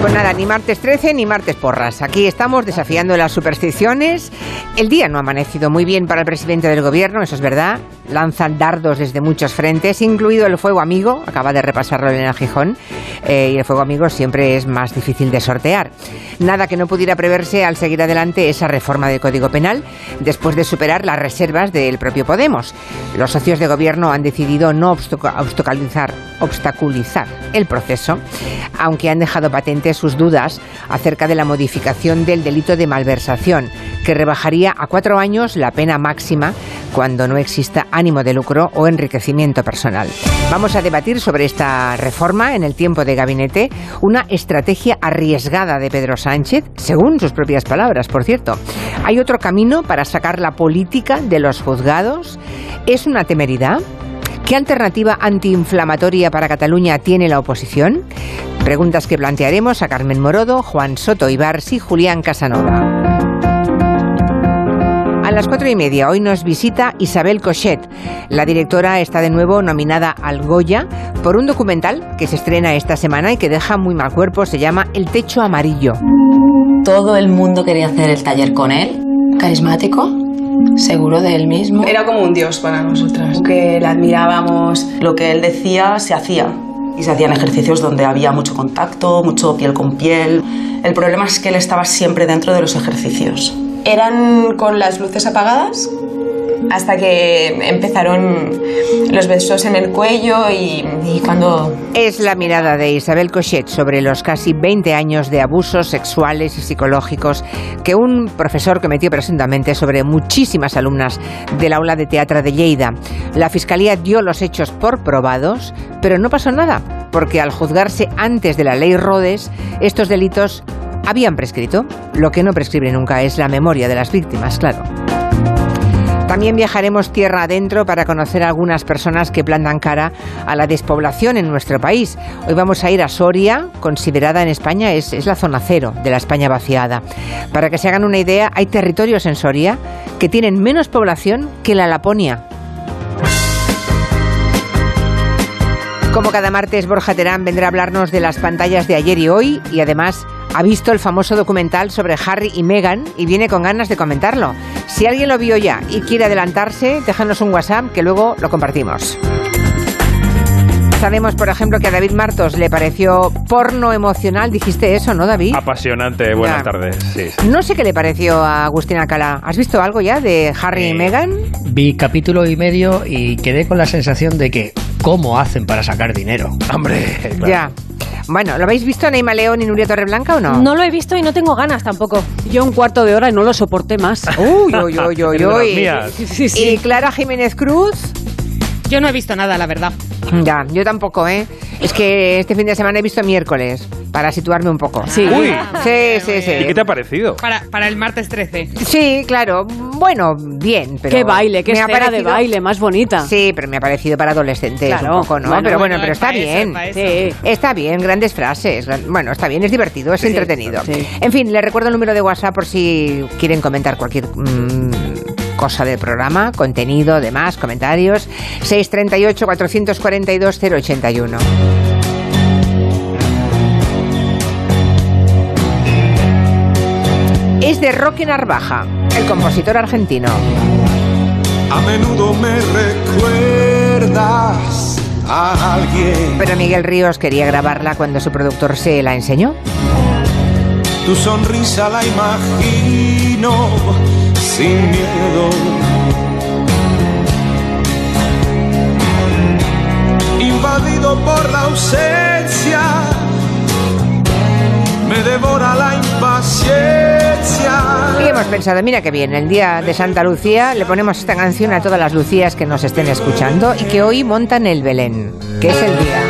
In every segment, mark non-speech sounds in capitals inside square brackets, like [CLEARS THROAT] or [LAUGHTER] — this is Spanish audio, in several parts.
Pues nada, ni martes 13 ni martes porras. Aquí estamos desafiando las supersticiones. El día no ha amanecido muy bien para el presidente del gobierno, eso es verdad. Lanzan dardos desde muchos frentes, incluido el fuego amigo, acaba de repasarlo en el Gijón, eh, y el fuego amigo siempre es más difícil de sortear. Nada que no pudiera preverse al seguir adelante esa reforma del Código Penal, después de superar las reservas del propio Podemos. Los socios de gobierno han decidido no obstaculizar, obstaculizar el proceso, aunque han dejado patente sus dudas acerca de la modificación del delito de malversación, que rebajaría a cuatro años la pena máxima cuando no exista ánimo de lucro o enriquecimiento personal. Vamos a debatir sobre esta reforma en el tiempo de gabinete, una estrategia arriesgada de Pedro Sánchez, según sus propias palabras, por cierto. ¿Hay otro camino para sacar la política de los juzgados? ¿Es una temeridad? ¿Qué alternativa antiinflamatoria para Cataluña tiene la oposición? Preguntas que plantearemos a Carmen Morodo, Juan Soto Ibars y Julián Casanova. A las cuatro y media hoy nos visita Isabel Cochet. La directora está de nuevo nominada al Goya por un documental que se estrena esta semana y que deja muy mal cuerpo. Se llama El techo amarillo. Todo el mundo quería hacer el taller con él. Carismático, seguro de él mismo. Era como un dios para nosotras. Que le admirábamos. Lo que él decía se hacía. Y se hacían ejercicios donde había mucho contacto, mucho piel con piel. El problema es que él estaba siempre dentro de los ejercicios eran con las luces apagadas hasta que empezaron los besos en el cuello y, cuando... Es la mirada de Isabel Cochet sobre los casi 20 años de abusos sexuales y psicológicos que un profesor cometió presuntamente sobre muchísimas alumnas del aula de teatro de Lleida. La Fiscalía dio los hechos por probados, pero no pasó nada, porque al juzgarse antes de la ley Rodes, estos delitos habían prescrito. Lo que no prescribe nunca es la memoria de las víctimas, claro. También viajaremos tierra adentro para conocer a algunas personas que plantan cara a la despoblación en nuestro país. Hoy vamos a ir a Soria, considerada en España, es, es, la zona cero de la España vaciada. Para que se hagan una idea, hay territorios en Soria que tienen menos población que la Laponia. Como cada martes, Borja Terán vendrá a hablarnos de las pantallas de ayer y hoy y además ha visto el famoso documental sobre Harry y Meghan y viene con ganas de comentarlo. Si alguien lo vio ya y quiere adelantarse, déjanos un WhatsApp que luego lo compartimos. Sabemos, por ejemplo, que a David Martos le pareció porno emocional. Dijiste eso, ¿no, David? Apasionante. Buenas tardes. Sí. No sé qué le pareció a Agustina Cala. ¿Has visto algo ya de Harry y Meghan? Vi capítulo y medio y quedé con la sensación de que ¿cómo hacen para sacar dinero? Hombre, claro. Ya. Bueno, ¿lo habéis visto Neima León y Nuria Torreblanca o no? No lo he visto y no tengo ganas tampoco. Yo un cuarto de hora y no lo soporté más. Uy, uy, uy, uy, [LAUGHS] uy. mías. Sí, sí. ¿Y Clara Jiménez Cruz? Yo no he visto nada, la verdad. Ya, yo tampoco, ¿eh? Es que este fin de semana he visto miércoles, para situarme un poco. Sí. Uy. Sí, sí, sí. ¿Y qué te ha parecido? Para, para el martes 13. Sí, claro. Bueno, bien, pero... Qué baile, qué me ha escena de parecido- baile más bonita. Sí, pero me ha parecido para adolescentes Claro. un poco, ¿no? Bueno, pero bueno, bueno, pero está eso, bien. para eso. Sí. Está bien, grandes frases. Bueno, está bien, es divertido, es entretenido. sí. En fin, les recuerdo el número de WhatsApp por si quieren comentar cualquier mm, cosa del programa, contenido, demás, comentarios. 638-442-081. Es de Roque Narvaja, el compositor argentino. A menudo me recuerdas a alguien. Pero Miguel Ríos quería grabarla cuando su productor se la enseñó. Tu sonrisa la imagino sin miedo. Invadido por la ausencia, me devora la impaciencia. Y hemos pensado, mira qué bien, el día de Santa Lucía le ponemos esta canción a todas las Lucías que nos estén escuchando y que hoy montan el Belén, que es el día.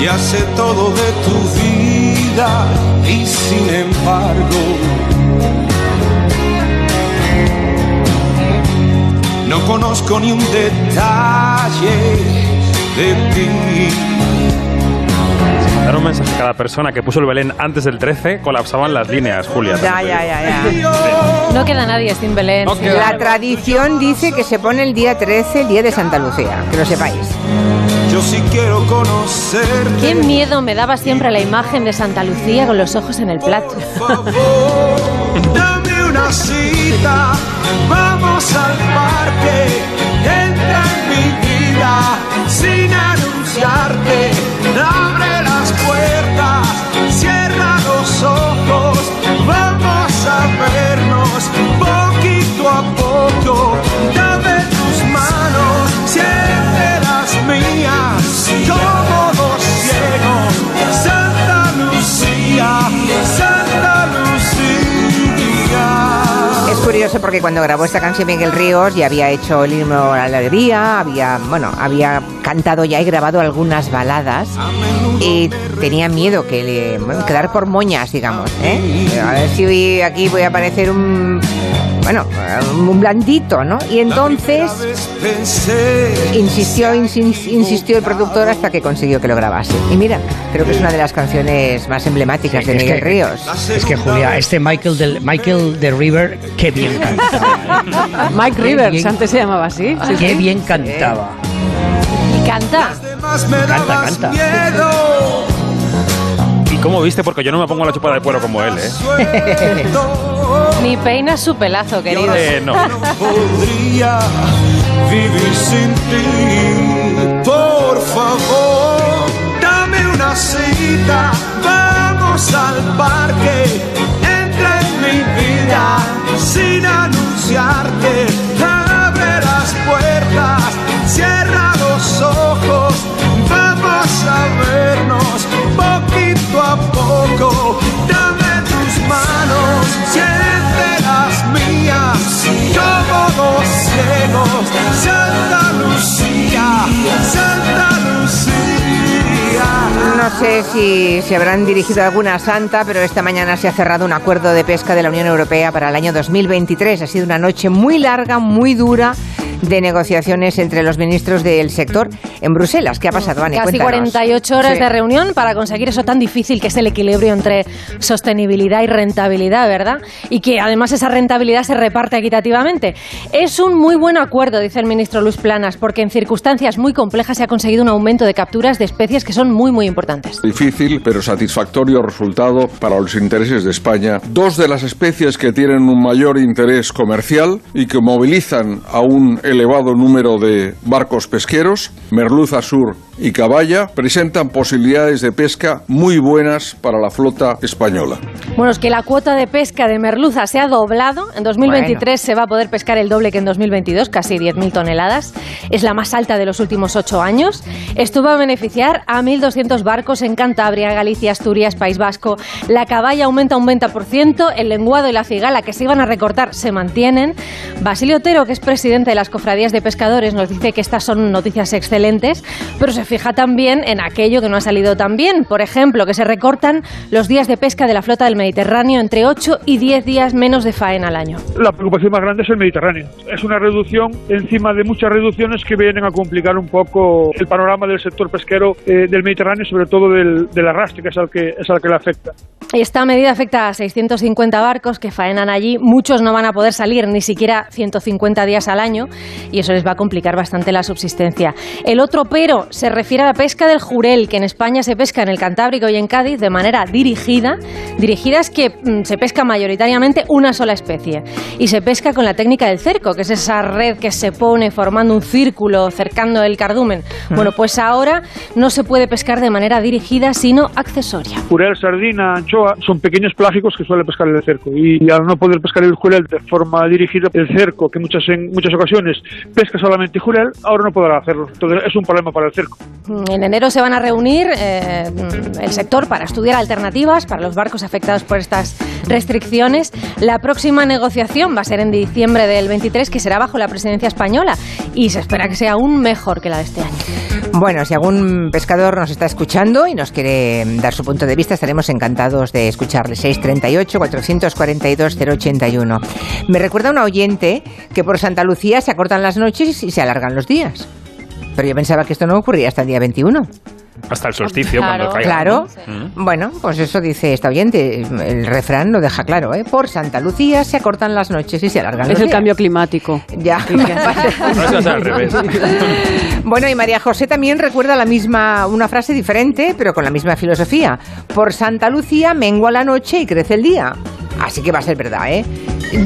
Ya sé todo de tu vida y sin embargo no conozco ni un detalle de ti. Dar un mensaje a cada persona que puso el Belén antes del 13, colapsaban las líneas, Julia. Ya, ya, ya, ya. No queda nadie sin Belén. No sin queda. La tradición dice que se pone el día 13, el día de Santa Lucía, que lo sepáis. Yo sí quiero conocerte. Qué miedo me daba siempre la imagen de Santa Lucía con los ojos en el plato. Una cita. Vamos al parque. Entra en mi vida sin anunciarte. Abre las puertas, cierra los ojos. Vamos a vernos poquito a poco. Curioso porque cuando grabó esta canción Miguel Ríos ya había hecho el himno a la alegría, había, bueno, había cantado ya y grabado algunas baladas y tenía miedo que le, quedar por moñas, digamos. ¿eh? A ver si aquí voy a parecer un, bueno, un blandito, ¿no? Y entonces Pensé insistió, insis- insistió el productor hasta que consiguió que lo grabase. Y mira, creo que es una de las canciones más emblemáticas Sí, de Miguel que- Ríos. Es que Julia, este Michael del Michael de River, qué bien cantaba. Mike Rivers, bien. antes se llamaba así. Sí, Qué sí. bien cantaba. Y canta. Canta, canta. Miedo. ¿Y cómo viste? Porque yo no me pongo la chupada de cuero como él, ¿eh? [LAUGHS] Ni peinas su pelazo, querido. Eh, no. No [LAUGHS] podría vivir sin ti. Por favor, dame una cita. Vamos al parque. Entra en mi vida sin anunciarte. Abre las puertas, cierra los ojos. Vamos a vernos No sé si se habrán dirigido a alguna santa, pero esta mañana se ha cerrado un acuerdo de pesca de la Unión Europea para el año 2023. Ha sido una noche muy larga, muy dura de negociaciones entre los ministros del sector en Bruselas. ¿Qué ha pasado? Casi Cuéntanos. 48 horas Sí. de reunión para conseguir eso tan difícil que es el equilibrio entre sostenibilidad y rentabilidad, ¿verdad? Y que además esa rentabilidad se reparte equitativamente. Es un muy buen acuerdo, dice el ministro Luis Planas, porque en circunstancias muy complejas se ha conseguido un aumento de capturas de especies que son muy, muy importantes. Difícil pero satisfactorio resultado para los intereses de España. Dos de las especies que tienen un mayor interés comercial y que movilizan a un elevado número de barcos pesqueros, merluza sur y caballa, presentan posibilidades de pesca muy buenas para la flota española. Bueno, es que la cuota de pesca de merluza se ha doblado. En 2023 se va a poder pescar el doble que en 2022, casi 10.000 toneladas. Es la más alta de los últimos ocho años. Esto va a beneficiar a 1.200 barcos en Cantabria, Galicia, Asturias, País Vasco. La caballa aumenta un 20%, el lenguado y la cigala, que se iban a recortar, se mantienen. Basilio Otero, que es presidente de las cofradías de pescadores, nos dice que estas son noticias excelentes, pero se fija también en aquello que no ha salido tan bien. Por ejemplo, que se recortan los días de pesca de la flota del Mediterráneo entre 8 y 10 días menos de faena al año. La preocupación más grande es el Mediterráneo. Es una reducción encima de muchas reducciones que vienen a complicar un poco el panorama del sector pesquero eh, del Mediterráneo, sobre todo del, del arrastre, que es al que, es al que le afecta. Esta medida afecta a 650 barcos que faenan allí. Muchos no van a poder salir ni siquiera 150 días al año y eso les va a complicar bastante la subsistencia. El otro pero se refiere a la pesca del jurel, que en España se pesca en el Cantábrico y en Cádiz de manera dirigida. Dirigida es que mm, se pesca mayoritariamente una sola especie y se pesca con la técnica del cerco, que es esa red que se pone formando un círculo cercando el cardumen. Bueno, pues ahora no se puede pescar de manera dirigida, sino accesoria. Jurel, sardina, anchoa son pequeños plágicos que suele pescar el cerco y al no poder pescar el jurel de forma dirigida, el cerco, que muchas, en muchas ocasiones pesca solamente jurel, ahora no podrá hacerlo. Entonces es un problema para el cerco. En enero se van a reunir eh, el sector para estudiar alternativas para los barcos afectados por estas restricciones. La próxima negociación va a ser en diciembre del 23, que será bajo la presidencia española, y se espera que sea aún mejor que la de este año. Bueno, si algún pescador nos está escuchando y nos quiere dar su punto de vista, estaremos encantados de escucharle. 638-442-081. Me recuerda una oyente que por Santa Lucía se acortan las noches y se alargan los días. Pero yo pensaba que esto no ocurría hasta el día 21. Hasta el solsticio, cuando caiga. Claro. Mm. Bueno, pues eso dice esta oyente. El refrán lo deja claro, ¿eh? Por Santa Lucía se acortan las noches y se alargan Es los el días. cambio climático. Ya. [LAUGHS] Eso es al revés. [LAUGHS] Bueno, y María José también recuerda la misma, una frase diferente, pero con la misma filosofía. Por Santa Lucía mengua la noche y crece el día. Así que va a ser verdad, ¿eh?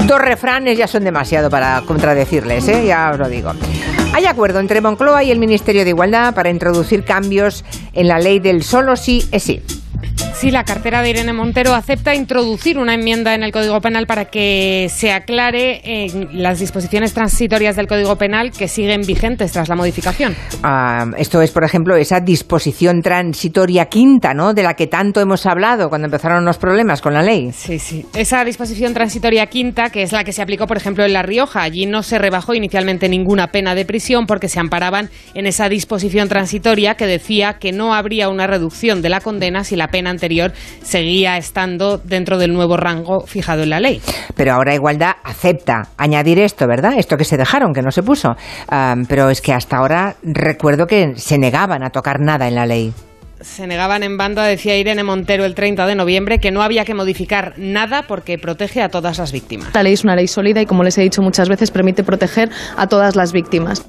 Dos refranes ya son demasiado para contradecirles, ¿eh? Ya os lo digo. Hay acuerdo entre Moncloa y el Ministerio de Igualdad para introducir cambios en la ley del solo sí es sí. Sí, la cartera de Irene Montero acepta introducir una enmienda en el Código Penal para que se aclare en las disposiciones transitorias del Código Penal que siguen vigentes tras la modificación. Ah, esto es, por ejemplo, esa disposición transitoria quinta, ¿no? De la que tanto hemos hablado cuando empezaron los problemas con la ley. Sí, sí. Esa disposición transitoria quinta, que es la que se aplicó, por ejemplo, en La Rioja. Allí no se rebajó inicialmente ninguna pena de prisión porque se amparaban en esa disposición transitoria que decía que no habría una reducción de la condena si la pena anterior seguía estando dentro del nuevo rango fijado en la ley. Pero ahora Igualdad acepta añadir esto, ¿verdad? Esto que se dejaron, que no se puso. Ah, pero es que hasta ahora recuerdo que se negaban a tocar nada en la ley. Se negaban en banda, decía Irene Montero el 30 de noviembre, que no había que modificar nada porque protege a todas las víctimas. Esta ley es una ley sólida y, como les he dicho muchas veces, permite proteger a todas las víctimas.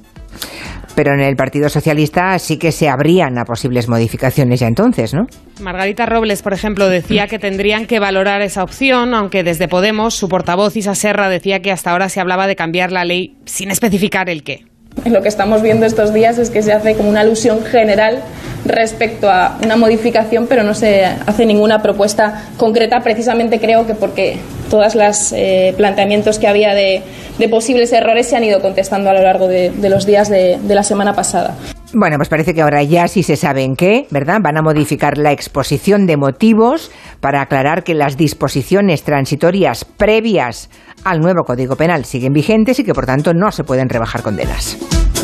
Pero en el Partido Socialista sí que se abrían a posibles modificaciones ya entonces, ¿no? Margarita Robles, por ejemplo, decía que tendrían que valorar esa opción, aunque desde Podemos su portavoz Isa Serra decía que hasta ahora se hablaba de cambiar la ley sin especificar el qué. Lo que estamos viendo estos días es que se hace como una alusión general respecto a una modificación, pero no se hace ninguna propuesta concreta, precisamente creo que porque todos los eh, planteamientos que había de, posibles errores se han ido contestando a lo largo de, los días de la semana pasada. Bueno, pues parece que ahora ya sí se sabe en qué, ¿verdad? Van a modificar la exposición de motivos para aclarar que las disposiciones transitorias previas al nuevo Código Penal siguen vigentes y que por tanto no se pueden rebajar condenas.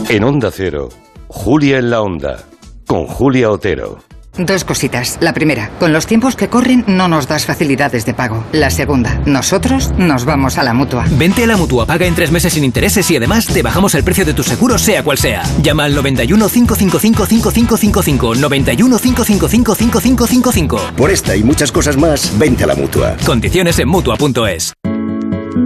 En Onda Cero, Julia en la Onda, con Julia Otero. Dos cositas. La primera, con los tiempos que corren no nos das facilidades de pago. La segunda, nosotros nos vamos a la mutua. Vente a la mutua, paga en tres meses sin intereses y además te bajamos el precio de tu seguro, sea cual sea. Llama al 91 555 5555. 91 555 5555. Por esta y muchas cosas más, vente a la mutua. Condiciones en mutua.es.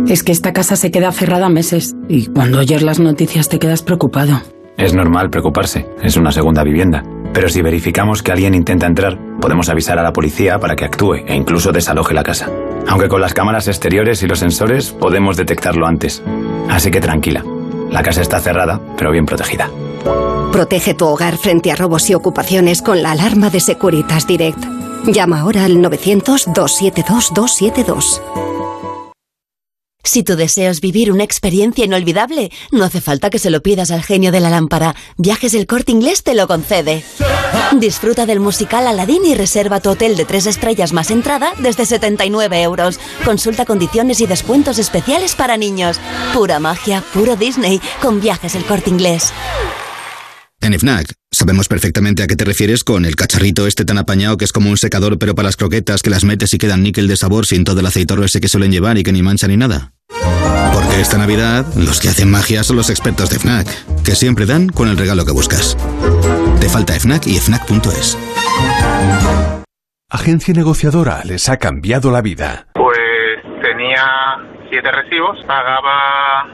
Es que esta casa se queda cerrada meses y cuando oyes las noticias te quedas preocupado. Es normal preocuparse, es una segunda vivienda. Pero si verificamos que alguien intenta entrar, podemos avisar a la policía para que actúe e incluso desaloje la casa. Aunque con las cámaras exteriores y los sensores podemos detectarlo antes. Así que tranquila, la casa está cerrada, pero bien protegida. Protege tu hogar frente a robos y ocupaciones con la alarma de Securitas Direct. Llama ahora al 900-272-272. Si tu deseo es vivir una experiencia inolvidable, no hace falta que se lo pidas al genio de la lámpara. Viajes del Corte Inglés te lo concede. Disfruta del musical Aladdin y reserva tu hotel de tres estrellas más entrada desde 79 euros. Consulta condiciones y descuentos especiales para niños. Pura magia, puro Disney, con Viajes del Corte Inglés. En FNAC sabemos perfectamente a qué te refieres con el cacharrito este tan apañado que es como un secador pero para las croquetas que las metes y quedan níquel de sabor sin todo el aceitorro ese que suelen llevar y que ni mancha ni nada. Porque esta Navidad los que hacen magia son los expertos de FNAC, que siempre dan con el regalo que buscas. Te falta FNAC y FNAC.es. Agencia negociadora les ha cambiado la vida. Pues tenía siete recibos, pagaba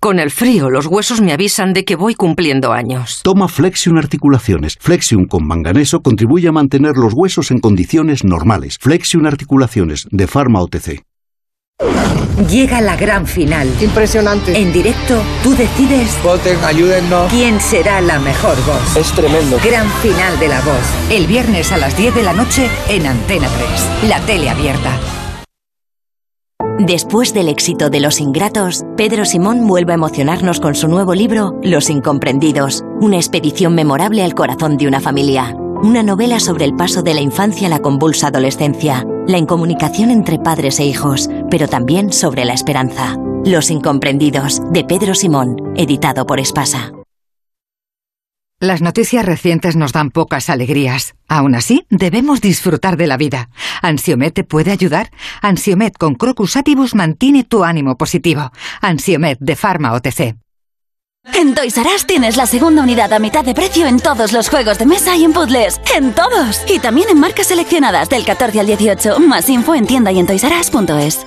Con el frío, los huesos me avisan de que voy cumpliendo años. Toma Flexion Articulaciones. Flexion con manganeso contribuye a mantener los huesos en condiciones normales. Flexion Articulaciones, de Pharma OTC. Llega la gran final. Impresionante. En directo, tú decides. Voten, ayúdennos. ¿Quién será la mejor voz? Es tremendo. Gran final de la voz. El viernes a las 10 de la noche en Antena 3. La tele abierta. Después del éxito de Los Ingratos, Pedro Simón vuelve a emocionarnos con su nuevo libro Los Incomprendidos, una expedición memorable al corazón de una familia. una novela sobre el paso de la infancia a la convulsa adolescencia, la incomunicación entre padres e hijos, pero también sobre la esperanza. Los incomprendidos, de Pedro Simón, editado por Espasa. Las noticias recientes nos dan pocas alegrías. Aún así, debemos disfrutar de la vida. ¿Ansiomet te puede ayudar? Ansiomet con Crocus Atibus mantiene tu ánimo positivo. Ansiomet de Pharma OTC. En Toys R Us tienes la segunda unidad a mitad de precio en todos los juegos de mesa y en puzzles. ¡En todos! Y también en marcas seleccionadas del 14 al 18. Más info en tienda y en toysras.es.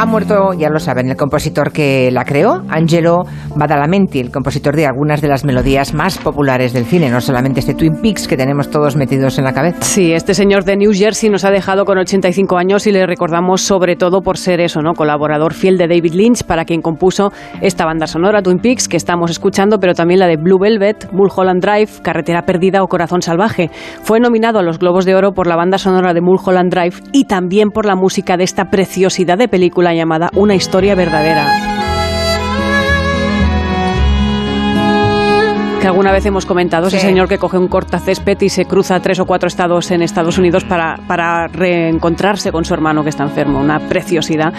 Ha muerto, ya lo saben, el compositor que la creó, Angelo Badalamenti, el compositor de algunas de las melodías más populares del cine, no solamente este Twin Peaks que tenemos todos metidos en la cabeza. Sí, este señor de New Jersey nos ha dejado con 85 años y le recordamos sobre todo por ser eso, ¿no? Colaborador fiel de David Lynch, para quien compuso esta banda sonora Twin Peaks que estamos escuchando, pero también la de Blue Velvet, Mulholland Drive, Carretera Perdida o Corazón Salvaje. Fue nominado a los Globos de Oro por la banda sonora de Mulholland Drive y también por la música de esta preciosidad de película llamada Una historia verdadera. que alguna vez hemos comentado, ese señor que coge un cortacésped y se cruza tres o cuatro estados en Estados Unidos para, para reencontrarse con su hermano que está enfermo. Una preciosidad.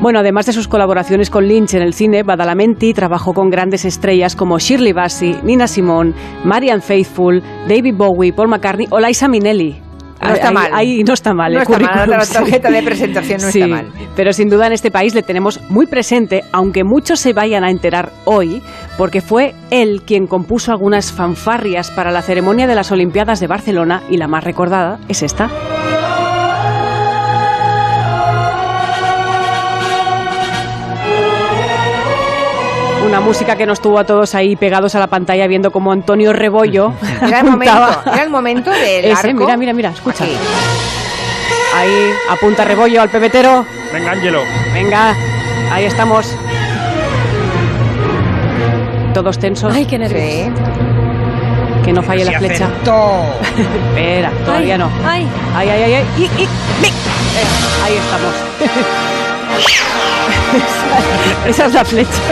Bueno, además de sus colaboraciones con Lynch en el cine, Badalamenti trabajó con grandes estrellas como Shirley Bassey, Nina Simone, Marianne Faithfull, David Bowie, Paul McCartney o Liza Minnelli. No está Ahí- mal. Ahí no está mal. No el está mal, la [LAUGHS] tarjeta de presentación no Sí, está mal. Pero sin duda en este país le tenemos muy presente, aunque muchos se vayan a enterar hoy, porque fue él quien compuso algunas fanfarrias para la ceremonia de las Olimpiadas de Barcelona y la más recordada es esta. Una música que nos tuvo a todos ahí pegados a la pantalla viendo como Antonio Rebollo [LAUGHS] Era el [LAUGHS] momento, apuntaba- era el momento del Ese, arco. mira, mira, mira, escucha. Ahí apunta Rebollo al pepetero. Venga, Ángelo. Venga, ahí estamos. Todos tensos. Ay, qué nervios. Que no falle Si la flecha. [LAUGHS] Espera, todavía no. Ay. Ay, ay, ay, ay. Y, y, ¡Vic! Eh, ahí estamos. Esa, esa es la flecha.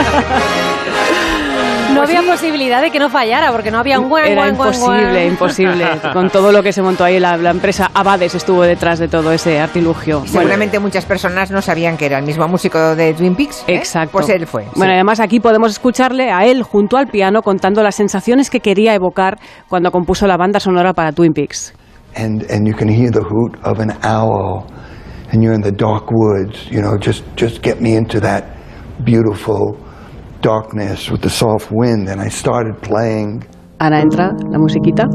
No había posibilidad de que no fallara porque no había un guan, Era guan, imposible, guan. imposible. [LAUGHS] Con todo lo que se montó ahí, la, la empresa Abades estuvo detrás de todo ese artilugio. Bueno, Seguramente muchas personas no sabían que era el mismo músico de Twin Peaks. ¿eh? Exacto. Pues él fue. Bueno, sí. además aquí podemos escucharle a él junto al piano contando las sensaciones que quería evocar cuando compuso la banda sonora para Twin Peaks. and and you can hear the hoot of an owl and you're in the dark woods you know just just get me into that beautiful darkness with the soft wind and i started playing Ahora entra la musiquita.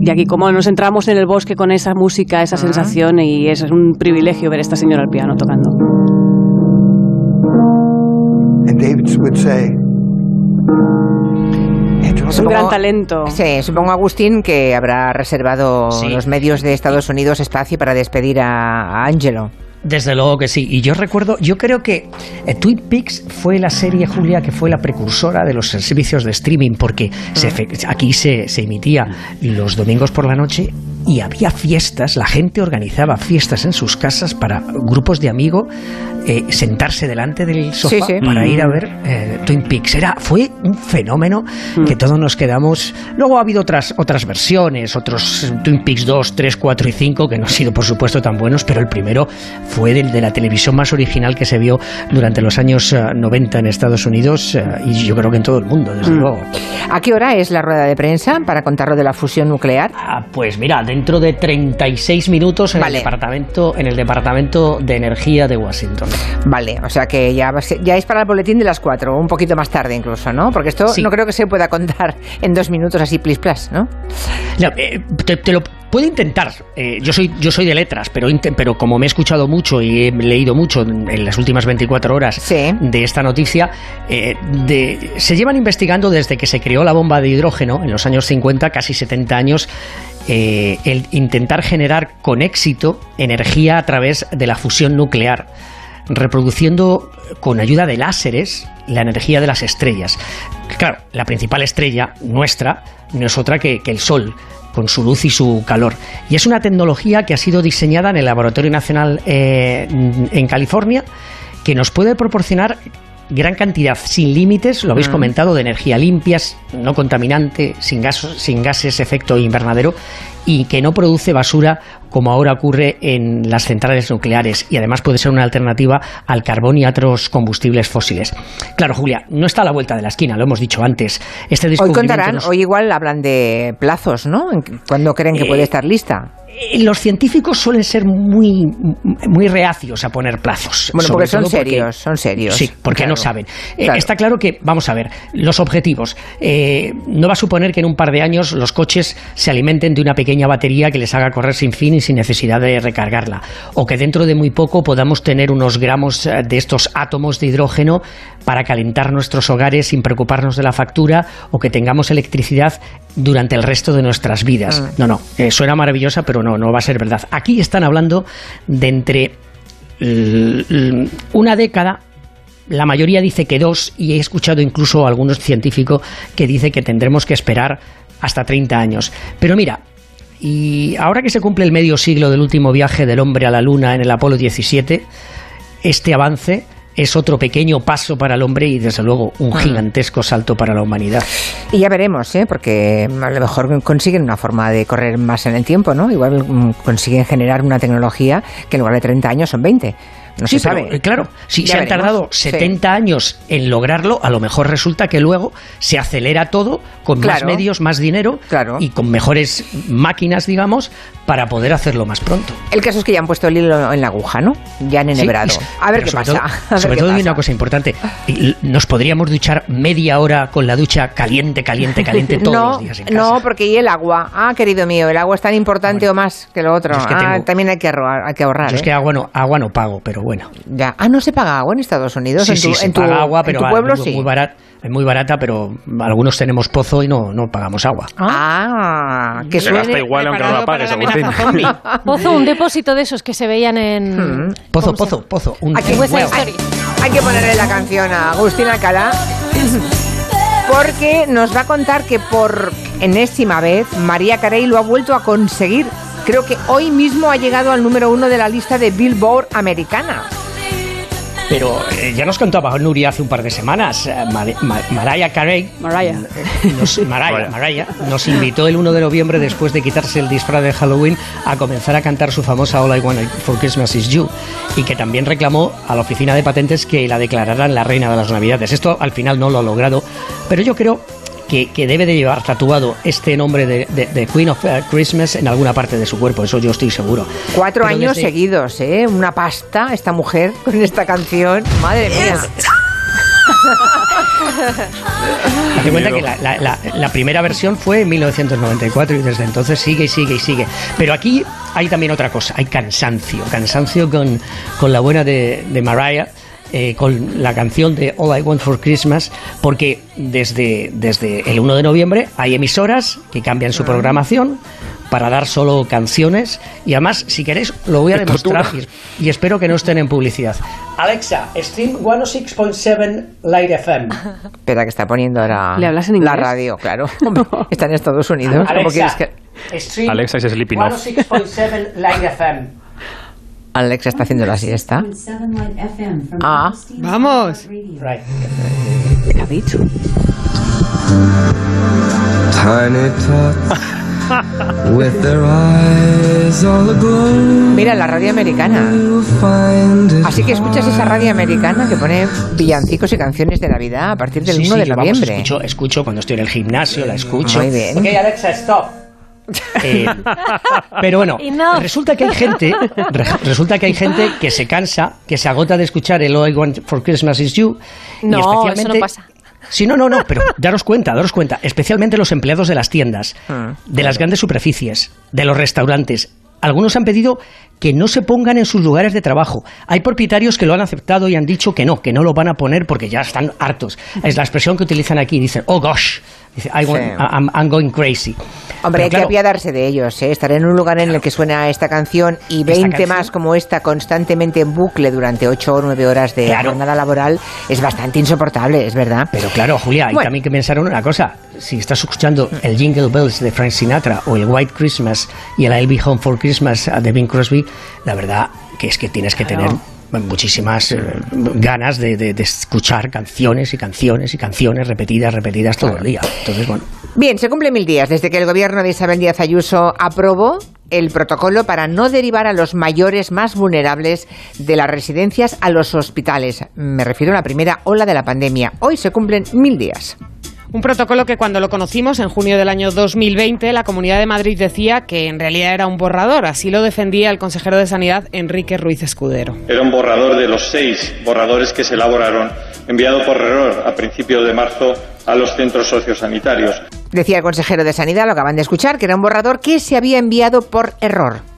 Y aquí como nos entramos en el bosque con esa música, esa sensación, y es un privilegio ver a esta señora al piano tocando. and david would say Es un gran talento. Sí, supongo, Agustín, que habrá reservado Sí. los medios de Estados Unidos espacio para despedir a, a Angelo. Desde luego que sí. Y yo recuerdo, yo creo que eh, Twin Peaks fue la serie, Julia, que fue la precursora de los servicios de streaming, porque se aquí se, se emitía los domingos por la noche y había fiestas, la gente organizaba fiestas en sus casas para grupos de amigos eh, sentarse delante del sofá Sí, sí. para Mm. ir a ver eh, Twin Peaks. Era, fue un fenómeno que todos nos quedamos. Luego ha habido otras, otras versiones, otros eh, Twin Peaks 2, 3, 4 y 5, que no han sido por supuesto tan buenos, pero el primero fue del de la televisión más original que se vio durante los años eh, 90 en Estados Unidos eh, y yo creo que en todo el mundo, desde Mm. luego. ¿A qué hora es la rueda de prensa para contar lo de la fusión nuclear? Ah, Pues mira, dentro de 36 minutos en, Vale. el, departamento, en el Departamento de Energía de Washington. Vale, o sea que ya, ya es para el boletín de las 4, un poquito más tarde incluso, ¿no? Porque esto Sí. no creo que se pueda contar [LAUGHS] en dos minutos así, plis plas, ¿no? No, eh, te, te lo puedo intentar. Eh, yo soy yo soy de letras, pero pero como me he escuchado mucho y he leído mucho en, en las últimas 24 horas de esta noticia, eh, de- se llevan investigando desde que se creó la bomba de hidrógeno en los años 50, casi 70 años, eh, el intentar generar con éxito energía a través de la fusión nuclear, reproduciendo con ayuda de láseres la energía de las estrellas. Claro, la principal estrella nuestra no es otra que, que el Sol, con su luz y su calor. Y es una tecnología que ha sido diseñada en el Laboratorio Nacional eh, en California que nos puede proporcionar gran cantidad, sin límites, lo habéis Mm. comentado, de energía limpia, no contaminante, sin, gas, sin gases efecto invernadero y que no produce basura como ahora ocurre en las centrales nucleares y además puede ser una alternativa al carbón y a otros combustibles fósiles. Claro, Julia, no está a la vuelta de la esquina, lo hemos dicho antes. Este Hoy contarán, nos- hoy igual hablan de plazos, ¿no? ¿Cuándo creen que Eh, puede estar lista? Eh, Los científicos suelen ser muy, muy reacios a poner plazos. Bueno, porque son serios, son serios. Sí, porque Claro. no saben. Eh, está claro que, vamos a ver, los objetivos. eh, no va a suponer que en un par de años los coches se alimenten de una pequeña batería que les haga correr sin fin y sin necesidad de recargarla. O que dentro de muy poco podamos tener unos gramos de estos átomos de hidrógeno para calentar nuestros hogares sin preocuparnos de la factura o que tengamos electricidad durante el resto de nuestras vidas. Mm. No, no, eh, suena maravillosa, pero no, no va a ser verdad. Aquí están hablando de entre una década la mayoría dice que dos y he escuchado incluso a algunos científicos que dice que tendremos que esperar hasta 30 años. Pero mira, y ahora que se cumple el medio siglo del último viaje del hombre a la luna en el Apolo 17, este avance es otro pequeño paso para el hombre y desde luego un Ah. gigantesco salto para la humanidad. Y ya veremos, ¿eh? porque a lo mejor consiguen una forma de correr más en el tiempo, ¿no? Igual mm, consiguen generar una tecnología que en lugar de 30 años son 20. No Sí, se pero, sabe. eh, claro, si Ya se han tardado Sí. 70 años en lograrlo, a lo mejor resulta que luego se acelera todo con Claro. más medios, más dinero y con mejores máquinas, digamos, para poder hacerlo más pronto. El caso es que ya han puesto el hilo en la aguja, ¿no? Ya han Sí, enhebrado. y- a ver qué pasa. todo- [LAUGHS] sobre todo hay una cosa importante. Nos podríamos duchar media hora con la ducha caliente, caliente, caliente [LAUGHS] todos no, los días en casa. No, porque y el agua. Ah, querido mío, el agua es tan importante o más que lo otro. es que ah, tengo- también hay que ahorrar. Hay que ahorrar Yo es ¿eh? que agua no, agua no pago, pero bueno. Ya. Ah, no se paga agua en Estados Unidos. Sí, en tu, sí, se en tu, paga agua, en pero tu va- pueblo sí. muy es muy barata, pero algunos tenemos pozo y no, no pagamos agua. Ah, que Se gasta igual aunque no la pagues, Agustín. [LAUGHS] Pozo, un depósito de esos que se veían en... Hmm. Pozo, pozo, pozo. Un, Aquí pues hay que ponerle la canción a Agustín Alcalá porque nos va a contar que por enésima vez María Carey lo ha vuelto a conseguir. Creo que hoy mismo ha llegado al número uno de la lista de Billboard americana. Pero eh, ya nos contaba Nuria hace un par de semanas, eh, Mar- Ma- Mariah Carey, Mariah. nos, [LAUGHS] Mariah, Mariah, nos invitó el 1 de noviembre después de quitarse el disfraz de Halloween a comenzar a cantar su famosa All I Want for Christmas Is You y que también reclamó a la oficina de patentes que la declararan la reina de las navidades. Esto al final no lo ha logrado, pero yo creo que, que debe de llevar tatuado este nombre de, de- de Queen of eh, Christmas en alguna parte de su cuerpo, eso yo estoy seguro. Cuatro Pero años desde- seguidos, ¿eh? Una pasta esta mujer [LAUGHS] con esta canción. Madre mía. [LAUGHS] Date cuenta que la, la- la- la primera versión fue en 1994 y desde entonces sigue y sigue y sigue. Pero aquí hay también otra cosa, hay cansancio. Cansancio con, con la buena de, de Mariah. Eh, con la canción de All I Want for Christmas, porque desde, desde el 1 de noviembre hay emisoras que cambian su programación para dar solo canciones y además, si queréis, lo voy a demostrar y, espero que no estén en publicidad. Alexa, stream 106.7 Light FM. Espera, que está poniendo ahora ¿Le hablas en la inglés? radio, claro. [LAUGHS] Está en Estados Unidos. ¿Cómo quieres Alexa, que... stream Alexa es Sleeping Off. 106.7 Light FM. Alexa está haciendo la siesta. Ah, Vamos. ¿Qué ha dicho? Tiny tots with their eyes all aglow. Mira, la radio americana. Así que escuchas esa radio americana que pone villancicos y canciones de Navidad a partir del Sí, 1 sí, de yo, vamos, noviembre. escucho, escucho cuando estoy en el gimnasio, la escucho. Muy bien. Ok, Alexa, stop. Eh, pero bueno, resulta que hay gente, re- resulta que hay gente que se cansa, que se agota de escuchar el All I Want for Christmas Is You. y No, eso especialmente- no pasa. Sí, no, no, no, pero daros cuenta, daros cuenta, especialmente los empleados de las tiendas, Ah. de las grandes superficies, de los restaurantes, algunos han pedido que no se pongan en sus lugares de trabajo. Hay propietarios que lo han aceptado y han dicho que no, que no lo van a poner porque ya están hartos. Es la expresión que utilizan aquí. Dicen, oh gosh, Dice, I want, Sí. I'm, I'm going crazy. Hombre, Pero hay claro, que apiadarse de ellos, ¿eh? estar en un lugar en el que suena esta canción y 20 canción- más como esta constantemente en bucle durante 8 o 9 horas de Claro. jornada laboral es bastante insoportable, es verdad. Pero claro, Julia, hay Bueno. también que pensar en una cosa. Si estás escuchando el Jingle Bells de Frank Sinatra o el White Christmas y el I'll Be Home for Christmas de Bing Crosby, la verdad que es que tienes que tener muchísimas eh, ganas de, de- de escuchar canciones y canciones y canciones repetidas, repetidas todo el día. Entonces, bueno, Bien, se cumplen mil días desde que el gobierno de Isabel Díaz Ayuso aprobó el protocolo para no derivar a los mayores más vulnerables de las residencias a los hospitales. Me refiero a la primera ola de la pandemia. Hoy se cumplen mil días. Un protocolo que cuando lo conocimos en junio del año 2020, la Comunidad de Madrid decía que en realidad era un borrador. Así lo defendía el consejero de Sanidad, Enrique Ruiz Escudero. Era un borrador de los seis borradores que se elaboraron, enviado por error a principios de marzo a los centros sociosanitarios. Decía el consejero de Sanidad, lo acaban de escuchar, que era un borrador que se había enviado por error.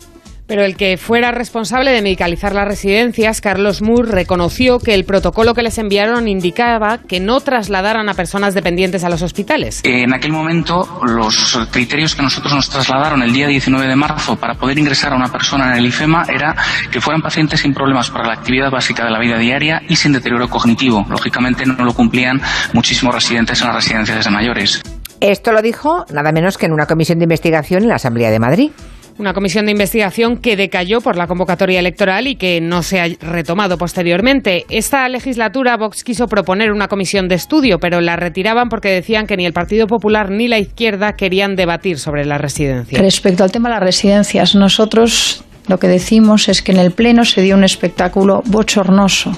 Pero el que fuera responsable de medicalizar las residencias, Carlos Moore, reconoció que el protocolo que les enviaron indicaba que no trasladaran a personas dependientes a los hospitales. En aquel momento, los criterios que nosotros nos trasladaron el día 19 de marzo para poder ingresar a una persona en el IFEMA era que fueran pacientes sin problemas para la actividad básica de la vida diaria y sin deterioro cognitivo. Lógicamente no lo cumplían muchísimos residentes en las residencias de mayores. Esto lo dijo nada menos que en una comisión de investigación en la Asamblea de Madrid. Una comisión de investigación que decayó por la convocatoria electoral y que no se ha retomado posteriormente. Esta legislatura Vox quiso proponer una comisión de estudio, pero la retiraban porque decían que ni el Partido Popular ni la izquierda querían debatir sobre la residencia. Respecto al tema de las residencias, nosotros lo que decimos es que en el Pleno se dio un espectáculo bochornoso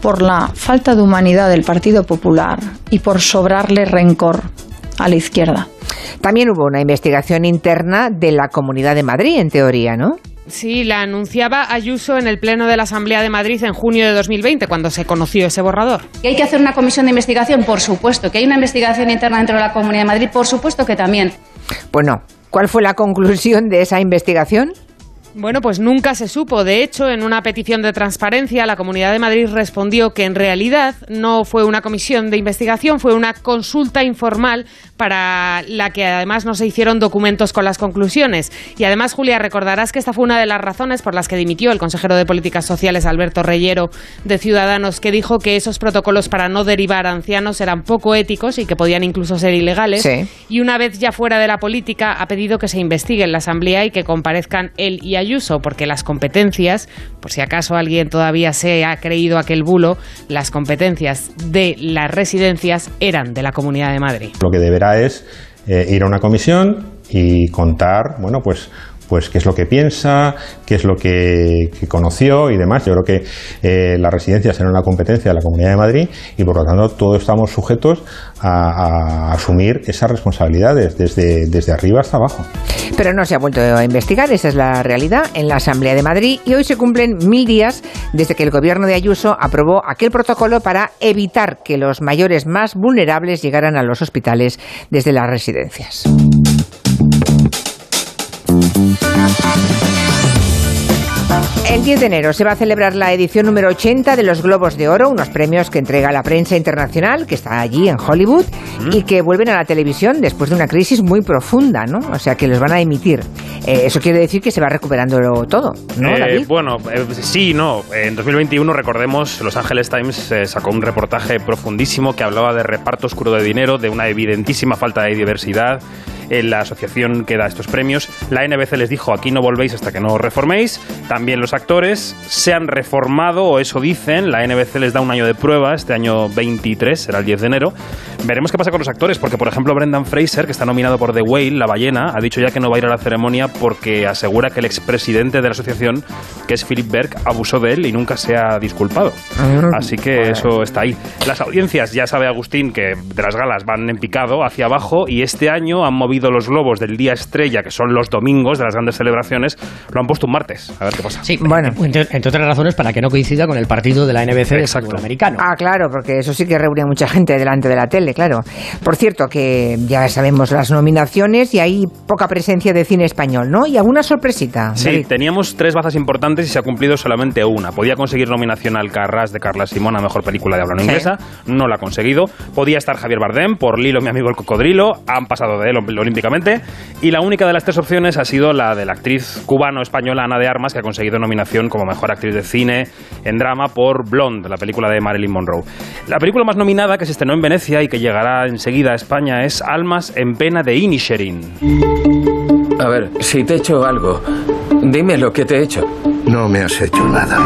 por la falta de humanidad del Partido Popular y por sobrarle rencor a la izquierda. También hubo una investigación interna de la Comunidad de Madrid, en teoría, ¿no? Sí, la anunciaba Ayuso en el Pleno de la Asamblea de Madrid en junio de 2020, cuando se conoció ese borrador. ¿Que hay que hacer una comisión de investigación? Por supuesto. ¿Que hay una investigación interna dentro de la Comunidad de Madrid? Por supuesto que también. Bueno, ¿cuál fue la conclusión de esa investigación? Bueno, pues nunca se supo. De hecho, en una petición de transparencia, la Comunidad de Madrid respondió que en realidad no fue una comisión de investigación, fue una consulta informal para la que además no se hicieron documentos con las conclusiones. Y además, Julia, recordarás que esta fue una de las razones por las que dimitió el consejero de Políticas Sociales, Alberto Reyero, de Ciudadanos, que dijo que esos protocolos para no derivar a ancianos eran poco éticos y que podían incluso ser ilegales. Sí. Y una vez ya fuera de la política, ha pedido que se investigue en la Asamblea y que comparezcan él y Ayuso, porque las competencias, por si acaso alguien todavía se ha creído aquel bulo, las competencias de las residencias eran de la Comunidad de Madrid. Lo que deberá es eh, ir a una comisión y contar, bueno, pues pues qué es lo que piensa, qué es lo que, conoció y demás. Yo creo que eh, las residencias eran una competencia de la Comunidad de Madrid y por lo tanto todos estamos sujetos a, a asumir esas responsabilidades desde, desde arriba hasta abajo. Pero no se ha vuelto a investigar, esa es la realidad, en la Asamblea de Madrid y hoy se cumplen mil días desde que el gobierno de Ayuso aprobó aquel protocolo para evitar que los mayores más vulnerables llegaran a los hospitales desde las residencias. El 10 de enero se va a celebrar la edición número 80 de los Globos de Oro, unos premios que entrega la prensa internacional, que está allí en Hollywood, y que vuelven a la televisión después de una crisis muy profunda, ¿no? O sea, que los van a emitir. Eh, eso quiere decir que se va recuperando todo, ¿no, Eh, bueno, eh, sí, no. En 2021, recordemos, Los Angeles Times sacó un reportaje profundísimo que hablaba de reparto oscuro de dinero, de una evidentísima falta de diversidad la asociación que da estos premios. La NBC les dijo, aquí no volvéis hasta que no os reforméis. También los actores se han reformado, o eso dicen. La NBC les da un año de prueba, este año 23, será el 10 de enero. Veremos qué pasa con los actores, porque por ejemplo Brendan Fraser, que está nominado por The Whale, La ballena, ha dicho ya que no va a ir a la ceremonia porque asegura que el expresidente de la asociación, que es Philip Berg, abusó de él y nunca se ha disculpado. Ah, Así que eso está ahí. Las audiencias, ya sabe Agustín, que de las galas van en picado hacia abajo y este año han movido movido los globos del día estrella, que son los domingos de las grandes celebraciones, lo han puesto un martes. A ver qué pasa. Sí, bueno, entre, entre otras razones para que no coincida con el partido de la NBC de fútbol americano. Ah, claro, porque eso sí que reúne a mucha gente delante de la tele, claro. Por cierto, que ya sabemos las nominaciones y hay poca presencia de cine español, ¿no? Y alguna sorpresita. Sí, David. teníamos tres bazas importantes y se ha cumplido solamente una. Podía conseguir nominación al Carras de Carla Simón a Mejor Película de Habla no Sí. Inglesa, no la ha conseguido. Podía estar Javier Bardem por Lilo, mi amigo el cocodrilo, han pasado de él Y la única de las tres opciones ha sido la de la actriz cubano-española Ana de Armas, que ha conseguido nominación como Mejor Actriz de Cine en drama por Blonde, la película de Marilyn Monroe. La película más nominada que se estrenó en Venecia y que llegará enseguida a España es Almas en pena de Inisherin. A ver, si te he hecho algo, dime lo que te he hecho. No me has hecho nada.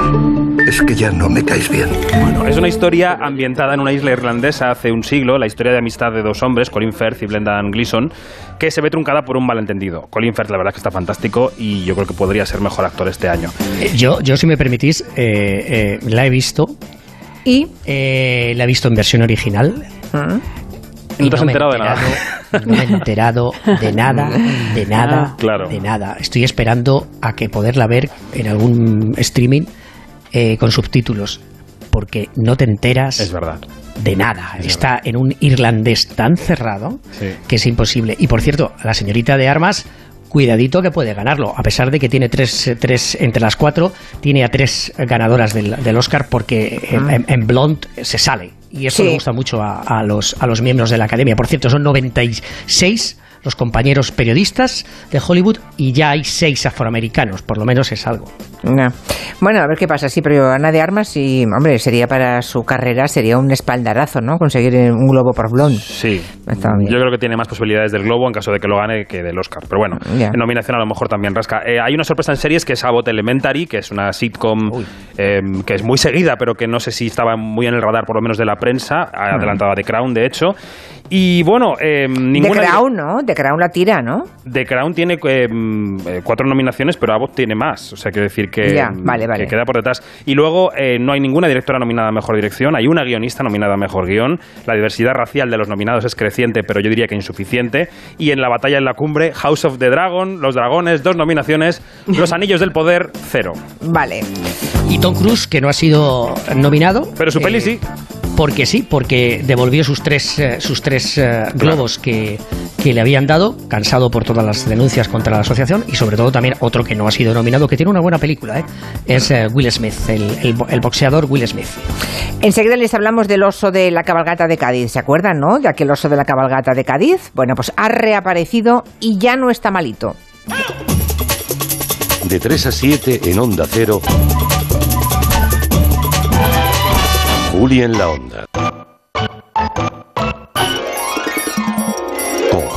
Es que ya no me caes bien. Bueno, es una historia ambientada en una isla irlandesa hace un siglo, la historia de amistad de dos hombres, Colin Firth y Brendan Gleeson, que se ve truncada por un malentendido. Colin Firth, la verdad es que está fantástico y yo creo que podría ser mejor actor este año. Eh, Yo, yo si me permitís, eh, eh, la he visto. ¿Y? la he visto en versión original. No te has enterado de nada. [LAUGHS] No me he enterado de nada, de nada, Ah, claro. de nada. Estoy esperando a que poderla ver en algún streaming eh, con subtítulos, porque no te enteras Es verdad. de nada. Está en un irlandés tan cerrado que es imposible. Y por cierto, la señorita de armas, cuidadito que puede ganarlo, a pesar de que tiene tres, tres entre las cuatro, tiene a tres ganadoras del, del Oscar porque en, en- en Blonde se sale. Y eso Sí. le gusta mucho a, a los, a los miembros de la academia. Por cierto, son 96 los compañeros periodistas de Hollywood y ya hay seis afroamericanos, por lo menos es algo. No. Bueno, a ver qué pasa. Sí, pero Ana de Armas, sí, hombre, sería para su carrera, sería un espaldarazo, ¿no? Conseguir un globo por blond. Sí, yo creo que tiene más posibilidades del Globo en caso de que lo gane que del Oscar. Pero bueno, Ya. en nominación a lo mejor también rasca. Eh, hay una sorpresa en series que es Abbott Elementary, que es una sitcom eh, que es muy seguida, pero que no sé si estaba muy en el radar, por lo menos de la prensa, adelantada de Crown, de hecho. Y bueno, eh, De ninguna... Crown, ¿no? De Crown la tira, ¿no? The Crown tiene eh, mm, eh, cuatro nominaciones, pero Abbott tiene más. O sea, quiero decir que, Ya, mm, vale, vale. que queda por detrás. Y luego eh, no hay ninguna directora nominada a Mejor Dirección, hay una guionista nominada a Mejor Guión. La diversidad racial de los nominados es creciente, pero yo diría que insuficiente. Y en la batalla en la cumbre, House of the Dragon, Los Dragones, dos nominaciones. Los [LAUGHS] Anillos del Poder, cero. Vale. Y Tom Cruise, que no ha sido nominado. Pero su peli sí. Porque sí, porque devolvió sus tres, eh, sus tres eh, globos que, que le habían dado, cansado por todas las denuncias contra la asociación, y sobre todo también otro que no ha sido nominado, que tiene una buena película, ¿eh? es eh, Will Smith, el, el bo- el boxeador Will Smith. Enseguida les hablamos del oso de la cabalgata de Cádiz. ¿Se acuerdan, no? De aquel oso de la cabalgata de Cádiz. Bueno, pues ha reaparecido y ya no está malito. De 3 a 7 en Onda Cero. Juli en la Onda.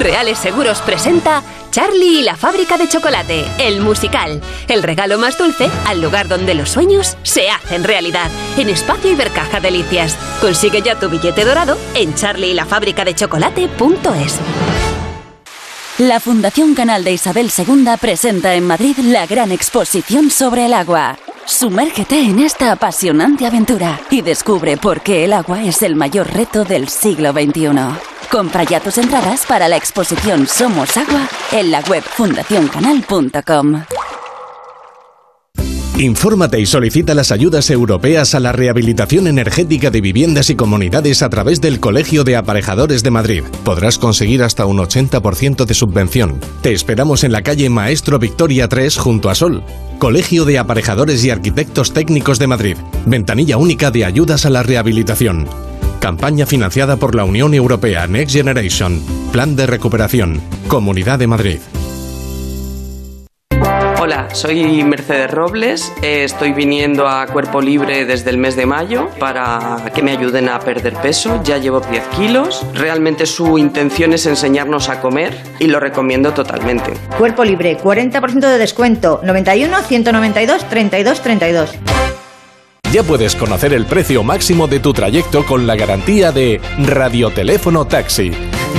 Reales Seguros presenta Charlie y la fábrica de chocolate, el musical. El regalo más dulce al lugar donde los sueños se hacen realidad. En Espacio Ibercaja Delicias. Consigue ya tu billete dorado en charlieylafabricadechocolate.es. La Fundación Canal de Isabel II presenta en Madrid la gran exposición sobre el agua. Sumérgete en esta apasionante aventura y descubre por qué el agua es el mayor reto del siglo XXI. Compra ya tus entradas para la exposición Somos Agua en la web fundacioncanal.com. Infórmate y solicita las ayudas europeas a la rehabilitación energética de viviendas y comunidades a través del Colegio de Aparejadores de Madrid. Podrás conseguir hasta un 80% de subvención. Te esperamos en la calle Maestro Victoria 3 junto a Sol. Colegio de Aparejadores y Arquitectos Técnicos de Madrid. Ventanilla única de ayudas a la rehabilitación. Campaña financiada por la Unión Europea Next Generation. Plan de recuperación. Comunidad de Madrid. Hola, soy Mercedes Robles. eh, Estoy viniendo a Cuerpo Libre desde el mes de mayo para que me ayuden a perder peso. Ya llevo 10 kilos. Realmente su intención es enseñarnos a comer y lo recomiendo totalmente. Cuerpo libre, 40% de descuento. 91 192 32 32. Ya puedes conocer el precio máximo de tu trayecto con la garantía de Radioteléfono Taxi.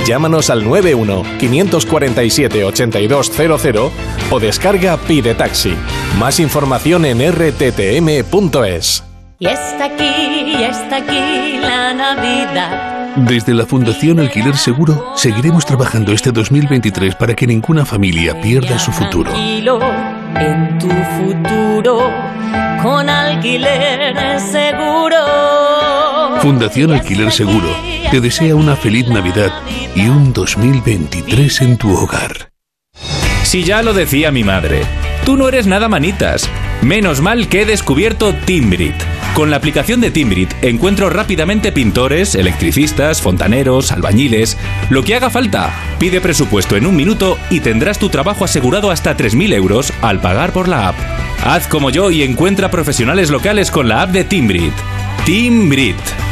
Llámanos al 91-547-8200 o descarga Pide Taxi. Más información en rttm.es. Y está aquí, y está aquí la Navidad. Desde la Fundación Alquiler Seguro seguiremos trabajando este 2023 para que ninguna familia pierda su futuro. En tu futuro con alquiler seguro. Fundación Alquiler Seguro te desea una feliz Navidad y un 2023 en tu hogar. Si ya lo decía mi madre, tú no eres nada manitas. Menos mal que he descubierto Timbrit. Con la aplicación de Timbrit encuentro rápidamente pintores, electricistas, fontaneros, albañiles, lo que haga falta. Pide presupuesto en un minuto y tendrás tu trabajo asegurado hasta 3.000 euros al pagar por la app. Haz como yo y encuentra profesionales locales con la app de Timbrit. Timbrit.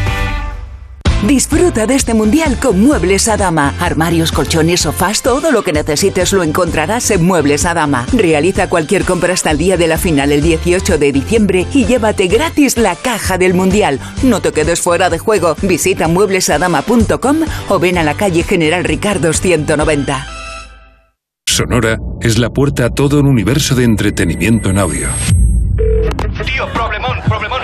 Disfruta de este mundial con Muebles a Dama. Armarios, colchones, sofás, todo lo que necesites lo encontrarás en Muebles a Dama. Realiza cualquier compra hasta el día de la final el 18 de diciembre y llévate gratis la caja del mundial. No te quedes fuera de juego. Visita mueblesadama.com o ven a la calle General Ricardo 190. Sonora es la puerta a todo un universo de entretenimiento en audio. Tío, problemón, problemón.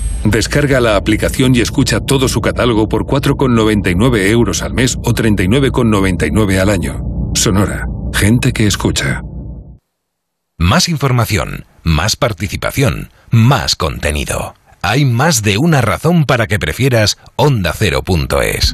Descarga la aplicación y escucha todo su catálogo por 4,99 euros al mes o 39,99 al año. Sonora. Gente que escucha. Más información, más participación, más contenido. Hay más de una razón para que prefieras ondacero.es.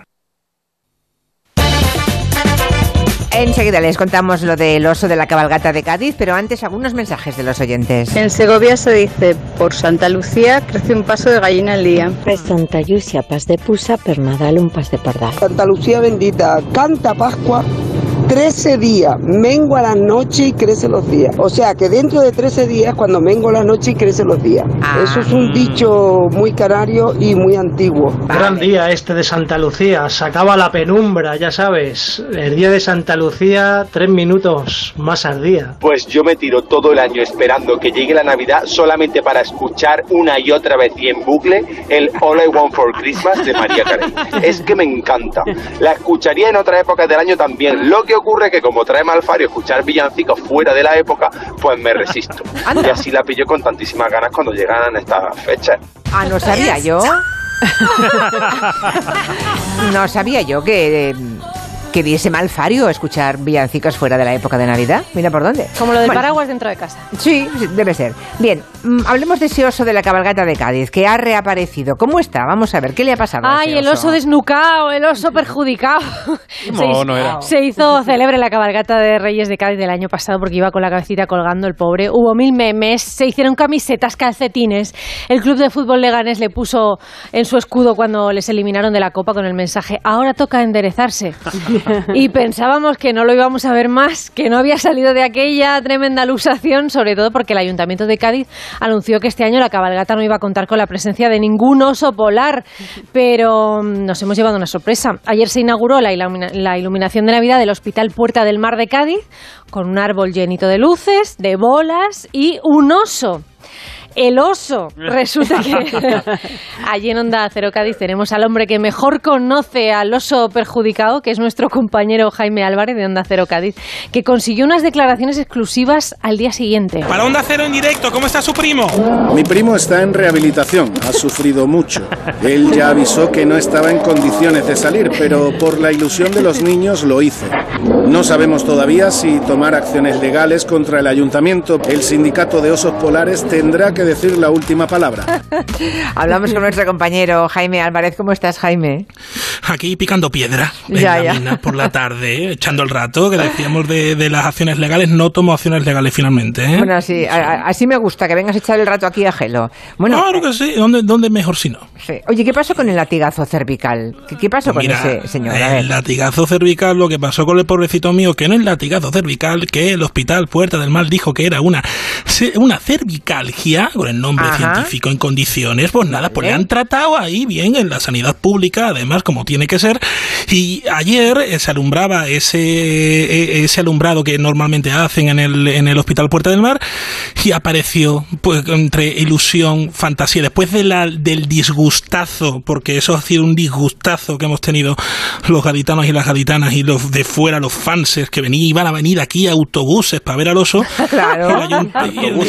Enseguida les contamos lo del oso de la cabalgata de Cádiz, pero antes algunos mensajes de los oyentes. En Segovia se dice, por Santa Lucía crece un paso de gallina al día. Per Santa Llúcia pas de puça, per Nadal un pas de pardal. Santa Lucía bendita, canta Pascua, 13 días, mengua la noche y crece los días. O sea que dentro de 13 días, cuando mengo la noche y crece los días. Eso es un dicho muy canario y muy antiguo. Gran día este de Santa Lucía, se acaba la penumbra, ya sabes. El día de Santa Lucía, tres minutos más al día. Pues yo me tiro todo el año esperando que llegue la Navidad solamente para escuchar una y otra vez y en bucle el All I Want for Christmas de María Carey. [LAUGHS] Es que me encanta. La escucharía en otra época del año también. Lo que ocurre que como trae Malfario escuchar villancicos fuera de la época, pues me resisto. Y así la pillo con tantísimas ganas cuando llegan estas fechas. Ah, no sabía yo. [LAUGHS] no sabía yo que, que diese mal fario escuchar villancicos fuera de la época de Navidad. Mira por dónde. Como lo del Bueno, paraguas dentro de casa. Sí, sí, debe ser. Bien, mm, hablemos de ese oso de la cabalgata de Cádiz, que ha reaparecido. ¿Cómo está? Vamos a ver, ¿qué le ha pasado? a Ay, ese el oso desnucado, el oso perjudicado. [LAUGHS] se, mono hizo, era. se hizo célebre la cabalgata de Reyes de Cádiz del año pasado porque iba con la cabecita colgando el pobre. Hubo mil memes, se hicieron camisetas, calcetines. El club de fútbol Leganés le puso en su escudo cuando les eliminaron de la copa con el mensaje ahora toca enderezarse. [LAUGHS] [LAUGHS] y pensábamos que no lo íbamos a ver más, que no había salido de aquella tremenda luxación, sobre todo porque el Ayuntamiento de Cádiz anunció que este año la cabalgata no iba a contar con la presencia de ningún oso polar, pero mm, nos hemos llevado una sorpresa. Ayer se inauguró la, ilumina- la iluminación de Navidad del Hospital Puerta del Mar de Cádiz con un árbol llenito de luces, de bolas y un oso. El oso. Resulta que [LAUGHS] allí en Onda Cero Cádiz tenemos al hombre que mejor conoce al oso perjudicado, que es nuestro compañero Jaime Álvarez de Onda Cero Cádiz, que consiguió unas declaraciones exclusivas al día siguiente. Para Onda Cero en directo, ¿cómo está su primo? Mi primo está en rehabilitación, ha sufrido mucho. Él ya avisó que no estaba en condiciones de salir, pero por la ilusión de los niños lo hizo. No sabemos todavía si tomar acciones legales contra el ayuntamiento. El sindicato de osos polares tendrá que decir la última palabra. [LAUGHS] Hablamos con nuestro compañero Jaime Álvarez. ¿Cómo estás, Jaime? Aquí picando piedra en Ya, la ya. mina por la [LAUGHS] tarde, echando el rato, que decíamos de, de las acciones legales, no tomo acciones legales finalmente. ¿eh? Bueno, así, a- a- así me gusta, que vengas a echar el rato aquí a Gelo. Bueno, claro que sí, ¿dónde, dónde mejor si no? sí. Oye, ¿qué pasó con el latigazo cervical? ¿Qué, qué pasó con Mira, ese señor? A ver. el latigazo cervical, lo que pasó con el pobrecito mío, que no es latigazo cervical, que el hospital Puerta del Mar dijo que era una, una cervicalgia, con el nombre Ajá. científico en condiciones, pues nada, pues le han tratado ahí bien en la sanidad pública, además como tiene que ser, y ayer eh, se alumbraba ese, eh, ese alumbrado que normalmente hacen en el, en el hospital Puerta del Mar, y apareció, pues entre ilusión, fantasía, después de la, del disgustazo, porque eso ha sido un disgustazo que hemos tenido los gaditanos y las gaditanas y los de fuera, los fanses que venían, iban a venir aquí a autobuses para ver al oso. [LAUGHS] Claro.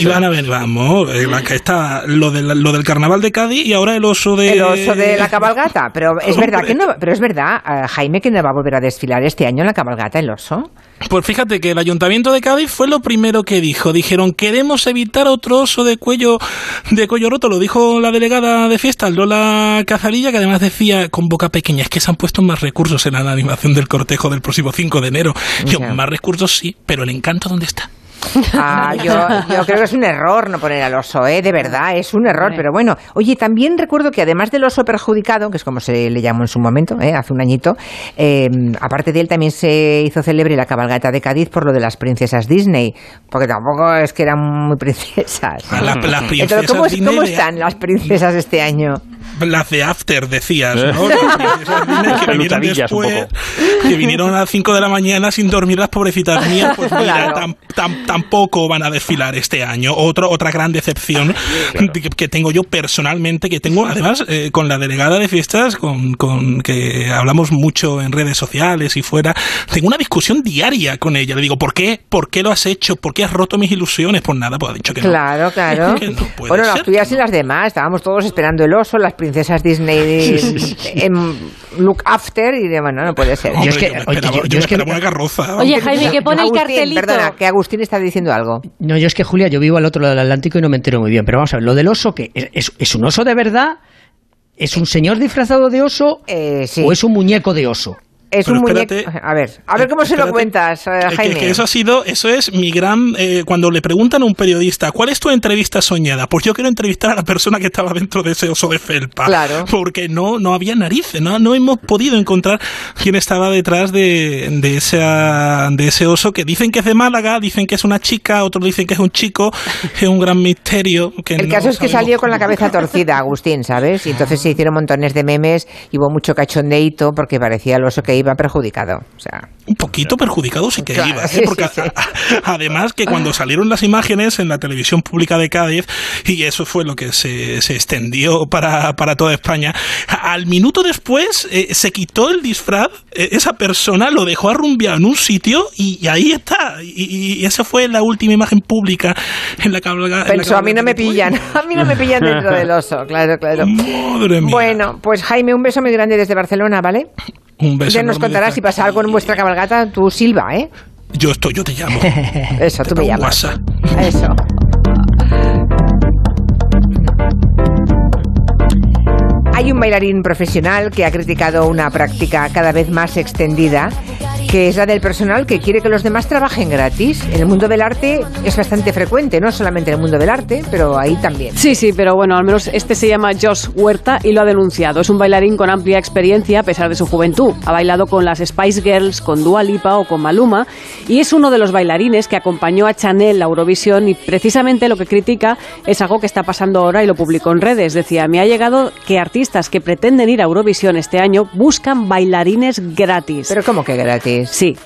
Iban a venir, vamos, la que está lo, del- lo del carnaval de Cádiz y ahora el oso de... El oso de la cabalgata, pero es verdad que no, pero es verdad, eh, Jaime, que no va a volver a desfilar este año en la cabalgata el oso. Pues fíjate que el ayuntamiento de Cádiz fue lo primero que dijo. Dijeron, queremos evitar otro oso de cuello, de cuello roto. Lo dijo la delegada de fiestas, Lola Cazarilla, que además decía con boca pequeña, es que se han puesto más recursos en la animación del cortejo del próximo 5 de enero. Yo, más recursos sí, pero el encanto ¿dónde está? Ah, yo, yo creo que es un error no poner al oso, ¿eh? de verdad, es un error. Pero bueno, oye, también recuerdo que además del oso perjudicado, que es como se le llamó en su momento, ¿eh? hace un añito, eh, aparte de él también se hizo célebre la cabalgata de Cádiz por lo de las princesas Disney, porque tampoco es que eran muy princesas. La- las Entonces, princesas ¿cómo, están las princesas este año? Las de After, decías, ¿Eh? ¿no? Princesas Disney que vinieron después, que vinieron a las 5 de la mañana sin dormir las pobrecitas mías, pues mira, Claro. tam- tam- tampoco van a desfilar este año. Otro, otra gran decepción que, que tengo yo personalmente, que tengo además eh, con la delegada de fiestas, con, con que hablamos mucho en redes sociales y fuera, tengo una discusión diaria con ella. Le digo, ¿por qué? ¿Por qué lo has hecho? ¿Por qué has roto mis ilusiones? Pues nada, pues ha dicho que no. Claro, claro. [LAUGHS] No bueno, las tuyas y las demás. Estábamos todos esperando el oso, las princesas Disney en Look After y de, bueno, no puede ser. Hombre, yo me esperaba- yo me una carroza. Oye, Jaime, que pone el cartelito. Perdona, que Agustín está diciendo algo. No, yo es que Julia, yo vivo al otro lado del Atlántico y no me entero muy bien. Pero vamos a ver, lo del oso, que ¿Es, es, es un oso de verdad? ¿Es un señor disfrazado de oso? ¿O es un muñeco de oso? Es Pero un muñeco. A ver, a ver cómo se lo cuentas, eh, Eh, que- Jaime. Que, eso ha sido, eso es mi gran. eh, cuando le preguntan a un periodista, ¿cuál es tu entrevista soñada? Pues yo quiero entrevistar a la persona que estaba dentro de ese oso de felpa. Claro. Porque no, no había narices, no, no hemos podido encontrar quién estaba detrás de, de, esa, de ese oso que dicen que es de Málaga, dicen que es una chica, otros dicen que es un chico, es un gran misterio. Que El no caso es que salió con la cabeza torcida, [LAUGHS] Agustín, ¿sabes? Y entonces se hicieron montones de memes y hubo mucho cachondeito porque parecía el oso que iba perjudicado. O sea, un poquito perjudicado sí que Claro, iba, ¿eh? sí, porque sí, sí. a- además que cuando salieron las imágenes en la televisión pública de Cádiz, y eso fue lo que se, se extendió para, para toda España, al minuto después eh, se quitó el disfraz, eh, esa persona lo dejó arrumbiado en un sitio y, y ahí está, y, y esa fue la última imagen pública en la cabalgata. pensó, a mí no me pillan, [LAUGHS] a mí no me pillan dentro del oso, claro, claro. Madre mía. Bueno, pues Jaime, un beso muy grande desde Barcelona, ¿vale? Un beso nos contarás si pasa algo en vuestra cabalgata, tú silba, ¿eh? Yo estoy, yo te llamo. [LAUGHS] Eso, te tú me llamas. Eso. Hay un bailarín profesional que ha criticado una práctica cada vez más extendida que es la del personal que quiere que los demás trabajen gratis. En el mundo del arte es bastante frecuente, no solamente en el mundo del arte, pero ahí también. Sí, sí, pero bueno, al menos este se llama Josh Huerta y lo ha denunciado. Es un bailarín con amplia experiencia a pesar de su juventud. Ha bailado con las Spice Girls, con Dua Lipa o con Maluma y es uno de los bailarines que acompañó a Chanel a Eurovisión y precisamente lo que critica es algo que está pasando ahora y lo publicó en redes. Decía, me ha llegado que artistas que pretenden ir a Eurovisión este año buscan bailarines gratis. ¿Pero cómo que gratis? Sí,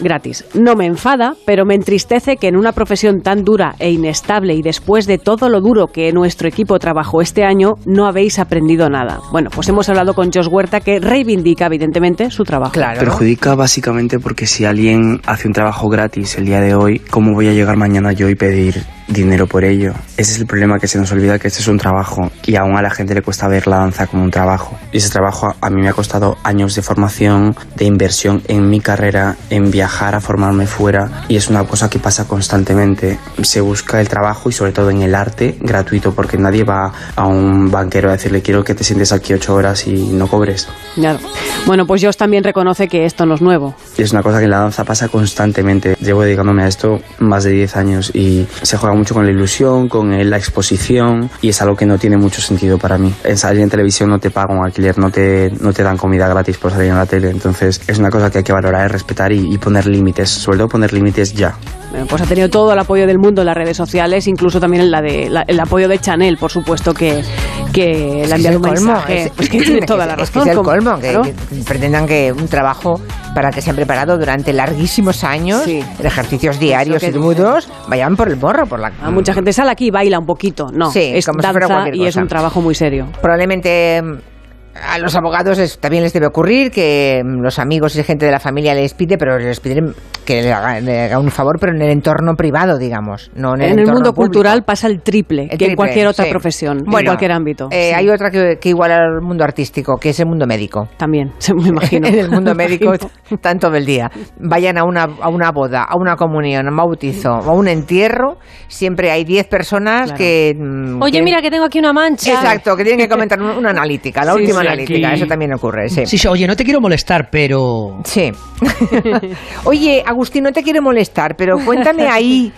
gratis. No me enfada, pero me entristece que en una profesión tan dura e inestable y después de todo lo duro que nuestro equipo trabajó este año, no habéis aprendido nada. Bueno, pues hemos hablado con Josh Huerta que reivindica evidentemente su trabajo. Claro. Perjudica básicamente porque si alguien hace un trabajo gratis el día de hoy, ¿cómo voy a llegar mañana yo y pedir dinero por ello. Ese es el problema que se nos olvida que este es un trabajo y aún a la gente le cuesta ver la danza como un trabajo. Y ese trabajo a mí me ha costado años de formación, de inversión en mi carrera, en viajar a formarme fuera y es una cosa que pasa constantemente. Se busca el trabajo y sobre todo en el arte gratuito porque nadie va a un banquero a decirle quiero que te sientes aquí ocho horas y no cobres. Claro. Bueno, pues Josh también reconoce que esto no es nuevo. Es una cosa que en la danza pasa constantemente. Llevo dedicándome a esto más de 10 años y se juega mucho con la ilusión, con la exposición y es algo que no tiene mucho sentido para mí. En salir en televisión no te pagan alquiler, no te, no te dan comida gratis por salir en la tele. Entonces es una cosa que hay que valorar, respetar y, poner límites, sobre todo poner límites ya. Pues ha tenido todo el apoyo del mundo en las redes sociales, incluso también la de, el apoyo de Chanel, por supuesto, que, que le ha enviado un mensaje. Es, que tiene toda la razón. Es, el colmo, que, pretendan que un trabajo para que se han preparado durante larguísimos años, de ejercicios diarios y mudos, vayan por el morro, por la... A mucha gente sale aquí y baila un poquito. No, es danza y es un trabajo muy serio. Probablemente a los abogados también les debe ocurrir que mm, los amigos y gente de la familia les pide, pero les piden que le haga, un favor, pero en el entorno privado, digamos, no en el, en el mundo cultural pasa el triple que en cualquier otra profesión, en cualquier ámbito. Eh, hay otra que, que, iguala al mundo artístico, que es el mundo médico. También, se [LAUGHS] me [LAUGHS] imagino. en el mundo médico [LAUGHS] tanto del día. Vayan a una, a una boda, a una comunión, a un bautizo, a un entierro, siempre hay 10 personas que... Mm, Oye, mira que tengo aquí una mancha. Exacto, que tienen que comentar una analítica, la última analítica, eso también ocurre, sí. Sí, oye, no te quiero molestar, pero... Sí. [LAUGHS] oye, Agustín, no te quiero molestar, pero cuéntame [LAUGHS] ahí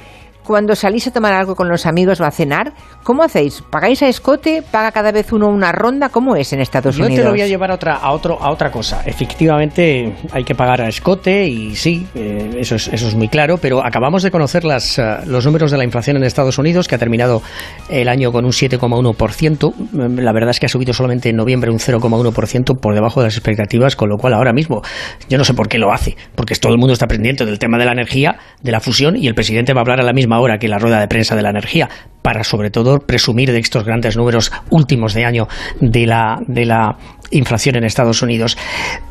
cuando salís a tomar algo con los amigos o a cenar, ¿cómo hacéis? ¿Pagáis a escote? ¿Paga cada vez uno una ronda? ¿Cómo es en Estados Unidos? Yo te lo voy a llevar a otra, a otro, a otra cosa. Efectivamente, hay que pagar a escote y sí, eh, eso, es, eso es muy claro, pero acabamos de conocer las, eh, los números de la inflación en Estados Unidos, que ha terminado el año con un 7,1%. La verdad es que ha subido solamente en noviembre un 0,1% por debajo de las expectativas, con lo cual ahora mismo yo no sé por qué lo hace, porque todo el mundo está pendiente del tema de la energía, de la fusión, y el presidente va a hablar a la misma ahora que la rueda de prensa de la energía, para sobre todo presumir de estos grandes números últimos de año de la, de la inflación en Estados Unidos.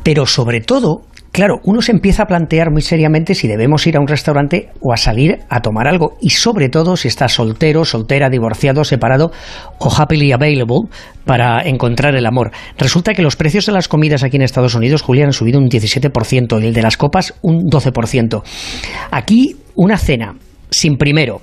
Pero sobre todo, claro, uno se empieza a plantear muy seriamente si debemos ir a un restaurante o a salir a tomar algo. Y sobre todo si está soltero, soltera, divorciado, separado o happily available para encontrar el amor. Resulta que los precios de las comidas aquí en Estados Unidos, Julián, han subido un 17% y el de las copas un 12%. Aquí una cena sin primero,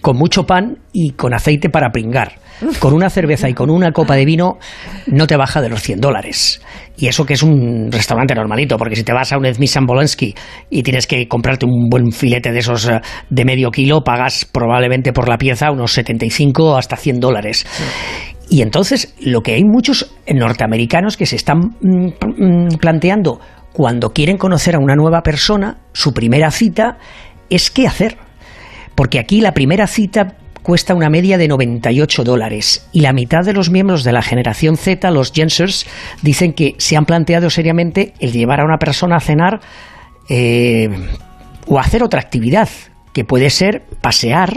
con mucho pan y con aceite para pringar. Con una cerveza y con una copa de vino no te baja de los 100 dólares. Y eso que es un restaurante normalito, porque si te vas a un Edmi Bolensky y tienes que comprarte un buen filete de esos eh, de medio kilo, pagas probablemente por la pieza unos 75 hasta 100 dólares. Y entonces lo que hay muchos norteamericanos que se están mm, mm, planteando cuando quieren conocer a una nueva persona, su primera cita es qué hacer porque aquí la primera cita cuesta una media de 98 dólares y la mitad de los miembros de la generación Z, los Gensers, dicen que se han planteado seriamente el llevar a una persona a cenar eh, o hacer otra actividad, que puede ser pasear,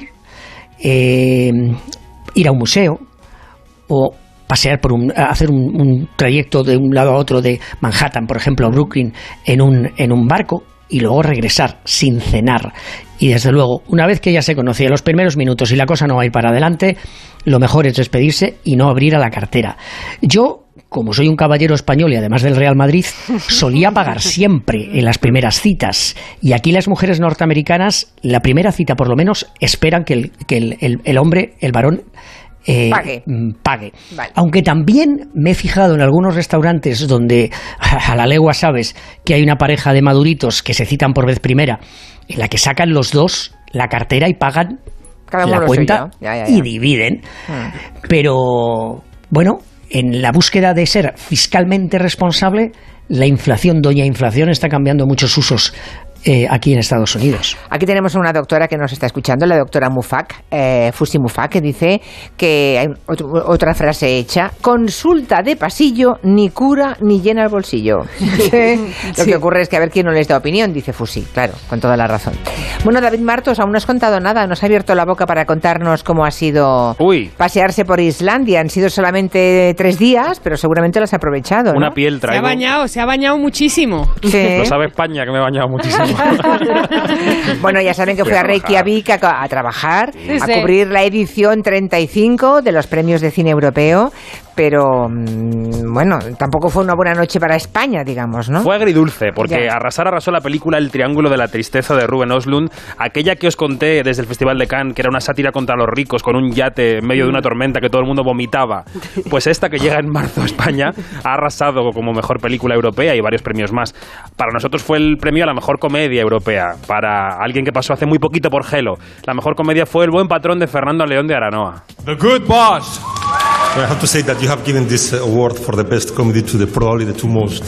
eh, ir a un museo o pasear por un, hacer un, un, trayecto de un lado a otro de Manhattan, por ejemplo, a Brooklyn, en un, en un barco y luego regresar sin cenar. Y desde luego, una vez que ya se conocía los primeros minutos y la cosa no va a ir para adelante, lo mejor es despedirse y no abrir a la cartera. Yo como soy un caballero español y además del Real Madrid, [LAUGHS] solía pagar siempre en las primeras citas. Y aquí las mujeres norteamericanas, la primera cita por lo menos, esperan que el, que el, el hombre, el varón, eh, Pague. mm, pague. Vale. Aunque también me he fijado en algunos restaurantes donde [LAUGHS] a la legua sabes que hay una pareja de maduritos que se citan por vez primera, en la que sacan los dos la cartera y pagan Cada la cuenta suyo. Ya, ya, y dividen. Mm. Pero bueno, en la búsqueda de ser fiscalmente responsable, la inflación, doña inflación, está cambiando muchos usos eh, aquí en Estados Unidos. Aquí tenemos a una doctora que nos está escuchando, la doctora Mufak, eh, Fusi Mufak, que dice que hay ot- otra frase hecha, consulta de pasillo, ni cura ni llena el bolsillo. [LAUGHS] Lo que ocurre es que a ver quién no les da opinión, dice Fusi, claro, con toda la razón. Bueno, David Martos, aún no has contado nada, nos ha abierto la boca para contarnos cómo ha sido pasearse por Islandia. Han sido solamente tres días, pero seguramente lo has aprovechado. ¿no? Una piel Se ha traigo. bañado, se ha bañado muchísimo. Sí. Lo sabe España, que me he bañado muchísimo. [LAUGHS] [LAUGHS] Bueno, ya saben que fue a Reykjavik a, a trabajar, Sí, a sí. cubrir la edición 35 de los premios de cine europeo, pero mm, bueno, tampoco fue una buena noche para España, digamos, ¿no? Fue agridulce, porque Ya. arrasar arrasó la película El Triángulo de la Tristeza de Ruben Oslund, aquella que os conté desde el Festival de Cannes, que era una sátira contra los ricos, con un yate en medio de una tormenta que todo el mundo vomitaba. Pues esta que llega en marzo a España ha arrasado como mejor película europea y varios premios más. Para nosotros fue el premio a la mejor comedia europea, para alguien que pasó hace muy poquito por Gelo. La mejor comedia fue El buen patrón de Fernando León de Aranoa. The Good Boss. I have to say that you have given this award for the best comedy to the probably the two most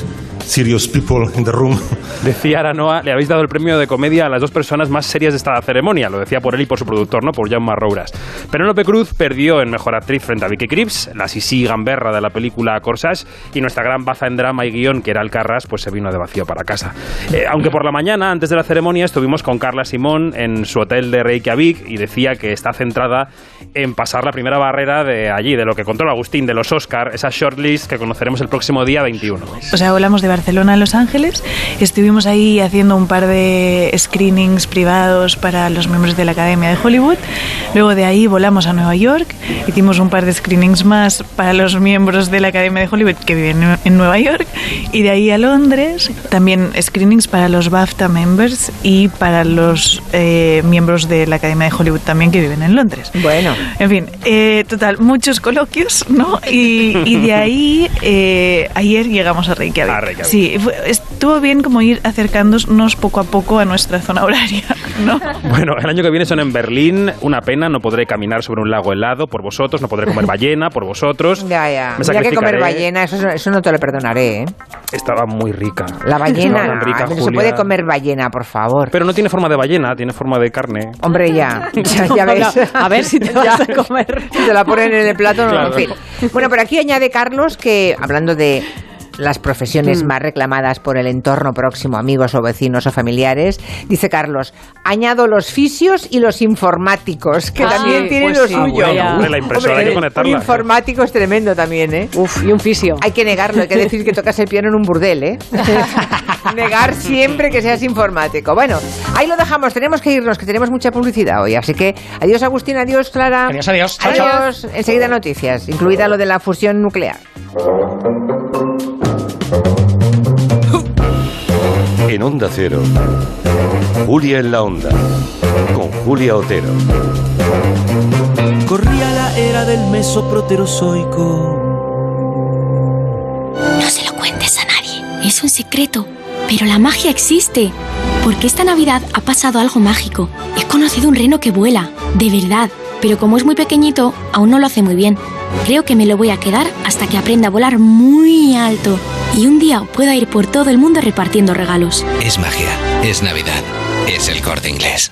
serious people in the room. Decía Aranoa, le habéis dado el premio de comedia a las dos personas más serias de esta ceremonia. Lo decía por él y por su productor, ¿no? Por Jaume Rouras. Penélope Cruz perdió en Mejor Actriz frente a Vicky Krieps, la Sisi Gamberra de la película Corsage, y nuestra gran baza en drama y guion, que era Alcarras, pues se vino de vacío para casa. Eh, aunque por la mañana, antes de la ceremonia, estuvimos con Carla Simón en su hotel de Reykjavik y decía que está centrada en pasar la primera barrera de allí, de lo que contó Agustín, de los Oscar, esa shortlist que conoceremos el próximo día 21. O sea, volamos de Barcelona a Los Ángeles. Estuvimos ahí haciendo un par de screenings privados para los miembros de la Academia de Hollywood. Luego de ahí volamos a Nueva York. Hicimos un par de screenings más para los miembros de la Academia de Hollywood que viven en- Nueva York. Y de ahí a Londres. También screenings para los BAFTA members y para los eh, miembros de la Academia de Hollywood también que viven en Londres. Bueno. En fin, eh, total, muchos coloquios, ¿no? Y, y de ahí, eh, ayer llegamos a Reykjavik. A Reykjavik. Sí, fue- estuvo bien como ir acercándonos poco a poco a nuestra zona horaria, [LAUGHS] ¿no? Bueno, el año que viene son en Berlín. Una pena, no podré caminar sobre un lago helado por vosotros, no podré comer [LAUGHS] ballena por vosotros. Ya, ya. Me Mira que comer ballena, eso, eso no te lo perdonaré, ¿eh? Estaba muy rica. La ballena, Estaba tan rica, no, no se puede comer ballena, por favor. Pero no tiene forma de ballena, tiene forma de carne. Hombre, ya, [LAUGHS] ya, ya ves. A ver si te vas a comer. Si te la ponen en el plato, no, Claro. en fin. Bueno, pero aquí añade Carlos que, hablando de las profesiones Mm. más reclamadas por el entorno próximo, amigos o vecinos o familiares, dice Carlos, añado los fisios y los informáticos, que Ah, también sí, tienen pues lo sí. suyo. Ah, bueno, hombre, la impresora hay que un informático es tremendo también, ¿eh? Uf, y un fisio. Hay que negarlo, hay que decir que tocas el piano en un burdel, ¿eh? [LAUGHS] Negar siempre que seas informático. Bueno, ahí lo dejamos, tenemos que irnos, que tenemos mucha publicidad hoy. Así que adiós Agustín, adiós Clara. Adiós, adiós. Chao, chao. Adiós. Enseguida noticias, incluida lo de la fusión nuclear. En Onda Cero, Julia en la Onda, con Julia Otero. Corría la era del mesoproterozoico. No se lo cuentes a nadie, es un secreto. Pero la magia existe, porque esta Navidad ha pasado algo mágico. He conocido un reno que vuela, de verdad, pero como es muy pequeñito, aún no lo hace muy bien. Creo que me lo voy a quedar hasta que aprenda a volar muy alto y un día pueda ir por todo el mundo repartiendo regalos. Es magia, es Navidad, es el corte inglés.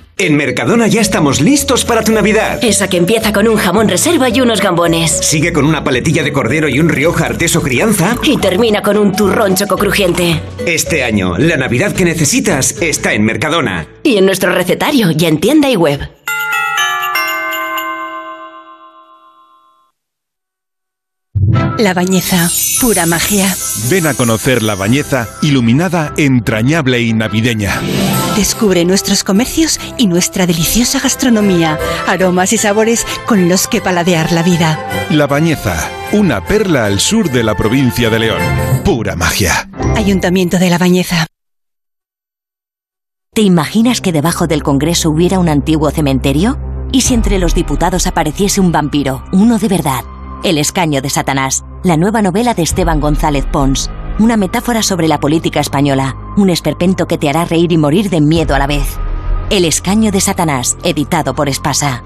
En Mercadona ya estamos listos para tu Navidad. Esa que empieza con un jamón reserva y unos gambones. Sigue con una paletilla de cordero y un Rioja Arteso Crianza. Y termina con un turrón choco crujiente. Este año, la Navidad que necesitas está en Mercadona. Y en nuestro recetario y en tienda y web. La Bañeza, pura magia. Ven a conocer La Bañeza, iluminada, entrañable y navideña. Descubre nuestros comercios y nuestra deliciosa gastronomía, aromas y sabores con los que paladear la vida. La Bañeza, una perla al sur de la provincia de León. Pura magia. Ayuntamiento de La Bañeza. ¿Te imaginas que debajo del Congreso hubiera un antiguo cementerio? ¿Y si entre los diputados apareciese un vampiro, uno de verdad? El escaño de Satanás, la nueva novela de Esteban González Pons. Una metáfora sobre la política española, un esperpento que te hará reír y morir de miedo a la vez. El escaño de Satanás, editado por Espasa.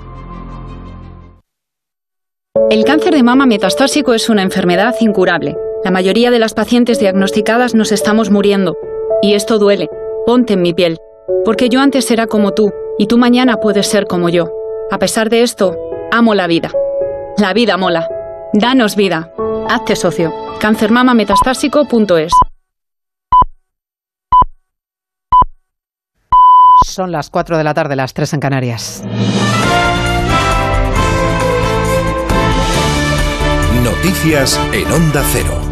El cáncer de mama metastásico es una enfermedad incurable. La mayoría de las pacientes diagnosticadas nos estamos muriendo. Y esto duele. Ponte en mi piel. Porque yo antes era como tú, y tú mañana puedes ser como yo. A pesar de esto, amo la vida. La vida mola. Danos vida. Hazte socio. Cancermamametastásico.es Son las 4 de la tarde, las 3 en Canarias. Noticias en Onda Cero.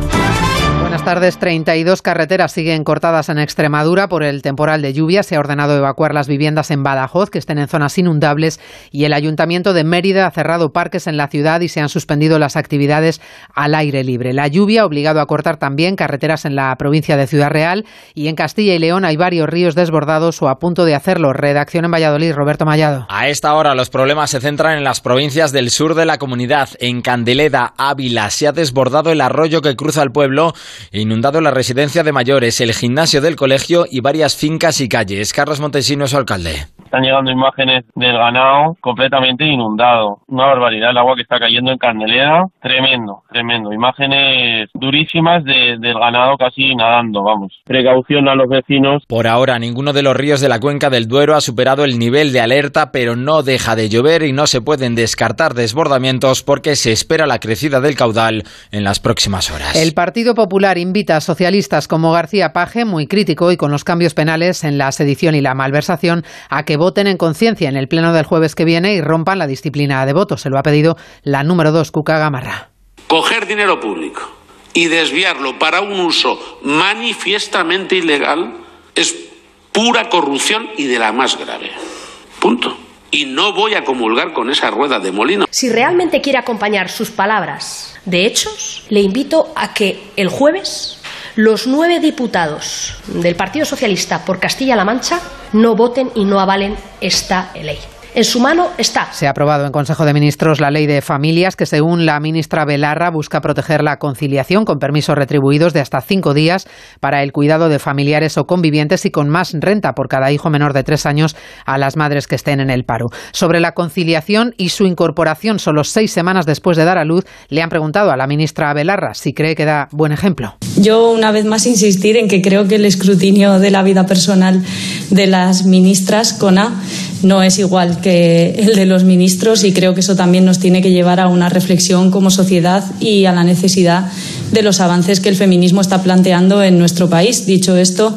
Buenas tardes. 32 carreteras siguen cortadas en Extremadura por el temporal de lluvia. Se ha ordenado evacuar las viviendas en Badajoz, que estén en zonas inundables, y el Ayuntamiento de Mérida ha cerrado parques en la ciudad y se han suspendido las actividades al aire libre. La lluvia ha obligado a cortar también carreteras en la provincia de Ciudad Real y en Castilla y León hay varios ríos desbordados o a punto de hacerlo. Redacción en Valladolid, Roberto Mallado. A esta hora los problemas se centran en las provincias del sur de la comunidad. En Candeleda, Ávila, se ha desbordado el arroyo que cruza el pueblo inundado la residencia de mayores, el gimnasio del colegio y varias fincas y calles. Carlos Montesino es alcalde. Están llegando imágenes del ganado completamente inundado. Una barbaridad el agua que está cayendo en Candelera. Tremendo, tremendo. Imágenes durísimas de, del ganado casi nadando, vamos. Precaución a los vecinos. Por ahora, ninguno de los ríos de la cuenca del Duero ha superado el nivel de alerta, pero no deja de llover y no se pueden descartar desbordamientos porque se espera la crecida del caudal en las próximas horas. El Partido Popular invita a socialistas como García Paje, muy crítico y con los cambios penales en la sedición y la malversación, a que voten en conciencia en el pleno del jueves que viene y rompan la disciplina de voto. Se lo ha pedido la número dos, Cuca Gamarra. Coger dinero público y desviarlo para un uso manifiestamente ilegal es pura corrupción y de la más grave. Punto. Y no voy a comulgar con esa rueda de molino. Si realmente quiere acompañar sus palabras de hechos, le invito a que el jueves los nueve diputados del Partido Socialista por Castilla-La Mancha no voten y no avalen esta ley. En su mano está. Se ha aprobado en Consejo de Ministros la ley de familias que, según la ministra Belarra, busca proteger la conciliación con permisos retribuidos de hasta cinco días para el cuidado de familiares o convivientes y con más renta por cada hijo menor de tres años a las madres que estén en el paro. Sobre la conciliación y su incorporación solo seis semanas después de dar a luz, le han preguntado a la ministra Belarra si cree que da buen ejemplo. Yo, una vez más, insistir en que creo que el escrutinio de la vida personal de las ministras, CONA, no es igual que el de los ministros y creo que eso también nos tiene que llevar a una reflexión como sociedad y a la necesidad de los avances que el feminismo está planteando en nuestro país. Dicho esto,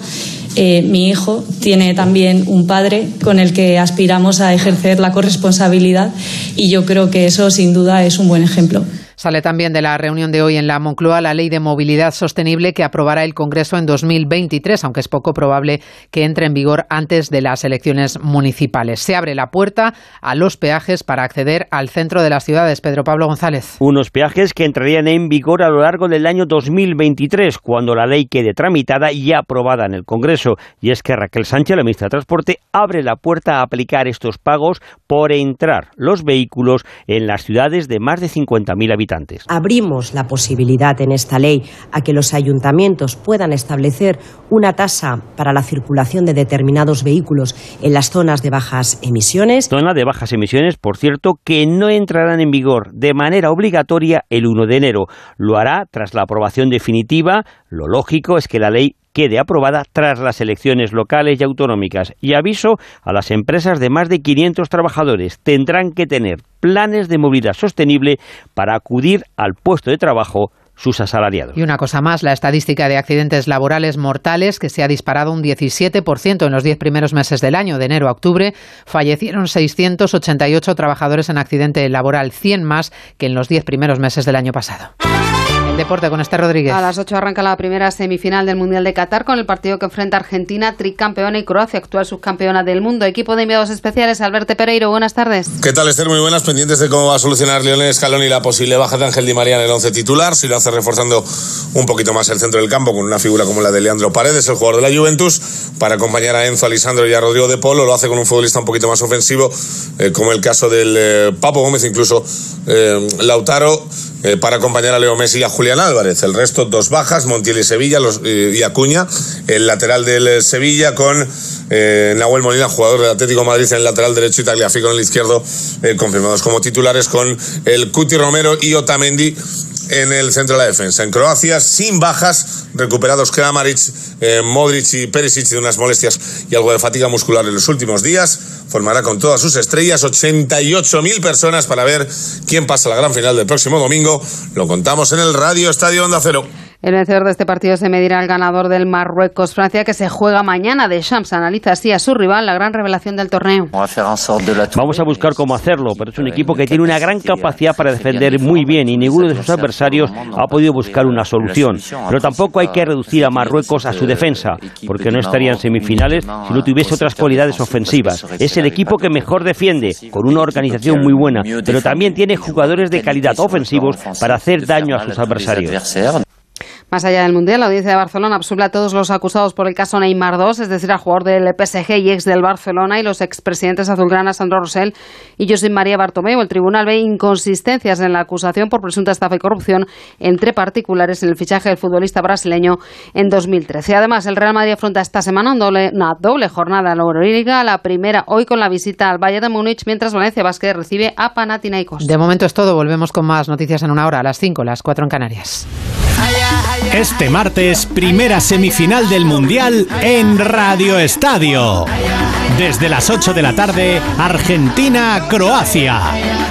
eh, mi hijo tiene también un padre con el que aspiramos a ejercer la corresponsabilidad y yo creo que eso sin duda es un buen ejemplo. Sale también de la reunión de hoy en la Moncloa la ley de movilidad sostenible que aprobará el Congreso en 2023, aunque es poco probable que entre en vigor antes de las elecciones municipales. Se abre la puerta a los peajes para acceder al centro de las ciudades. Pedro Pablo González. Unos peajes que entrarían en vigor a lo largo del año 2023, cuando la ley quede tramitada y aprobada en el Congreso. Y es que Raquel Sánchez, la ministra de Transporte, abre la puerta a aplicar estos pagos por entrar los vehículos en las ciudades de más de 50.000 habitantes. Abrimos la posibilidad en esta ley a que los ayuntamientos puedan establecer una tasa para la circulación de determinados vehículos en las zonas de bajas emisiones. Zona de bajas emisiones, por cierto, que no entrarán en vigor de manera obligatoria el 1 de enero. Lo hará tras la aprobación definitiva. Lo lógico es que la ley quede aprobada tras las elecciones locales y autonómicas. Y aviso a las empresas de más de 500 trabajadores, tendrán que tener planes de movilidad sostenible para acudir al puesto de trabajo sus asalariados. Y una cosa más, la estadística de accidentes laborales mortales, que se ha disparado un 17% en los 10 primeros meses del año, de enero a octubre, fallecieron 688 trabajadores en accidente laboral, 100 más que en los 10 primeros meses del año pasado deporte con Esther Rodríguez. A las 8 arranca la primera semifinal del Mundial de Qatar con el partido que enfrenta Argentina, tricampeona y Croacia, actual subcampeona del mundo. Equipo de enviados especiales, Alberto Pereiro, buenas tardes. ¿Qué tal, Esther? Muy buenas. Pendientes de cómo va a solucionar Lionel Scaloni la posible baja de Ángel Di María en el once titular. Si lo hace reforzando un poquito más el centro del campo con una figura como la de Leandro Paredes, el jugador de la Juventus, para acompañar a Enzo Alisandro y a Rodrigo de Polo. Lo hace con un futbolista un poquito más ofensivo, eh, como el caso del eh, Papo Gómez, incluso eh, Lautaro eh, para acompañar a Leo Messi y a Julián Álvarez. El resto, dos bajas, Montiel y Sevilla los, eh, y Acuña, el lateral del eh, Sevilla con Nahuel Molina, jugador del Atlético Madrid en el lateral derecho y Tagliafico en el izquierdo, confirmados como titulares con el Cuti Romero y Otamendi en el centro de la defensa. En Croacia, sin bajas, recuperados Kramaric, Modric y Perisic de unas molestias y algo de fatiga muscular en los últimos días formará con todas sus estrellas 88.000 personas para ver quién pasa la gran final del próximo domingo. Lo contamos en el Radio Estadio Onda Cero. El vencedor de este partido se medirá al ganador del Marruecos-Francia que se juega mañana. De Champs analiza así a su rival la gran revelación del torneo. Vamos a buscar cómo hacerlo, pero es un equipo que tiene una gran capacidad para defender muy bien y ninguno de sus adversarios ha podido buscar una solución. Pero tampoco hay que reducir a Marruecos a su defensa, porque no estaría en semifinales si no tuviese otras cualidades ofensivas. Es el equipo que mejor defiende, con una organización muy buena, pero también tiene jugadores de calidad ofensivos para hacer daño a sus adversarios. Más allá del Mundial, la audiencia de Barcelona absuelve a todos los acusados por el caso Neymar II, es decir, al jugador del PSG y ex del Barcelona y los expresidentes azulgrana Sandro Rosell y José María Bartomeu. El tribunal ve inconsistencias en la acusación por presunta estafa y corrupción entre particulares en el fichaje del futbolista brasileño en 2013. Además, el Real Madrid afronta esta semana una doble jornada en la Euroliga, la primera hoy con la visita al Bayern de Múnich, mientras Valencia Vázquez recibe a Panathinaikos. De momento es todo, volvemos con más noticias en una hora, a las 5, las 4 en Canarias. Este martes, primera semifinal del Mundial en Radio Estadio. Desde las 8 de la tarde, Argentina-Croacia.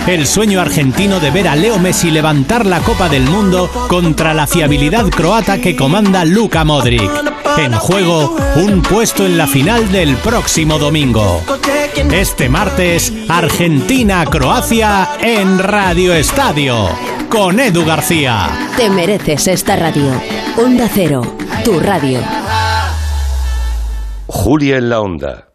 El sueño argentino de ver a Leo Messi levantar la Copa del Mundo contra la fiabilidad croata que comanda Luka Modric. En juego, un puesto en la final del próximo domingo. Este martes, Argentina-Croacia en Radio Estadio con Edu García. Te mereces esta radio. Onda Cero, tu radio. Julia en la Onda.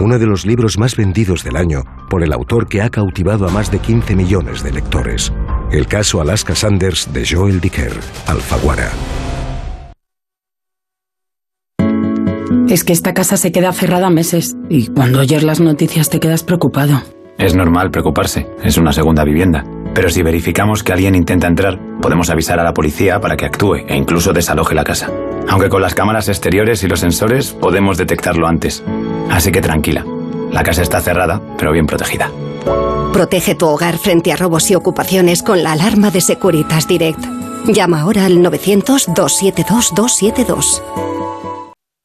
uno de los libros más vendidos del año por el autor que ha cautivado a más de 15 millones de lectores. El caso Alaska Sanders de Joel Dicker, Alfaguara. Es que esta casa se queda cerrada meses y cuando oyes las noticias te quedas preocupado. Es normal preocuparse, es una segunda vivienda. Pero si verificamos que alguien intenta entrar, podemos avisar a la policía para que actúe e incluso desaloje la casa. Aunque con las cámaras exteriores y los sensores podemos detectarlo antes. Así que tranquila, la casa está cerrada, pero bien protegida. Protege tu hogar frente a robos y ocupaciones con la alarma de Securitas Direct. Llama ahora al 900-272-272.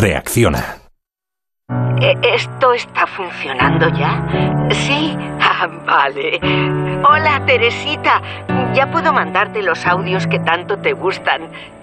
Reacciona. Eh, ¿Esto está funcionando ya? Sí. [LAUGHS] Ah, vale. Hola, Teresita. Ya puedo mandarte los audios que tanto te gustan.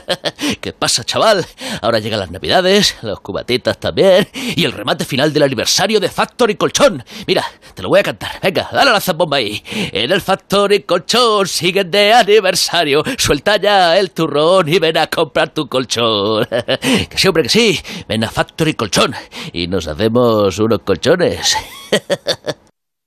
[LAUGHS] ¿Qué pasa, chaval? Ahora llegan las navidades, los cubatitas también, y el remate final del aniversario de Factory Colchón. Mira, te lo voy a cantar. Venga, dale la zambomba ahí. En el Factory Colchón siguen de aniversario. Suelta ya el turrón y ven a comprar tu colchón. [LAUGHS] que sí, hombre, que sí. Ven a Factory Colchón y nos hacemos unos colchones. [LAUGHS]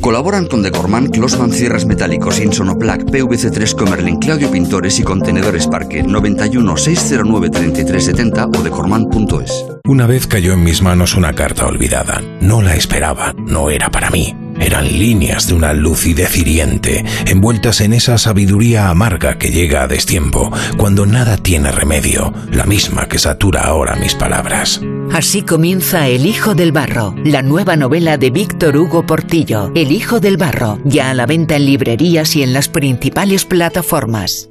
Colaboran con Decorman, Closman Cierres Metálicos, Insonoplac, PVC3 Comerlin, Claudio Pintores y Contenedores Parque 91 609 3370 o decorman.es. Una vez cayó en mis manos una carta olvidada. No la esperaba, no era para mí. Eran líneas de una lucidez hiriente, envueltas en esa sabiduría amarga que llega a destiempo, cuando nada tiene remedio, la misma que satura ahora mis palabras. Así comienza El Hijo del Barro, la nueva novela de Víctor Hugo Portillo. El Hijo del Barro, ya a la venta en librerías y en las principales plataformas.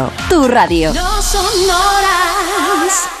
Tu radio. No son horas.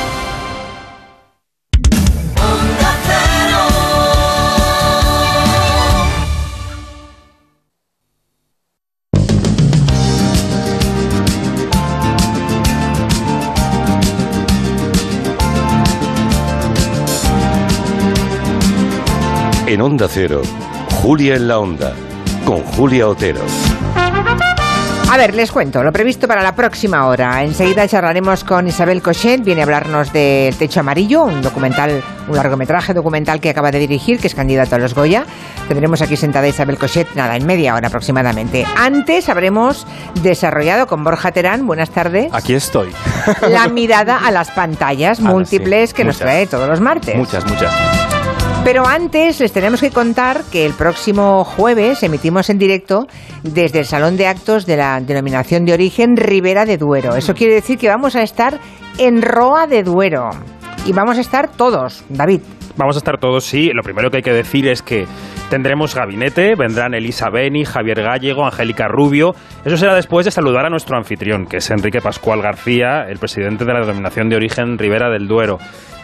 En Onda Cero, Julia en la Onda, con Julia Otero. A ver, les cuento lo previsto para la próxima hora. Enseguida charlaremos con Isabel Cochet, viene a hablarnos del Techo Amarillo, un documental, un largometraje documental que acaba de dirigir, que es candidato a los Goya. Tendremos aquí sentada Isabel Cochet, nada, en media hora aproximadamente. Antes habremos desarrollado con Borja Terán, buenas tardes. Aquí estoy. La mirada a las pantallas Ahora múltiples sí, que nos trae todos los martes. Muchas, muchas. Pero antes les tenemos que contar que el próximo jueves emitimos en directo desde el Salón de Actos de la denominación de origen Ribera de Duero. Eso quiere decir que vamos a estar en Roa de Duero. Y vamos a estar todos, David. Vamos a estar todos, sí. Lo primero que hay que decir es que tendremos gabinete, vendrán Elisa Beni, Javier Gallego, Angélica Rubio. Eso será después de saludar a nuestro anfitrión, que es Enrique Pascual García, el presidente de la denominación de origen Ribera del Duero.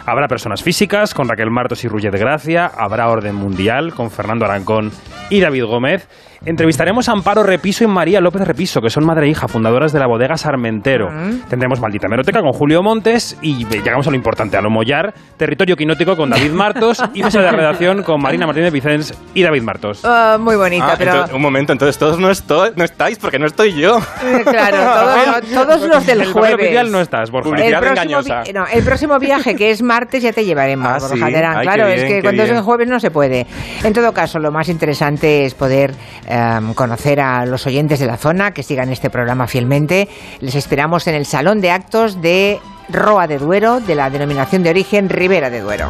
Habrá personas físicas con Raquel Martos y de Gracia, habrá orden mundial con Fernando Arancón y David Gómez. Entrevistaremos a Amparo Repiso y María López Repiso, que son madre e hija, fundadoras de la bodega Sarmentero. Tendremos Maldita Meroteca con Julio Montes y llegamos a lo importante, a lo mollar, territorio quinótico con David Martos y mesa de redacción con Marina Martínez Vicens y David Martos. Ah, muy bonita, Ah, pero... entonces, un momento, entonces todos no, esto- no estáis porque no estoy yo. Eh, Claro, [LAUGHS] todos, todos los del El oficial jueves. no estás, Borja. El Publicidad engañosa. no, el próximo viaje, que es martes, ya te llevaremos, Ah, Borja sí. Terán. Ay, Claro, es que cuando es bien. en jueves no se puede. En todo caso, lo más interesante es poder em, conocer a los oyentes de la zona que sigan este programa fielmente. Les esperamos en el Salón de Actos de Roa de Duero, de la denominación de origen Ribera de Duero.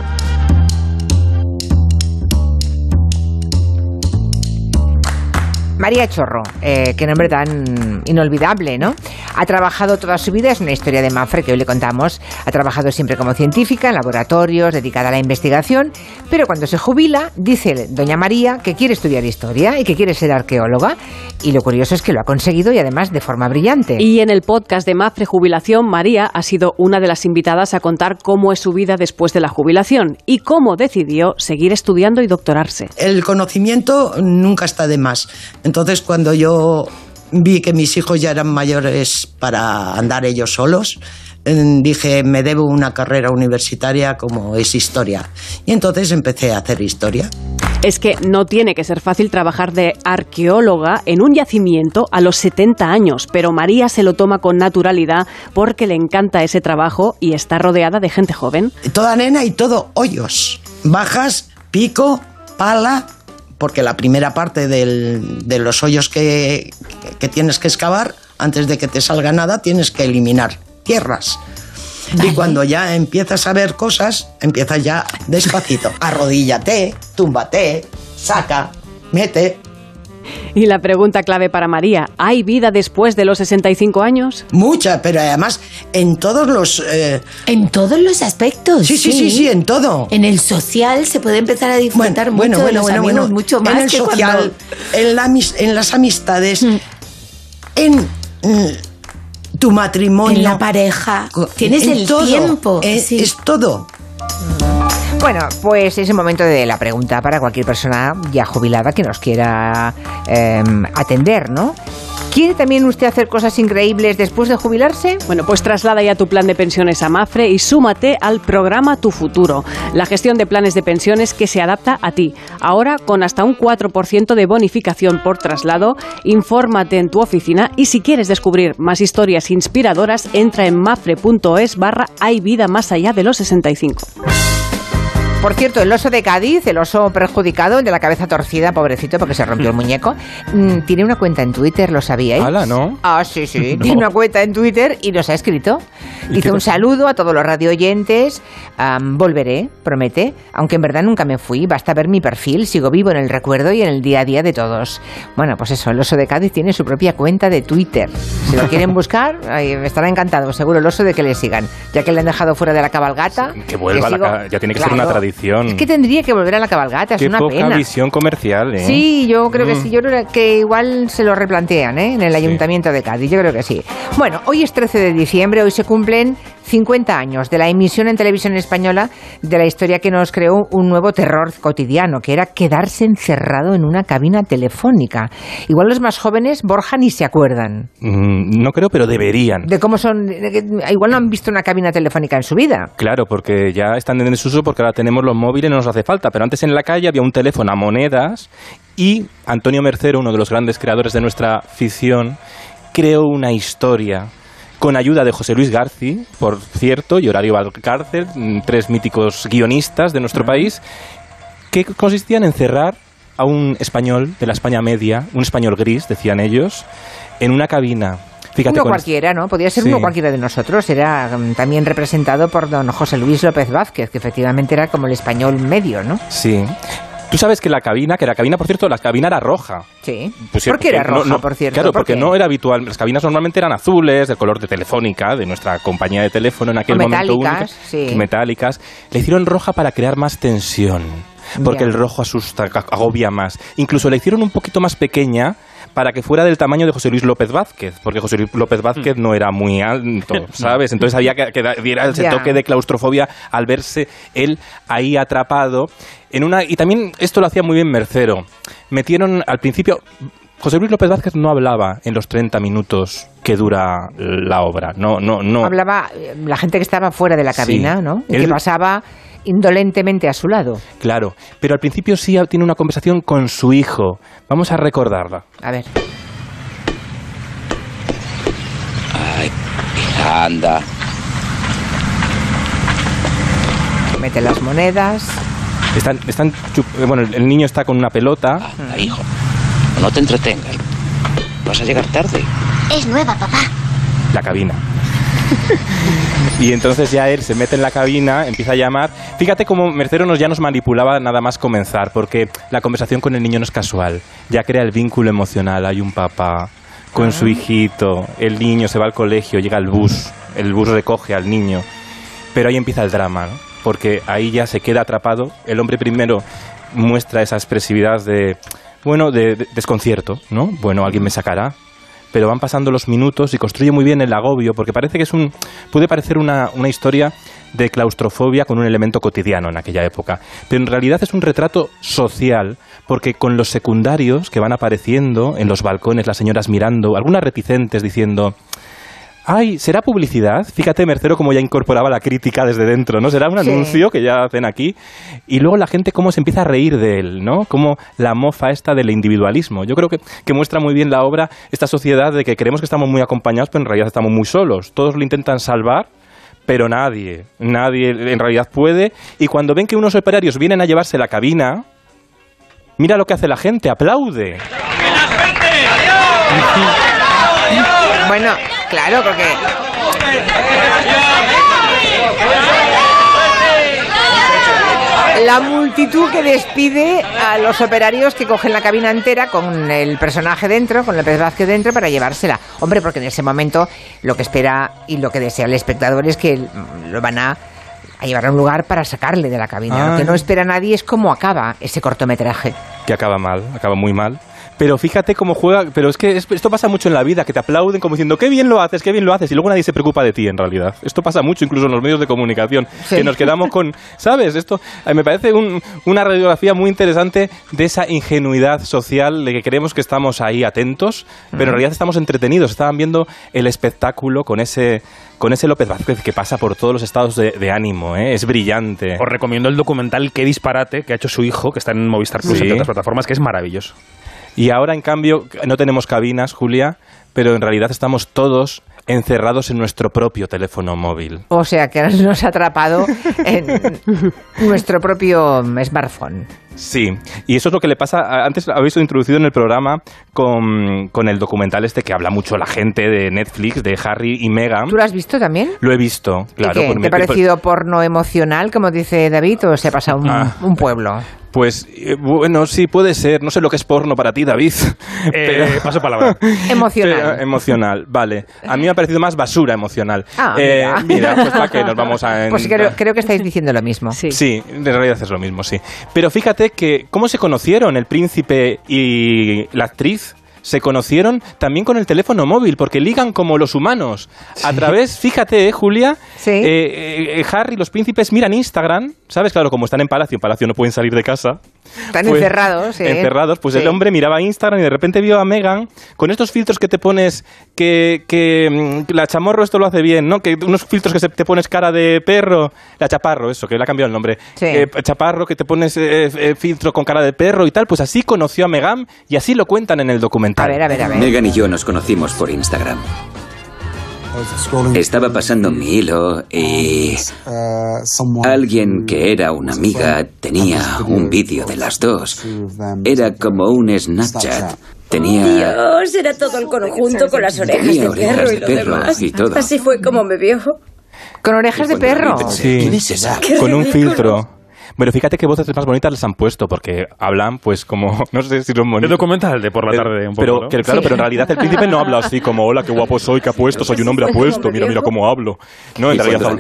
María Chorro, eh, qué nombre tan inolvidable, ¿no? Ha trabajado toda su vida, es una historia de Mafre que hoy le contamos, ha trabajado siempre como científica en laboratorios, dedicada a la investigación, pero cuando se jubila, dice doña María que quiere estudiar historia y que quiere ser arqueóloga, y lo curioso es que lo ha conseguido y además de forma brillante. Y en el podcast de Mafre Jubilación, María ha sido una de las invitadas a contar cómo es su vida después de la jubilación y cómo decidió seguir estudiando y doctorarse. El conocimiento nunca está de más. Entonces, cuando yo vi que mis hijos ya eran mayores para andar ellos solos, dije, me debo una carrera universitaria como es historia. Y entonces empecé a hacer historia. Es que no tiene que ser fácil trabajar de arqueóloga en un yacimiento a los 70 años, pero María se lo toma con naturalidad porque le encanta ese trabajo y está rodeada de gente joven. Toda nena y todo hoyos. Bajas, pico, pala, porque la primera parte del- de los hoyos que, que tienes que excavar, antes de que te salga nada, tienes que eliminar tierras. Y cuando ya empiezas a ver cosas, empiezas ya despacito. Arrodíllate, túmbate, saca, mete. Y la pregunta clave para María, ¿hay vida después de los 65 años? Mucha, pero además en todos los... eh, En todos los aspectos. Sí, sí, sí, sí, en todo. En el social se puede empezar a disfrutar bueno, mucho bueno, de los bueno, amigos, bueno. mucho más en el que social, cuando- en, la en las amistades, en mm, tu matrimonio. En la pareja. Tienes en el todo. tiempo, Es, sí. es todo. Bueno, pues es el momento de la pregunta para cualquier persona ya jubilada que nos quiera eh, atender, ¿no? ¿Quiere también usted hacer cosas increíbles después de jubilarse? Bueno, pues traslada ya tu plan de pensiones a Mafre y súmate al programa Tu Futuro, la gestión de planes de pensiones que se adapta a ti. Ahora con hasta un 4% de bonificación por traslado, infórmate en tu oficina y si quieres descubrir más historias inspiradoras, entra en mafre.es barra hay vida más allá de los 65. Por cierto, el oso de Cádiz, el oso perjudicado, el de la cabeza torcida, pobrecito, porque se rompió el [LAUGHS] muñeco, mm, tiene una cuenta en Twitter, ¿lo sabíais? Hala, ¿no? Ah, sí, sí. [LAUGHS] No. Tiene una cuenta en Twitter y nos ha escrito. ¿Y Dice un saludo a todos los radio oyentes. am, volveré, promete. Aunque en verdad nunca me fui. Basta ver mi perfil. Sigo vivo en el recuerdo y en el día a día de todos. Bueno, pues eso, el oso de Cádiz tiene su propia cuenta de Twitter. Si lo quieren buscar, [LAUGHS] estará encantado, seguro, el oso de que le sigan. Ya que le han dejado fuera de la cabalgata. Que vuelva, la sigo- ya tiene que ser una Claro. Tradición. Es que tendría que volver a la cabalgata, es Qué una poca pena. visión comercial, ¿eh? Sí, yo creo que Mm. sí. Yo creo que igual se lo replantean ¿eh? en el Ayuntamiento de Cádiz. Yo creo que sí. Bueno, hoy es 13 de diciembre. Hoy se cumplen 50 años de la emisión en televisión española de la historia que nos creó un nuevo terror cotidiano, que era quedarse encerrado en una cabina telefónica. Igual los más jóvenes, Borja, ni se acuerdan Mm, no creo, pero deberían. de cómo son. que- Igual no han visto una cabina telefónica en su vida. Claro, porque ya están en desuso porque ahora tenemos los móviles y no nos hace falta. Pero antes en la calle había un teléfono a monedas y Antonio Mercero, uno de los grandes creadores de nuestra ficción, creó una historia con ayuda de José Luis Garci, por cierto, y Horario Valcárcel, mm, tres míticos guionistas de nuestro país, que consistían en encerrar a un español de la España media, un español gris, decían ellos, en una cabina. Fíjate uno cualquiera, ¿no? Podía ser Sí. uno cualquiera de nosotros. Era mm, también representado por don José Luis López Vázquez, que efectivamente era como el español medio, ¿no? Sí. Tú sabes que la cabina, que la cabina, por cierto, la cabina era roja. Sí. ¿Por qué era no- roja, no- por cierto? Claro, ¿Por porque qué? no era habitual. Las cabinas normalmente eran azules, del color de Telefónica, de nuestra compañía de teléfono en aquel O momento metálicas, única. sí. Metálicas. Le hicieron roja para crear más tensión. Porque el rojo asusta, agobia más. Incluso la hicieron un poquito más pequeña para que fuera del tamaño de José Luis López Vázquez, porque José Luis López Vázquez no era muy alto, [LAUGHS] ¿sabes? Entonces había que, que diera ese toque de claustrofobia al verse él ahí atrapado en una y también esto lo hacía muy bien Mercero. Metieron al principio José Luis López Vázquez no hablaba en los 30 minutos que dura la obra. No, no, no. Hablaba eh, la gente que estaba fuera de la Sí. cabina, ¿no? Y que pasaba indolentemente a su lado. Claro, pero al principio sí tiene una conversación con su hijo. Vamos a recordarla. A ver. Ay, anda. Mete las monedas. Están, están chup- eh, bueno, el- el niño está con una pelota. Anda, hijo. No te entretengas. Vas a llegar tarde. Es nueva, papá. la cabina. [LAUGHS] y entonces ya él se mete en la cabina, empieza a llamar. Fíjate cómo Mercero nos ya nos manipulaba nada más comenzar, porque la conversación con el niño no es casual. Ya crea el vínculo emocional. Hay un papá con su hijito, el niño se va al colegio, llega el bus, el bus recoge al niño. Pero ahí empieza el drama, ¿no? porque ahí ya se queda atrapado. El hombre primero muestra esa expresividad de, bueno, de, de- desconcierto, ¿no? Bueno, alguien me sacará. Pero van pasando los minutos y construye muy bien el agobio, porque parece que es un, puede parecer una, una historia de claustrofobia con un elemento cotidiano en aquella época. Pero en realidad es un retrato social, porque con los secundarios que van apareciendo en los balcones, las señoras mirando, algunas reticentes diciendo, Ay, ¿será publicidad? Fíjate, Mercero, cómo ya incorporaba la crítica desde dentro, ¿no? Será un Sí. anuncio que ya hacen aquí. Y luego la gente cómo se empieza a reír de él, ¿no? Como la mofa esta del individualismo. Yo creo que, que muestra muy bien la obra esta sociedad de que creemos que estamos muy acompañados, pero en realidad estamos muy solos. Todos lo intentan salvar, pero nadie, nadie en realidad puede. Y cuando ven que unos operarios vienen a llevarse la cabina, mira lo que hace la gente, aplaude. Bueno, claro, porque la multitud que despide a los operarios que cogen la cabina entera con el personaje dentro, con el pez Vázquez dentro para llevársela. Hombre, porque en ese momento lo que espera y lo que desea el espectador es que lo van a, a llevar a un lugar para sacarle de la cabina. Lo que Ay. no espera nadie es cómo acaba ese cortometraje. que acaba mal, acaba muy mal. Pero fíjate cómo juega, pero es que es- esto pasa mucho en la vida, que te aplauden como diciendo, qué bien lo haces, qué bien lo haces, y luego nadie se preocupa de ti en realidad. Esto pasa mucho incluso en los medios de comunicación, Sí. que nos quedamos con, ¿sabes? Esto eh, me parece un- una radiografía muy interesante de esa ingenuidad social, de que creemos que estamos ahí atentos, pero en realidad estamos entretenidos, estaban viendo el espectáculo con ese, con ese López Vázquez que pasa por todos los estados de, de ánimo, ¿eh? es brillante. Os recomiendo el documental Qué disparate que ha hecho su hijo, que está en Movistar Plus Sí. y otras plataformas, que es maravilloso. Y ahora, en cambio, no tenemos cabinas, Julia, pero en realidad estamos todos encerrados en nuestro propio teléfono móvil. O sea que nos ha atrapado en [LAUGHS] nuestro propio smartphone. Sí, y eso es lo que le pasa. Antes habéis introducido en el programa con, con el documental este que habla mucho la gente de Netflix, de Harry y Meghan. ¿Tú lo has visto también? Lo he visto, claro. ¿Y qué? por ¿Te ha mi- por- parecido porno emocional, como dice David, o se ha pasado un, Ah. un pueblo? Pues eh, bueno, sí, puede ser. No sé lo que es porno para ti, David. [LAUGHS] Eh, paso palabra. [LAUGHS] Emocional. Pero, emocional, vale. A mí me ha parecido más basura emocional. Ah, Eh, mira. mira, pues para qué [LAUGHS] nos vamos a... Pues creo, creo que estáis diciendo lo mismo. Sí. en realidad es lo mismo, sí. Pero fíjate que, ¿cómo se conocieron el príncipe y la actriz? Se conocieron también con el teléfono móvil, porque ligan como los humanos. A través, fíjate, eh, Julia, eh, eh, eh, Harry los príncipes miran Instagram, ¿sabes? Claro, como están en Palacio, en Palacio no pueden salir de casa. Están Pues, encerrados, ¿eh? Encerrados, pues Sí. el hombre miraba Instagram y de repente vio a Megan con estos filtros que te pones que, que mm, la chamorro esto lo hace bien, ¿no? Que unos filtros que se, te pones cara de perro, la chaparro, eso, que le ha cambiado el nombre. Sí. Eh, chaparro, que te pones eh, eh, filtro con cara de perro y tal, pues así conoció a Megan y así lo cuentan en el documental. A ver, a ver, a ver. Megan y yo nos conocimos por Instagram. Estaba pasando mi hilo y alguien que era una amiga tenía un vídeo de las dos. Era como un Snapchat. Tenía Dios, era todo el conjunto con las orejas Tenía de orejas perro y de lo demás. y todo. Así fue como me vio. Con orejas de perro. Sí, Qué con un ridículo. filtro. Bueno, fíjate qué voces más bonitas les han puesto, porque hablan, pues, como, [LAUGHS] no sé si son Es bonitos. documental de por la Eh, tarde, un poco, pero, ¿no? que, claro, Sí. pero en realidad el príncipe no habla así como, hola, qué guapo soy, qué apuesto, soy un hombre apuesto, mira, mira cómo hablo. No, en realidad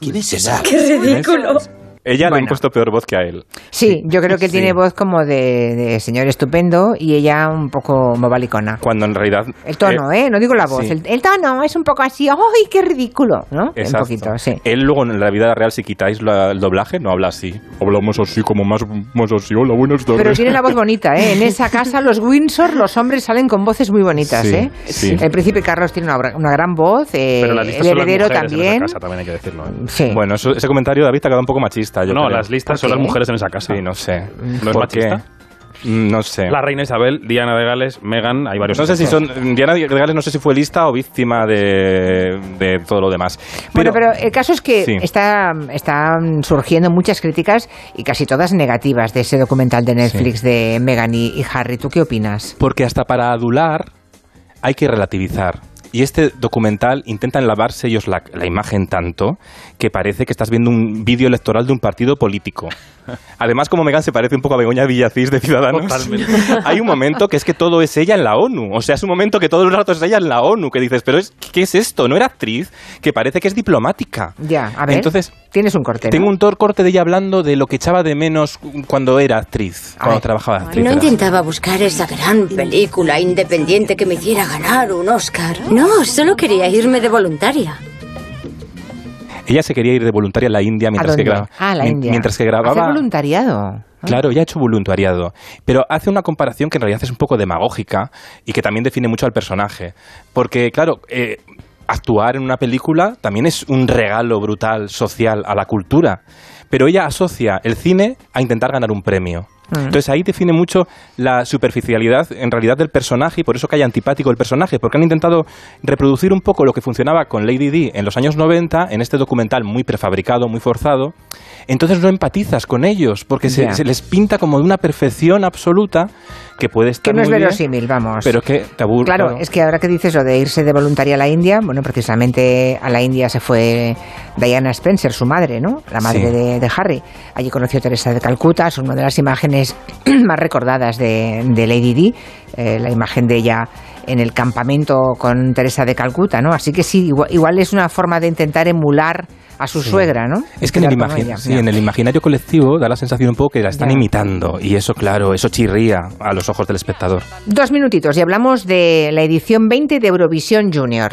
¿quién es esa? ¡Qué ridículo! Ella le Bueno. han puesto peor voz que a él. Sí, yo creo que Sí. tiene voz como de, de señor estupendo y ella un poco movalicona. Cuando en realidad... El tono, ¿eh? No digo la voz. sí. El, el tono es un poco así, ¡ay, qué ridículo! ¿no? Exacto. Un poquito, sí. Él luego en la vida real, si quitáis la- el doblaje, no habla así. Hablamos así, como más, más así, hola, tardes. Pero tiene la voz bonita, ¿eh? En esa [LAUGHS] casa, los Windsor, los hombres salen con voces muy bonitas, Sí, ¿eh? sí. El príncipe Carlos tiene una, una gran voz, eh, Pero el heredero también. casa, también hay que decirlo. ¿eh? Sí. Bueno, eso- ese comentario, David, te ha quedado un poco machista. Yo no, creo. las listas son las mujeres en esa casa. Sí, no sé. ¿No es ¿Por qué? machista? Mm, No sé. La reina Isabel, Diana de Gales, Meghan, hay varios. No sé si son. Diana de Gales no sé si fue lista o víctima de, de todo lo demás. Bueno, pero el caso es que Sí. está, están surgiendo muchas críticas y casi todas negativas de ese documental de Netflix de Meghan y, y Harry. ¿Tú qué opinas? Porque hasta para adular hay que relativizar. Y este documental intenta lavarse ellos la, la imagen tanto que parece que estás viendo un vídeo electoral de un partido político. [LAUGHS] Además, como Megan se parece un poco a Begoña Villacís de Ciudadanos, Totalmente. [LAUGHS] hay un momento que es que todo es ella en la ONU. O sea, es un momento que todo el rato es ella en la ONU, que dices, pero es, ¿qué es esto? ¿No era actriz? Que parece que es diplomática. Ya, a ver. Entonces, tienes un corte. ¿no? Tengo un tor corte de ella hablando de lo que echaba de menos cuando era actriz, cuando trabajaba actriz. No intentaba buscar esa gran película independiente que me hiciera ganar un Oscar. No, solo quería irme de voluntaria. Ella se quería ir de voluntaria a la India mientras que. Ah, la India. Mientras que Hacer grababa. voluntariado. Claro, ella ha hecho voluntariado. Pero hace una comparación que en realidad es un poco demagógica y que también define mucho al personaje. Porque, claro, eh, actuar en una película también es un regalo brutal social a la cultura. Pero ella asocia el cine a intentar ganar un premio. Entonces ahí define mucho la superficialidad en realidad del personaje y por eso que hay antipático el personaje, porque han intentado reproducir un poco lo que funcionaba con Lady Di en los años 90 en este documental muy prefabricado, muy forzado. Entonces no empatizas con ellos porque se, se les pinta como de una perfección absoluta que puede estar Que no es muy bien, verosímil, vamos. pero que aburre. Claro, es que ahora que dices lo de irse de voluntaria a la India, bueno, precisamente a la India se fue Diana Spencer, su madre, ¿no? La madre Sí. de, de Harry. Allí conoció a Teresa de Calcuta, es una de las imágenes [CLEARS THROAT] más recordadas de, de Lady Di, eh, la imagen de ella en el campamento con Teresa de Calcuta, ¿no? Así que sí, igual, igual es una forma de intentar emular a su Sí. suegra, ¿no? Es que en el, sí, en el imaginario colectivo da la sensación un poco que la están Ya. imitando y eso, claro, eso chirría a los ojos del espectador. Dos minutitos y hablamos de la edición 20 de Eurovisión Junior.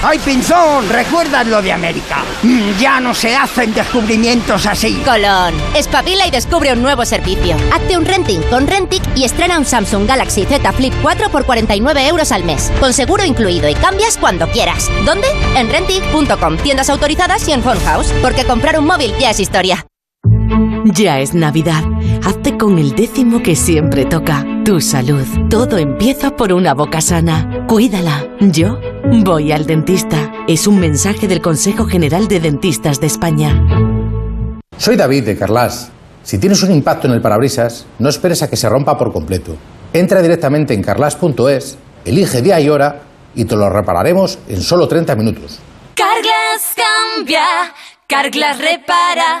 ¡Ay, Pinzón! ¿Recuerdas lo de América? Mm, ya no se hacen descubrimientos así. Colón, espabila y descubre un nuevo servicio. Hazte un renting con Rentic y estrena un Samsung Galaxy Z Flip 4 por 49 euros al mes, con seguro incluido y cambias cuando quieras. ¿Dónde? En Rentic.com, tiendas autorizadas y en Phone House, porque comprar un móvil ya es historia. Ya es Navidad. Hazte con el décimo que siempre toca. Tu salud. Todo empieza por una boca sana. Cuídala. Yo voy al dentista. Es un mensaje del Consejo General de Dentistas de España. Soy David de Carlas. Si tienes un impacto en el parabrisas, no esperes a que se rompa por completo. Entra directamente en carlas.es, elige día y hora y te lo repararemos en solo 30 minutos. Carglass cambia, Carglass repara.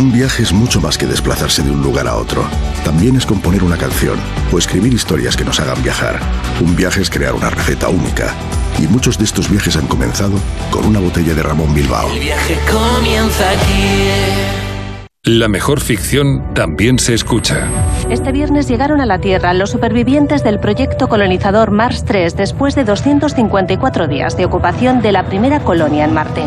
Un viaje es mucho más que desplazarse de un lugar a otro. También es componer una canción o escribir historias que nos hagan viajar. Un viaje es crear una receta única. Y muchos de estos viajes han comenzado con una botella de Ramón Bilbao. El viaje comienza aquí. La mejor ficción también se escucha. Este viernes llegaron a la Tierra los supervivientes del proyecto colonizador Mars 3 después de 254 días de ocupación de la primera colonia en Marte.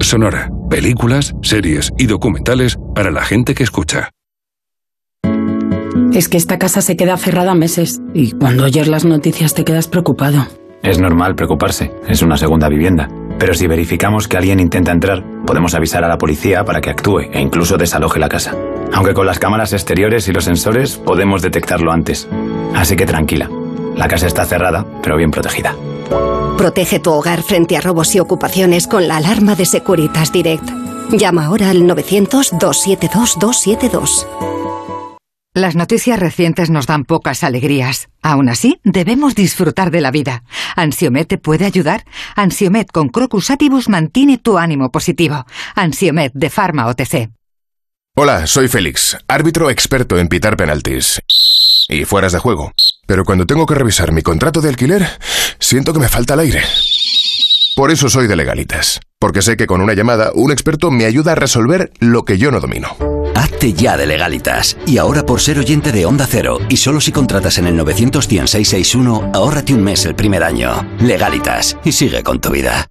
Sonora, películas, series y documentales para la gente que escucha. Es que esta casa se queda cerrada meses y cuando oyes las noticias te quedas preocupado. Es normal preocuparse, es una segunda vivienda. Pero si verificamos que alguien intenta entrar, podemos avisar a la policía para que actúe e incluso desaloje la casa. Aunque con las cámaras exteriores y los sensores podemos detectarlo antes. Así que tranquila, la casa está cerrada, pero bien protegida. Protege tu hogar frente a robos y ocupaciones con la alarma de Securitas Direct. Llama ahora al 900-272-272. Las noticias recientes nos dan pocas alegrías. Aún así, debemos disfrutar de la vida. ¿Ansiomet te puede ayudar? Ansiomet con Crocus Atibus mantiene tu ánimo positivo. Ansiomet de Pharma OTC. Hola, soy Félix, árbitro experto en pitar penaltis y fueras de juego. Pero cuando tengo que revisar mi contrato de alquiler, siento que me falta el aire. Por eso soy de legalitas, porque sé que con una llamada un experto me ayuda a resolver lo que yo no domino. Hazte ya de legalitas. Y ahora por ser oyente de Onda Cero, y solo si contratas en el 91661, ahórrate un mes el primer año. Legalitas, y sigue con tu vida.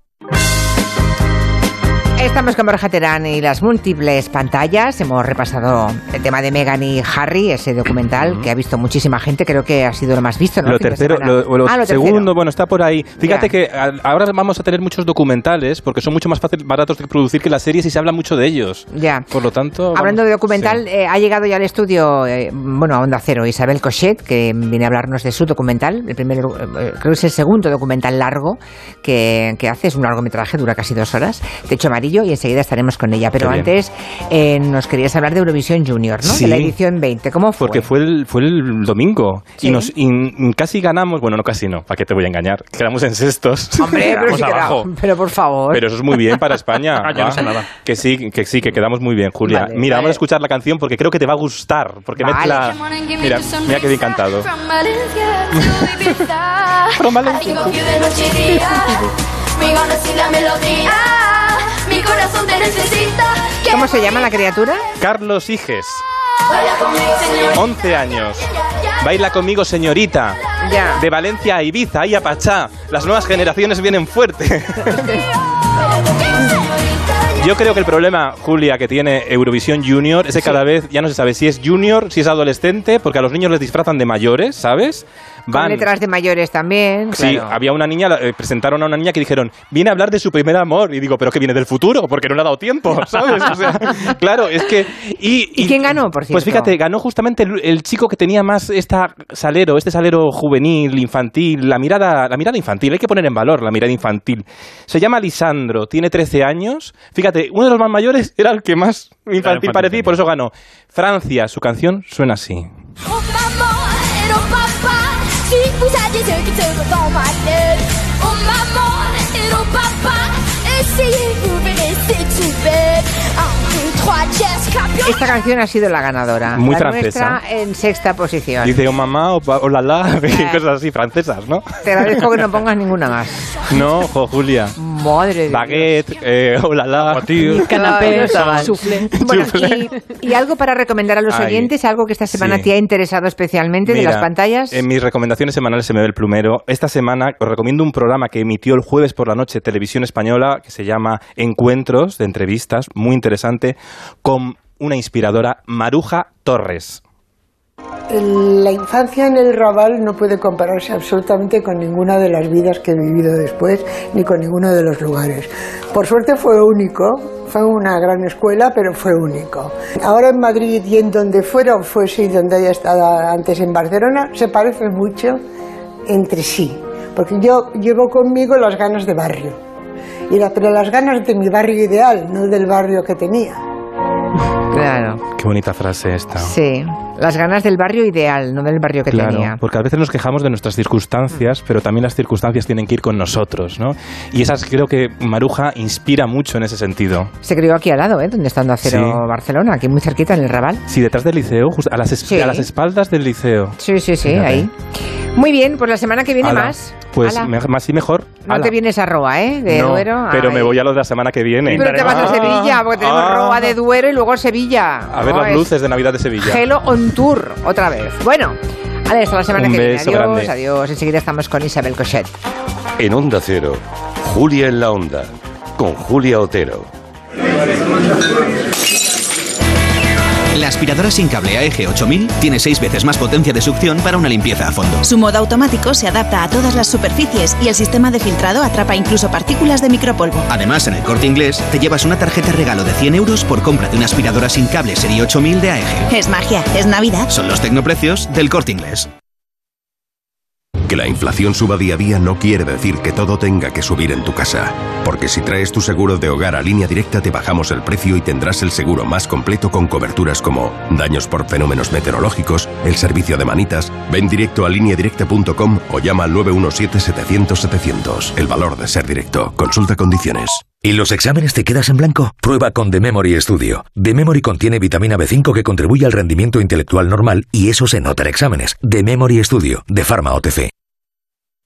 Estamos con Borja Terán y las múltiples pantallas. Hemos repasado el tema de Meghan y Harry, ese documental que ha visto muchísima gente. Creo que ha sido lo más visto, ¿no? Lo de tercero, lo, lo Ah, lo segundo, tercero. bueno, está por ahí. Fíjate Ya. que a- ahora vamos a tener muchos documentales porque son mucho más fácil, baratos de producir que las series y se habla mucho de ellos. Ya. Por lo tanto. Hablando vamos- de documental, eh, ha llegado ya al estudio, eh, bueno, a Onda Cero, Isabel Cochet, que viene a hablarnos de su documental. El primero, eh, creo que es el segundo documental largo que, que hace, es un largometraje, dura casi dos horas, Techo Y enseguida estaremos con ella. Pero Qué antes eh, nos querías hablar de Eurovisión Junior, ¿no? Sí. De la edición 20. ¿Cómo fue? Porque fue el, fue el domingo Sí. y nos y casi ganamos, bueno, no casi no, ¿para qué te voy a engañar? Quedamos en sextos. [LAUGHS] Hombre, pero, abajo. pero por favor. Pero eso es muy bien para España. [LAUGHS] Ah, yo no sé nada. Que sí, que sí, que quedamos muy bien, Julia. Vale, mira, vale. vamos a escuchar la canción porque creo que te va a gustar. Porque Vale. mezcla. Mira, mira que bien cantado. From Valencia. [LAUGHS] Mi corazón te necesita. ¿Cómo se llama la criatura? Carlos Iges, Baila conmigo, señor. 11 años. Baila conmigo, señorita. Ya. De Valencia a Ibiza y a Pachá. Las nuevas generaciones vienen fuerte. [LAUGHS] Yo creo que el problema, Julia, que tiene Eurovisión Junior es que cada vez ya no se sabe si es junior, si es adolescente, porque a los niños les disfrazan de mayores, ¿sabes? Con letras de mayores también. Sí, claro. había una niña, eh, presentaron a una niña que dijeron, viene a hablar de su primer amor. Y digo, ¿pero que viene del futuro? Porque no le ha dado tiempo, [LAUGHS] ¿sabes? O sea, claro, es que... ¿Y, ¿Y quién ganó, por Pues cierto? fíjate, ganó justamente el, el chico que tenía más esta salero, este salero juvenil, infantil, la mirada, la mirada infantil. Hay que poner en valor la mirada infantil. Se llama Lisandro, tiene 13 años. Fíjate, uno de los más mayores era el que más infantil infantil parecía y por eso ganó. Francia, su canción suena así. 不下去就给这个宝马灯。On my morning, 一路爸爸，一起一路。Esta canción ha sido la ganadora. Muy la francesa. nuestra en sexta posición. Dice, oh mamá, o, la la, [LAUGHS] cosas así francesas, ¿no? Te agradezco que no [LAUGHS] pongas ninguna más. No, jo, Julia. Madre de. Baguette, eh, oh la la. Canapé. Bueno, y, y algo para recomendar a los Ay, oyentes, algo que esta semana sí. te ha interesado especialmente de las pantallas. En mis recomendaciones semanales se me ve el plumero. Esta semana os recomiendo un programa que emitió el jueves por la noche Televisión Española que se llama Encuentros de entrevistas, muy interesante, con una inspiradora, Maruja Torres. La infancia en el Raval no puede compararse absolutamente con ninguna de las vidas que he vivido después, ni con ninguno de los lugares. Por suerte fue único, fue una gran escuela, pero fue único. Ahora en Madrid y en donde fuera o fuese y donde haya estado antes en Barcelona, se parecen mucho entre sí, porque yo llevo conmigo las ganas de barrio Y pero las ganas de mi barrio ideal, no del barrio que tenía. Claro. Qué bonita frase esta. Sí, las ganas del barrio ideal, no del barrio que Claro, tenía. porque a veces nos quejamos de nuestras circunstancias, pero también las circunstancias tienen que ir con nosotros, ¿no? Y esas creo que Maruja inspira mucho en ese sentido. Se crió aquí al lado, ¿eh? Donde está Onda Cero Sí. Barcelona, aquí muy cerquita en el Raval. Sí, detrás del liceo, justo a las, Sí. a las espaldas del liceo. Sí, sí, sí, Fíjate. ahí. Muy bien, pues la semana que viene Ala, más. Pues Ala. me- más y mejor. No Ala. te vienes a Roa, ¿eh? De No, Duero. pero Ay. me voy a lo de la semana que viene. Pero te vas a Sevilla, porque tenemos Ah. Roa de Duero y luego Sevilla. A ver No, las es luces de Navidad de Sevilla. Gelo on tour, otra vez. Bueno, vale, hasta la semana Un que viene. Adiós, grande. adiós. Enseguida estamos con Isabel Cochet. En Onda Cero, Julia en la Onda, con Julia Otero. La aspiradora sin cable AEG 8000 tiene 6 veces más potencia de succión para una limpieza a fondo. Su modo automático se adapta a todas las superficies y el sistema de filtrado atrapa incluso partículas de micropolvo. Además, en el corte inglés te llevas una tarjeta regalo de 100 euros por compra de una aspiradora sin cable serie 8000 de AEG. Es magia, es Navidad. Son los tecnoprecios del corte inglés. Que la inflación suba día a día no quiere decir que todo tenga que subir en tu casa. Porque si traes tu seguro de hogar a línea directa te bajamos el precio y tendrás el seguro más completo con coberturas como daños por fenómenos meteorológicos, el servicio de manitas. Ven directo a lineadirecta.com o llama al 917-700-700. El valor de ser directo. Consulta condiciones. ¿Y los exámenes te quedas en blanco? Prueba con The Memory Studio. The Memory contiene vitamina B5 que contribuye al rendimiento intelectual normal y eso se nota en exámenes. The Memory Studio, de Pharma OTC.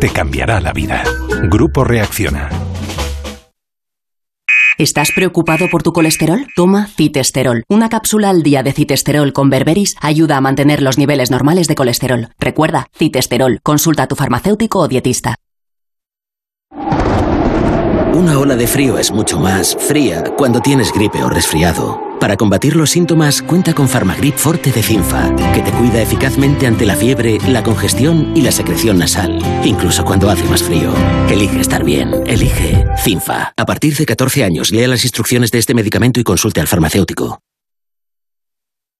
Te cambiará la vida. Grupo Reacciona. ¿Estás preocupado por tu colesterol? Toma citesterol. Una cápsula al día de citesterol con berberis ayuda a mantener los niveles normales de colesterol. Recuerda, citesterol. Consulta a tu farmacéutico o dietista. Una ola de frío es mucho más fría cuando tienes gripe o resfriado. Para combatir los síntomas, cuenta con Farmagrip Forte de Cinfa, que te cuida eficazmente ante la fiebre, la congestión y la secreción nasal, incluso cuando hace más frío. Elige estar bien, elige Cinfa. A partir de 14 años, lea las instrucciones de este medicamento y consulte al farmacéutico.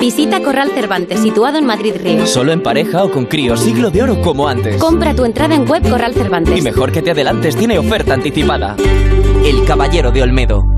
Visita Corral Cervantes, situado en Madrid Río. Solo en pareja o con crío, siglo de oro como antes. Compra tu entrada en web Corral Cervantes. Y mejor que te adelantes, tiene oferta anticipada. El Caballero de Olmedo.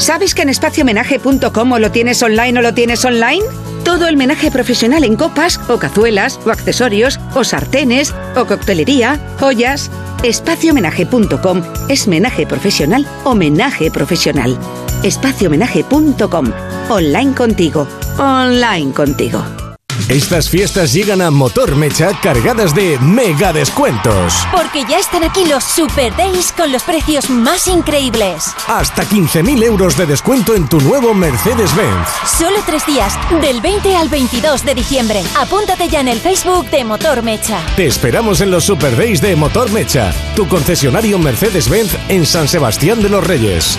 ¿Sabes que en espaciomenaje.com lo tienes online o lo tienes online? Todo el menaje profesional en copas o cazuelas o accesorios o sartenes o coctelería, ollas. Espaciomenaje.com es menaje profesional o menaje profesional. Espaciomenaje.com. Online contigo. Online contigo. Estas fiestas llegan a Motor Mecha cargadas de mega descuentos. Porque ya están aquí los Super Days con los precios más increíbles. Hasta 15.000 euros de descuento en tu nuevo Mercedes-Benz. Solo tres días, del 20 al 22 de diciembre. Apúntate ya en el Facebook de Motor Mecha. Te esperamos en los Super Days de Motor Mecha, tu concesionario Mercedes-Benz en San Sebastián de los Reyes.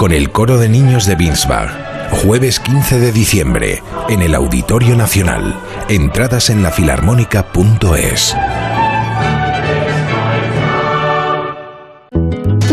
con el coro de niños de Winsbach. Jueves 15 de diciembre en el Auditorio Nacional. Entradas en lafilarmónica.es.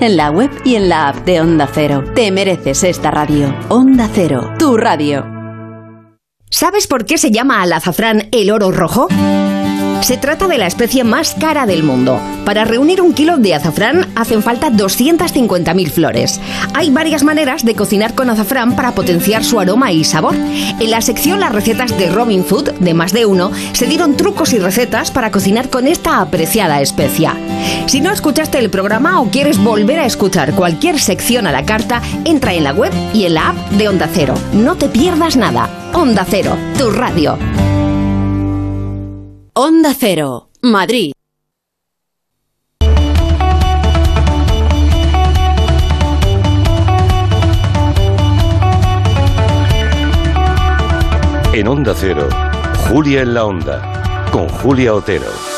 en la web y en la app de Onda Cero. Te mereces esta radio. Onda Cero, tu radio. ¿Sabes por qué se llama al azafrán el oro rojo? Se trata de la especie más cara del mundo. Para reunir un kilo de azafrán hacen falta 250.000 flores. Hay varias maneras de cocinar con azafrán para potenciar su aroma y sabor. En la sección Las recetas de Robin Food, de más de uno, se dieron trucos y recetas para cocinar con esta apreciada especia. Si no escuchaste el programa o quieres volver a escuchar cualquier sección a la carta, entra en la web y en la app de Onda Cero. No te pierdas nada. Onda Cero, tu radio. Onda Cero, Madrid. En Onda Cero, Julia en la Onda, con Julia Otero.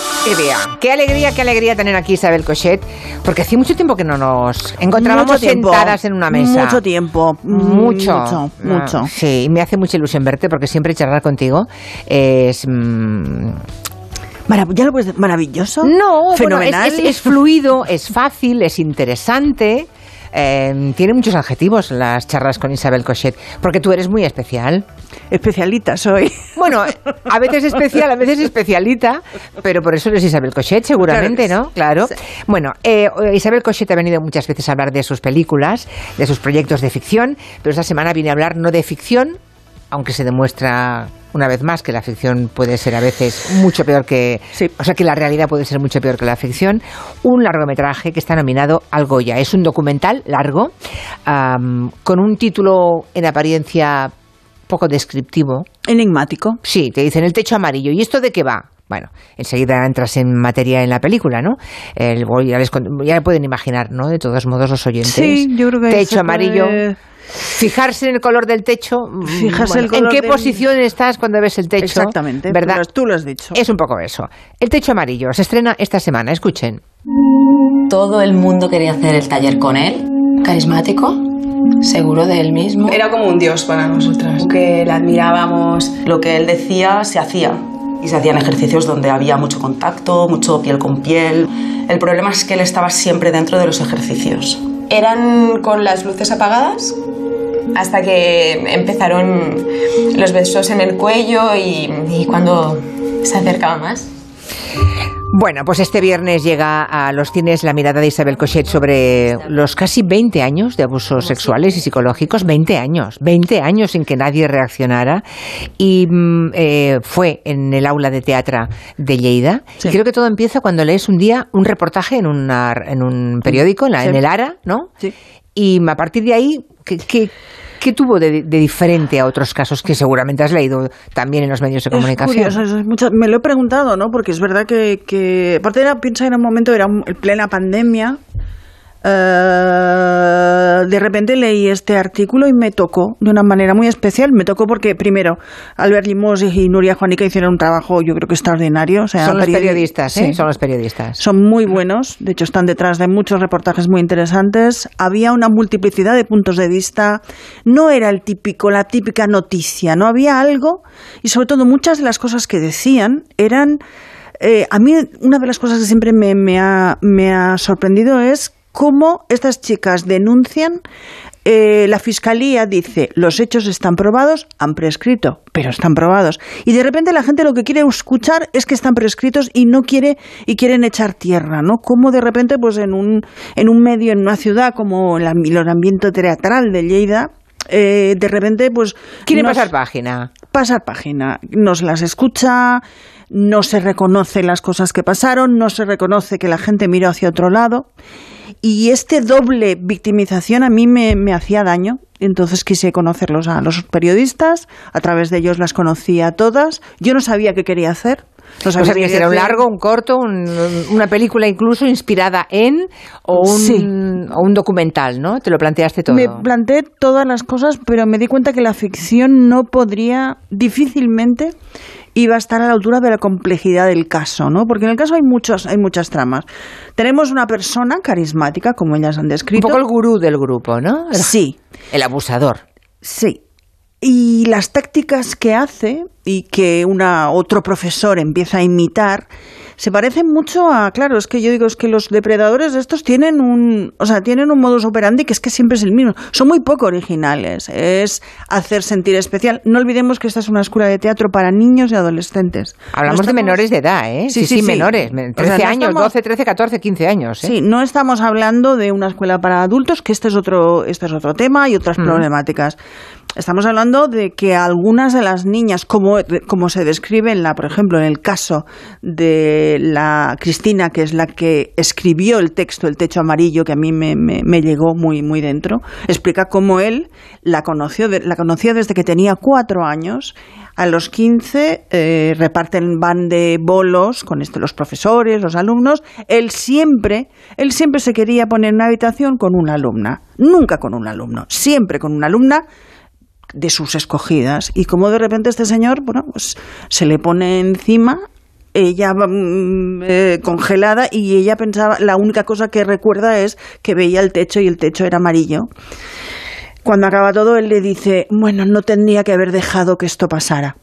Qué alegría, qué alegría tener aquí Isabel Cochet, porque hace mucho tiempo que no nos encontrábamos tiempo. sentadas en una mesa. Mucho tiempo. Mucho. Mucho, mucho. Ah, Sí, me hace mucha ilusión verte porque siempre charlar contigo es... mm, ¿Ya lo puedes decir? ¿Maravilloso? No, bueno, Fenomenal. es, es- es fluido, es fácil, es interesante. Eh, tiene muchos adjetivos las charlas con Isabel Cochet, porque tú eres muy especial. Especialita soy. Bueno, a veces [LAUGHS] especial, a veces especialita, pero por eso eres Isabel Cochet, seguramente, Claro, ¿no? Claro. Bueno, eh, Isabel Cochet ha venido muchas veces a hablar de sus películas, de sus proyectos de ficción, pero esta semana viene a hablar no de ficción, aunque se demuestra una vez más que la ficción puede ser a veces mucho peor que o sea que la realidad puede ser mucho peor que la ficción un largometraje que está nominado al Goya es un documental largo am, con un título en apariencia poco descriptivo enigmático sí te dicen el techo amarillo y esto de qué va bueno, enseguida entras en materia en la película, ¿no? El, ya, les ya pueden imaginar, ¿no? De todos modos, los oyentes. Sí, yo creo que Techo amarillo. puede- Fijarse en el color del techo. mm, Fijarse bueno, el color ¿En qué del- posición estás cuando ves el techo? Exactamente, ¿Verdad? pero tú lo has dicho. Es un poco eso. El techo amarillo se estrena esta semana. Escuchen. Todo el mundo quería hacer el taller con él. Carismático, seguro de él mismo. Era como un dios para nosotras, que le admirábamos. Lo que él decía se hacía. Y se hacían ejercicios donde había mucho contacto, mucho piel con piel. El problema es que él estaba siempre dentro de los ejercicios. Eran con las luces apagadas hasta que empezaron los besos en el cuello y, cuando se acercaba más. Bueno, pues este viernes llega a los cines la mirada de Isabel Cochet sobre los casi 20 años de abusos sexuales y psicológicos. 20 años, 20 años sin que nadie reaccionara. Y mm, eh, fue en el aula de teatro de Lleida. Y creo que todo empieza cuando lees un día un reportaje en, una, en un periódico, en, la- Sí. en el ARA, ¿no? Y a partir de ahí, ¿qué, qué, qué tuvo de, de diferente a otros casos que seguramente has leído también en los medios de comunicación? Es curioso, es mucha- me lo he preguntado, ¿no? Porque es verdad que, que aparte era, piensa en un momento, era un- plena pandemia, eh, de repente leí este artículo y me tocó de una manera muy especial. Me tocó porque, primero, Albert Limos y Nuria Juanica hicieron un trabajo, yo creo que extraordinario. O sea, Son los periodi- periodistas, ¿eh? Sí. Son los periodistas. Son muy buenos, de hecho están detrás de muchos reportajes muy interesantes. Había una multiplicidad de puntos de vista, no era el típico, la típica noticia, no había algo y sobre todo muchas de las cosas que decían eran, eh, a mí una de las cosas que siempre me, me ha, me ha sorprendido es cómo estas chicas denuncian eh, la fiscalía dice los hechos están probados, han prescrito, pero están probados. Y de repente la gente lo que quiere escuchar es que están prescritos y no quiere y quieren echar tierra, ¿no? Como de repente, pues en un en un medio, en una ciudad como el, el ambiente teatral de Lleida, eh, de repente, pues Quieren nos- pasar página. pasar página. No se las escucha, no se reconoce las cosas que pasaron, no se reconoce que la gente miró hacia otro lado. Y este doble victimización a mí me, me hacía daño. Entonces quise conocerlos a los periodistas, a través de ellos las conocí a todas. Yo no sabía qué quería hacer. No sabía si era un largo, un corto, un- una película incluso inspirada en o un, Sí. o un documental, ¿no? Te lo planteaste todo. Me planteé todas las cosas, pero me di cuenta que la ficción no podría, difícilmente, iba a estar a la altura de la complejidad del caso, ¿no? Porque en el caso hay muchos, hay muchas tramas. Tenemos una persona carismática, como ellas han un descrito. poco el gurú del grupo, ¿no? El- Sí, El abusador. sí. Y las tácticas que hace y que una otro profesor empieza a imitar se parecen mucho a, claro, es que yo digo, es que los depredadores de estos tienen un, o sea, tienen un modus operandi que es que siempre es el mismo. Son muy poco originales. Es hacer sentir especial. No olvidemos que esta es una escuela de teatro para niños y adolescentes. Hablamos No de menores de edad, ¿eh? Sí, sí, sí. menores. O sea, 13 no años, estamos- 12, 13, 14, 15 años, ¿eh? Sí, no estamos hablando de una escuela para adultos, que este es otro, este es otro tema y otras Mm. problemáticas. Estamos hablando de que algunas de las niñas, como, como se describe en la, por ejemplo, en el caso de la Cristina, que es la que escribió el texto El techo amarillo, que a mí me, me- llegó muy, muy dentro, explica cómo él la conoció, la conocía desde que tenía cuatro años. A los 15 eh, reparten van de bolos con este, los profesores, los alumnos. Él siempre, él siempre se quería poner en una habitación con una alumna, nunca con un alumno, siempre con una alumna de sus escogidas. Y como de repente este señor, bueno, pues se le pone encima, ella mm, eh, congelada y ella pensaba, la única cosa que recuerda es que veía el techo y el techo era amarillo. Cuando acaba todo, él le dice, bueno, no tendría que haber dejado que esto pasara.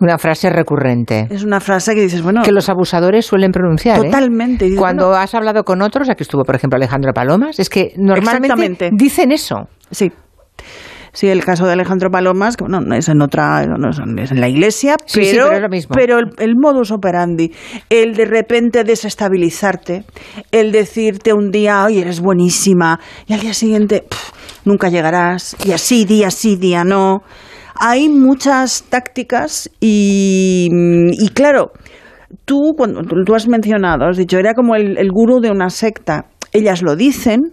Una frase recurrente. Es una frase que dices, bueno... Que los abusadores suelen pronunciar. ¿eh? Totalmente. Dices, Cuando bueno, has hablado con otros, aquí estuvo, por ejemplo, Alejandro Palomas, es que normalmente dicen eso. Sí. Sí, el caso de Alejandro Palomas, que bueno, no es en otra, no es en la iglesia, Sí, sí, pero, pero es lo mismo. pero el, el modus operandi, el de repente desestabilizarte, el decirte un día, oye, eres buenísima, y al día siguiente, "Pf, nunca llegarás, y así, día sí, día no. Hay muchas tácticas y, y claro, tú, cuando tú, tú has mencionado, has dicho, era como el, el gurú de una secta. Ellas lo dicen,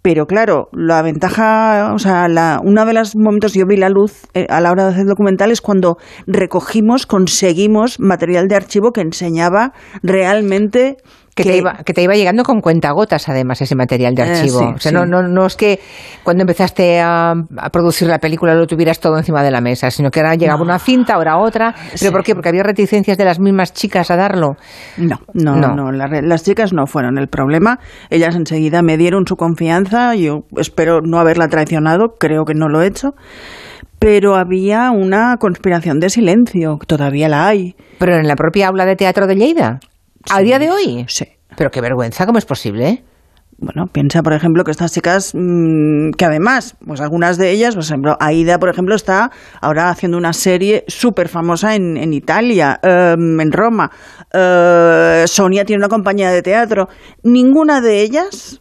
pero claro, la ventaja, o sea, la, una de los momentos yo vi la luz eh, a la hora de hacer documental es cuando recogimos, conseguimos material de archivo que enseñaba realmente Que, te iba, que te iba llegando con cuentagotas, además, ese material de Eh, archivo. sí, o sea, sí. no, no, no es que cuando empezaste a, a producir la película lo tuvieras todo encima de la mesa, sino que ahora llegaba No. una cinta, ahora otra. ¿Pero Sí. por qué? Porque había reticencias de las mismas chicas a darlo. No, no, No. no, la las chicas no fueron el problema. Ellas enseguida me dieron su confianza. Yo espero no haberla traicionado, creo que no lo he hecho. Pero había una conspiración de silencio, todavía la hay. Pero en la propia aula de teatro de Lleida. ¿A día de hoy? Sí. Pero qué vergüenza, ¿cómo es posible? Bueno, piensa, por ejemplo, que estas chicas, mm, que además, pues algunas de ellas, por ejemplo, Aida, por ejemplo, está ahora haciendo una serie súper famosa en, en Italia, em, en Roma. Eh, Sonia tiene una compañía de teatro. Ninguna de ellas,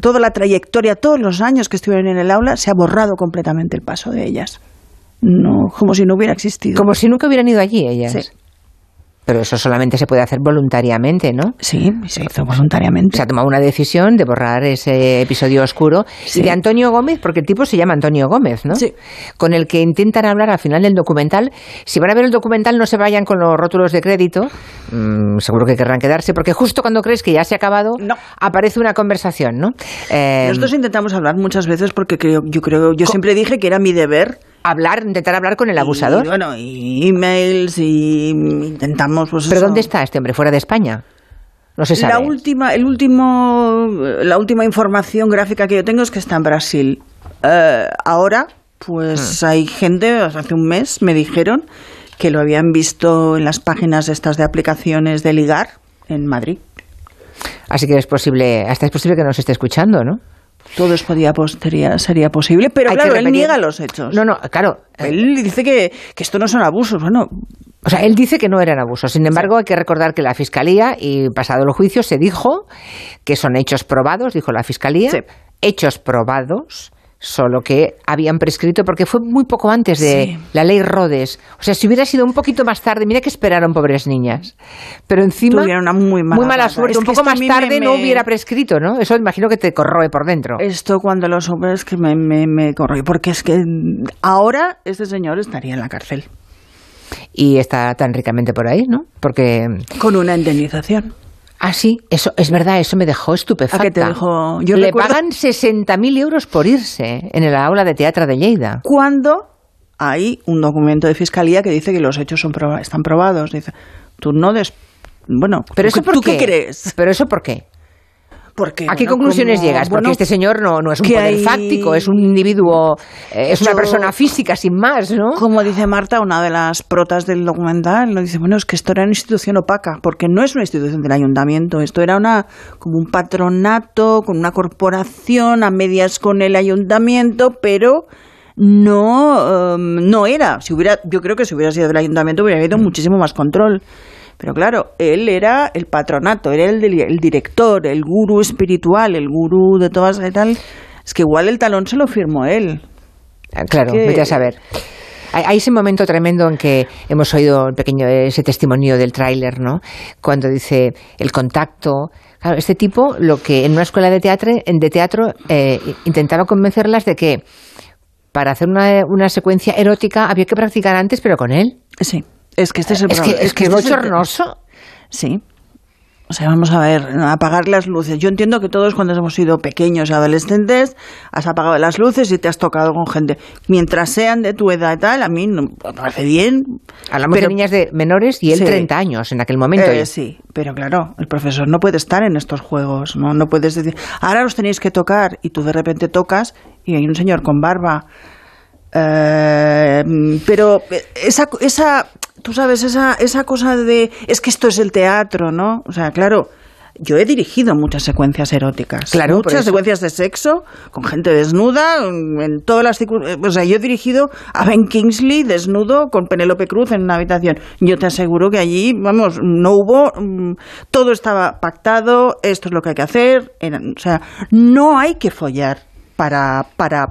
toda la trayectoria, todos los años que estuvieron en el aula, se ha borrado completamente el paso de ellas. No, como si no hubiera existido. Como si nunca hubieran ido allí ellas. Sí. Pero eso solamente se puede hacer voluntariamente, ¿no? Sí, se hizo voluntariamente. Se ha tomado una decisión de borrar ese episodio oscuro. Y de Antonio Gómez, porque el tipo se llama Antonio Gómez, ¿no? Sí. Con el que intentan hablar al final del documental. Si van a ver el documental, no se vayan con los rótulos de crédito. Mm, seguro que querrán quedarse, porque justo cuando crees que ya se ha acabado, aparece una conversación, ¿no? Eh, Nosotros intentamos hablar muchas veces porque creo, yo creo, yo siempre dije que era mi deber hablar, intentar hablar con el abusador. Y, bueno, y emails y intentamos pues ¿Pero eso. dónde está este hombre? ¿Fuera de España? No se sabe. La última, el último, la última información gráfica que yo tengo es que está en Brasil. Eh, ahora, pues hay gente, hace un mes me dijeron que lo habían visto en las páginas estas de aplicaciones de ligar en Madrid. Así que es posible, hasta es posible que nos esté escuchando, ¿no? Todo eso podía, sería, sería posible, pero Hay claro, él niega los hechos. No, no, claro. Él dice que, que esto no son abusos. Bueno, O sea, él dice que no eran abusos. Sin embargo, hay que recordar que la Fiscalía, y pasado el juicio, se dijo que son hechos probados, dijo la Fiscalía, hechos probados, solo que habían prescrito, porque fue muy poco antes de Sí. la ley Rodes. O sea, si hubiera sido un poquito más tarde, mira que esperaron pobres niñas. Pero encima, Tuvieron una muy mala mala pata. suerte. Es un poco más tarde me- no hubiera prescrito, ¿no? Eso imagino que te corroe por dentro. Esto cuando lo supe es que me, me, me corrí, porque es que ahora este señor estaría en la cárcel. Y está tan ricamente por ahí, ¿no? Porque... Con una indemnización. Ah, sí, eso es verdad, eso me dejó estupefacta. ¿A qué te dejó? Yo Le recuerdo- pagan 60.000 euros por irse en el aula de teatro de Lleida. Cuando hay un documento de fiscalía que dice que los hechos son proba- están probados. Dice, tú no des... Bueno, Pero ¿tú, eso por ¿tú qué? qué crees? ¿Pero eso por qué? Porque, ¿A qué bueno, conclusiones como- llegas? Porque bueno, este señor no, no es un poder hay- fáctico, es un individuo, eh, es una persona física sin más, ¿no? Como dice Marta, una de las protas del documental, lo dice, bueno, es que esto era una institución opaca, porque no es una institución del ayuntamiento, esto era una como un patronato, con una corporación a medias con el ayuntamiento, pero no, em, no era. Si hubiera, yo creo que si hubiera sido del ayuntamiento hubiera habido muchísimo más control. Pero claro, él era el patronato, era el, el director, el gurú espiritual, el gurú de todas y tal. Es que igual el talón se lo firmó él. Ah, Claro, que- vete a saber. Hay, hay ese momento tremendo en que hemos oído el pequeño, ese testimonio del tráiler, ¿no? Cuando dice el contacto. Claro, este tipo, lo que en una escuela de teatro, de teatro eh, intentaba convencerlas de que para hacer una, una secuencia erótica había que practicar antes, pero con él. Sí, es que este es el Es que, problema. es, que es este el- bochornoso. Sí. O sea, vamos a ver, apagar las luces. Yo entiendo que todos cuando hemos sido pequeños y adolescentes has apagado las luces y te has tocado con gente. Mientras sean de tu edad y tal, a mí no, me parece bien. Hablamos pero- de niñas de menores y él Sí. 30 años en aquel momento. Eh, sí, pero claro, el profesor no puede estar en estos juegos, ¿no? No puedes decir, ahora los tenéis que tocar y tú de repente tocas y hay un señor con barba. Eh, pero esa, esa, tú sabes, esa, esa cosa de, es que esto es el teatro, ¿no? O sea, claro, yo he dirigido muchas secuencias eróticas. Claro, muchas secuencias de sexo con gente desnuda, en todas las circun- O sea, yo he dirigido a Ben Kingsley desnudo con Penélope Cruz en una habitación. Yo te aseguro que allí, vamos, no hubo. mm, todo estaba pactado, esto es lo que hay que hacer. era- o sea, no hay que follar. Para, para,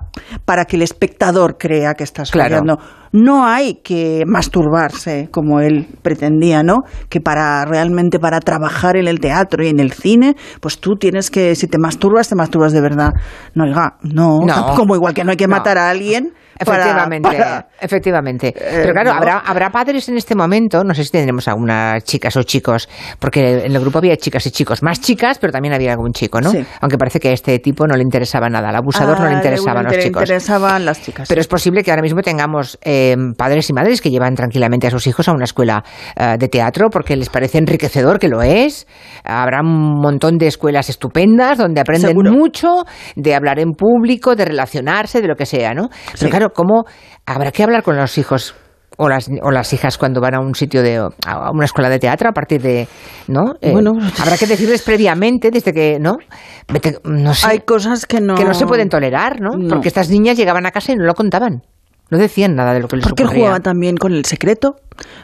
para que el espectador crea que estás Claro. follando. No hay que masturbarse como él pretendía, ¿no? Que para realmente para trabajar en el teatro y en el cine, pues tú tienes que, si te masturbas, te masturbas de verdad. No, oiga, no. No. [LAUGHS] Como igual que no hay que No. matar a alguien. Efectivamente, para- efectivamente. Eh, Pero claro, no. habrá, habrá padres en este momento, no sé si tendremos algunas chicas o chicos, porque en el grupo había chicas y chicos, más chicas, pero también había algún chico, ¿no? Sí. Aunque parece que a este tipo no le interesaba nada, al abusador no le Ah, interesaban los le chicos. interesaban las chicas. Pero es posible que ahora mismo tengamos eh, padres y madres que llevan tranquilamente a sus hijos a una escuela eh, de teatro porque les parece enriquecedor, que lo es. Habrá un montón de escuelas estupendas donde aprenden Seguro. mucho de hablar en público, de relacionarse, de lo que sea, ¿no? Pero Sí. claro, ¿cómo habrá que hablar con los hijos? O las, o las hijas cuando van a un sitio de a una escuela de teatro a partir de no Eh, Bueno. habrá que decirles previamente desde que no sé Hay cosas que no. que no se pueden tolerar, ¿no? No. Porque estas niñas llegaban a casa y no lo contaban. No decían nada de lo que les Porque ocurría. jugaba también con el secreto,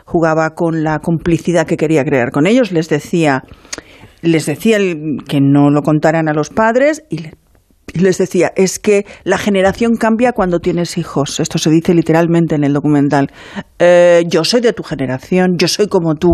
jugaba con la complicidad que quería crear con ellos, les decía, les decía el- que no lo contaran a los padres y le- les decía, es que la generación cambia cuando tienes hijos. Esto se dice literalmente en el documental. Eh, yo soy de tu generación, yo soy como tú.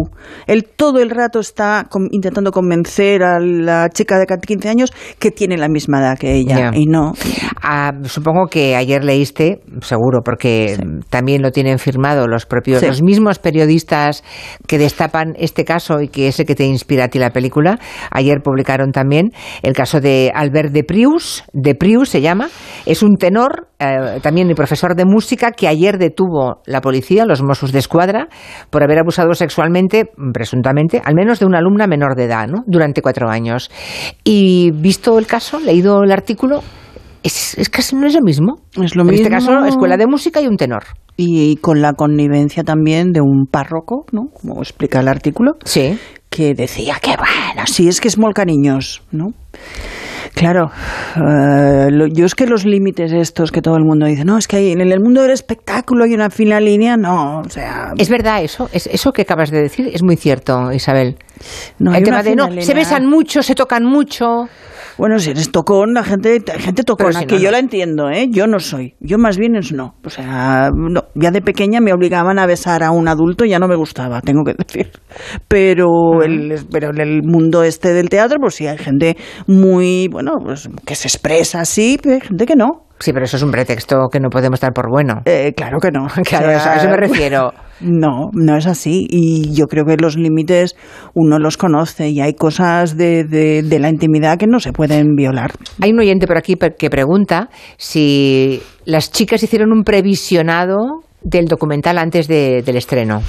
Él todo el rato está intentando convencer a la chica de 15 años que tiene la misma edad que ella. Y no. Ah, supongo que ayer leíste, seguro, porque también lo tienen firmado los propios, Sí. los mismos periodistas que destapan este caso y que es el que te inspira a ti la película. Ayer publicaron también el caso de Albert de Prius, de Prius se llama, es un tenor, eh, también el profesor de música que ayer detuvo la policía, los Mossos de Escuadra, por haber abusado sexualmente, presuntamente, al menos de una alumna menor de edad, ¿no? Durante cuatro años. Y visto el caso, leído el artículo, es, es casi no es lo mismo. Es lo en este mismo. caso, escuela de música y un tenor. Y con la connivencia también de un párroco, ¿no? Como explica el artículo. Sí. Que decía que, bueno, sí, es que es muy cariños, ¿no? Claro, lo- yo es que los límites estos que todo el mundo dice, no, es que hay- en el mundo del espectáculo hay una fina línea, no, o sea... Es verdad eso, es, eso que acabas de decir es muy cierto, Isabel. No, el tema de no, se besan mucho, se tocan mucho. Bueno, si eres tocón, la gente, gente tocona, Pero si no, que yo la entiendo, ¿eh? Yo no soy. Yo más bien es no. O sea, no. ya de pequeña me obligaban a besar a un adulto y ya no me gustaba, tengo que [LAUGHS] decir. Pero, el, pero en el mundo este del teatro, pues sí, hay gente muy, bueno, pues que se expresa así, pero hay gente que no. Sí, pero eso es un pretexto que no podemos dar por bueno. Eh, claro que no. [LAUGHS] Claro, O sea, eso- a eso me refiero. No, no es así. Y yo creo que los límites uno los conoce y hay cosas de, de, de la intimidad que no se pueden violar. Hay un oyente por aquí que pregunta si las chicas hicieron un previsionado del documental antes de- del estreno.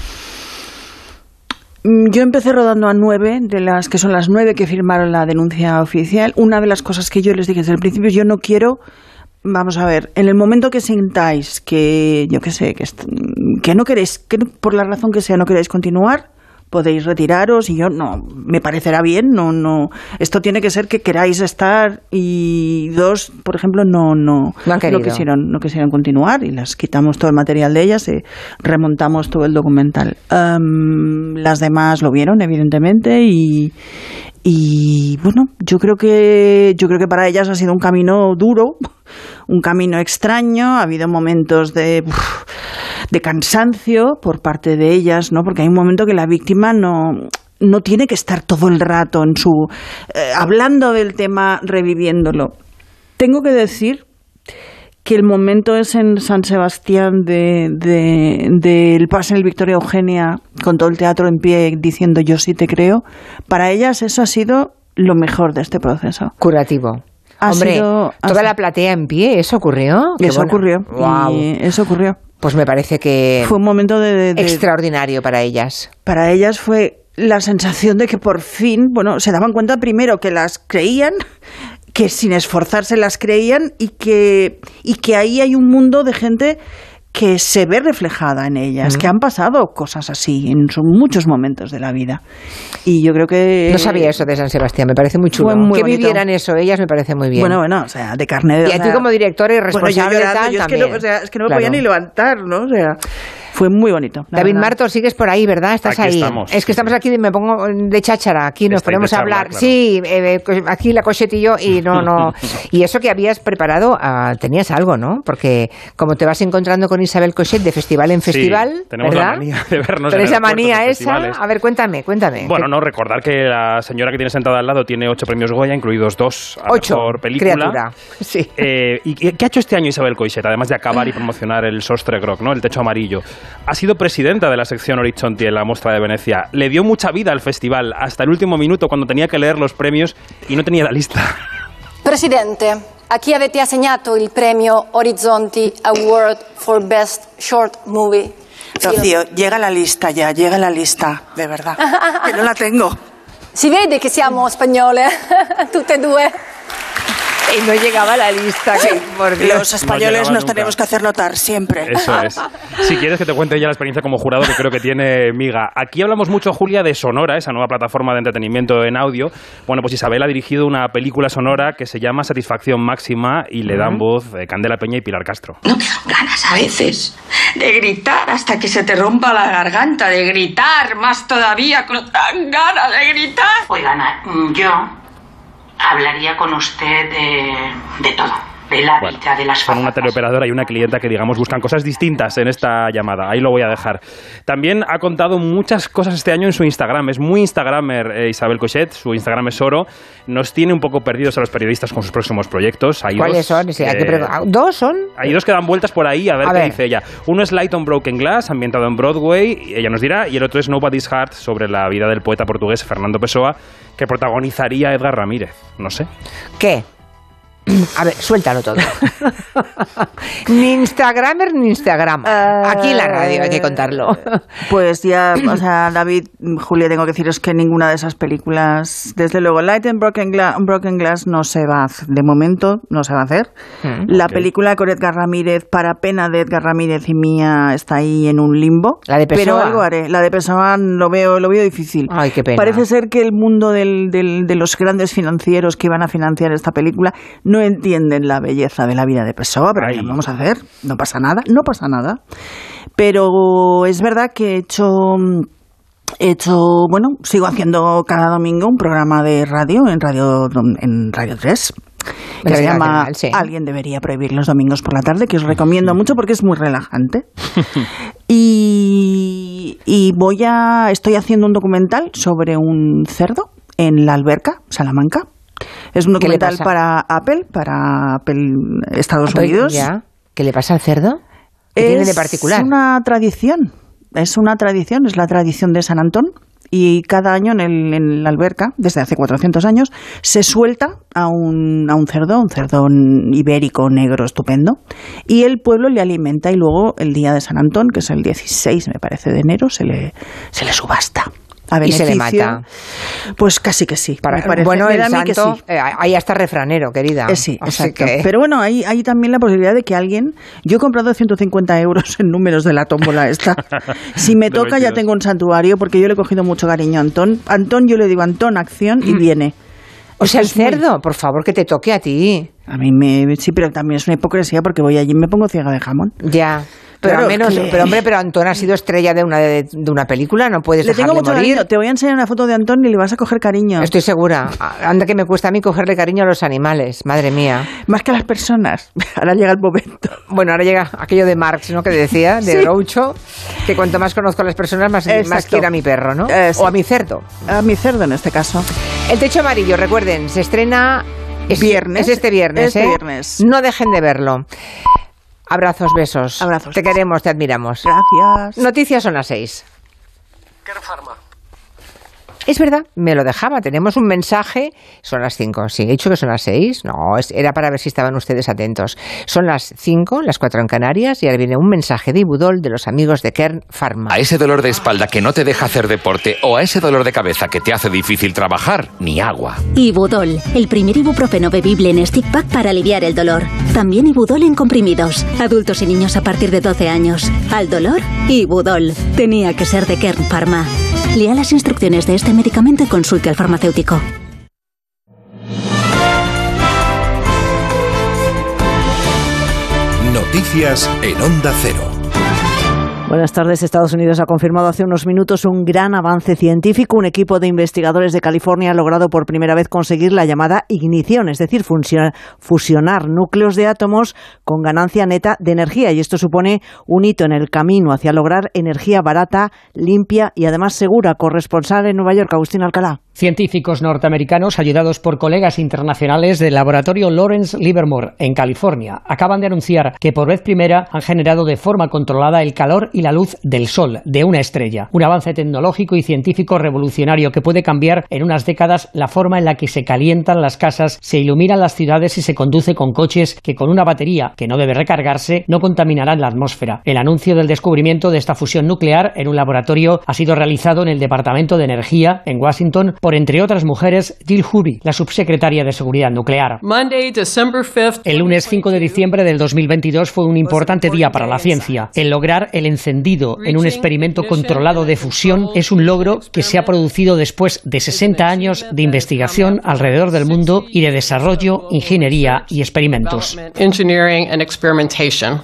Mm, Yo empecé rodando a nueve, de las que son las nueve que firmaron la denuncia oficial. Una de las cosas que yo les dije desde el principio, yo no quiero, vamos a ver, en el momento que sintáis que, yo qué sé, que, que no queréis, que no- por la razón que sea no queréis continuar, podéis retiraros y yo no, me parecerá bien, no, no, esto tiene que ser que queráis estar y dos, por ejemplo, no, no, No querido. quisieron, no quisieron continuar y las quitamos todo el material de ellas y remontamos todo el documental. Am, las demás lo vieron, evidentemente, y, y bueno, yo creo que yo creo que para ellas ha sido un camino duro, [LAUGHS] un camino extraño, ha habido momentos de de cansancio por parte de ellas, ¿no? Porque hay un momento que la víctima no no tiene que estar todo el rato en su eh, hablando del tema, reviviéndolo. Tengo que decir que el momento es en San Sebastián de, de- del pase en el Victoria Eugenia, con todo el teatro en pie diciendo yo sí te creo, para ellas eso ha sido lo mejor de este proceso. Curativo. Ha Hombre, sido- toda la platea en pie, ¿eso ocurrió? Qué Eso bueno. ocurrió. Y eso ocurrió. Pues me parece que Fue un momento de- de- de, extraordinario para ellas. para ellas fue la sensación de que por fin, bueno, se daban cuenta primero que las creían, que sin esforzarse las creían y que, y que ahí hay un mundo de gente que se ve reflejada en ellas, que han pasado cosas así en muchos momentos de la vida. Y yo creo que... No sabía eso de San Sebastián, me parece muy chulo. Muy que bonito. vivieran eso, ellas me parece muy bien. Bueno, bueno, o sea, de carne de... y a o ti sea, como directora y bueno, yo responsable llorando, tal yo es que también. no, o sea, es que no me Claro. podía ni levantar, ¿no? O sea, fue muy bonito. David verdad. Marto, sigues por ahí, ¿verdad? Estás Aquí ahí. estamos, es que estamos aquí, me pongo de cháchara, aquí nos ponemos a hablar. claro. Sí, eh, eh, aquí la Cochet y yo, y no, no. [LAUGHS] y eso que habías preparado, ah, tenías algo, ¿no? Porque como te vas encontrando con Isabel Cochet de festival en Sí, festival, tenemos ¿verdad? la manía de vernos Pero en esa manía esa, a ver, cuéntame, cuéntame. Bueno, no, recordar que la señora que tiene sentada al lado tiene ocho premios Goya, incluidos dos a Ocho, mejor película. criatura. [LAUGHS] Sí. Eh, ¿Y qué ha hecho este año Isabel Coixet, además de acabar y promocionar el Sostre Groc, ¿no? el techo amarillo? Ha sido presidenta de la sección Horizonti en la Mostra de Venecia. Le dio mucha vida al festival hasta el último minuto cuando tenía que leer los premios y no tenía la lista. Presidente, a chi avete assegnato il premio Orizzonti Award for Best Short Movie? Rocío, llega la lista ya, llega la lista, de verdad. que no la tengo. Si vede che siamo spagnole, [LAUGHS] tutte e due. Y no llegaba a la lista, que, por Dios. Los españoles llegaba nos nunca. tenemos que hacer notar siempre. Eso es. Si quieres que te cuente ya la experiencia como jurado, que creo que tiene Miga. Aquí hablamos mucho, Julia, de Sonora, esa nueva plataforma de entretenimiento en audio. Bueno, pues Isabel ha dirigido una película sonora que se llama Satisfacción Máxima y le dan voz eh, Candela Peña y Pilar Castro. ganas a veces de gritar hasta que se te rompa la garganta, de gritar más todavía, con tan ganas de gritar. Oigan, a- mm, yo hablaría con usted de, de todo de la vida, de las Son una teleoperadora y una clienta que, digamos, buscan cosas distintas en esta llamada. Ahí lo voy a dejar. También ha contado muchas cosas este año en su Instagram. Es muy Instagramer eh, Isabel Cochet. Su Instagram es oro. Nos tiene un poco perdidos a los periodistas con sus próximos proyectos. Hay ¿Cuáles dos, son? Sí, hay que eh, ah, ¿Dos son? hay dos que dan vueltas por ahí a ver A qué ver. dice ella. Uno es Light on Broken Glass, ambientado en Broadway, y ella nos dirá, y el otro es Nobody's Heart, sobre la vida del poeta portugués Fernando Pessoa, que protagonizaría Edgar Ramírez. No sé. ¿Qué? [CLEARS THROAT] A ver, suéltalo todo. [LAUGHS] ni Instagramer ni Instagram. Aquí en la radio hay que contarlo. [LAUGHS] Pues ya, o sea, David, Julia, tengo que deciros que ninguna de esas películas, desde luego, Light and Broken, Gla- Broken Glass no se va a hacer, de momento no se va a hacer. Mm. La Ok. película con Edgar Ramírez, para pena de Edgar Ramírez y mía, está ahí en un limbo. La de Pero Pessoa. algo haré. La de Pessoa lo veo, lo veo difícil. Ay, qué pena. Parece ser que el mundo del- del- de los grandes financieros que iban a financiar esta película no entienden la belleza de la vida de Pessoa, pero ¿qué vamos a hacer? No pasa nada, no pasa nada. Pero es verdad que he hecho he hecho, bueno, sigo haciendo cada domingo un programa de radio en Radio en Radio 3 que Radio se llama sí. Alguien debería prohibir los domingos por la tarde, que os recomiendo [LAUGHS] mucho porque es muy relajante. [LAUGHS] Y, y voy a estoy haciendo un documental sobre un cerdo en la alberca, Salamanca. Es un ¿Qué le documental para Apple, para Apple Estados Apple, Unidos. ya. ¿Qué le pasa al cerdo? ¿Qué tiene de particular? Es una tradición, es una tradición, es la tradición de San Antón. Y cada año en, el- en la alberca, desde hace 400 años, se suelta a un, a un cerdo, un cerdo ibérico negro estupendo, y el pueblo le alimenta y luego el día de San Antón, que es el 16, me parece, de enero, se le, se le subasta. A Y se le mata. Pues casi que sí. Para- me parece. bueno, Me el santo, sí. eh, ahí hasta refranero, querida. Eh, sí, Así exacto. que- Pero bueno, hay, hay también la posibilidad de que alguien. Yo he comprado 150 euros en números de la tómbola esta. [LAUGHS] Si me toca, ya 22. tengo un santuario porque yo le he cogido mucho cariño a Antón. Antón, yo le digo Antón, acción y viene. O sea, el cerdo, por favor, que te toque a ti. A mí me. Sí, pero también es una hipocresía porque voy allí y me pongo ciega de jamón. Ya. Pero Claro, al menos, que- pero hombre, pero Antón ha sido estrella de una de, de una película, no puedes Le tengo dejarle mucho morir. Te voy a enseñar una foto de Antón y le vas a coger cariño. Estoy segura. Anda que me cuesta a mí cogerle cariño a los animales, madre mía. Más que a las personas. [LAUGHS] Ahora llega el momento. Bueno, ahora llega aquello de Marx, ¿no? Que decía, de Sí. Groucho, que cuanto más conozco a las personas, más, más quiero a mi perro, ¿no? O a mi cerdo. A mi cerdo en este caso. El techo amarillo, recuerden, se estrena es, Viernes. Es este viernes, Este ¿eh? viernes. No dejen de verlo. Abrazos, besos. Abrazos. Te queremos, te admiramos. Gracias. Noticias son las seis. Es verdad, me lo dejaba. Tenemos un mensaje. Son las cinco. Sí, he dicho que son las seis. No, es- era para ver si estaban ustedes atentos. Son las cinco, las cuatro en Canarias, y ahora viene un mensaje de Ibudol de los amigos de Kern Pharma. A ese dolor de espalda que no te deja hacer deporte o a ese dolor de cabeza que te hace difícil trabajar, ni agua. Ibudol, el primer ibuprofeno bebible en stick pack para aliviar el dolor. También Ibudol en comprimidos. Adultos y niños a partir de 12 años. Al dolor, Ibudol. Tenía que ser de Kern Pharma. Lea las instrucciones de este medicamento y consulte al farmacéutico. Noticias en Onda Cero. Buenas tardes. Estados Unidos ha confirmado hace unos minutos un gran avance científico. Un equipo de investigadores de California ha logrado por primera vez conseguir la llamada ignición, es decir, fusionar núcleos de átomos con ganancia neta de energía. Y esto supone un hito en el camino hacia lograr energía barata, limpia y además segura. Corresponsal en Nueva York, Agustín Alcalá. Científicos norteamericanos, ayudados por colegas internacionales del laboratorio Lawrence Livermore en California, acaban de anunciar que por vez primera han generado de forma controlada el calor y la luz del Sol, de una estrella. Un avance tecnológico y científico revolucionario que puede cambiar en unas décadas la forma en la que se calientan las casas, se iluminan las ciudades y se conduce con coches que con una batería que no debe recargarse no contaminarán la atmósfera. El anuncio del descubrimiento de esta fusión nuclear en un laboratorio ha sido realizado en el Departamento de Energía en Washington por, entre otras mujeres, Jill Hurry, la subsecretaria de Seguridad Nuclear. El lunes 5 de diciembre del 2022 fue un importante día para la ciencia, el lograr el atendido en un experimento controlado de fusión es un logro que se ha producido después de 60 años de investigación alrededor del mundo y de desarrollo, ingeniería y experimentos.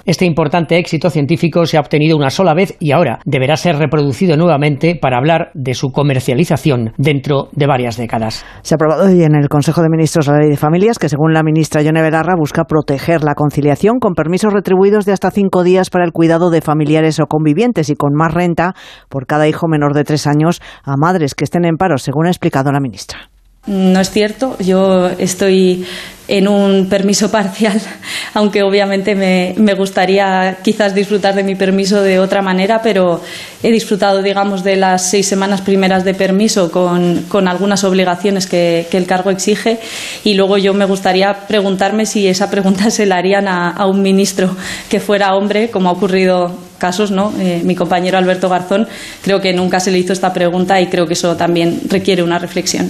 Este importante éxito científico se ha obtenido una sola vez y ahora deberá ser reproducido nuevamente para hablar de su comercialización dentro de varias décadas. Se ha aprobado hoy en el Consejo de Ministros la Ley de Familias que, según la ministra Yone Belarra, busca proteger la conciliación con permisos retribuidos de hasta cinco días para el cuidado de familiares o convivientes y con más renta por cada hijo menor de tres años a madres que estén en paro, según ha explicado la ministra. No es cierto, yo estoy en un permiso parcial, [LAUGHS] aunque obviamente me, gustaría quizás disfrutar de mi permiso de otra manera, pero he disfrutado, digamos, de las seis semanas primeras de permiso con, algunas obligaciones que, el cargo exige y luego yo me gustaría preguntarme si esa pregunta [LAUGHS] se la harían a, un ministro que fuera hombre, como ha ocurrido casos, ¿no? Eh, mi compañero Alberto Garzón, creo que nunca se le hizo esta pregunta y creo que eso también requiere una reflexión.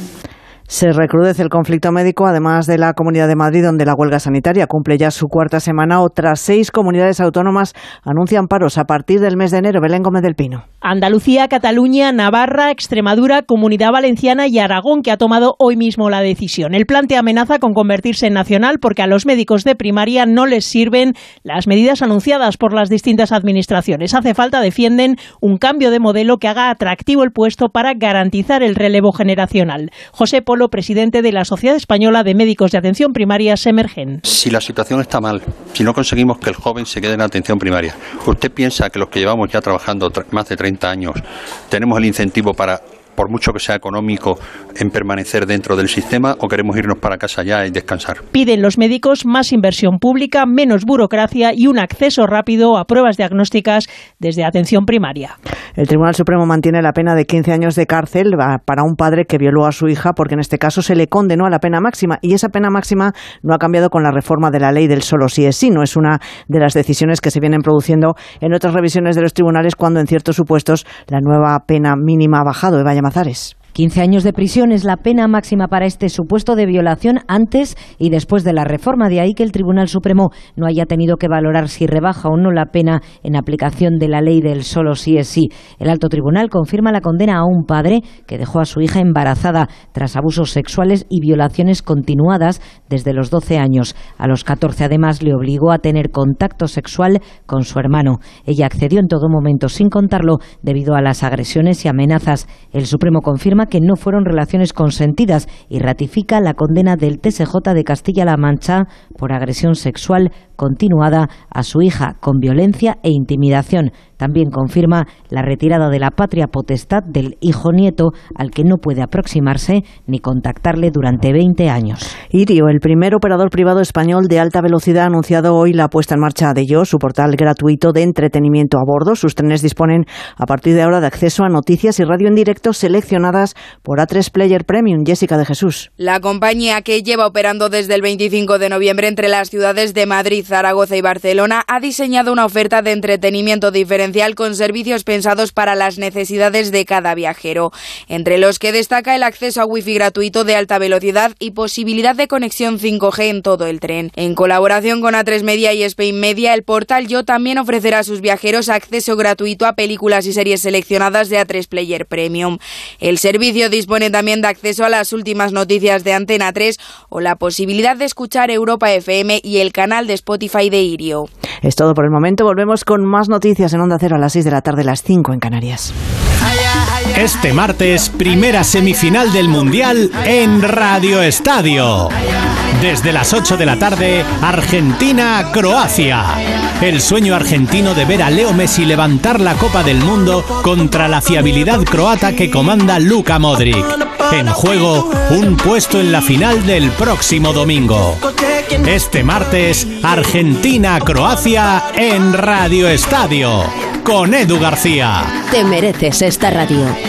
Se recrudece el conflicto médico, además de la Comunidad de Madrid, donde la huelga sanitaria cumple ya su cuarta semana. Otras seis comunidades autónomas anuncian paros a partir del mes de enero. Belén Gómez del Pino. Andalucía, Cataluña, Navarra, Extremadura, Comunidad Valenciana y Aragón, que ha tomado hoy mismo la decisión. El plan te amenaza con convertirse en nacional porque a los médicos de primaria no les sirven las medidas anunciadas por las distintas administraciones. Hace falta, defienden, un cambio de modelo que haga atractivo el puesto para garantizar el relevo generacional. José Polo presidente de la Sociedad Española de Médicos de Atención Primaria, Semergen. Si la situación está mal, si no conseguimos que el joven se quede en atención primaria, ¿usted piensa que los que llevamos ya trabajando más de 30 años tenemos el incentivo para por mucho que sea económico, en permanecer dentro del sistema o queremos irnos para casa ya y descansar? Piden los médicos más inversión pública, menos burocracia y un acceso rápido a pruebas diagnósticas desde atención primaria. El Tribunal Supremo mantiene la pena de 15 años de cárcel para un padre que violó a su hija porque en este caso se le condenó a la pena máxima y esa pena máxima no ha cambiado con la reforma de la ley del solo sí es sí. No es una de las decisiones que se vienen produciendo en otras revisiones de los tribunales cuando en ciertos supuestos la nueva pena mínima ha bajado. Eva Llamazares. 15 años de prisión es la pena máxima para este supuesto de violación antes y después de la reforma. De ahí que el Tribunal Supremo no haya tenido que valorar si rebaja o no la pena en aplicación de la ley del solo sí es sí. El alto tribunal confirma la condena a un padre que dejó a su hija embarazada tras abusos sexuales y violaciones continuadas desde los 12 años. A los 14 además le obligó a tener contacto sexual con su hermano. Ella accedió en todo momento sin contarlo debido a las agresiones y amenazas. El Supremo confirma que no fueron relaciones consentidas y ratifica la condena del TSJ de Castilla-La Mancha por agresión sexual continuada a su hija con violencia e intimidación. También confirma la retirada de la patria potestad del hijo nieto al que no puede aproximarse ni contactarle durante 20 años. Irio, el primer operador privado español de alta velocidad, ha anunciado hoy la puesta en marcha de Yo, su portal gratuito de entretenimiento a bordo. Sus trenes disponen a partir de ahora de acceso a noticias y radio en directo seleccionadas por A3 Player Premium. Jessica de Jesús. La compañía que lleva operando desde el 25 de noviembre entre las ciudades de Madrid, Zaragoza y Barcelona ha diseñado una oferta de entretenimiento diferencial con servicios pensados para las necesidades de cada viajero, entre los que destaca el acceso a wifi gratuito de alta velocidad y posibilidad de conexión 5G en todo el tren. En colaboración con A3 Media y Spain Media, el portal Yo también ofrecerá a sus viajeros acceso gratuito a películas y series seleccionadas de A3 Player Premium. El servicio dispone también de acceso a las últimas noticias de Antena 3 o la posibilidad de escuchar Europa FM y el canal de Spotify Es todo por el momento. Volvemos con más noticias en Onda Cero a las 6 de la tarde, las 5 en Canarias. Este martes, primera semifinal del Mundial en Radio Estadio. Desde las 8 de la tarde, Argentina-Croacia. El sueño argentino de ver a Leo Messi levantar la Copa del Mundo contra la fiabilidad croata que comanda Luka Modric. En juego, un puesto en la final del próximo domingo. Este martes, Argentina-Croacia en Radio Estadio. Con Edu García. Te mereces esta radio.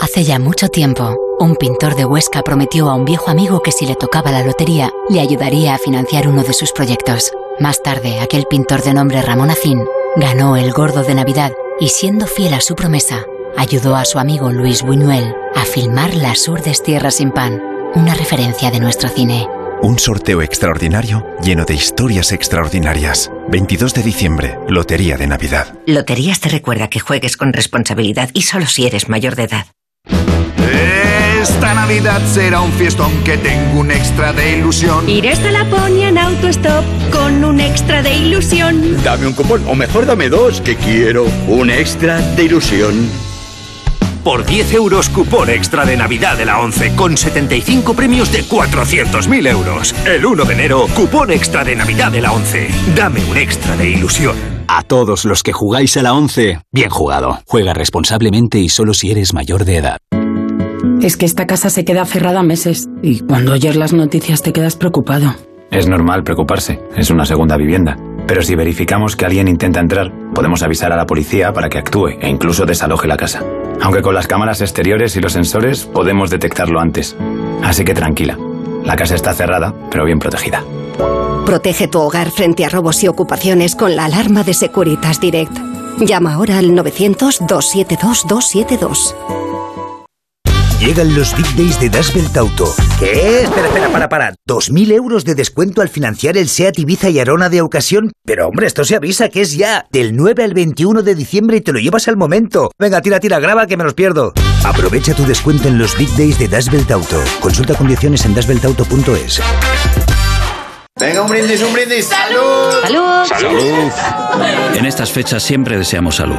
Hace ya mucho tiempo, un pintor de Huesca prometió a un viejo amigo que si le tocaba la lotería, le ayudaría a financiar uno de sus proyectos. Más tarde, aquel pintor de nombre Ramón Acín ganó el gordo de Navidad y siendo fiel a su promesa, ayudó a su amigo Luis Buñuel a filmar Las Urdes Tierras sin Pan, una referencia de nuestro cine. Un sorteo extraordinario lleno de historias extraordinarias. 22 de diciembre, Lotería de Navidad. Loterías te recuerda que juegues con responsabilidad y solo si eres mayor de edad. Esta Navidad será un fiestón que tengo un extra de ilusión. Iré hasta Laponia en autostop con un extra de ilusión. Dame un cupón, o mejor dame dos, que quiero un extra de ilusión. Por 10 euros, cupón extra de Navidad de la 11, con 75 premios de 400.000 euros. El 1 de enero, cupón extra de Navidad de la 11. Dame un extra de ilusión. A todos los que jugáis a la 11, bien jugado. Juega responsablemente y solo si eres mayor de edad. Es que esta casa se queda cerrada meses y cuando oyes las noticias te quedas preocupado. Es normal preocuparse, es una segunda vivienda. Pero si verificamos que alguien intenta entrar, podemos avisar a la policía para que actúe e incluso desaloje la casa. Aunque con las cámaras exteriores y los sensores podemos detectarlo antes. Así que tranquila, la casa está cerrada, pero bien protegida. Protege tu hogar frente a robos y ocupaciones con la alarma de Securitas Direct. Llama ahora al 900-272-272. Llegan los Big Days de Das Belt Auto. ¿Qué? Espera, espera, para, para. ¿2.000 euros de descuento al financiar el SEAT Ibiza y Arona de ocasión? Pero hombre, esto se avisa que es ya del 9 al 21 de diciembre y te lo llevas al momento. Venga, tira, tira, graba que me los pierdo. Aprovecha tu descuento en los Big Days de Das Belt Auto. Consulta condiciones en dasbeltauto.es. Venga, un brindis, un brindis. ¡Salud! ¡Salud! ¡Salud! En estas fechas siempre deseamos salud.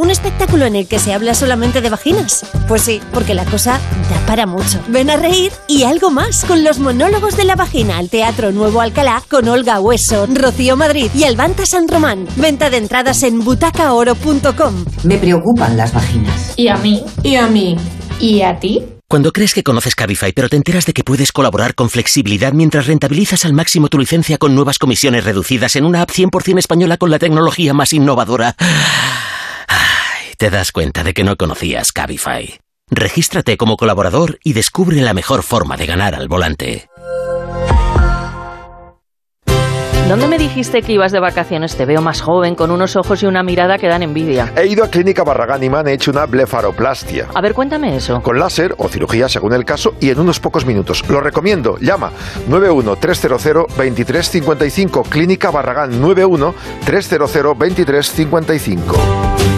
¿Un espectáculo en el que se habla solamente de vaginas? Pues sí, porque la cosa da para mucho. Ven a reír y algo más con los monólogos de la vagina al Teatro Nuevo Alcalá con Olga Hueso, Rocío Madrid y Albanta San Román. Venta de entradas en butacaoro.com. Me preocupan las vaginas. ¿Y a mí? ¿Y a mí? ¿Y a ti? Cuando crees que conoces Cabify, pero te enteras de que puedes colaborar con flexibilidad mientras rentabilizas al máximo tu licencia con nuevas comisiones reducidas en una app 100% española con la tecnología más innovadora. Te das cuenta de que no conocías Cabify. Regístrate como colaborador y descubre la mejor forma de ganar al volante. ¿Dónde me dijiste que ibas de vacaciones? Te veo más joven, con unos ojos y una mirada que dan envidia. He ido a Clínica Barragán y me han hecho una blefaroplastia. A ver, cuéntame eso. Con láser o cirugía según el caso y en unos pocos minutos. Lo recomiendo. Llama 91300-2355. Clínica Barragán 91300-2355.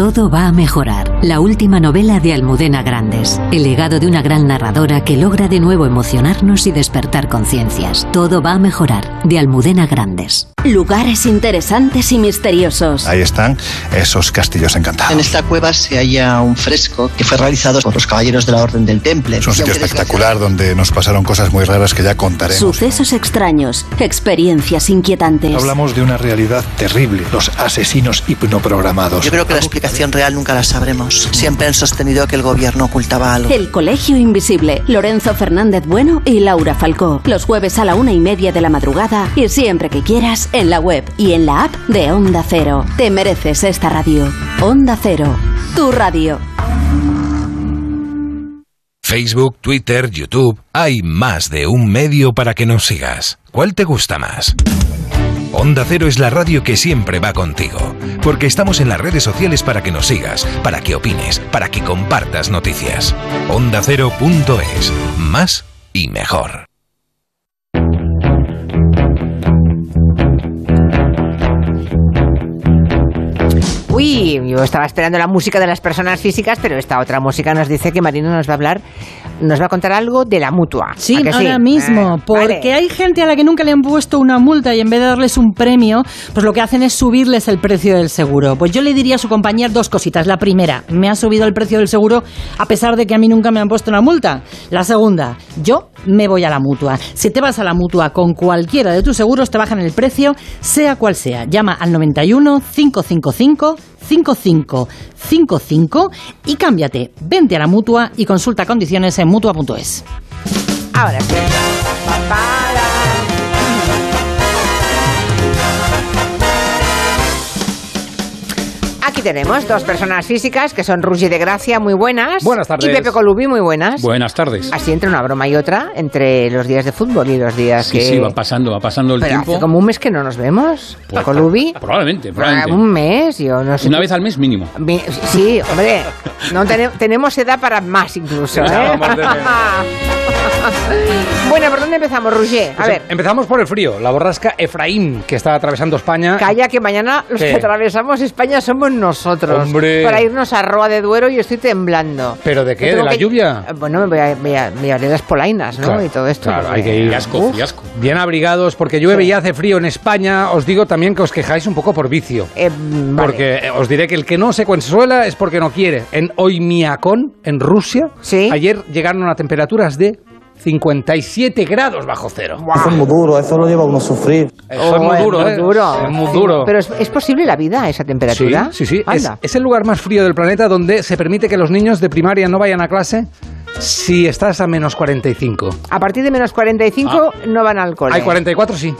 Todo va a mejorar. La última novela de Almudena Grandes. El legado de una gran narradora que logra de nuevo emocionarnos y despertar conciencias. Todo va a mejorar. De Almudena Grandes. Lugares interesantes y misteriosos. Ahí están esos castillos encantados. En esta cueva se halla un fresco que fue realizado por los caballeros de la Orden del Temple. Es un sitio espectacular donde nos pasaron cosas muy raras que ya contaremos. Sucesos extraños, experiencias inquietantes. Hablamos de una realidad terrible, los asesinos hipnoprogramados. Yo creo que la explicación real nunca la sabremos. Siempre han sostenido que el gobierno ocultaba algo. El Colegio Invisible. Lorenzo Fernández Bueno y Laura Falcó. Los jueves a la una y media de la madrugada y siempre que quieras en la web y en la app de Onda Cero. Te mereces esta radio. Onda Cero. Tu radio. Facebook, Twitter, YouTube. Hay más de un medio para que nos sigas. ¿Cuál te gusta más? Onda Cero es la radio que siempre va contigo, porque estamos en las redes sociales para que nos sigas, para que opines, para que compartas noticias. OndaCero.es, más y mejor. Uy, yo estaba esperando la música de las personas físicas, pero esta otra música nos dice que Marino nos va a hablar, nos va a contar algo de la mutua. Sí, ¿A que ahora mismo, Ah, porque vale. hay gente a la que nunca le han puesto una multa y en vez de darles un premio, pues lo que hacen es subirles el precio del seguro. Pues yo le diría a su compañía dos cositas. La primera, me ha subido el precio del seguro a pesar de que a mí nunca me han puesto una multa. La segunda, yo me voy a la mutua. Si te vas a la mutua con cualquiera de tus seguros, te bajan el precio, sea cual sea. Llama al 91 555 5555 y cámbiate. Vente a la mutua y consulta condiciones en mutua.es. Ahora sí. Aquí tenemos dos personas físicas que son Rugi de Gracia, muy buenas. Buenas tardes. Y Pepe Colubi, muy buenas. Buenas tardes. Así entre una broma y otra, entre los días de fútbol y los días Sí, que... sí, va pasando, va pasando el Pero tiempo. hace como un mes que no nos vemos, Pues, Colubi. Probablemente, probablemente. Un mes, yo no sé. Una vez al mes mínimo. Mi- Sí, hombre, no tene- [LAUGHS] tenemos edad para más incluso. ¿eh? [LAUGHS] Bueno, ¿por dónde empezamos, Roger? A Pues ver, Empezamos por el frío, la borrasca Efraín, que está atravesando España. calla que mañana los ¿Qué? que atravesamos España somos nosotros. Hombre. Para irnos a Roa de Duero y estoy temblando. ¿Pero de qué? ¿De la que- lluvia? Bueno, me voy a, me a- me haré las polainas, ¿no? Claro, y todo esto. Claro, hay que ir. Bien abrigados, porque llueve y hace frío en España. Os digo también que os quejáis un poco por vicio. Eh, vale. Porque eh, os diré que el que no se consuela es porque no quiere. En Oymyakon, en Rusia, ayer llegaron a temperaturas de 57 grados bajo cero. Eso es muy duro, eso lo lleva a uno a sufrir. Eso es muy Oh, duro, muy ¿eh? duro. Es muy duro. Pero ¿es, es posible la vida a esa temperatura? Sí, sí, sí. Es, es el lugar más frío del planeta donde se permite que los niños de primaria no vayan a clase si estás a menos 45. A partir de menos 45 no van al cole. Hay 44 sí.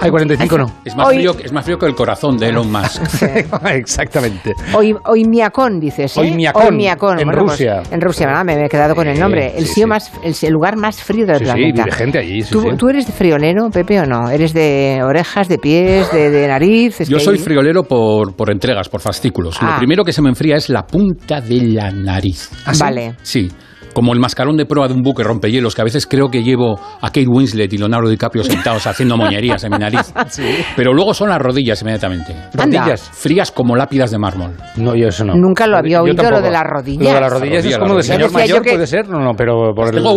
Hay 45 no. Es más, Hoy- frío, es más frío que el corazón de Elon Musk. [LAUGHS] Exactamente. Hoy, Oymyakon, dices, ¿eh? Oymyakon, Oymyakon, en pues, Rusia. en Rusia, ¿verdad? Me, me he quedado con el Sí, nombre. El, sí, sitio sí. Más, el, el lugar más frío del Sí, sí, planeta. vive gente allí, sí, ¿Tú, sí. tú eres de friolero, Pepe, o no? ¿Eres de orejas, de pies, de, de nariz? Es Yo que soy hay- friolero por, por entregas, por fascículos. Ah. Lo primero que se me enfría es la punta de la nariz. ¿Ah, sí? Vale. Sí. Como el mascarón de proa de un buque rompehielos, que a veces creo que llevo a Kate Winslet y Leonardo DiCaprio sentados haciendo moñerías en mi nariz. [LAUGHS] Pero luego son las rodillas inmediatamente. Anda. Rodillas frías como lápidas de mármol. No, yo eso no. Nunca lo había Yo oído, lo de las rodillas. Lo de las rodillas es como de señor mayor, que- puede ser. No, no, pero por el... Tengo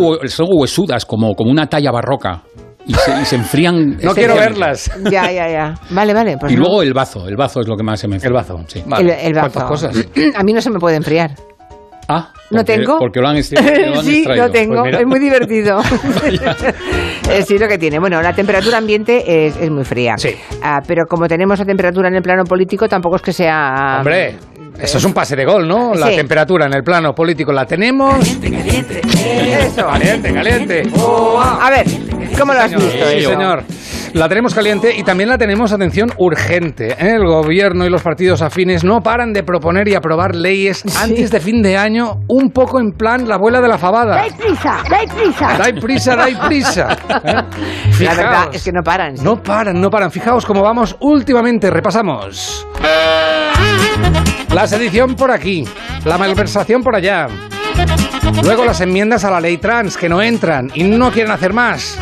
huesudas como, como una talla barroca. Y se, y se enfrían. [LAUGHS] No quiero verlas. Ya, ya, ya. Vale, vale. Pues y no. luego el bazo. El bazo es lo que más se me enfría. El bazo. Sí. el, el bazo. ¿Cuántas cosas? [CLEARS THROAT] A mí no se me puede enfriar. Ah, ¿No tengo? Porque lo han, lo [LAUGHS] han sí, lo tengo. Pues es muy divertido. [LAUGHS] Eh, sí, lo que tiene. Bueno, la temperatura ambiente es, es muy fría. Sí. pero como tenemos la temperatura en el plano político, tampoco es que sea... Hombre, eso es un pase de gol, ¿no? La temperatura en el plano político la tenemos. Eso. Caliente, caliente. A ver, ¿cómo lo has visto Sí, eso? señor. La tenemos caliente y también la tenemos, atención, urgente. ¿eh? El gobierno y los partidos afines no paran de proponer y aprobar leyes antes de fin de año, un poco en plan la abuela de la fabada. ¡Dai prisa! ¡Dai prisa! Dai prisa, dai prisa. ¿eh? [LAUGHS] La Fijaos. verdad es que no paran. sí. No paran, no paran. Fijaos cómo vamos últimamente. Repasamos. La sedición por aquí, la malversación por allá. Luego las enmiendas a la ley trans que no entran y no quieren hacer más.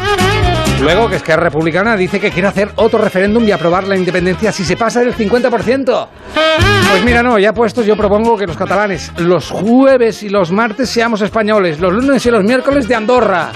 Luego, que Esquerra Republicana dice que quiere hacer otro referéndum y aprobar la independencia si se pasa del 50%. Pues mira, no, ya puestos, yo propongo que los catalanes los jueves y los martes seamos españoles, los lunes y los miércoles de Andorra.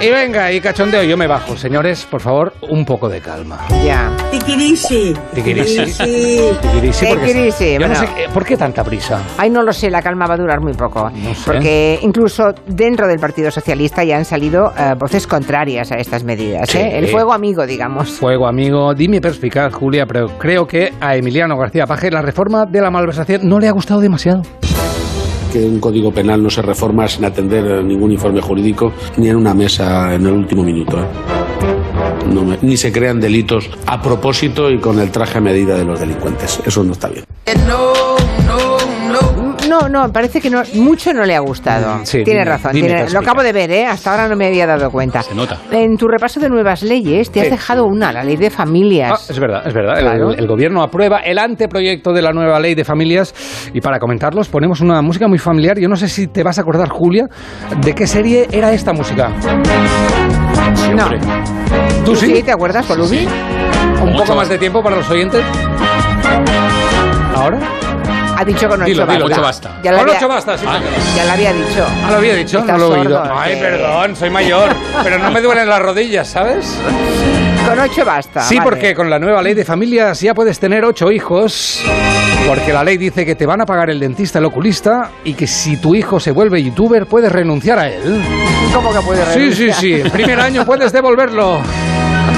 Y venga, y cachondeo, yo me bajo. Señores, por favor, un poco de calma. Ya. Tiquirisi. Tiquirisi. Tiquirisi. Tiquirisi, yo no bueno. sé, ¿por qué tanta prisa? Ay, no lo sé, la calma va a durar muy poco. sé. Porque incluso dentro del Partido Socialista ya han salido eh, voces contrarias a estas medidas. Sí. ¿eh? El fuego amigo, digamos. Fuego, amigo, dime perspicaz, Julia, pero creo que a Emiliano García Paje la reforma de la malversación no le ha gustado demasiado. que un código penal no se reforma sin atender ningún informe jurídico ni en una mesa en el último minuto. ¿eh? No me- ni se crean delitos a propósito y con el traje a medida de los delincuentes. Eso no está bien. No, no, parece que no, mucho no le ha gustado. Mm, sí, Tiene dime, razón, dime, tiene- lo acabo de ver, ¿eh? hasta ahora no me había dado cuenta. Se nota. En tu repaso de nuevas leyes te has Sí. dejado una, la ley de Ah, familias. es verdad, es verdad. El- Claro. El, gobierno aprueba el anteproyecto de la nueva ley de familias y para comentarlos ponemos una música muy familiar. Yo no sé si te vas a acordar, Julia, de qué serie era esta música. no. ¿Tú sí? ¿Te acuerdas, Colubi? Un poco más de tiempo para los oyentes. ¿Ahora? Ha dicho con ocho Dilo, dilo, basta. ocho basta. Ya Con había- ocho basta, sí, señor. Ya lo había dicho. Ah, lo había dicho, no lo he oído. Ay, que- perdón, soy mayor, pero no me duelen las rodillas, ¿sabes? Con ocho basta. Sí, vale. porque con la nueva ley de familias ya puedes tener ocho hijos, porque la ley dice que te van a pagar el dentista, el oculista, y que si tu hijo se vuelve youtuber puedes renunciar a él. ¿Cómo que puede Sí, sí, renunciar? sí, el primer año puedes devolverlo.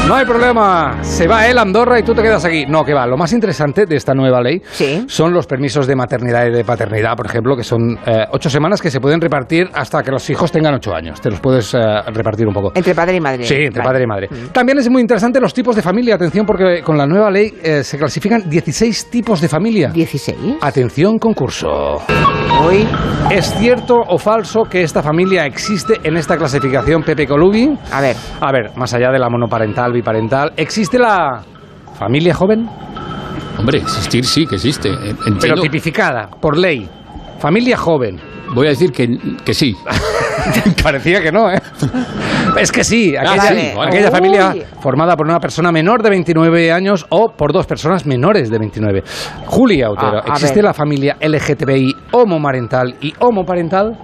No hay problema. Se va él a Andorra y tú te quedas aquí. No, que va. Lo más interesante de esta nueva ley son los permisos de maternidad y de paternidad, por ejemplo, que son eh, ocho semanas que se pueden repartir hasta que los hijos tengan ocho años. Te los puedes eh, repartir un poco. Entre padre y madre. Sí, entre Vale. padre y madre. También es muy interesante los tipos de familia. Atención, porque con la nueva ley eh, se clasifican 16 tipos de familia. ¿16? Atención, concurso. Hoy. ¿Es cierto o falso que esta familia existe en esta clasificación, Pepe Colubi? A ver. A ver, más allá de la monoparental, biparental, ¿existe la familia joven? Hombre, existir sí que existe. Eh, Pero tipificada, por ley. Familia joven. Voy a decir que, que sí. [LAUGHS] Parecía que no, ¿eh? Es que sí, Ah, aquella, sí, familia formada por una persona menor de 29 años o por dos personas menores de 29. Julia Otero, Ah, ¿existe ver. la familia LGTBI homomarental y homoparental?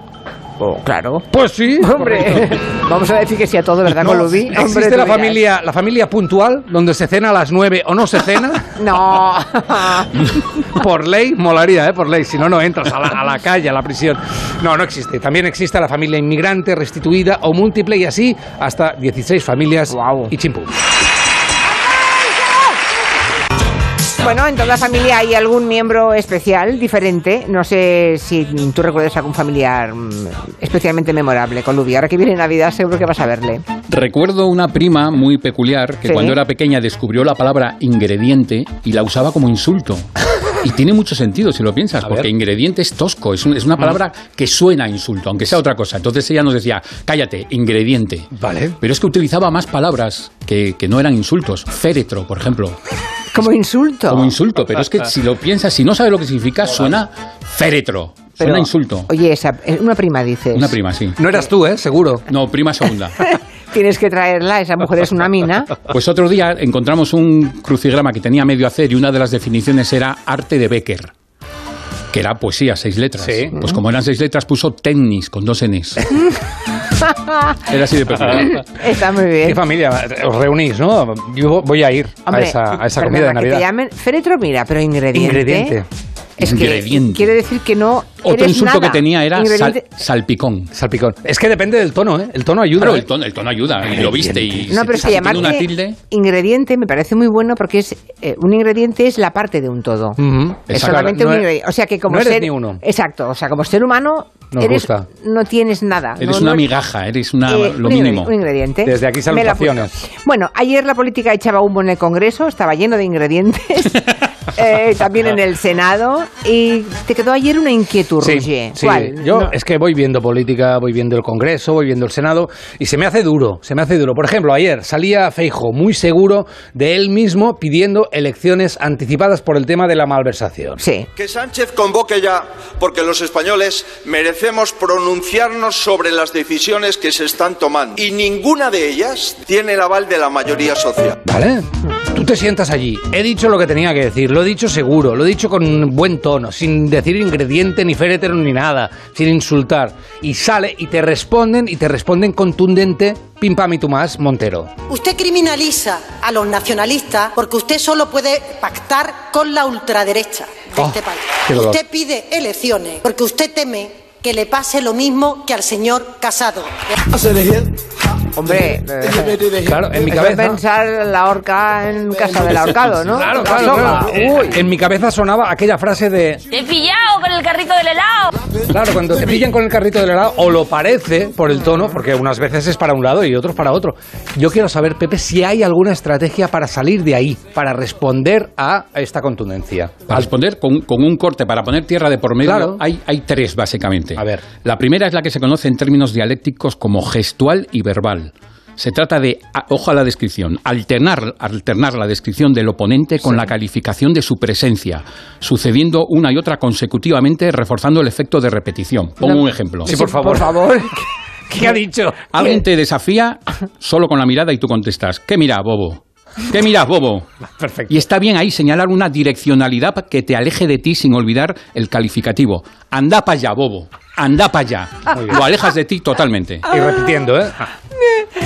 Claro. Pues sí. [LAUGHS] Hombre, vamos a decir que sí a todo, ¿verdad, No, Colubi? ¿Existe Hombre, la dirás. familia, la familia puntual, donde se cena a las 9 o no se cena? [LAUGHS] No. [LAUGHS] Por ley, molaría, ¿eh? Por ley. Si no, no entras a la, a la calle, a la prisión. No, no existe. También existe la familia inmigrante, restituida o múltiple y así hasta 16 familias y chimpú. Bueno, en toda familia hay algún miembro especial, diferente. No sé si tú recuerdas algún familiar mm, especialmente memorable, Colubi. Ahora que viene Navidad seguro que vas a verle. Recuerdo una prima muy peculiar que Sí. cuando era pequeña descubrió la palabra ingrediente y la usaba como insulto. [LAUGHS] Y tiene mucho sentido si lo piensas, porque ingrediente es tosco, es, un- es una palabra que suena a insulto, aunque sea otra cosa. Entonces ella nos decía, cállate, ingrediente. Vale. Pero es que utilizaba más palabras que, que no eran insultos. Féretro, por ejemplo. Como insulto. Como insulto, pero es que si lo piensas, si no sabes lo que significa, suena féretro. Suena Pero, insulto. Oye, esa, eh, una prima dices. Una prima, sí. No eras tú, ¿eh? Seguro. No, prima segunda. [LAUGHS] Tienes que traerla, esa mujer es una mina. Pues otro día encontramos un crucigrama que tenía medio hacer y una de las definiciones era arte de Becker. Que era poesía, seis letras. Sí. Pues como eran seis letras, puso tennis con dos Ns. [LAUGHS] Era así de perfecto. Está muy bien. ¿Qué familia? Os reunís, ¿no? Yo voy a ir Hombre, a esa, a esa perdona, comida de que Navidad. te llamen féretro, mira, pero ingrediente. Ingrediente. Es que Ingrediente. quiere decir que no Otro eres insulto nada. que tenía era sal- salpicón. Salpicón. Es que depende del tono, ¿eh? El tono ayuda. Claro, ¿eh? el tono, el tono ayuda. Y lo viste y No, pero es que llamarte ingrediente me parece muy bueno porque es eh, un ingrediente es la parte de un todo. Ujú. Es Exacto. solamente No un ingrediente. O sea que como no eres ser ni uno. Exacto, o sea, como ser humano Nos eres gusta. no tienes nada. Eres no- una no- migaja, eres una, eh, lo mínimo. Un ingrediente. Desde aquí salutaciones. Bueno, ayer la política echaba humo en el Congreso, estaba lleno de ingredientes. [LAUGHS] [LAUGHS] eh, también en el Senado. Y te quedó ayer una inquietud, Sí, Roger. sí. ¿Cuál? Yo No. es que voy viendo política, voy viendo el Congreso, voy viendo el Senado y se me hace duro, se me hace duro. Por ejemplo, ayer salía Feijo muy seguro de él mismo pidiendo elecciones anticipadas por el tema de la malversación. Sí. Que Sánchez convoque ya, porque los españoles merecemos pronunciarnos sobre las decisiones que se están tomando. Y ninguna de ellas tiene el aval de la mayoría social. ¿Vale? Tú te sientas allí. He dicho lo que tenía que decir, lo he dicho seguro, lo he dicho con buen tono, sin decir ingrediente ni féretro ni nada, sin insultar. Y sale y te responden y te responden contundente, pim pam y tú más, Montero. Usted criminaliza a los nacionalistas porque usted solo puede pactar con la ultraderecha de Oh, este país. qué dolor. Usted pide elecciones porque usted teme que le pase lo mismo que al señor Casado. Hombre, eh, [LAUGHS] Claro, en mi cabeza. pensar la horca en casa del ahorcado, ¿no? Claro, La claro, claro. Eh, En mi cabeza sonaba aquella frase de Te he pillado con el carrito del helado. Claro, cuando te pillan con el carrito del helado, o lo parece por el tono, porque unas veces es para un lado y otros para otro. Yo quiero saber, Pepe, si hay alguna estrategia para salir de ahí, para responder a esta contundencia. Para responder con, con un corte, para poner tierra de por medio, Claro. hay, hay tres básicamente. A ver. La primera es la que se conoce en términos dialécticos como gestual y verbal. Se trata de, ojo a la descripción, alternar, alternar la descripción del oponente con la calificación de su presencia, sucediendo una y otra consecutivamente, reforzando el efecto de repetición. Pongo No. un ejemplo. Sí, por favor. Por favor. [LAUGHS] ¿Qué ha dicho? Alguien te desafía solo con la mirada y tú contestas, ¿qué mira, bobo? ¿Qué miras, bobo? Perfecto. Y está bien ahí señalar una direccionalidad que te aleje de ti sin olvidar el calificativo. Anda para allá, bobo. Anda para allá. Lo alejas de ti totalmente. Y repitiendo, ¿eh?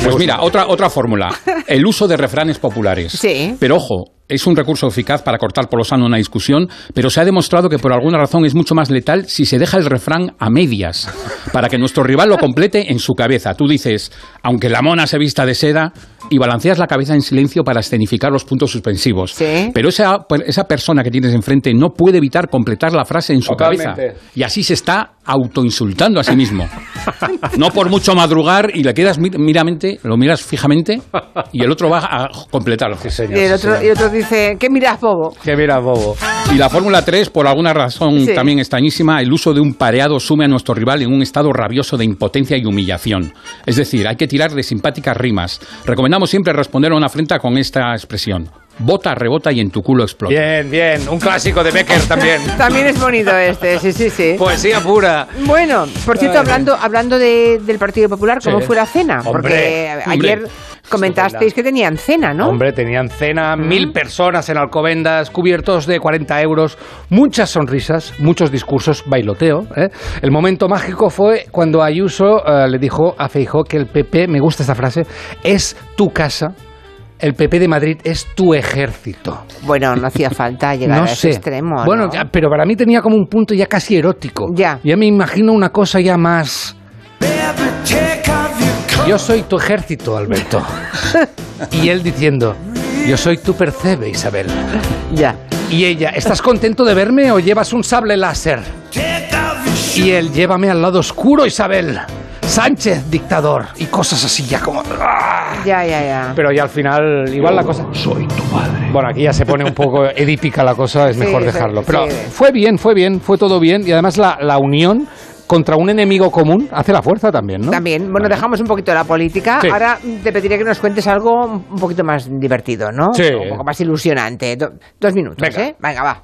Pues mira, otra, otra fórmula. El uso de refranes populares. Sí. Pero ojo, es un recurso eficaz para cortar por lo sano una discusión, pero se ha demostrado que por alguna razón es mucho más letal si se deja el refrán a medias, para que nuestro rival lo complete en su cabeza. Tú dices, aunque la mona se vista de seda, y balanceas la cabeza en silencio para escenificar los puntos suspensivos. Pero esa, esa persona que tienes enfrente no puede evitar completar la frase en su Totalmente. cabeza. Y así se está autoinsultando a sí mismo. [LAUGHS] No por mucho madrugar y le quedas mi- miramente, lo miras fijamente y el otro va a completarlo. Y el otro, y otro dice, ¿qué miras, bobo? Que mira, bobo. Y la Fórmula 3, por alguna razón Sí. también extrañísima, el uso de un pareado sume a nuestro rival en un estado rabioso de impotencia y humillación. Es decir, hay que tirar de simpáticas rimas. Recomendamos siempre responder a una afrenta con esta expresión. Bota, rebota y en tu culo explota. Bien, bien. Un clásico de Becker también. [LAUGHS] También es bonito este, sí, sí, sí. Poesía pura. Bueno, por cierto, hablando, hablando de- del Partido Popular, ¿cómo Sí. fue la cena? Hombre, Porque hombre. ayer comentasteis que tenían cena, ¿no? Hombre, tenían cena, mil personas en Alcobendas, cubiertos de 40 euros, muchas sonrisas, muchos discursos, bailoteo. ¿eh? El momento mágico fue cuando Ayuso eh, le dijo a Feijó que el PP, me gusta esta frase, es tu casa. El PP de Madrid es tu ejército. Bueno, no hacía falta llegar no a ese sé. extremo. Bueno, ¿no? ya, pero para mí tenía como un punto ya casi erótico. Ya. Ya me imagino una cosa ya más. Yo soy tu ejército, Alberto. [LAUGHS] y él diciendo, yo soy tu percebe, Isabel. Ya. Y ella, ¿estás contento de verme o llevas un sable láser? Y él, llévame al lado oscuro, Isabel. Sánchez, dictador. Y cosas así ya como... ¡ah! Ya, ya, ya. Pero ya al final, igual la cosa... Soy tu padre. Bueno, aquí ya se pone un poco [LAUGHS] edípica la cosa, es Sí, mejor sí, dejarlo. Pero sí. fue bien, fue bien, fue todo bien. Y además la, la unión contra un enemigo común hace la fuerza también, ¿no? También, bueno, dejamos un poquito la política. Sí. Ahora te pediré que nos cuentes algo un poquito más divertido, ¿no? Sí. Un poco más ilusionante. Do- dos minutos, ¿eh? Venga, va.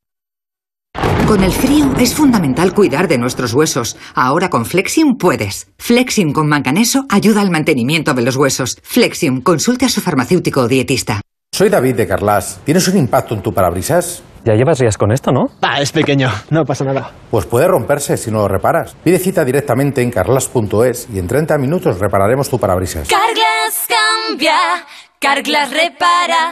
Con el frío es fundamental cuidar de nuestros huesos. Ahora con Flexium puedes. Flexium con manganeso ayuda al mantenimiento de los huesos. Flexium, consulte a su farmacéutico o dietista. Soy David de Carlas. ¿Tienes un impacto en tu parabrisas? Ya llevas días con esto, ¿no? Ah, es pequeño, no pasa nada. Pues puede romperse si no lo reparas. Pide cita directamente en carlas.es y en 30 minutos repararemos tu parabrisas. Carglass cambia, Carglass repara.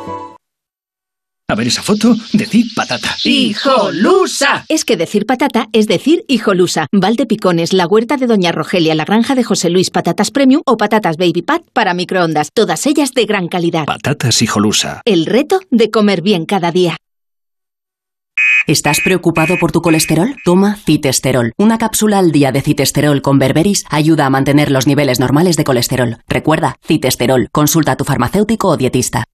A ver esa foto, decir patata. ¡Hijolusa! Es que decir patata es decir hijolusa. Valde Picones, la huerta de Doña Rogelia, la granja de José Luis, patatas premium o patatas baby pat para microondas. Todas ellas de gran calidad. Patatas hijolusa. El reto de comer bien cada día. ¿Estás preocupado por tu colesterol? Toma citesterol. Una cápsula al día de citesterol con berberis ayuda a mantener los niveles normales de colesterol. Recuerda, citesterol. Consulta a tu farmacéutico o dietista.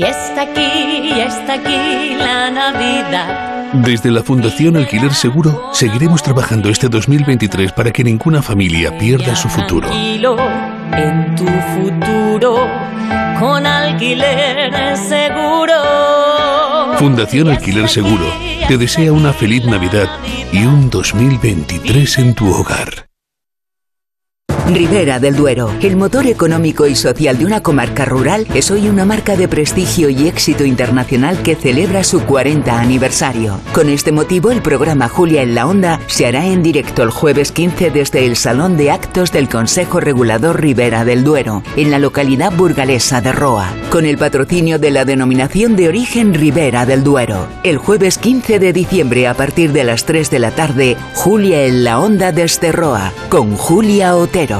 Y está aquí, y está aquí la Navidad. Desde la Fundación Alquiler Seguro seguiremos trabajando este 2023 para que ninguna familia pierda su futuro. En tu futuro con alquiler seguro. Fundación Alquiler Seguro te desea una feliz Navidad y un 2023 en tu hogar. Ribera del Duero, el motor económico y social de una comarca rural, es hoy una marca de prestigio y éxito internacional que celebra su 40 aniversario. Con este motivo, el programa Julia en la Onda se hará en directo el jueves 15 desde el Salón de Actos del Consejo Regulador Ribera del Duero, en la localidad burgalesa de Roa, con el patrocinio de la denominación de origen Ribera del Duero. El jueves 15 de diciembre a partir de las 3 de la tarde, Julia en la Onda desde Roa, con Julia Otero.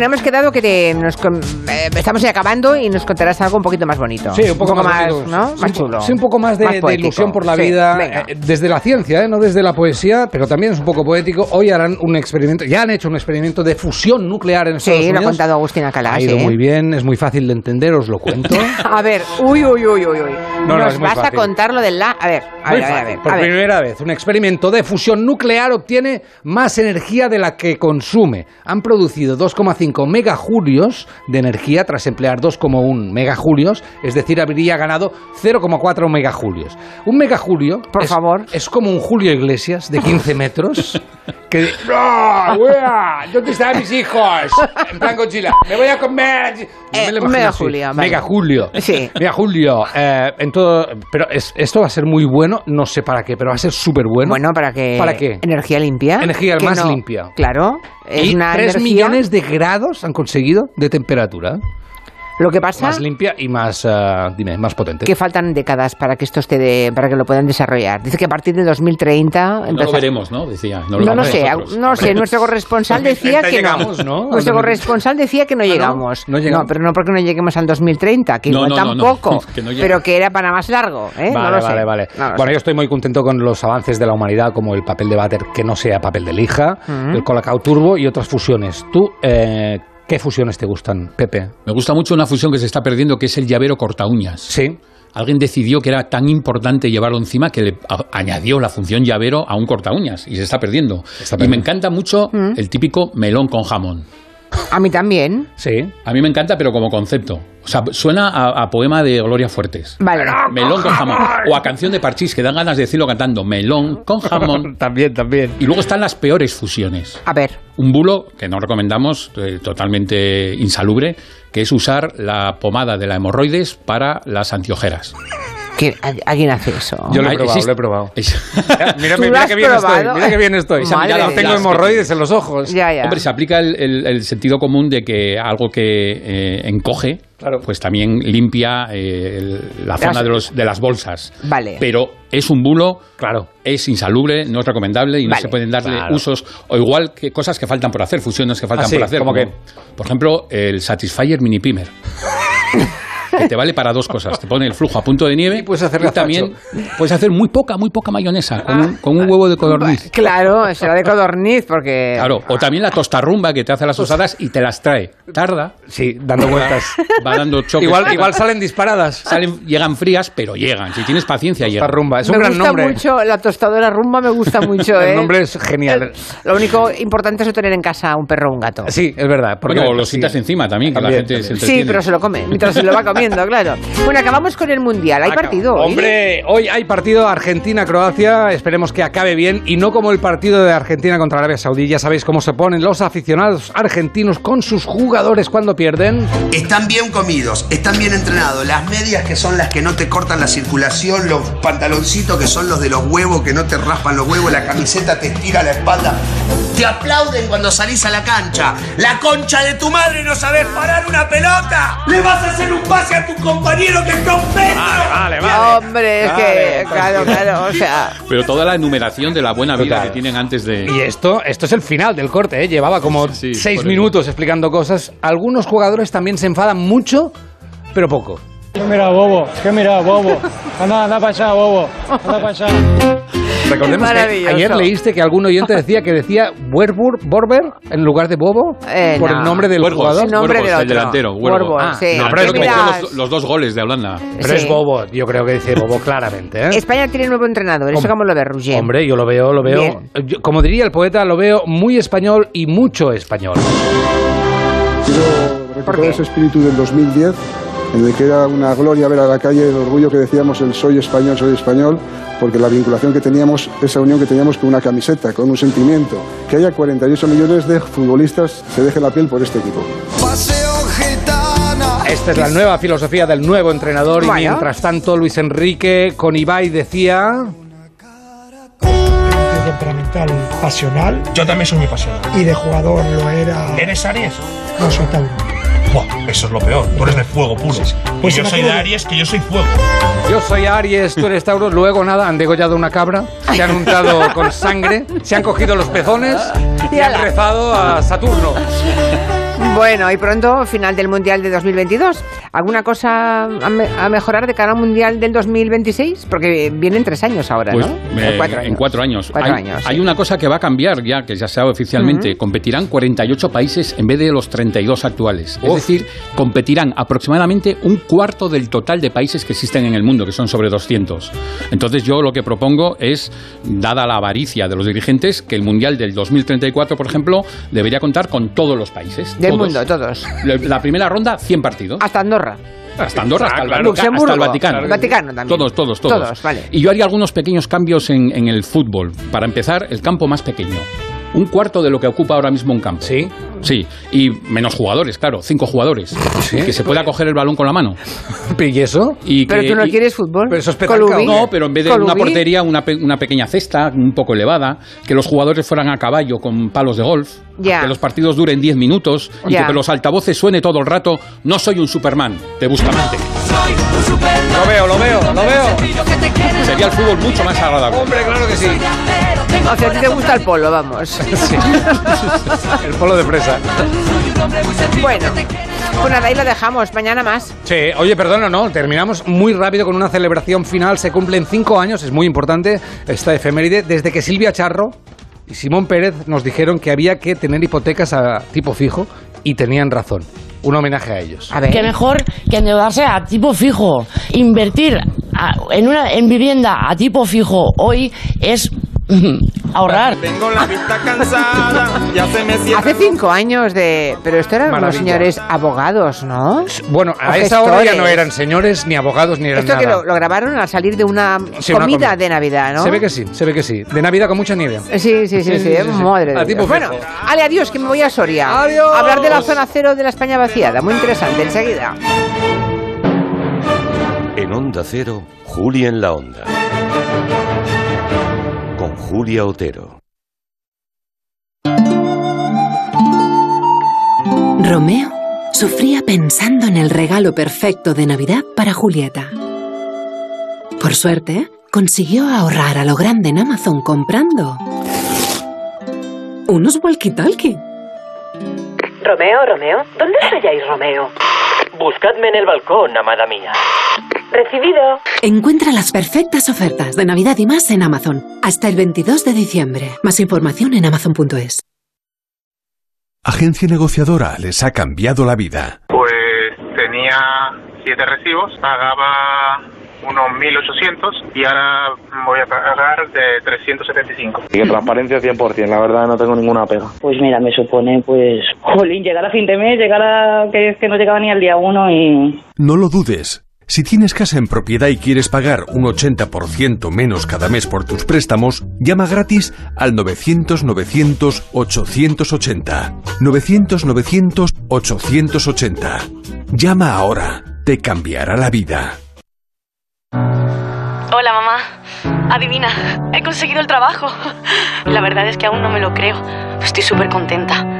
Bueno, hemos quedado que te- nos eh, estamos acabando y nos contarás algo un poquito más bonito. Sí, un poco, más, más, bonito. ¿no? Sí, Más un chulo. Sí, un poco más de, Más de ilusión por la Sí, vida, eh, desde la ciencia, ¿eh? no desde la poesía, pero también es un poco poético. Hoy harán un experimento, ya han hecho un experimento de fusión nuclear en Estados Sí, lo Unidos. ha contado Agustín Alcalá. Ha ido sí. muy bien, es muy fácil de entender, os lo cuento. [LAUGHS] A ver, uy, uy, uy, uy, uy. No, no, Nos muy vas a fácil. contar lo del la... A ver, a ver, a ver, a ver. Por a ver. primera vez, un experimento de fusión nuclear obtiene más energía de la que consume. Han producido 2,5 megajulios de energía tras emplear 2,1 megajulios, es decir, habría ganado 0,4 megajulios. Un megajulio Por es, favor. es como un Julio Iglesias de 15 [LAUGHS] metros que [LAUGHS] ¡No, wea! ¿Dónde están mis hijos? En plan Godzilla. Me voy a comer. Eh, me lo imagino así. vale. Megajulio. Sí. Megajulio. Eh, en todo, pero es- esto va a ser muy bueno, no sé para qué, pero va a ser súper bueno. Bueno, ¿para qué? ¿Para qué? Energía limpia. Energía más no- limpia. Claro. Es y una 3 energía- millones de grados han conseguido de temperatura. Lo que pasa Más limpia y más, eh, dime, más potente. que faltan décadas para que esto esté de, para que lo puedan desarrollar. Dice que a partir de 2030 No lo empezar- veremos, ¿no? Decía. No, lo vamos sé, nosotros. no sé, nuestro corresponsal [LAUGHS] decía 2030 que no. llegamos, ¿no? Nuestro corresponsal decía que no Ah, ¿no? llegamos. No llegamos. pero no porque no lleguemos al 2030, que No, igual no, no, no. tampoco, [LAUGHS] Que no pero que era para más largo, ¿eh? Vale, no lo vale, sé. vale. No lo bueno, sé. yo estoy muy contento con los avances de la humanidad, como el papel de váter que no sea papel de lija, Ujú. el Colacao Turbo y otras fusiones. ¿Tú eh, qué fusiones te gustan, Pepe? Me gusta mucho una fusión que se está perdiendo, que es el llavero corta uñas. Sí. alguien decidió que era tan importante llevarlo encima que le añadió la función llavero a un corta uñas y se está perdiendo. Y me encanta mucho Mm. el típico melón con jamón. A mí también. Sí. A mí me encanta, pero como concepto. O sea, suena a, a poema de Gloria Fuertes. Vale. Melón con jamón. O a canción de Parchís, que dan ganas de decirlo cantando. Melón con jamón. [LAUGHS] también, también. Y luego están las peores fusiones. A ver. Un bulo que no recomendamos, eh, totalmente insalubre, que es usar la pomada de la hemorroides para las antiojeras. ¿Quién- ¿Alguien hace eso? Yo lo he probado, lo he probado. [LAUGHS] Mira, ¿Tú lo mira que bien estoy, mira que bien estoy. Madre mía. Tengo que hemorroides en los ojos. Ya, ya. Hombre, se aplica el, el- el sentido común de que algo que eh, encoge, pues también limpia eh, el- la zona Las- de, los, de las bolsas. Vale. Pero es un bulo, claro, es insalubre, no es recomendable y no se pueden darle Claro. usos, o igual que cosas que faltan por hacer, fusiones que faltan Ah, sí, por hacer. ¿cómo como, qué? Por ejemplo, el Satisfyer Mini Primer. [LAUGHS] que te vale para dos cosas. Te pone el flujo a punto de nieve y, puedes hacer también puedes hacer muy poca, muy poca mayonesa con un, con un huevo de codorniz. Claro, será de codorniz porque... Claro, o también la tostarrumba que te hace las tostadas y te las trae. Tarda. Sí, dando vueltas. Va dando choques. Igual, igual salen disparadas. Salen, llegan frías, pero llegan. Si tienes paciencia, llegan. rumba, es un me gran gusta nombre. mucho, la tostadora rumba me gusta [LAUGHS] mucho, ¿eh? El nombre es genial. Lo único importante es no tener en casa un perro o un gato. Sí, es verdad. porque- Bueno, lo sí. sientas encima también, que También, la gente se también. entretiene. Sí, pero se lo come, mientras se lo va comiendo, claro. Bueno, acabamos con el Mundial. ¿Hay partido hoy? Hombre, hoy hay partido Argentina-Croacia. Esperemos que acabe bien y no como el partido de Argentina contra Arabia Saudí. Ya sabéis cómo se ponen los aficionados argentinos con sus jugadores cuando pierden. Están bien comidos, están bien entrenados. Las medias que son las que no te cortan la circulación, los pantaloncitos que son los de los huevos que no te raspan los huevos, la camiseta te estira la espalda. Te aplauden cuando salís a la cancha. La concha de tu madre no sabes parar una pelota. Le vas a hacer un pase a tu compañero que está un metro. Vale, Hombre, es que, claro, claro, o sea... Pero toda la enumeración de la buena vida Total. que tienen antes de... Y esto, esto es el final del corte, ¿eh? llevaba como Sí, seis eso. minutos explicando cosas. Algunos jugadores también se enfadan mucho, pero poco. ¿Qué mira, bobo? ¿Qué mira, bobo? Anda, anda para allá, bobo. Anda para allá. Recordemos que ayer leíste que algún oyente decía que decía Werber, Borber en lugar de Bobo Eh, por no. el nombre del Huergos, jugador. El nombre Huergos, del el delantero. Huergos, Ah, sí. no, ¿Qué pero es que los, los dos goles de Holanda. Pero Sí. es Bobo, yo creo que dice Bobo [LAUGHS] claramente. ¿eh? España tiene nuevo entrenador, ¿eso cómo lo ve Roger? Hombre, yo lo veo, lo veo. Yo- como diría el poeta, lo veo muy español y mucho español. Quiero ¿Por recuperar qué? ese espíritu del 2010, en el que era una gloria ver a la calle el orgullo que decíamos el soy español, soy español, porque la vinculación que teníamos, esa unión que teníamos con una camiseta, con un sentimiento. Que haya 48 millones de futbolistas se deje la piel por este equipo. Esta es la nueva filosofía del nuevo entrenador y mientras tanto Luis Enrique con Ibai decía... De temperamental pasional Yo también soy muy pasional. y de jugador lo era. ¿Eres Aries? No soy Eso es lo peor. Tú eres de fuego puro. Pues yo soy de Aries, que yo soy fuego. Yo soy Aries, tú eres Tauro, luego nada, han degollado una cabra, se han untado con sangre, se han cogido los pezones [LAUGHS] y han rezado a Saturno. Bueno, y pronto, final del Mundial de 2022. ¿Alguna cosa a, me- a mejorar de cara al Mundial del 2026? Porque vienen tres años ahora, Pues ¿no? eh, cuatro años. en cuatro años. Cuatro hay, años, hay sí. una cosa que va a cambiar ya, que ya se sabe oficialmente. Competirán 48 países en vez de los 32 actuales. Es decir, competirán aproximadamente un cuarto del total de países que existen en el mundo, que son sobre 200. Entonces yo lo que propongo es, dada la avaricia de los dirigentes, que el Mundial del 2034, por ejemplo, debería contar con todos los países. Del todos. mundo, todos. La la primera ronda, 100 partidos. Hasta Andorra. Hasta Andorra, hasta, el, claro. Vatica- hasta el Vaticano. El Vaticano también. Todos, todos, todos. Todos, vale. Y yo haría algunos pequeños cambios en, en el fútbol. Para empezar, el campo más pequeño. Un cuarto de lo que ocupa ahora mismo un campo. ¿Sí? Sí, y menos jugadores, claro, cinco jugadores. Que se pueda coger el balón con la mano. ¿Y eso? Y Pero que- tú no y- quieres fútbol. Pero eso es no, pero en vez de una portería, una, pe- una pequeña cesta, un poco elevada, que los jugadores fueran a caballo con palos de golf, Ya. que los partidos duren 10 minutos y Ya. que los altavoces suene todo el rato, no soy un Superman, de Bustamante. Lo veo, lo veo, lo veo. Sería el fútbol mucho más agradable. Hombre, claro que sí. O sea, a ti te gusta el polo, vamos. [LAUGHS] [LAUGHS] El polo de presa. bueno, pues nada, ahí lo dejamos. Mañana más. Sí, oye, perdona, no, terminamos muy rápido con una celebración final. Se cumplen cinco años, es muy importante esta efeméride, desde que Silvia Charro y Simón Pérez nos dijeron que había que tener hipotecas a tipo fijo y tenían razón. Un homenaje a ellos. A ver. Que mejor que endeudarse a tipo fijo. Invertir a- en una en vivienda a tipo fijo hoy es ahorrar. Tengo la vista cansada, ya se me cierra. Hace cinco años de... Pero esto eran unos señores abogados, ¿no? Bueno, a O esa hora ya no eran señores, ni abogados, ni eran Esto que lo, lo grabaron al salir de una Sí, una comida de Navidad, ¿no? Se ve que sí, se ve que sí. De Navidad con mucha nieve. Sí, sí, sí, sí, madre de tipo Dios. Bueno, ale, adiós, que me voy a Soria. Adiós. Hablar de la zona cero de la España vaciada, muy interesante, enseguida. En Onda Cero, Julia en la Onda. Julia Otero. Romeo sufría pensando en el regalo perfecto de Navidad para Julieta. Por suerte, consiguió ahorrar a lo grande en Amazon comprando unos walkie-talkie. Romeo, Romeo, ¿dónde estáis, Romeo? Buscadme en el balcón, amada mía. Recibido. Encuentra las perfectas ofertas de Navidad y más en Amazon hasta el 22 de diciembre. Más información en amazon.es. Agencia negociadora les ha cambiado la vida. Pues tenía siete recibos, pagaba unos 1.800 y ahora voy a pagar de 375. Y que transparencia 100%, la verdad no tengo ninguna pega. Pues mira, me supone, pues, jolín, llegar a fin de mes, llegar a que, que no llegaba ni al día uno y... No lo dudes. Si tienes casa en propiedad y quieres pagar un 80% menos cada mes por tus préstamos, llama gratis al 900-900-880. 900-900-880. Llama ahora. Te cambiará la vida. Hola, mamá. Adivina, he conseguido el trabajo. La verdad es que aún no me lo creo. Estoy súper contenta.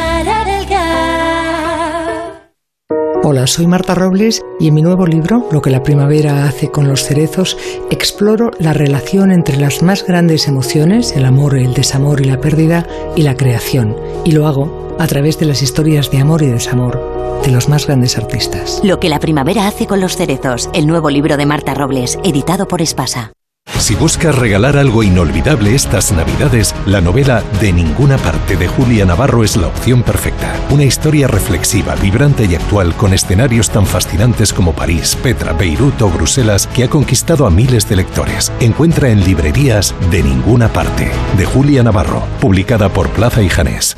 Hola, soy Marta Robles y en mi nuevo libro, Lo que la primavera hace con los cerezos, exploro la relación entre las más grandes emociones, el amor, el desamor y la pérdida, y la creación. Y lo hago a través de las historias de amor y desamor de los más grandes artistas. Lo que la primavera hace con los cerezos, el nuevo libro de Marta Robles, editado por Espasa. Si buscas regalar algo inolvidable estas Navidades, la novela De ninguna parte de Julia Navarro es la opción perfecta. Una historia reflexiva, vibrante y actual con escenarios tan fascinantes como París, Petra, Beirut o Bruselas que ha conquistado a miles de lectores. Encuentra en librerías De ninguna parte de Julia Navarro, publicada por Plaza y Janés.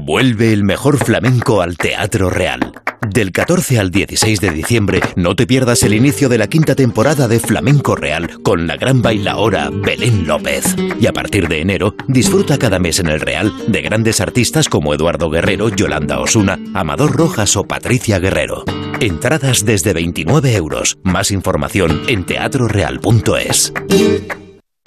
Vuelve el mejor flamenco al Teatro Real. Del 14 al 16 de diciembre, no te pierdas el inicio de la quinta temporada de Flamenco Real con la gran bailaora Belén López. Y a partir de enero, disfruta cada mes en el Real de grandes artistas como Eduardo Guerrero, Yolanda Osuna, Amador Rojas o Patricia Guerrero. Entradas desde 29 euros. Más información en teatroreal.es.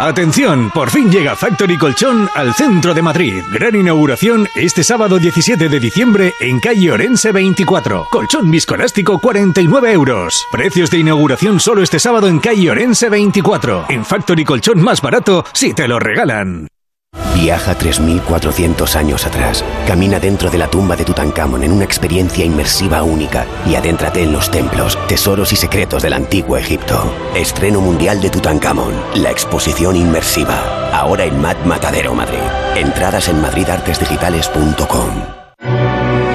Atención, por fin llega Factory Colchón al centro de Madrid. Gran inauguración este sábado 17 de diciembre en calle Orense 24. Colchón viscoelástico 49 euros. Precios de inauguración solo este sábado en calle Orense 24. En Factory Colchón más barato si te lo regalan. Viaja 3.400 años atrás. Camina dentro de la tumba de Tutankamón en una experiencia inmersiva única y adéntrate en los templos, tesoros y secretos del antiguo Egipto. Estreno mundial de Tutankamón, la exposición inmersiva. Ahora en Mat Matadero Madrid. Entradas en madridartesdigitales.com.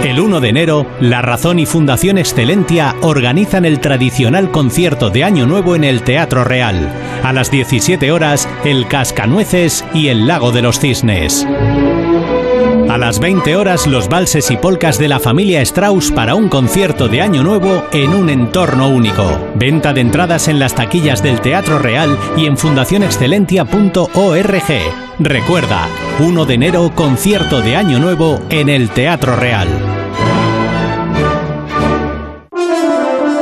El 1 de enero, La Razón y Fundación Excelentia organizan el tradicional concierto de Año Nuevo en el Teatro Real. A las 17 horas, El Cascanueces y El Lago de los Cisnes. A las 20 horas, los valses y polcas de la familia Strauss para un concierto de Año Nuevo en un entorno único. Venta de entradas en las taquillas del Teatro Real y en fundacionexcelentia.org. Recuerda, 1 de enero, concierto de Año Nuevo en el Teatro Real.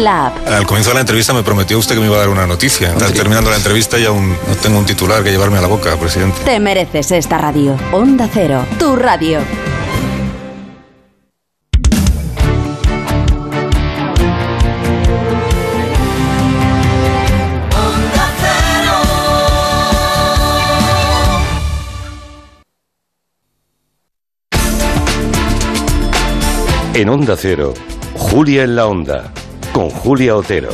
la app. Al comienzo de la entrevista me prometió usted que me iba a dar una noticia. Está terminando la entrevista y aún no tengo un titular que llevarme a la boca, presidente. Te mereces esta radio. Onda Cero, tu radio. En Onda Cero, Julia en la Onda, con Julia Otero.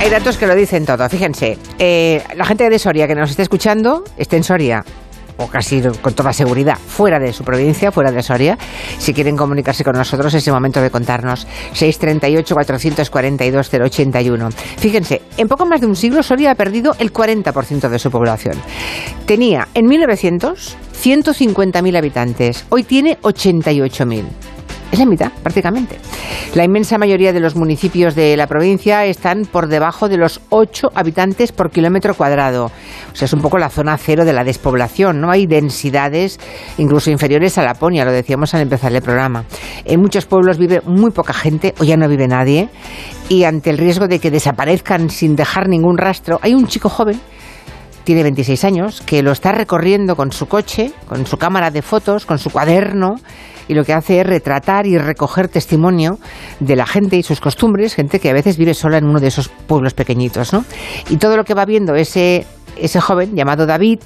Hay datos que lo dicen todo. Fíjense, eh, la gente de Soria que nos esté escuchando, esté en Soria, o casi con toda seguridad, fuera de su provincia, fuera de Soria. Si quieren comunicarse con nosotros, es el momento de contarnos. 638-442-081. Fíjense, en poco más de un siglo, Soria ha perdido el 40% de su población. Tenía en 1900 150.000 habitantes, hoy tiene 88.000. Es la mitad, prácticamente. La inmensa mayoría de los municipios de la provincia están por debajo de los 8 habitantes por kilómetro cuadrado. O sea, es un poco la zona cero de la despoblación, ¿no? Hay densidades incluso inferiores a Laponia, lo decíamos al empezar el programa. En muchos pueblos vive muy poca gente o ya no vive nadie. Y ante el riesgo de que desaparezcan sin dejar ningún rastro, hay un chico joven tiene 26 años, que lo está recorriendo con su coche, con su cámara de fotos, con su cuaderno, y lo que hace es retratar y recoger testimonio de la gente y sus costumbres, gente que a veces vive sola en uno de esos pueblos pequeñitos, ¿no? Y todo lo que va viendo ese, ese joven llamado David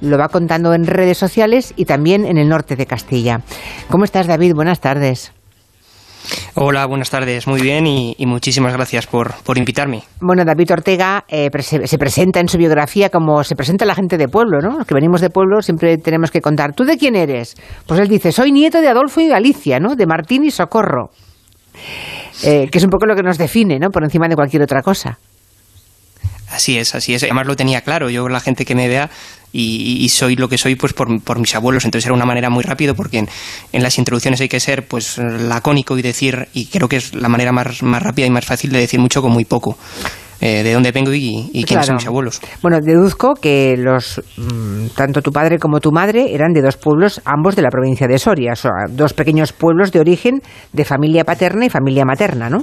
lo va contando en redes sociales y también en el norte de Castilla. ¿Cómo estás, David? Buenas tardes. Hola, buenas tardes. Muy bien y, muchísimas gracias por, por, invitarme. Bueno, David Ortega eh, se, se, presenta en su biografía como se presenta la gente de pueblo, ¿no? Los que venimos de pueblo siempre tenemos que contar. ¿Tú de quién eres? Pues él dice, soy nieto de Adolfo y Galicia, ¿no? De Martín y Socorro. Eh, que es un poco lo que nos define, ¿no? Por encima de cualquier otra cosa. Así es, así es. Además lo tenía claro. Yo, la gente que me vea, y, y, soy lo que soy pues por, por, mis abuelos. Entonces era una manera muy rápido porque en, en, las introducciones hay que ser pues lacónico y decir, y creo que es la manera más, más rápida y más fácil de decir mucho con muy poco. Eh, de dónde vengo y, y quiénes claro. son mis abuelos. Bueno, deduzco que los mmm, tanto tu padre como tu madre eran de dos pueblos, ambos de la provincia de Soria, o sea, dos pequeños pueblos de origen de familia paterna y familia materna, ¿no?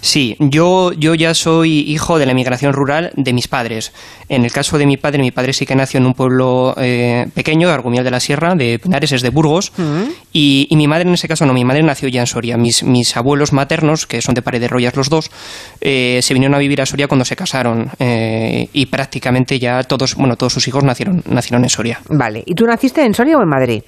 Sí, yo, yo ya soy hijo de la emigración rural de mis padres. En el caso de mi padre, mi padre sí que nació en un pueblo eh, pequeño, de Argumial de la Sierra, de Pinares, es de Burgos, uh -huh. y, y, mi madre en ese caso no, mi madre nació ya en Soria. Mis, mis abuelos maternos, que son de Paredes Rollas los dos, eh, se vinieron a vivir a Soria cuando se casaron, eh, y prácticamente ya todos, bueno, todos sus hijos nacieron, nacieron en Soria. Vale, ¿y tú naciste en Soria o en Madrid?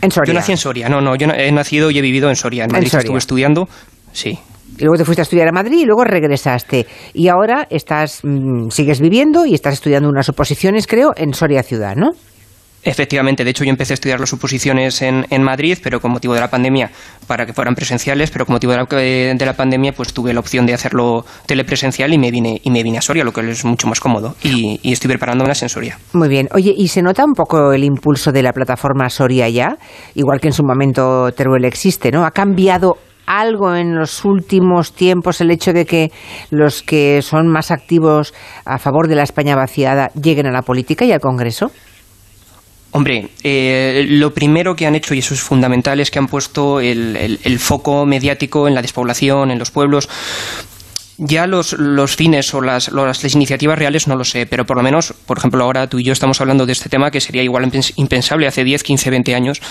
En Soria. Yo nací en Soria, no, no, yo he nacido y he vivido en Soria, en Madrid en Soria. estuve estudiando, sí luego te fuiste a estudiar a Madrid y luego regresaste. Y ahora estás, mmm, sigues viviendo y estás estudiando unas oposiciones, creo, en Soria Ciudad, ¿no? Efectivamente, de hecho yo empecé a estudiar las oposiciones en, en, Madrid, pero con motivo de la pandemia, para que fueran presenciales, pero con motivo de la, de la, pandemia, pues tuve la opción de hacerlo telepresencial y me vine y me vine a Soria, lo que es mucho más cómodo, y, y estoy preparándome en Soria. Muy bien. Oye, ¿y se nota un poco el impulso de la plataforma Soria ya? Igual que en su momento Teruel existe, ¿no? ¿Ha cambiado algo en los últimos tiempos el hecho de que los que son más activos a favor de la España vaciada lleguen a la política y al Congreso? Hombre, eh, lo primero que han hecho, y eso es fundamental, es que han puesto el, el, foco mediático en la despoblación, en los pueblos, ya los, los fines o las, las, iniciativas reales no lo sé, pero por lo menos, por ejemplo, ahora tú y yo estamos hablando de este tema que sería igual impensable hace 10, 15, 20 años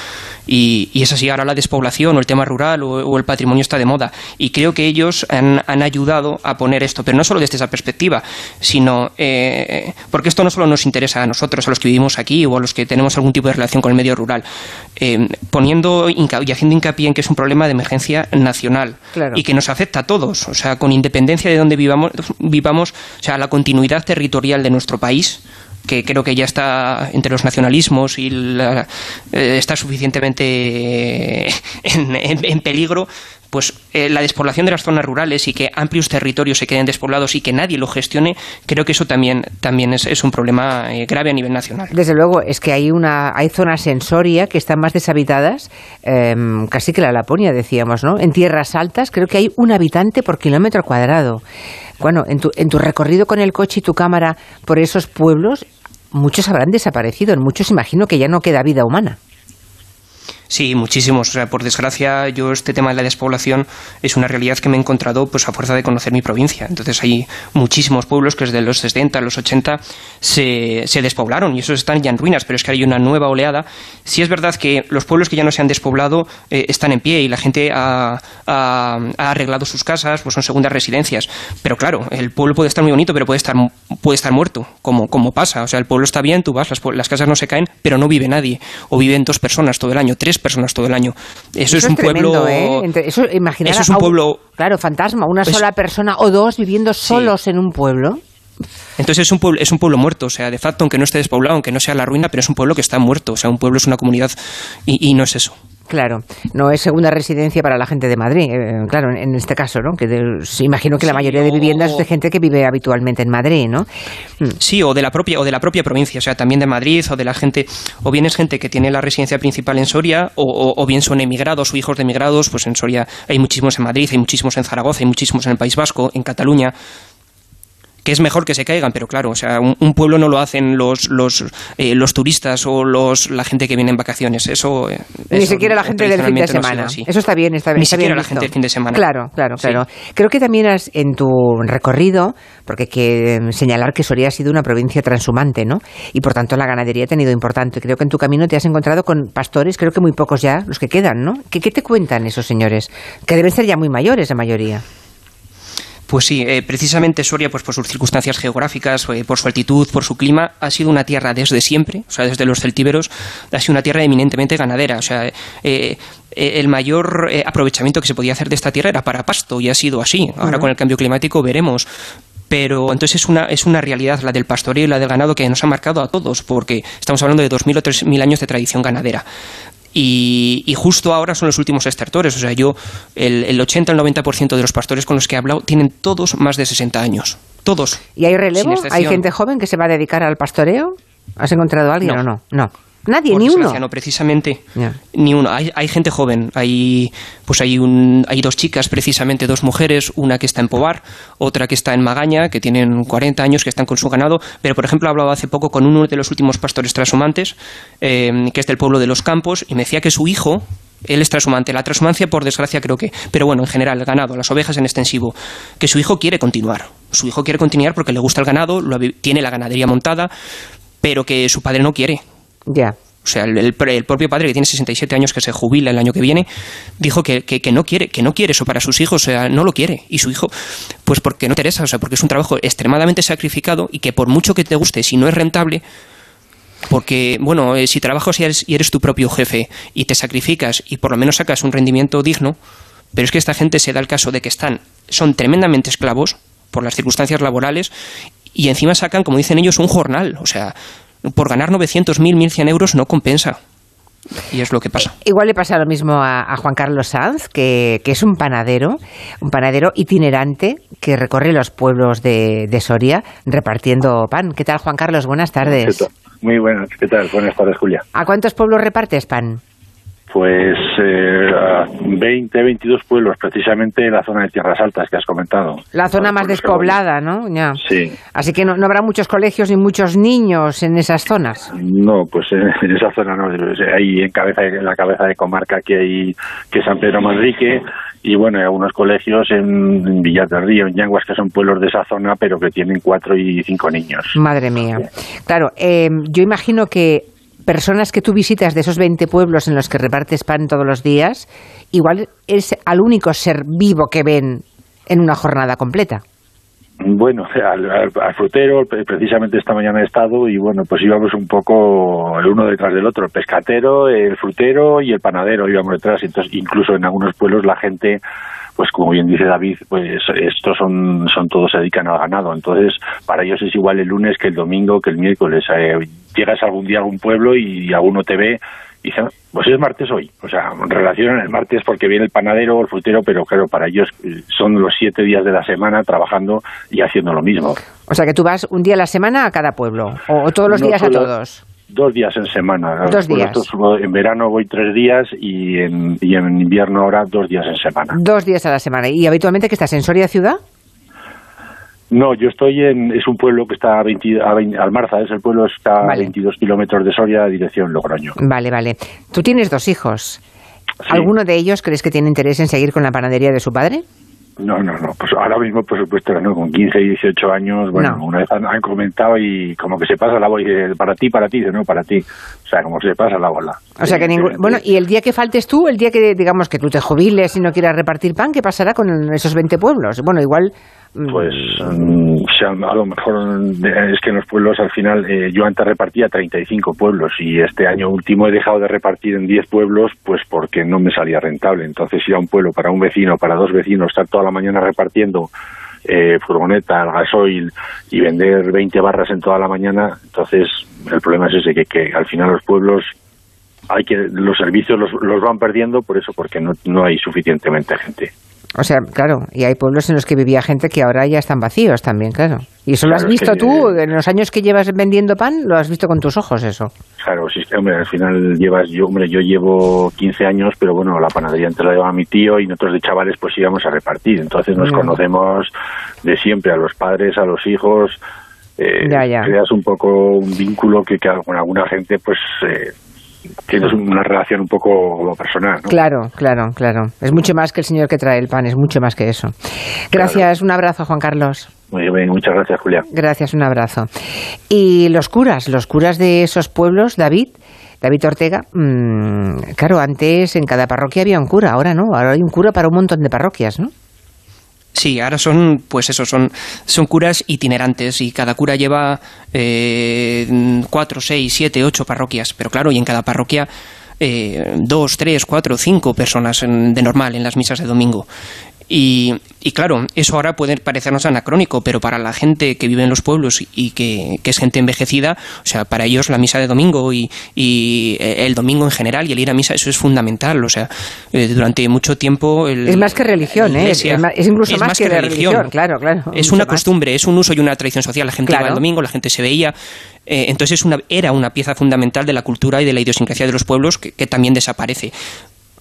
y, y es así, ahora la despoblación o el tema rural o, el patrimonio está de moda y creo que ellos han, han, ayudado a poner esto, pero no solo desde esa perspectiva, sino eh, porque esto no solo nos interesa a nosotros, a los que vivimos aquí o a los que tenemos algún tipo de relación con el medio rural, eh, poniendo y haciendo hincapié en que es un problema de emergencia nacional y que nos afecta a todos, o sea, con independencia de donde vivamos, vivamos, o sea, la continuidad territorial de nuestro país, que creo que ya está entre los nacionalismos y eh, está suficientemente [LAUGHS] en, peligro, pues eh, la despoblación de las zonas rurales y que amplios territorios se queden despoblados y que nadie lo gestione, creo que eso también, también es, un problema eh, grave a nivel nacional. Desde luego, es que hay, una, hay zonas en Soria que están más deshabitadas, em, casi que la Laponia, decíamos, ¿no? En tierras altas creo que hay un habitante por kilómetro cuadrado. Bueno, en tu, en tu recorrido con el coche y tu cámara por esos pueblos, muchos habrán desaparecido, en muchos imagino que ya no queda vida humana. Sí, muchísimos. O sea, por desgracia, yo este tema de la despoblación es una realidad que me he encontrado pues a fuerza de conocer mi provincia. Entonces hay muchísimos pueblos que desde los 60, los 80 se, se despoblaron y esos están ya en ruinas, pero es que hay una nueva oleada. Sí es verdad que los pueblos que ya no se han despoblado eh, están en pie y la gente ha, ha, arreglado sus casas, pues son segundas residencias. Pero claro, el pueblo puede estar muy bonito, pero puede estar, puede estar muerto, como, como pasa. O sea, el pueblo está bien, tú vas, las, las casas no se caen, pero no vive nadie. O viven dos personas todo el año, tres personas todo el año. Eso, es, un pueblo. ¿eh? eso, eso es un pueblo. Claro, fantasma, una pues sola persona o dos viviendo solos en un pueblo. Entonces es un pueblo, es un pueblo muerto, o sea, de facto, aunque no esté despoblado, aunque no sea la ruina, pero es un pueblo que está muerto, o sea, un pueblo es una comunidad y no es eso. Claro, no es segunda residencia para la gente de Madrid, eh, claro, en, este caso, ¿no? Que imagino que la mayoría de viviendas es de gente que vive habitualmente en Madrid, ¿no? Mm. Sí, o de la propia o de la propia provincia, o sea, también de Madrid o de la gente, o bien es gente que tiene la residencia principal en Soria, o, bien son emigrados o hijos de emigrados, pues en Soria hay muchísimos en Madrid, hay muchísimos en Zaragoza, hay muchísimos en el País Vasco, en Cataluña que es mejor que se caigan, pero claro, o sea, un, pueblo no lo hacen los los, eh, los turistas o los la gente que viene en vacaciones, eso eh, ni siquiera la gente del fin de semana. eso está bien, está bien. Ni siquiera la gente del fin de semana. Claro, claro, claro. Creo que también has, en tu recorrido, porque hay que señalar que Soria ha sido una provincia transhumante, ¿no? Y por tanto la ganadería ha tenido importante. Creo que en tu camino te has encontrado con pastores, creo que muy pocos ya, los que quedan, ¿no? ¿Qué, qué te cuentan esos señores? Que deben ser ya muy mayores la mayoría. Pues sí, eh, precisamente Soria, pues por sus circunstancias geográficas, eh, por su altitud, por su clima, ha sido una tierra desde siempre, o sea, desde los celtíberos, ha sido una tierra eminentemente ganadera. O sea, eh, el mayor aprovechamiento que se podía hacer de esta tierra era para pasto y ha sido así. Ahora con el cambio climático veremos pero entonces es una, es una realidad la del pastoreo y la del ganado que nos ha marcado a todos, porque estamos hablando de 2.000 o 3.000 años de tradición ganadera. Y, justo ahora son los últimos estertores. O sea, yo, el, el 80 el 90% de los pastores con los que he hablado tienen todos más de 60 años. Todos. ¿Y hay relevo? ¿Hay gente joven que se va a dedicar al pastoreo? ¿Has encontrado a alguien o no? No. Nadie, ni uno. No, precisamente, ni uno. Hay, hay, gente joven, hay, pues hay, un, hay dos chicas, precisamente dos mujeres, una que está en Pobar, otra que está en Magaña, que tienen 40 años, que están con su ganado, pero por ejemplo hablaba hace poco con uno de los últimos pastores transhumantes, eh, que es del pueblo de los Campos, y me decía que su hijo, él es transhumante, la transhumancia por desgracia creo que, pero bueno, en general, el ganado, las ovejas en extensivo, que su hijo quiere continuar. Su hijo quiere continuar porque le gusta el ganado, tiene la ganadería montada, pero que su padre no quiere ya. O sea, el, propio padre que tiene 67 años que se jubila el año que viene dijo que, que, no quiere que no quiere eso para sus hijos, o sea, no lo quiere y su hijo pues porque no interesa, o sea, porque es un trabajo extremadamente sacrificado y que por mucho que te guste, si no es rentable, porque, bueno, eh, si trabajas y eres, y eres tu propio jefe y te sacrificas y por lo menos sacas un rendimiento digno, pero es que esta gente se da el caso de que están, son tremendamente esclavos por las circunstancias laborales y encima sacan, como dicen ellos, un jornal. O sea, por ganar 900, 1000, 1100 euros no compensa. Y es lo que pasa. Igual le pasa lo mismo a, Juan Carlos Sanz, que, es un panadero, un panadero itinerante que recorre los pueblos de, de Soria repartiendo pan. ¿Qué tal, Juan Carlos? Buenas tardes. Muy buenas, ¿qué tal? Buenas tardes, Julia. ¿A cuántos pueblos repartes pan? Pues eh, 20, 22 pueblos, precisamente en la zona de Tierras Altas que has comentado. La zona más despoblada, ¿no? Ya. Sí. Así que no, habrá muchos colegios ni muchos niños en esas zonas. No, pues [LAUGHS] en, esa zona no. Ahí en, cabeza, en la cabeza de comarca que hay, que San Pedro Manrique, y bueno, hay algunos colegios en, Villar del Río, en Yanguas, que son pueblos de esa zona, pero que tienen cuatro y cinco niños. Madre mía. Claro, eh, yo imagino que personas que tú visitas de esos 20 pueblos en los que repartes pan todos los días, igual es al único ser vivo que ven en una jornada completa. Bueno, [LAUGHS] al, frutero, precisamente esta mañana he estado y bueno, pues íbamos un poco el uno detrás del otro, el pescatero, el frutero y el panadero íbamos detrás, entonces incluso en algunos pueblos la gente pues como bien dice David, pues estos son, son todos se dedican al ganado, entonces para ellos es igual el lunes que el domingo, que el miércoles. Eh, llegas algún día a algún pueblo y alguno te ve y dice, pues es martes hoy. O sea, relacionan el martes porque viene el panadero o el frutero, pero claro, para ellos eh, son los siete días de la semana trabajando y haciendo lo mismo. O sea, que tú vas un día a la semana a cada pueblo, o, todos los días a todos. Dos días en semana. Dos días. en verano voy tres días y en, y en invierno ahora dos días en semana. Dos días a la semana. ¿Y habitualmente que estás en Soria ciudad? No, yo estoy en, es un pueblo que está a 20, a Almarza, es el pueblo está a 22 kilómetros de Soria, dirección Logroño. Vale, vale. Tú tienes dos hijos. ¿Alguno de ellos crees que tiene interés en seguir con la panadería de su padre? No, no, no. Pues ahora mismo, por supuesto, no. Con 15 y 18 años, bueno, una vez han, comentado y como que se pasa la bola. Para ti, para ti, no para ti. O sea, como se pasa la bola. O sea, que ningún... Bueno, y el día que faltes tú, el día que, digamos, que tú te jubiles y no quieras repartir pan, ¿qué pasará con esos 20 pueblos? Bueno, igual pues mm, a lo mejor es que en los pueblos al final eh, yo antes repartía 35 pueblos y este año último he dejado de repartir en 10 pueblos pues porque no me salía rentable. Entonces ir a un pueblo para un vecino, para dos vecinos, estar toda la mañana repartiendo eh, furgoneta, gasoil y vender 20 barras en toda la mañana, entonces el problema es ese, que, que al final los pueblos hay que los servicios los, los van perdiendo por eso, porque no, no hay suficientemente gente. O sea, claro, y hay pueblos en los que vivía gente que ahora ya están vacíos también, claro. ¿Y eso lo has visto tú en los años que llevas vendiendo pan? ¿Lo has visto con tus ojos eso? Claro, sí, hombre, al final llevas, yo, hombre, yo llevo 15 años, pero bueno, la panadería antes la llevaba mi tío y nosotros de chavales pues íbamos a repartir. Entonces nos mm. conocemos de siempre, a los padres, a los hijos. Eh, ya, ya. Creas un poco un vínculo que, que con alguna gente pues... Eh, tienes una relación un poco personal. ¿no? Claro, claro, claro. Es mucho más que el señor que trae el pan, es mucho más que eso. Gracias, un abrazo, Juan Carlos. Muy bien, muchas gracias, Julia. Gracias, un abrazo. Y los curas, los curas de esos pueblos, David, David Ortega, mmm, claro, antes en cada parroquia había un cura, ahora no, ahora hay un cura para un montón de parroquias, ¿no? Sí, ahora son, pues eso, son, son curas itinerantes y cada cura lleva eh, cuatro, seis, siete, ocho parroquias. Pero claro, y en cada parroquia eh, dos, tres, cuatro, cinco personas de normal en las misas de domingo. Y, claro, eso ahora puede parecernos anacrónico, pero para la gente que vive en los pueblos y que, es gente envejecida, o sea, para ellos la misa de domingo y, eh, el domingo en general y el ir a misa, eso es fundamental. O sea, eh, durante mucho tiempo. es más que religión, ¿eh? Es, incluso más, que, religión. Claro, claro. Es una costumbre, es un uso y una tradición social. La gente iba el domingo, la gente se veía. Eh, entonces es una, era una pieza fundamental de la cultura y de la idiosincrasia de los pueblos que, también desaparece.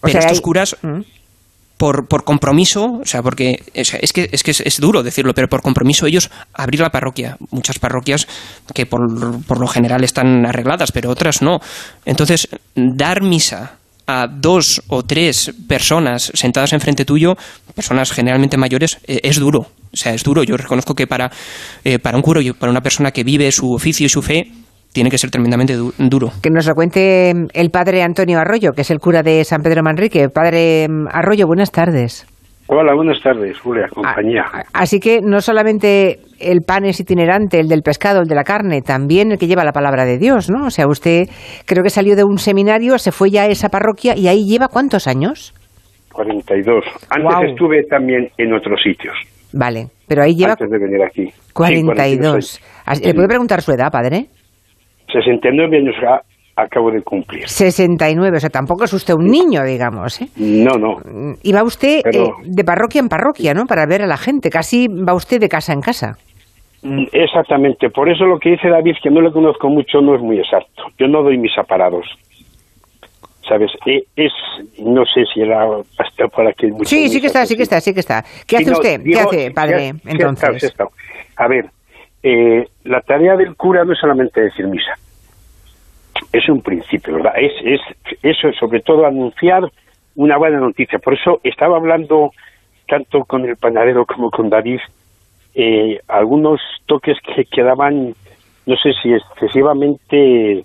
Pero estos curas. Mm por, compromiso, o sea, porque es, que, es que es, duro decirlo, pero por compromiso ellos abrir la parroquia. Muchas parroquias que por, por lo general están arregladas, pero otras no. Entonces, dar misa a dos o tres personas sentadas enfrente tuyo, personas generalmente mayores, eh, es duro. O sea, es duro. Yo reconozco que para, eh, para un curo y para una persona que vive su oficio y su fe, tiene que ser tremendamente duro. Que nos lo cuente mm, el padre Antonio Arroyo, que es el cura de San Pedro Manrique. Padre mm, Arroyo, buenas tardes. Hola, buenas tardes, Julia, compañía. Así que no solamente el pan es itinerante, el del pescado, el de la carne, también el que lleva la palabra de Dios, ¿no? O sea, usted creo que salió de un seminario, se fue ya a esa parroquia y ahí lleva cuántos años? 42. Antes estuve también en otros sitios. Vale, pero ahí lleva... Antes de venir aquí. 42. ¿Le puede preguntar su edad, padre? 69 años acabo de cumplir. 69, o sea, tampoco es usted un niño, digamos. ¿eh? No, no. Y va usted eh, de parroquia en parroquia, ¿no? Para ver a la gente, casi va usted de casa en casa. Mm, exactamente, por eso lo que dice David, que no lo conozco mucho, no es muy exacto. Yo no doy mis aparados. ¿Sabes? E, es, no sé si era hasta para que... Sí, sí que está, sí que está, sí que está. ¿Qué hace usted? ¿Qué hace, padre, entonces? A ver, eh, la tarea del cura no es solamente decir misa. Es un principio, ¿verdad? Es, es eso, sobre todo anunciar una buena noticia. Por eso estaba hablando tanto con el panadero como con David, eh, algunos toques que quedaban, no sé si excesivamente,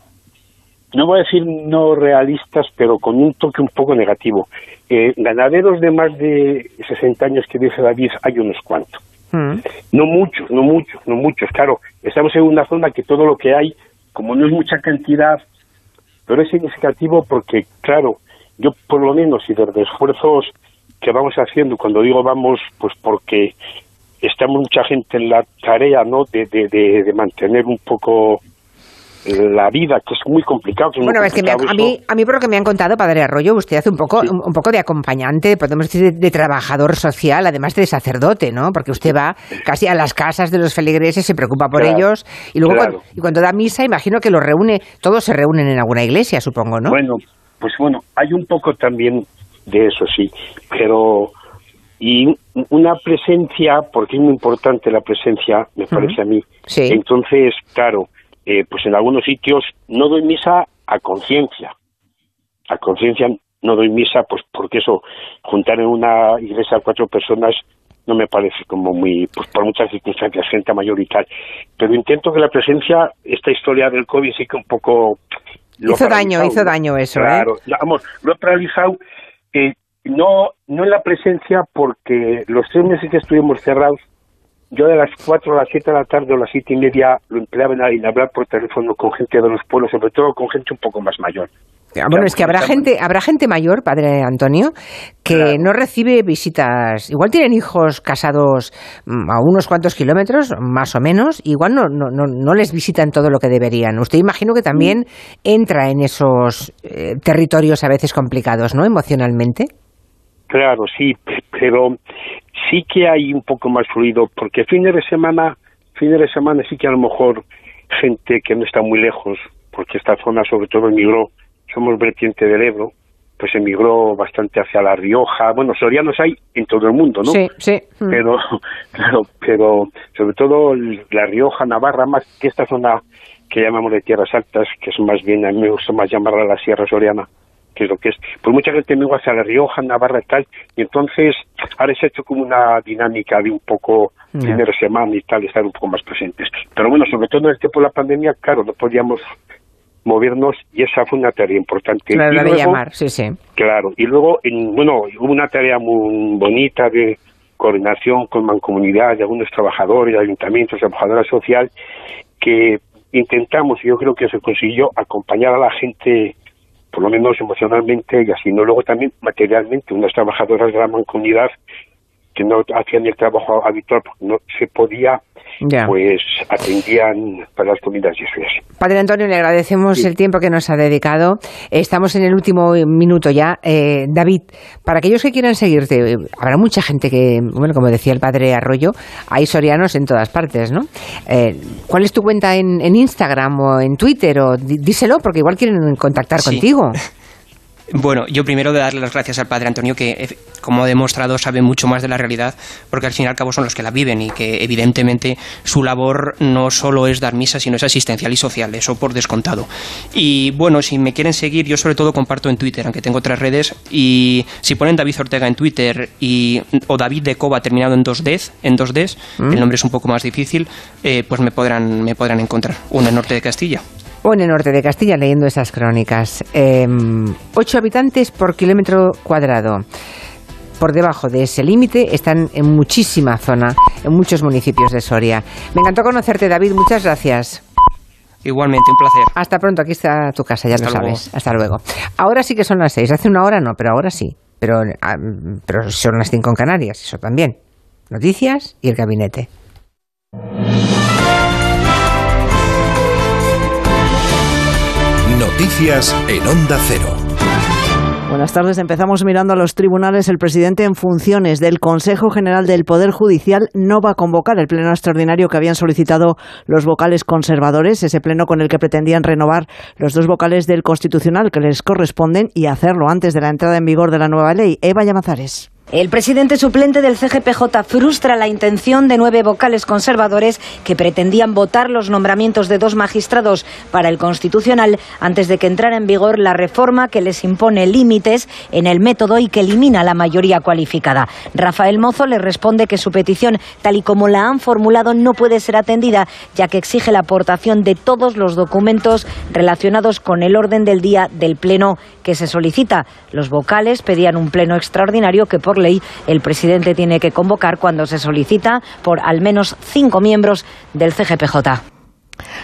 no voy a decir no realistas, pero con un toque un poco negativo. Eh, ganaderos de más de 60 años que dice David, hay unos cuantos. Mm. No muchos, no muchos, no muchos. Claro, estamos en una zona que todo lo que hay, como no es mucha cantidad, pero es significativo porque, claro, yo por lo menos y desde esfuerzos que vamos haciendo, cuando digo vamos, pues porque estamos mucha gente en la tarea, ¿no?, de, de, de mantener un poco la vida, que es muy complicado. bueno, es que a, mí, a mí por lo que me han contado, Padre Arroyo, usted hace un poco, un, poco de acompañante, podemos decir, de, trabajador social, además de sacerdote, ¿no? Porque usted va casi a las casas de los feligreses, se preocupa por ellos, y luego cuando, y cuando da misa, imagino que los reúne, todos se reúnen en alguna iglesia, supongo, ¿no? Bueno, pues bueno, hay un poco también de eso, sí, pero y una presencia, porque es muy importante la presencia, me parece a mí. Sí. Entonces, claro, eh, pues en algunos sitios no doy misa a conciencia. A conciencia no doy misa, pues porque eso, juntar en una iglesia a cuatro personas no me parece como muy, pues por muchas circunstancias, gente mayor y tal. Pero intento que la presencia, esta historia del COVID sí que un poco... hizo daño, hizo daño eso, ¿eh? claro, Vamos, lo he paralizado, eh, no, no en la presencia porque los tres meses que estuvimos cerrados yo de las 4 a las 7 de la tarde o las 7 y media lo empleaba en hablar por teléfono con gente de los pueblos, sobre todo con gente un poco más mayor. Ah, bueno, es que habrá gente, habrá gente mayor, padre Antonio, que no recibe visitas. Igual tienen hijos casados mm, a unos cuantos kilómetros, más o menos, igual no, no, no, les visitan todo lo que deberían. Usted imagino que también entra en esos eh, territorios a veces complicados, ¿no? Emocionalmente. Claro, sí, pero sí que hay un poco más fluido, porque fines de semana, fines de semana sí que a lo mejor gente que no está muy lejos, porque esta zona sobre todo emigró, somos vertiente del Ebro, pues emigró bastante hacia La Rioja, bueno, sorianos hay en todo el mundo, ¿no? Sí, sí. Mm. Pero, [LAUGHS] claro, pero sobre todo La Rioja, Navarra, más que esta zona que llamamos de tierras altas, que es más bien, a mí me gusta más llamarla la Sierra Soriana, que es lo que es. Pues mucha gente me hacia La Rioja, Navarra y tal, y entonces ahora se ha hecho como una dinámica de un poco fin de semana y tal, estar un poco más presentes. Pero bueno, sobre todo en el tiempo de la pandemia, claro, no podíamos movernos y esa fue una tarea importante. Claro, de llamar, sí, sí. Claro, y luego, en, bueno, hubo una tarea muy bonita de coordinación con mancomunidad de algunos trabajadores, ayuntamientos, trabajadora social, que intentamos, y yo creo que se consiguió, acompañar a la gente por lo menos emocionalmente y así, no luego también materialmente, unas trabajadoras de la mancomunidad que no hacían el trabajo habitual porque no se podía, pues atendían para las comidas y eso y Padre Antonio, le agradecemos el tiempo que nos ha dedicado. Estamos en el último minuto ya. Eh, David, para aquellos que quieran seguirte, habrá mucha gente que, bueno, como decía el Padre Arroyo, hay sorianos en todas partes, ¿no? Eh, ¿Cuál es tu cuenta en, Instagram o en Twitter? O díselo, porque igual quieren contactar contigo. [LAUGHS] Bueno, yo primero de darle las gracias al padre Antonio, que eh, como ha demostrado sabe mucho más de la realidad, porque al fin y al cabo son los que la viven y que evidentemente su labor no solo es dar misa, sino es asistencial y social, eso por descontado. Y bueno, si me quieren seguir, yo sobre todo comparto en Twitter, aunque tengo otras redes, y si ponen David Ortega en Twitter y, o David de Cova terminado en 2D, en 2 d mm. el nombre es un poco más difícil, eh, pues me podrán, me podrán encontrar. Uno en Norte de Castilla en el norte de Castilla leyendo esas crónicas. Em, ocho habitantes por kilómetro cuadrado. Por debajo de ese límite están en muchísima zona, en muchos municipios de Soria. Me encantó conocerte, David. Muchas gracias. Igualmente, un placer. Hasta pronto, aquí está tu casa, ya lo sabes. Hasta luego. Ahora sí que son las seis. Hace una hora no, pero ahora sí. Pero, ah, pero son las cinco en Canarias, eso también. Noticias y el gabinete. Noticias en Onda Cero. Buenas tardes. Empezamos mirando a los tribunales. El presidente en funciones del Consejo General del Poder Judicial no va a convocar el pleno extraordinario que habían solicitado los vocales conservadores, ese pleno con el que pretendían renovar los dos vocales del Constitucional que les corresponden y hacerlo antes de la entrada en vigor de la nueva ley. Eva Llamazares. El presidente suplente del CGPJ frustra la intención de nueve vocales conservadores que pretendían votar los nombramientos de dos magistrados para el Constitucional antes de que entrara en vigor la reforma que les impone límites en el método y que elimina la mayoría cualificada. Rafael Mozo le responde que su petición, tal y como la han formulado, no puede ser atendida, ya que exige la aportación de todos los documentos relacionados con el orden del día del Pleno que se solicita. Los vocales pedían un Pleno extraordinario que por ley el presidente tiene que convocar cuando se solicita por al menos cinco miembros del CGPJ.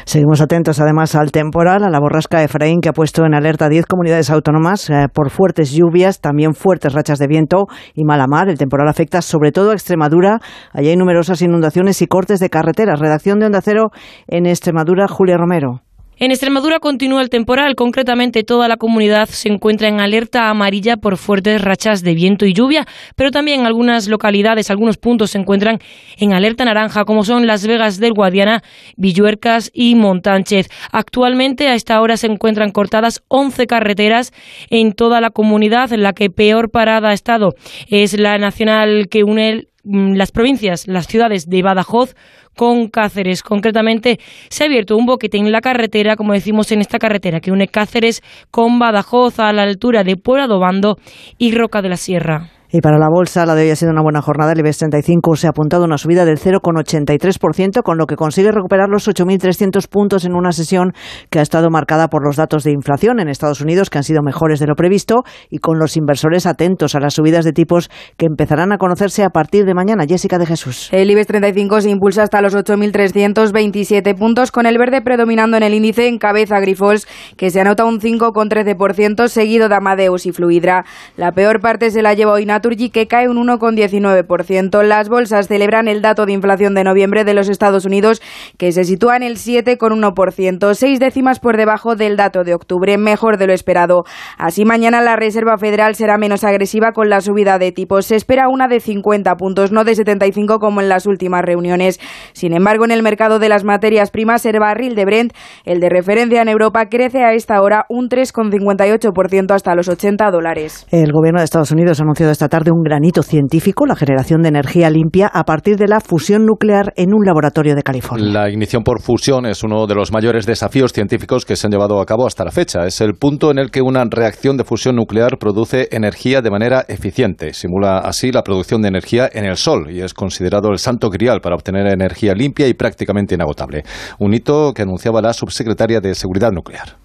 Seguimos atentos además al temporal, a la borrasca de Efraín que ha puesto en alerta 10 comunidades autónomas eh, por fuertes lluvias, también fuertes rachas de viento y mala mar. El temporal afecta sobre todo a Extremadura. Allí hay numerosas inundaciones y cortes de carreteras. Redacción de Onda Cero en Extremadura, Julia Romero. En Extremadura continúa el temporal, concretamente toda la comunidad se encuentra en alerta amarilla por fuertes rachas de viento y lluvia, pero también algunas localidades, algunos puntos se encuentran en alerta naranja, como son Las Vegas del Guadiana, Villuercas y Montánchez. Actualmente a esta hora se encuentran cortadas 11 carreteras en toda la comunidad, en la que peor parada ha estado es la nacional que une mm, las provincias, las ciudades de Badajoz, con Cáceres. Concretamente, se ha abierto un boquete en la carretera, como decimos en esta carretera, que une Cáceres con Badajoz a la altura de Puebla Dobando y Roca de la Sierra. Y para la bolsa, la de hoy ha sido una buena jornada. El IBEX 35 se ha apuntado una subida del 0,83%, con lo que consigue recuperar los 8.300 puntos en una sesión que ha estado marcada por los datos de inflación en Estados Unidos, que han sido mejores de lo previsto, y con los inversores atentos a las subidas de tipos que empezarán a conocerse a partir de mañana. Jessica de Jesús. El IBEX 35 se impulsa hasta los 8.327 puntos, con el verde predominando en el índice en cabeza Grifols, que se anota un 5,13%, seguido de Amadeus y Fluidra. La peor parte se la lleva hoy Naturgy, que cae un 1,19%. Las bolsas celebran el dato de inflación de noviembre de los Estados Unidos, que se sitúa en el 7,1%, seis décimas por debajo del dato de octubre, mejor de lo esperado. Así, mañana la Reserva Federal será menos agresiva con la subida de tipos. Se espera una de 50 puntos, no de 75 como en las últimas reuniones. Sin embargo, en el mercado de las materias primas, el barril de Brent, el de referencia en Europa, crece a esta hora un 3,58% hasta los 80 dólares. El gobierno de Estados Unidos ha anunciado esta tarde un granito científico, la generación de energía limpia a partir de la fusión nuclear en un laboratorio de California. La ignición por fusión es uno de los mayores desafíos científicos que se han llevado a cabo hasta la fecha. Es el punto en el que una reacción de fusión nuclear produce energía de manera eficiente. Simula así la producción de energía en el Sol y es considerado el santo grial para obtener energía limpia y prácticamente inagotable. Un hito que anunciaba la subsecretaria de Seguridad Nuclear.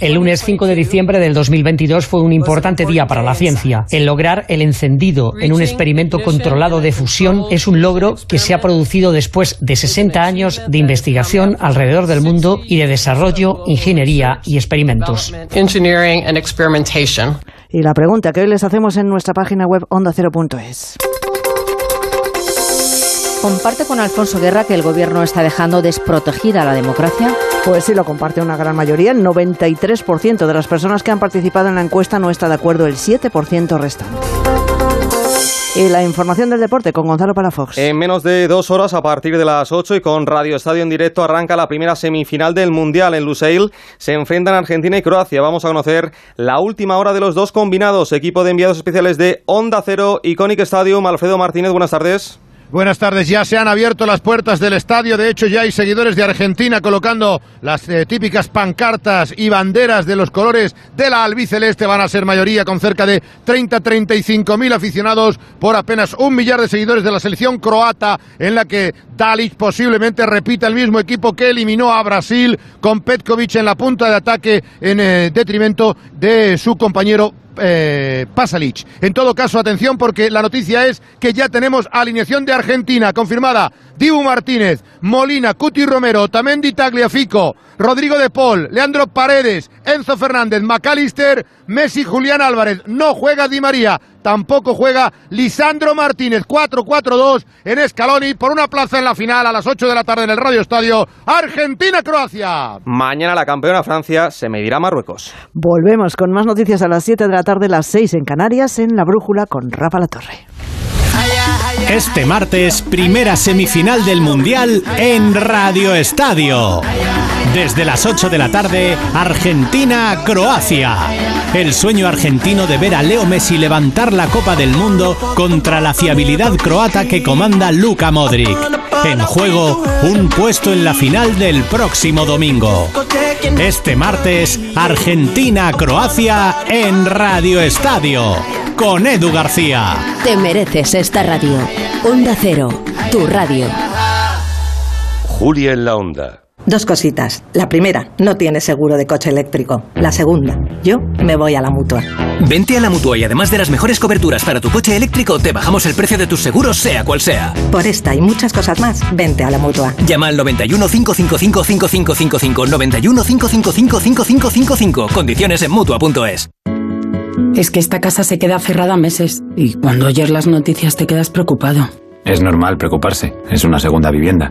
El lunes 5 de diciembre del 2022 fue un importante día para la ciencia. El lograr el encendido en un experimento controlado de fusión es un logro que se ha producido después de 60 años de investigación alrededor del mundo y de desarrollo, ingeniería y experimentos. Y la pregunta que hoy les hacemos en nuestra página web ondacero.es. ¿Comparte con Alfonso Guerra que el gobierno está dejando desprotegida la democracia? Pues sí, lo comparte una gran mayoría. El 93% de las personas que han participado en la encuesta no está de acuerdo, el 7% restante. Y la información del deporte con Gonzalo Palafox. En menos de dos horas, a partir de las 8 y con Radio Estadio en directo, arranca la primera semifinal del Mundial en Lusail. Se enfrentan Argentina y Croacia. Vamos a conocer la última hora de los dos combinados. Equipo de enviados especiales de Onda Cero, Iconic Stadium. Alfredo Martínez, buenas tardes. Buenas tardes, ya se han abierto las puertas del estadio, de hecho ya hay seguidores de Argentina colocando las eh, típicas pancartas y banderas de los colores de la albiceleste, van a ser mayoría con cerca de 30-35 mil aficionados por apenas un millar de seguidores de la selección croata en la que Dalic posiblemente repita el mismo equipo que eliminó a Brasil con Petkovic en la punta de ataque en eh, detrimento de su compañero eh, Pasalic. En todo caso, atención porque la noticia es que ya tenemos alineación de Argentina confirmada. Dibu Martínez, Molina, Cuti Romero, Tamendi Tagliafico, Rodrigo de Paul, Leandro Paredes, Enzo Fernández, McAllister, Messi, Julián Álvarez. No juega Di María, tampoco juega Lisandro Martínez. 4-4-2 en Escaloni por una plaza en la final a las 8 de la tarde en el Radio Estadio. Argentina-Croacia. Mañana la campeona Francia se medirá a Marruecos. Volvemos con más noticias a las 7 de la tarde, las 6 en Canarias, en La Brújula con Rafa La Torre. Este martes, primera semifinal del Mundial en Radio Estadio. Desde las 8 de la tarde, Argentina-Croacia. El sueño argentino de ver a Leo Messi levantar la Copa del Mundo contra la fiabilidad croata que comanda Luka Modric. En juego, un puesto en la final del próximo domingo. Este martes, Argentina-Croacia en Radio Estadio. Con Edu García. Te mereces esta radio. Onda Cero, tu radio. Julia en la Onda. Dos cositas. La primera, no tiene seguro de coche eléctrico. La segunda, yo me voy a la mutua. Vente a la mutua y además de las mejores coberturas para tu coche eléctrico, te bajamos el precio de tus seguros, sea cual sea. Por esta y muchas cosas más, vente a la mutua. Llama al 91 555 5555 91 555 5555. Condiciones en mutua.es. Es que esta casa se queda cerrada meses y cuando oyes las noticias te quedas preocupado. Es normal preocuparse, es una segunda vivienda.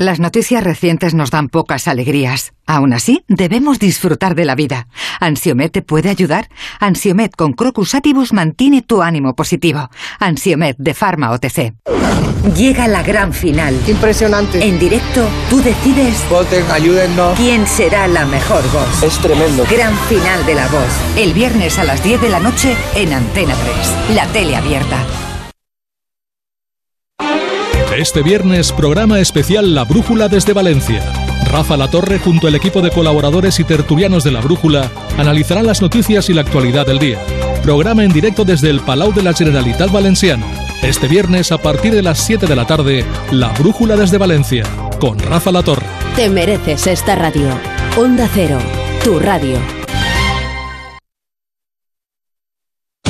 Las noticias recientes nos dan pocas alegrías. Aún así, debemos disfrutar de la vida. ¿Ansiomet te puede ayudar? Ansiomet con Crocus Atibus mantiene tu ánimo positivo. Ansiomet de Pharma OTC. Llega la gran final. Impresionante. En directo, tú decides. Voten, ayúdennos. ¿Quién será la mejor voz? Es tremendo. Gran final de la voz. El viernes a las 10 de la noche en Antena 3. La tele abierta. Este viernes, programa especial La Brújula desde Valencia. Rafa La Torre, junto al equipo de colaboradores y tertulianos de La Brújula, analizarán las noticias y la actualidad del día. Programa en directo desde el Palau de la Generalitat Valenciana. Este viernes, a partir de las 7 de la tarde, La Brújula desde Valencia, con Rafa La Torre. Te mereces esta radio. Onda Cero, tu radio.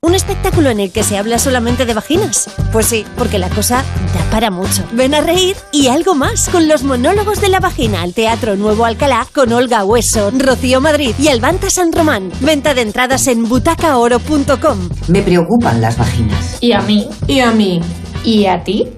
¿Un espectáculo en el que se habla solamente de vaginas? Pues sí, porque la cosa da para mucho. Ven a reír y algo más con los monólogos de la vagina al Teatro Nuevo Alcalá con Olga Hueso, Rocío Madrid y Albanta San Román. Venta de entradas en butacaoro.com. Me preocupan las vaginas. ¿Y a mí? ¿Y a mí? ¿Y a ti?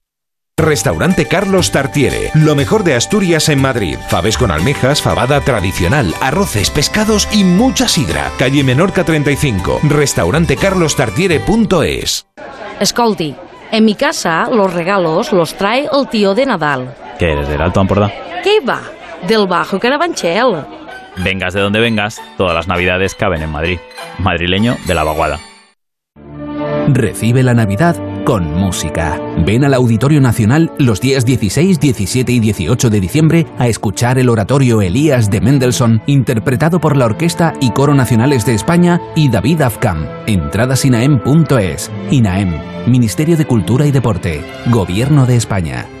Restaurante Carlos Tartiere, lo mejor de Asturias en Madrid. Faves con almejas, fabada tradicional, arroces, pescados y mucha sidra. Calle Menorca 35, restaurantecarlostartiere.es. Escolti, en mi casa los regalos los trae el tío de Nadal. ¿Qué eres del Alto Ampordá? ¿Qué va? Del Bajo Carabanchel. Vengas de donde vengas, todas las navidades caben en Madrid. Madrileño de la vaguada. Recibe la Navidad con música. Ven al Auditorio Nacional los días 16, 17 y 18 de diciembre a escuchar el oratorio Elías de Mendelssohn, interpretado por la Orquesta y Coro Nacionales de España y David Afkam. Entradas INAEM.es. INAEM, Ministerio de Cultura y Deporte, Gobierno de España.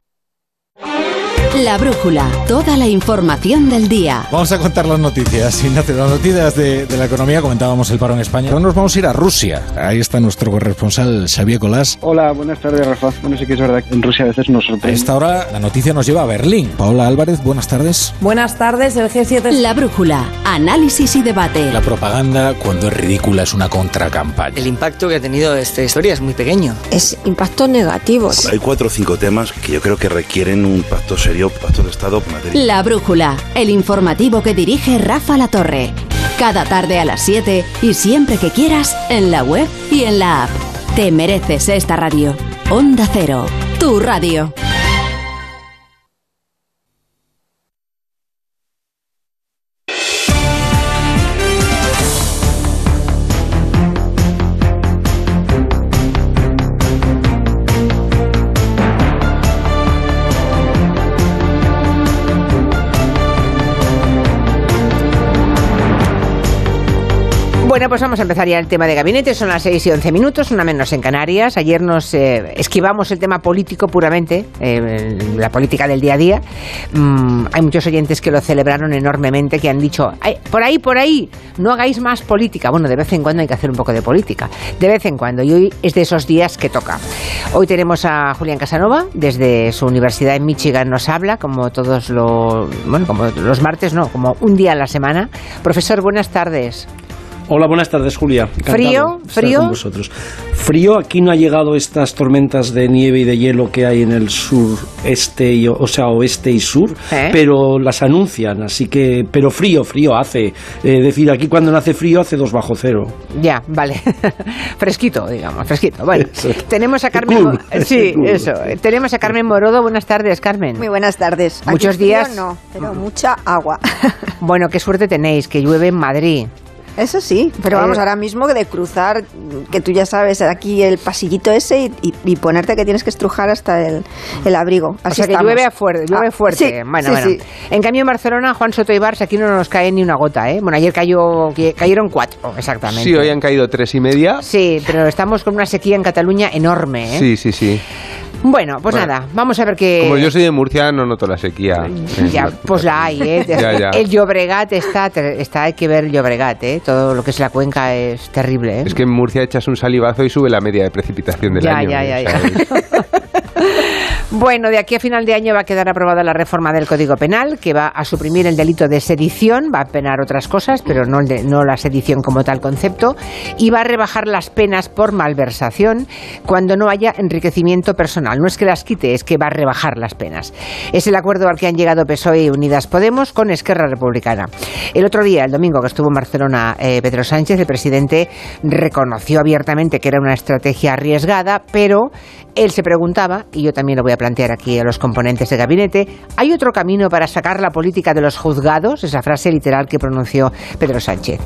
La brújula, toda la información del día. Vamos a contar las noticias. Ignacio, las noticias de, de, la economía, comentábamos el paro en España. Ahora nos vamos a ir a Rusia. Ahí está nuestro corresponsal Xavier Colás. Hola, buenas tardes, Rafa. Bueno, sí que es verdad que en Rusia a veces nos sorprende. A esta hora la noticia nos lleva a Berlín. Paola Álvarez, buenas tardes. Buenas tardes, el G7. La brújula, análisis y debate. La propaganda, cuando es ridícula, es una contracampaña. El impacto que ha tenido esta historia es muy pequeño. Es impacto negativo. Hay cuatro o cinco temas que yo creo que requieren un pacto serio, la Brújula, el informativo que dirige Rafa La Torre. Cada tarde a las 7 y siempre que quieras en la web y en la app. Te mereces esta radio. Onda Cero, tu radio. Pues vamos a empezar ya el tema de gabinete. Son las 6 y 11 minutos, una menos en Canarias. Ayer nos eh, esquivamos el tema político puramente, eh, la política del día a día. Mm, hay muchos oyentes que lo celebraron enormemente, que han dicho, por ahí, por ahí, no hagáis más política. Bueno, de vez en cuando hay que hacer un poco de política. De vez en cuando. Y hoy es de esos días que toca. Hoy tenemos a Julián Casanova, desde su universidad en Michigan nos habla, como todos los, bueno, como los martes, no, como un día a la semana. Profesor, buenas tardes. Hola, buenas tardes, Julia. Encantado ¿Frío? ¿Frío? Con vosotros. Frío, aquí no ha llegado estas tormentas de nieve y de hielo que hay en el sur, este, y, o sea, oeste y sur, ¿Eh? pero las anuncian, así que, pero frío, frío hace. Es decir, aquí cuando no hace frío hace dos bajo cero. Ya, vale. [LAUGHS] fresquito, digamos, fresquito. Bueno, tenemos a Carmen. Sí, [LAUGHS] eso. Tenemos a Carmen Morodo. Buenas tardes, Carmen. Muy buenas tardes. Muchos aquí días. no, pero mucha agua. [LAUGHS] bueno, qué suerte tenéis, que llueve en Madrid. Eso sí, pero vamos Eh, ahora mismo de cruzar, que tú ya sabes, aquí el pasillito ese y, y, y ponerte que tienes que estrujar hasta el, el abrigo. Así o sea que estamos. llueve a fuerte, llueve Ah, fuerte. sí, bueno, sí, bueno. sí. En cambio en Barcelona, Juan Soto y Barça, aquí no nos cae ni una gota, ¿eh? Bueno, ayer cayó, que- cayeron cuatro, exactamente. Sí, hoy han caído tres y media. Sí, pero estamos con una sequía en Cataluña enorme, ¿eh? Sí, sí, sí. Bueno, pues Bueno, nada, vamos a ver qué... Como yo soy de Murcia, no noto la sequía. Ya, pues la hay, ¿eh? [LAUGHS] Ya, ya. El Llobregat está, está, hay que ver el Llobregat, ¿eh? Todo lo que es la cuenca es terrible, ¿eh? Es que en Murcia echas un salivazo y sube la media de precipitación del Ya, año. ya, ya, ya. [LAUGHS] Bueno, de aquí a final de año va a quedar aprobada la reforma del Código Penal, que va a suprimir el delito de sedición, va a penar otras cosas, pero no, la sedición como tal concepto, y va a rebajar las penas por malversación cuando no haya enriquecimiento personal. No es que las quite, es que va a rebajar las penas. Es el acuerdo al que han llegado PSOE y Unidas Podemos con Esquerra Republicana. El otro día, el domingo que estuvo en Barcelona eh, Pedro Sánchez, el presidente reconoció abiertamente que era una estrategia arriesgada, pero él se preguntaba, y yo también lo voy a plantear aquí a los componentes de gabinete, ¿hay otro camino para sacar la política de los juzgados? Esa frase literal que pronunció Pedro Sánchez.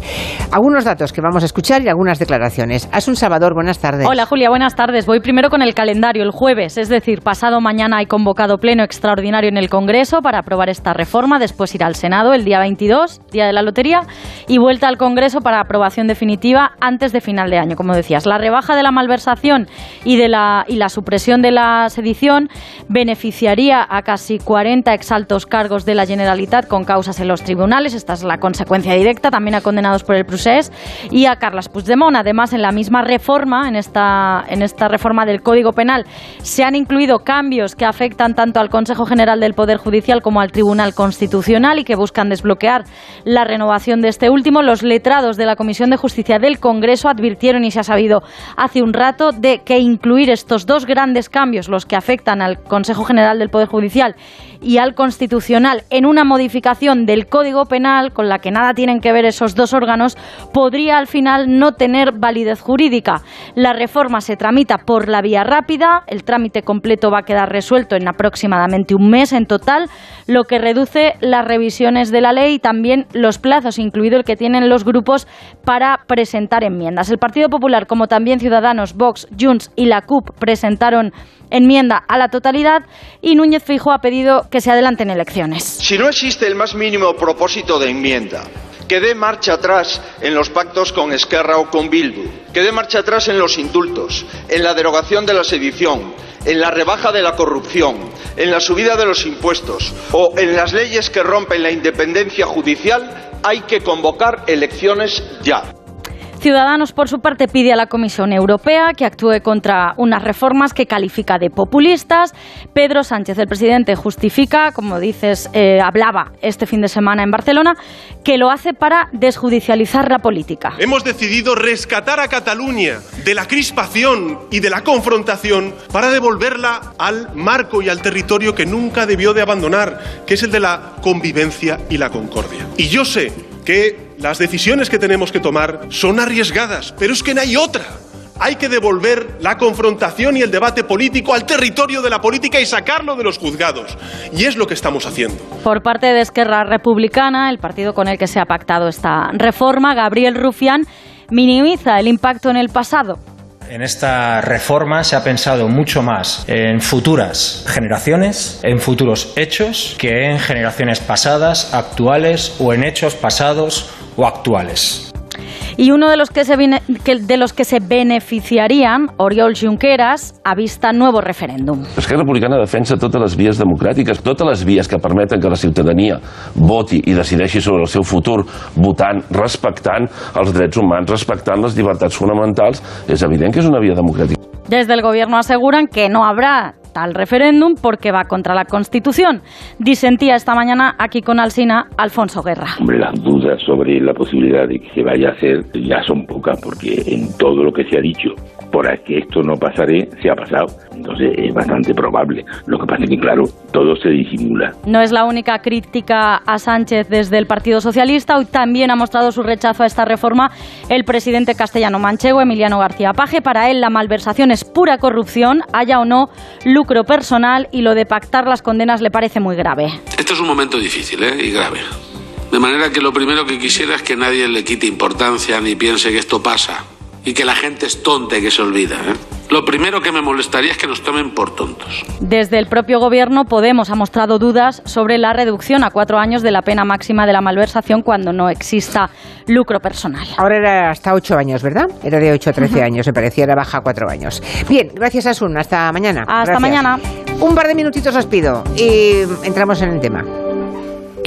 Algunos datos que vamos a escuchar y algunas declaraciones. Asun Salvador, buenas tardes. Hola Julia, buenas tardes. Voy primero con el calendario. El jueves, es decir, pasado mañana hay convocado pleno extraordinario en el Congreso para aprobar esta reforma. Después irá al Senado el día 22, día de la lotería, y vuelta al Congreso para aprobación definitiva antes de final de año. Como decías, la rebaja de la malversación y, de la, y la supresión de la sedición beneficiaría a casi 40 exaltos cargos de la Generalitat con causas en los tribunales. Esta es la consecuencia directa. También a condenados por el procés y a Carles Puigdemont. Además, en la misma reforma, en esta, en esta reforma del Código Penal, se han incluido cambios que afectan tanto al Consejo General del Poder Judicial como al Tribunal Constitucional y que buscan desbloquear la renovación de este último. Los letrados de la Comisión de Justicia del Congreso advirtieron y se ha sabido hace un rato de que incluir estos dos grandes cambios, los que afectan al al Consejo General del Poder Judicial y al Constitucional en una modificación del Código Penal con la que nada tienen que ver esos dos órganos, podría al final no tener validez jurídica. La reforma se tramita por la vía rápida, el trámite completo va a quedar resuelto en aproximadamente un mes en total, lo que reduce las revisiones de la ley y también los plazos, incluido el que tienen los grupos para presentar enmiendas. El Partido Popular, como también Ciudadanos, Vox, Junts y la CUP presentaron enmienda a la totalidad y Núñez Fijo ha pedido que se adelanten elecciones. Si no existe el más mínimo propósito de enmienda, que dé marcha atrás en los pactos con Esquerra o con Bildu, que dé marcha atrás en los indultos, en la derogación de la sedición, en la rebaja de la corrupción, en la subida de los impuestos o en las leyes que rompen la independencia judicial, hay que convocar elecciones ya. Ciudadanos, por su parte, pide a la Comisión Europea que actúe contra unas reformas que califica de populistas. Pedro Sánchez, el presidente, justifica, como dices, eh, hablaba este fin de semana en Barcelona, que lo hace para desjudicializar la política. Hemos decidido rescatar a Cataluña de la crispación y de la confrontación para devolverla al marco y al territorio que nunca debió de abandonar, que es el de la convivencia y la concordia. Y yo sé que las decisiones que tenemos que tomar son arriesgadas, pero es que no hay otra. Hay que devolver la confrontación y el debate político al territorio de la política y sacarlo de los juzgados. Y es lo que estamos haciendo. Por parte de Esquerra Republicana, el partido con el que se ha pactado esta reforma, Gabriel Rufián minimiza el impacto en el pasado. En esta reforma se ha pensado mucho más en futuras generaciones, en futuros hechos, que en generaciones pasadas, actuales o en hechos pasados o actuales. Y uno de los que se, de los que se beneficiarían, Oriol Junqueras, avista nuevo referèndum. Esquerra Republicana defensa totes les vies democràtiques, totes les vies que permeten que la ciutadania voti i decideixi sobre el seu futur votant, respectant els drets humans, respectant les llibertats fonamentals. És evident que és una via democràtica. Desde el gobierno aseguran que no habrá tal referéndum porque va contra la Constitución. Disentía esta mañana aquí con Alsina Alfonso Guerra. Hombre, las dudas sobre la posibilidad de que se vaya a hacer ya son pocas porque en todo lo que se ha dicho por que esto no pasaré, se ha pasado. Entonces es bastante probable. Lo que pasa es que, claro, todo se disimula. No es la única crítica a Sánchez desde el Partido Socialista. Hoy también ha mostrado su rechazo a esta reforma el presidente castellano manchego, Emiliano García Paje. Para él, la malversación es pura corrupción, haya o no lucro personal, y lo de pactar las condenas le parece muy grave. Este es un momento difícil ¿eh? y grave. De manera que lo primero que quisiera es que nadie le quite importancia ni piense que esto pasa y que la gente es tonta y que se olvida. ¿eh? Lo primero que me molestaría es que nos tomen por tontos. Desde el propio gobierno, Podemos ha mostrado dudas sobre la reducción a cuatro años de la pena máxima de la malversación cuando no exista lucro personal. Ahora era hasta ocho años, ¿verdad? Era de ocho a trece años, me parecía, era baja a cuatro años. Bien, gracias Asun, hasta mañana. Hasta mañana. Un par de minutitos os pido y entramos en el tema.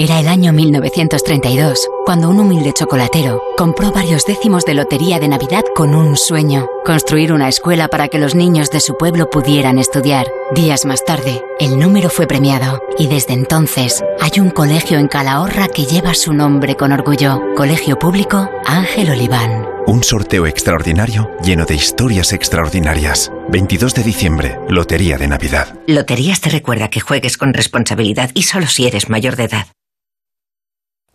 Era el año 1932, cuando un humilde chocolatero compró varios décimos de lotería de Navidad con un sueño, construir una escuela para que los niños de su pueblo pudieran estudiar. Días más tarde, el número fue premiado y desde entonces hay un colegio en Calahorra que lleva su nombre con orgullo, Colegio Público Ángel Oliván. Un sorteo extraordinario lleno de historias extraordinarias. 22 de diciembre, Lotería de Navidad. Loterías te recuerda que juegues con responsabilidad y solo si eres mayor de edad.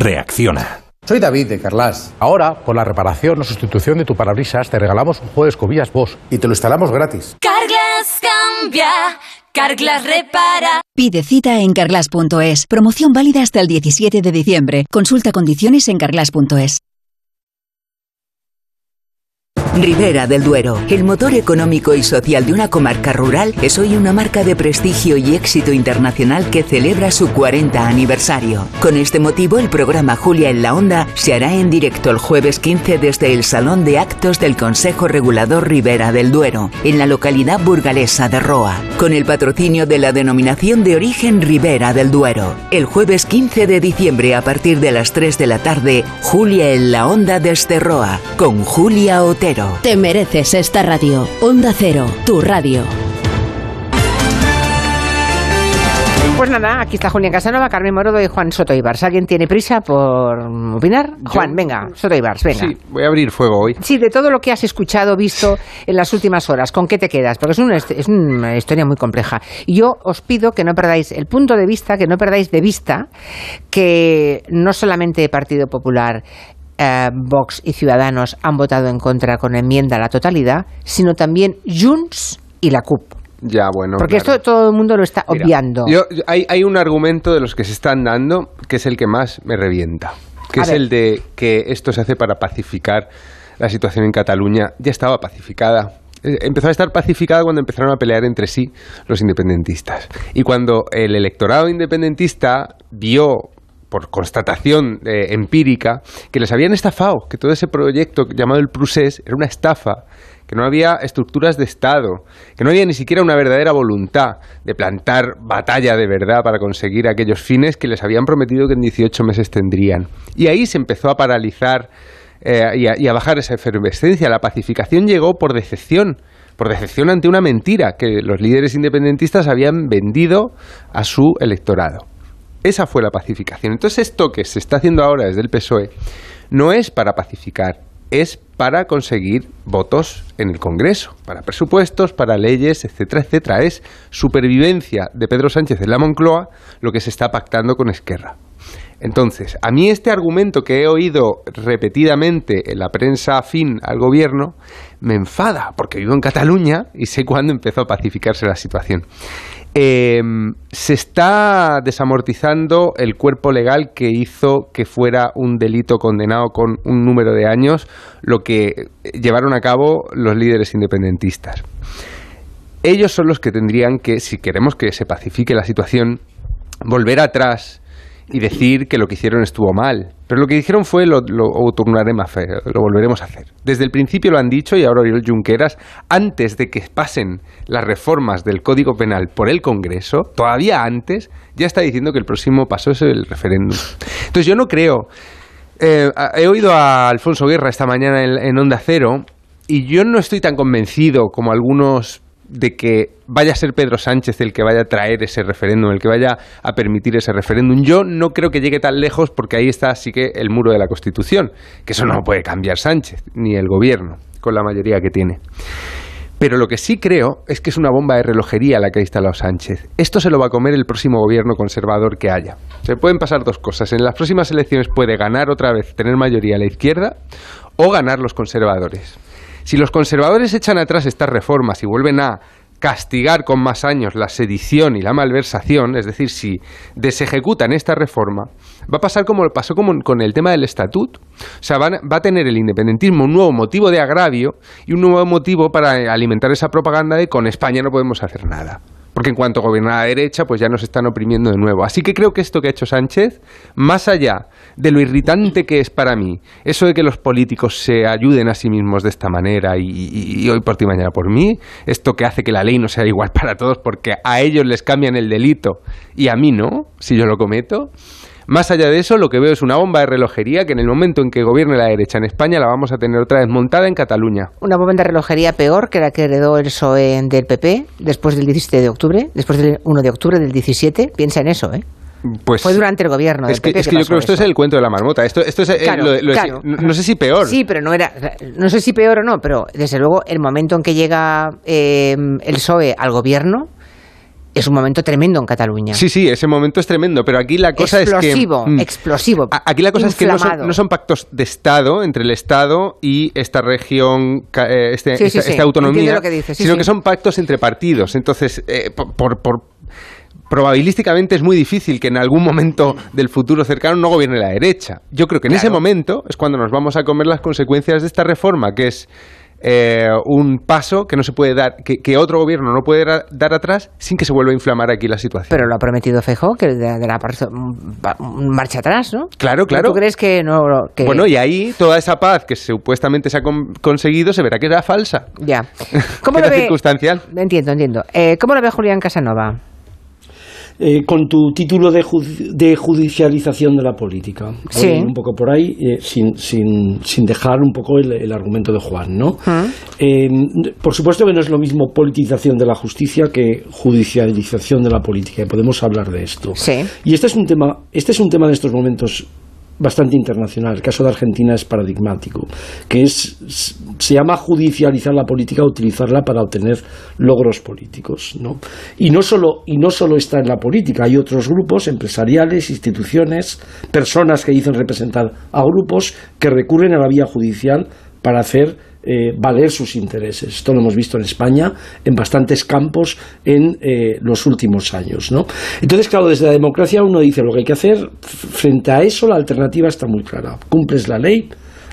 Reacciona. Soy David de Carlas. Ahora, por la reparación o sustitución de tu parabrisas, te regalamos un juego de escobillas Bosch y te lo instalamos gratis. Carglass cambia, Carglass repara. Pide cita en carglass.es. Promoción válida hasta el 17 de diciembre. Consulta condiciones en carglass.es. Ribera del Duero, el motor económico y social de una comarca rural, es hoy una marca de prestigio y éxito internacional que celebra su 40 aniversario. Con este motivo, el programa Julia en la Onda se hará en directo el jueves 15 desde el Salón de Actos del Consejo Regulador Ribera del Duero, en la localidad burgalesa de Roa, con el patrocinio de la denominación de origen Ribera del Duero. El jueves 15 de diciembre a partir de las 3 de la tarde, Julia en la Onda desde Roa, con Julia Otero. Te mereces esta radio. Onda Cero, tu radio. Pues nada, aquí está Julián Casanova, Carmen Morodo y Juan Soto Ibars. ¿Alguien tiene prisa por opinar? Juan, venga, Soto Ibars, venga. Sí, voy a abrir fuego hoy. Sí, de todo lo que has escuchado, visto en las últimas horas, ¿con qué te quedas? Porque es una, es una historia muy compleja. Yo os pido que no perdáis el punto de vista, que no perdáis de vista que no solamente Partido Popular, eh, Vox y Ciudadanos han votado en contra con enmienda a la totalidad, sino también Junts y la CUP. Ya, bueno. Porque claro. esto todo el mundo lo está Mira, obviando. yo- hay, hay un argumento de los que se están dando que es el que más me revienta, que A es ver. el de que esto se hace para pacificar la situación en Cataluña. Ya estaba pacificada. Eh, Empezó a estar pacificada cuando empezaron a pelear entre sí los independentistas. Y cuando el electorado independentista vio por constatación eh, empírica que les habían estafado, que todo ese proyecto llamado el Prusés era una estafa, que no había estructuras de Estado, que no había ni siquiera una verdadera voluntad de plantar batalla de verdad para conseguir aquellos fines que les habían prometido que en 18 meses tendrían. Y ahí se empezó a paralizar eh, y, a, y a bajar esa efervescencia. La pacificación llegó por decepción, por decepción ante una mentira que los líderes independentistas habían vendido a su electorado. Esa fue la pacificación. Entonces esto que se está haciendo ahora desde el PSOE no es para pacificar, es para conseguir votos en el Congreso, para presupuestos, para leyes, etcétera, etcétera. Es supervivencia de Pedro Sánchez en la Moncloa lo que se está pactando con Esquerra. Entonces, a mí este argumento que he oído repetidamente en la prensa afín al gobierno me enfada, porque vivo en Cataluña y sé cuándo empezó a pacificarse la situación. Eh, se está desamortizando el cuerpo legal que hizo que fuera un delito condenado con un número de años lo que llevaron a cabo los líderes independentistas. Ellos son los que tendrían que, si queremos que se pacifique la situación, volver atrás y decir que lo que hicieron estuvo mal. Pero lo que dijeron fue lo, lo lo volveremos a hacer. Desde el principio lo han dicho y ahora Oriol Junqueras, antes de que pasen las reformas del Código Penal por el Congreso, todavía antes, ya está diciendo que el próximo paso es el referéndum. Entonces yo no creo... eh, he oído a Alfonso Guerra esta mañana en Onda Cero y yo no estoy tan convencido como algunos de que vaya a ser Pedro Sánchez el que vaya a traer ese referéndum, el que vaya a permitir ese referéndum. Yo no creo que llegue tan lejos porque ahí está sí que el muro de la Constitución, que eso no puede cambiar Sánchez ni el gobierno con la mayoría que tiene. Pero lo que sí creo es que es una bomba de relojería la que ha instalado Sánchez. Esto se lo va a comer el próximo gobierno conservador que haya. Se pueden pasar dos cosas. En las próximas elecciones puede ganar otra vez, tener mayoría a la izquierda, o ganar los conservadores. Si los conservadores echan atrás estas reformas y vuelven a castigar con más años la sedición y la malversación, es decir, si desejecutan esta reforma, va a pasar como pasó con el tema del estatuto. O sea, van- va a tener el independentismo un nuevo motivo de agravio y un nuevo motivo para alimentar esa propaganda de con España no podemos hacer nada. Porque en cuanto gobierna la derecha, pues ya nos están oprimiendo de nuevo. Así que creo que esto que ha hecho Sánchez, más allá de lo irritante que es para mí, eso de que los políticos se ayuden a sí mismos de esta manera y, y- hoy por ti, mañana por mí, esto que hace que la ley no sea [LAUGHS] igual para todos porque a ellos les cambian el delito y a mí no, si yo lo cometo. Más allá de eso, lo que veo es una bomba de relojería que en el momento en que gobierne la derecha en España la vamos a tener otra vez montada en Cataluña. Una bomba de relojería peor que la que heredó el PSOE del PP después del 17 de octubre, después del 1 de octubre del 17. Piensa en eso, ¿eh? Pues Fue durante el gobierno es que, es que yo creo que esto eso. es el cuento de la marmota. Esto, esto es eh, Claro, lo no sé si peor. Sí, pero no era. No sé si peor o no, pero desde luego el momento en que llega eh, el PSOE al gobierno es un momento tremendo en Cataluña. Sí, sí, ese momento es tremendo, pero aquí la cosa explosivo, es que... mm, explosivo. Aquí la cosa es que no son, no son pactos de Estado entre el Estado y esta región, eh, este- Sí, sí, esta, sí. esta autonomía, lo que dices, sí, sino que son pactos entre partidos. Entonces, eh, por, por- por- probabilísticamente es muy difícil que en algún momento del futuro cercano no gobierne la derecha. Yo creo que en ese momento es cuando nos vamos a comer las consecuencias de esta reforma, que es eh, un paso que no se puede dar, que, otro gobierno no puede dar atrás sin que se vuelva a inflamar aquí la situación. Pero lo ha prometido Fejo, que de, la marcha atrás, ¿no? Claro, claro. ¿Tú crees que no? Bueno, y ahí toda esa paz que supuestamente se ha conseguido se verá que era falsa. Ya. [LAUGHS] ¿Cómo lo ve? circunstancial. Entiendo, entiendo. Eh, ¿Cómo lo ve Julián Casanova? Eh, con tu título de, de, judicialización de la política. Sí. un poco por ahí, eh, sin, sin, sin, dejar un poco el, argumento de Juan, ¿no? Ah. Em, por supuesto que no es lo mismo politización de la justicia que judicialización de la política, y podemos hablar de esto. Sí. Y este es un tema, este es un tema de estos momentos bastante internacional. El caso de Argentina es paradigmático, que es se llama judicializar la política, utilizarla para obtener logros políticos, ¿no? Y no solo y no solo está en la política, hay otros grupos empresariales, instituciones, personas que dicen representar a grupos que recurren a la vía judicial para hacer eh, valer sus intereses. Esto lo hemos visto en España en bastantes campos en eh, los últimos años. ¿no? Entonces, claro, desde la democracia uno dice lo que hay que hacer. Frente a eso, la alternativa está muy clara. Cumples la ley,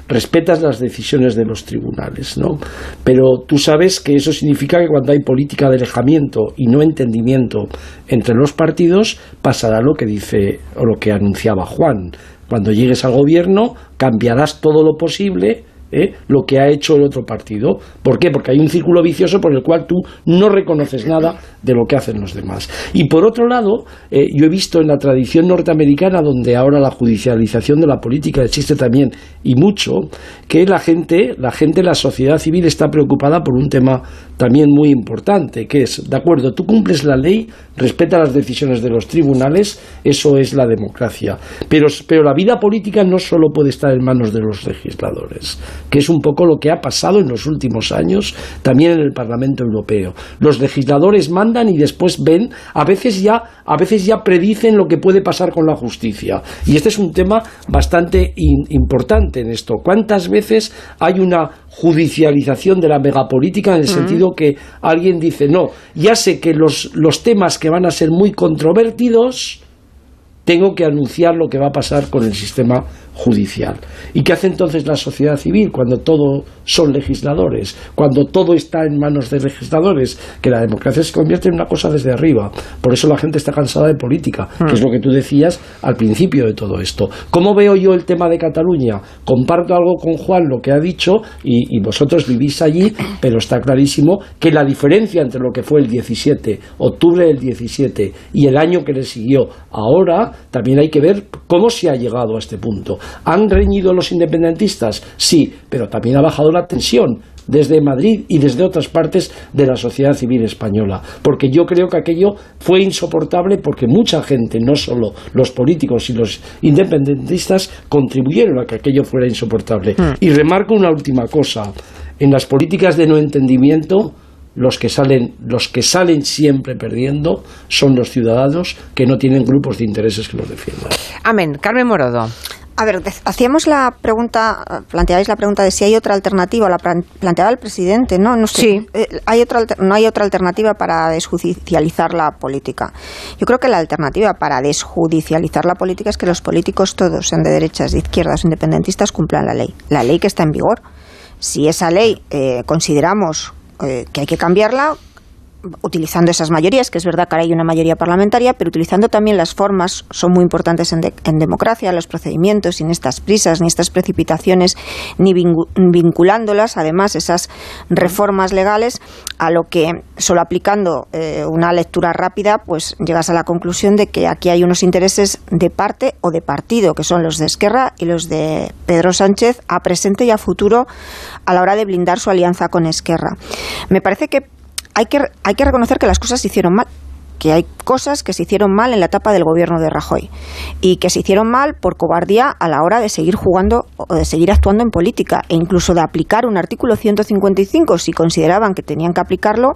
respetas las decisiones de los tribunales, ¿no? Pero tú sabes que eso significa que cuando hay política de alejamiento y no entendimiento entre los partidos, pasará lo que dice o lo que anunciaba Juan. Cuando llegues al gobierno, cambiarás todo lo posible ¿eh? lo que ha hecho el otro partido. ¿Por qué? Porque hay un círculo vicioso por el cual tú no reconoces nada de lo que hacen los demás. Y por otro lado, eh, yo he visto en la tradición norteamericana, donde ahora la judicialización de la política existe también y mucho, que la gente, la gente, la sociedad civil está preocupada por un tema también muy importante, que es, de acuerdo, tú cumples la ley, respeta las decisiones de los tribunales, eso es la democracia. Pero, pero la vida política no solo puede estar en manos de los legisladores que es un poco lo que ha pasado en los últimos años también en el Parlamento Europeo. Los legisladores mandan y después ven, a veces ya, a veces ya predicen lo que puede pasar con la justicia. Y este es un tema bastante importante en esto. ¿Cuántas veces hay una judicialización de la megapolítica en el sentido que alguien dice, no, ya sé que los, los temas que van a ser muy controvertidos, tengo que anunciar lo que va a pasar con el sistema judicial. ¿Y qué hace entonces la sociedad civil cuando todo son legisladores? Cuando todo está en manos de legisladores, que la democracia se convierte en una cosa desde arriba. Por eso la gente está cansada de política, que es lo que tú decías al principio de todo esto. ¿Cómo veo yo el tema de Cataluña? Comparto algo con Juan, lo que ha dicho, y, y vosotros vivís allí, pero está clarísimo que la diferencia entre lo que fue el 17, octubre del 17, y el año que le siguió ahora, también hay que ver cómo se ha llegado a este punto. ¿Han reñido los independentistas? Sí, pero también ha bajado la tensión desde Madrid y desde otras partes de la sociedad civil española. Porque yo creo que aquello fue insoportable porque mucha gente, no solo los políticos y los independentistas, contribuyeron a que aquello fuera insoportable. Hmm. Y remarco una última cosa. En las políticas de no entendimiento, los que salen, los que salen siempre perdiendo son los ciudadanos que no tienen grupos de intereses que los defiendan. Amén. Carmen Morodo. A ver, hacíamos la pregunta, planteabais la pregunta de si hay otra alternativa, la planteaba el presidente, ¿no? no sí. Eh, hay otra, no hay otra alternativa para desjudicializar la política. Yo creo que la alternativa para desjudicializar la política es que los políticos todos, sean de derechas, de izquierdas, independentistas, cumplan la ley. La ley que está en vigor. Si esa ley eh, consideramos eh, que hay que cambiarla, utilizando esas mayorías, que es verdad que ahora hay una mayoría parlamentaria, pero utilizando también las formas, son muy importantes en, democracia, los procedimientos, sin estas prisas, ni estas precipitaciones, ni vinculándolas, además, esas reformas legales, a lo que solo aplicando eh, una lectura rápida, pues llegas a la conclusión de que aquí hay unos intereses de parte o de partido, que son los de Esquerra y los de Pedro Sánchez, a presente y a futuro, a la hora de blindar su alianza con Esquerra. Me parece que hay que, hay que reconocer que las cosas se hicieron mal que hay cosas que se hicieron mal en la etapa del gobierno de Rajoy y que se hicieron mal por cobardía a la hora de seguir jugando o de seguir actuando en política e incluso de aplicar un artículo 155 si consideraban que tenían que aplicarlo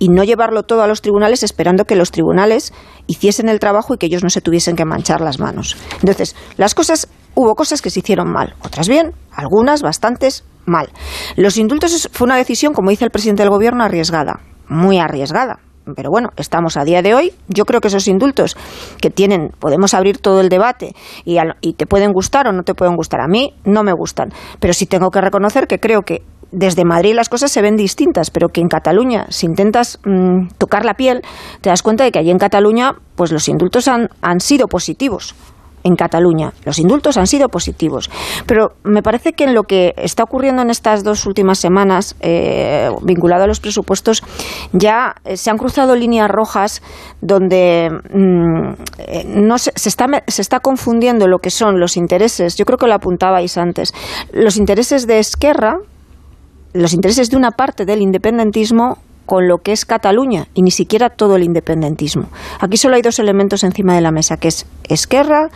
y no llevarlo todo a los tribunales esperando que los tribunales hiciesen el trabajo y que ellos no se tuviesen que manchar las manos. Entonces, las cosas hubo cosas que se hicieron mal, otras bien, algunas bastantes mal. Los indultos fue una decisión, como dice el presidente del gobierno, arriesgada muy arriesgada. Pero bueno, estamos a día de hoy. Yo creo que esos indultos que tienen, podemos abrir todo el debate y, y te pueden gustar o no te pueden gustar. A mí no me gustan. Pero sí tengo que reconocer que creo que desde Madrid las cosas se ven distintas, pero que en Cataluña, si intentas mm, tocar la piel, te das cuenta de que allí en Cataluña, pues los indultos han, han sido positivos en Cataluña. Los indultos han sido positivos. Pero me parece que en lo que está ocurriendo en estas dos últimas semanas, eh, vinculado a los presupuestos, ya eh, se han cruzado líneas rojas donde mm, eh, no se, está, se está confundiendo lo que son los intereses, yo creo que lo apuntabais antes, los intereses de Esquerra, los intereses de una parte del independentismo con lo que es Cataluña y ni siquiera todo el independentismo. Aquí solo hay dos elementos encima de la mesa, que es Esquerra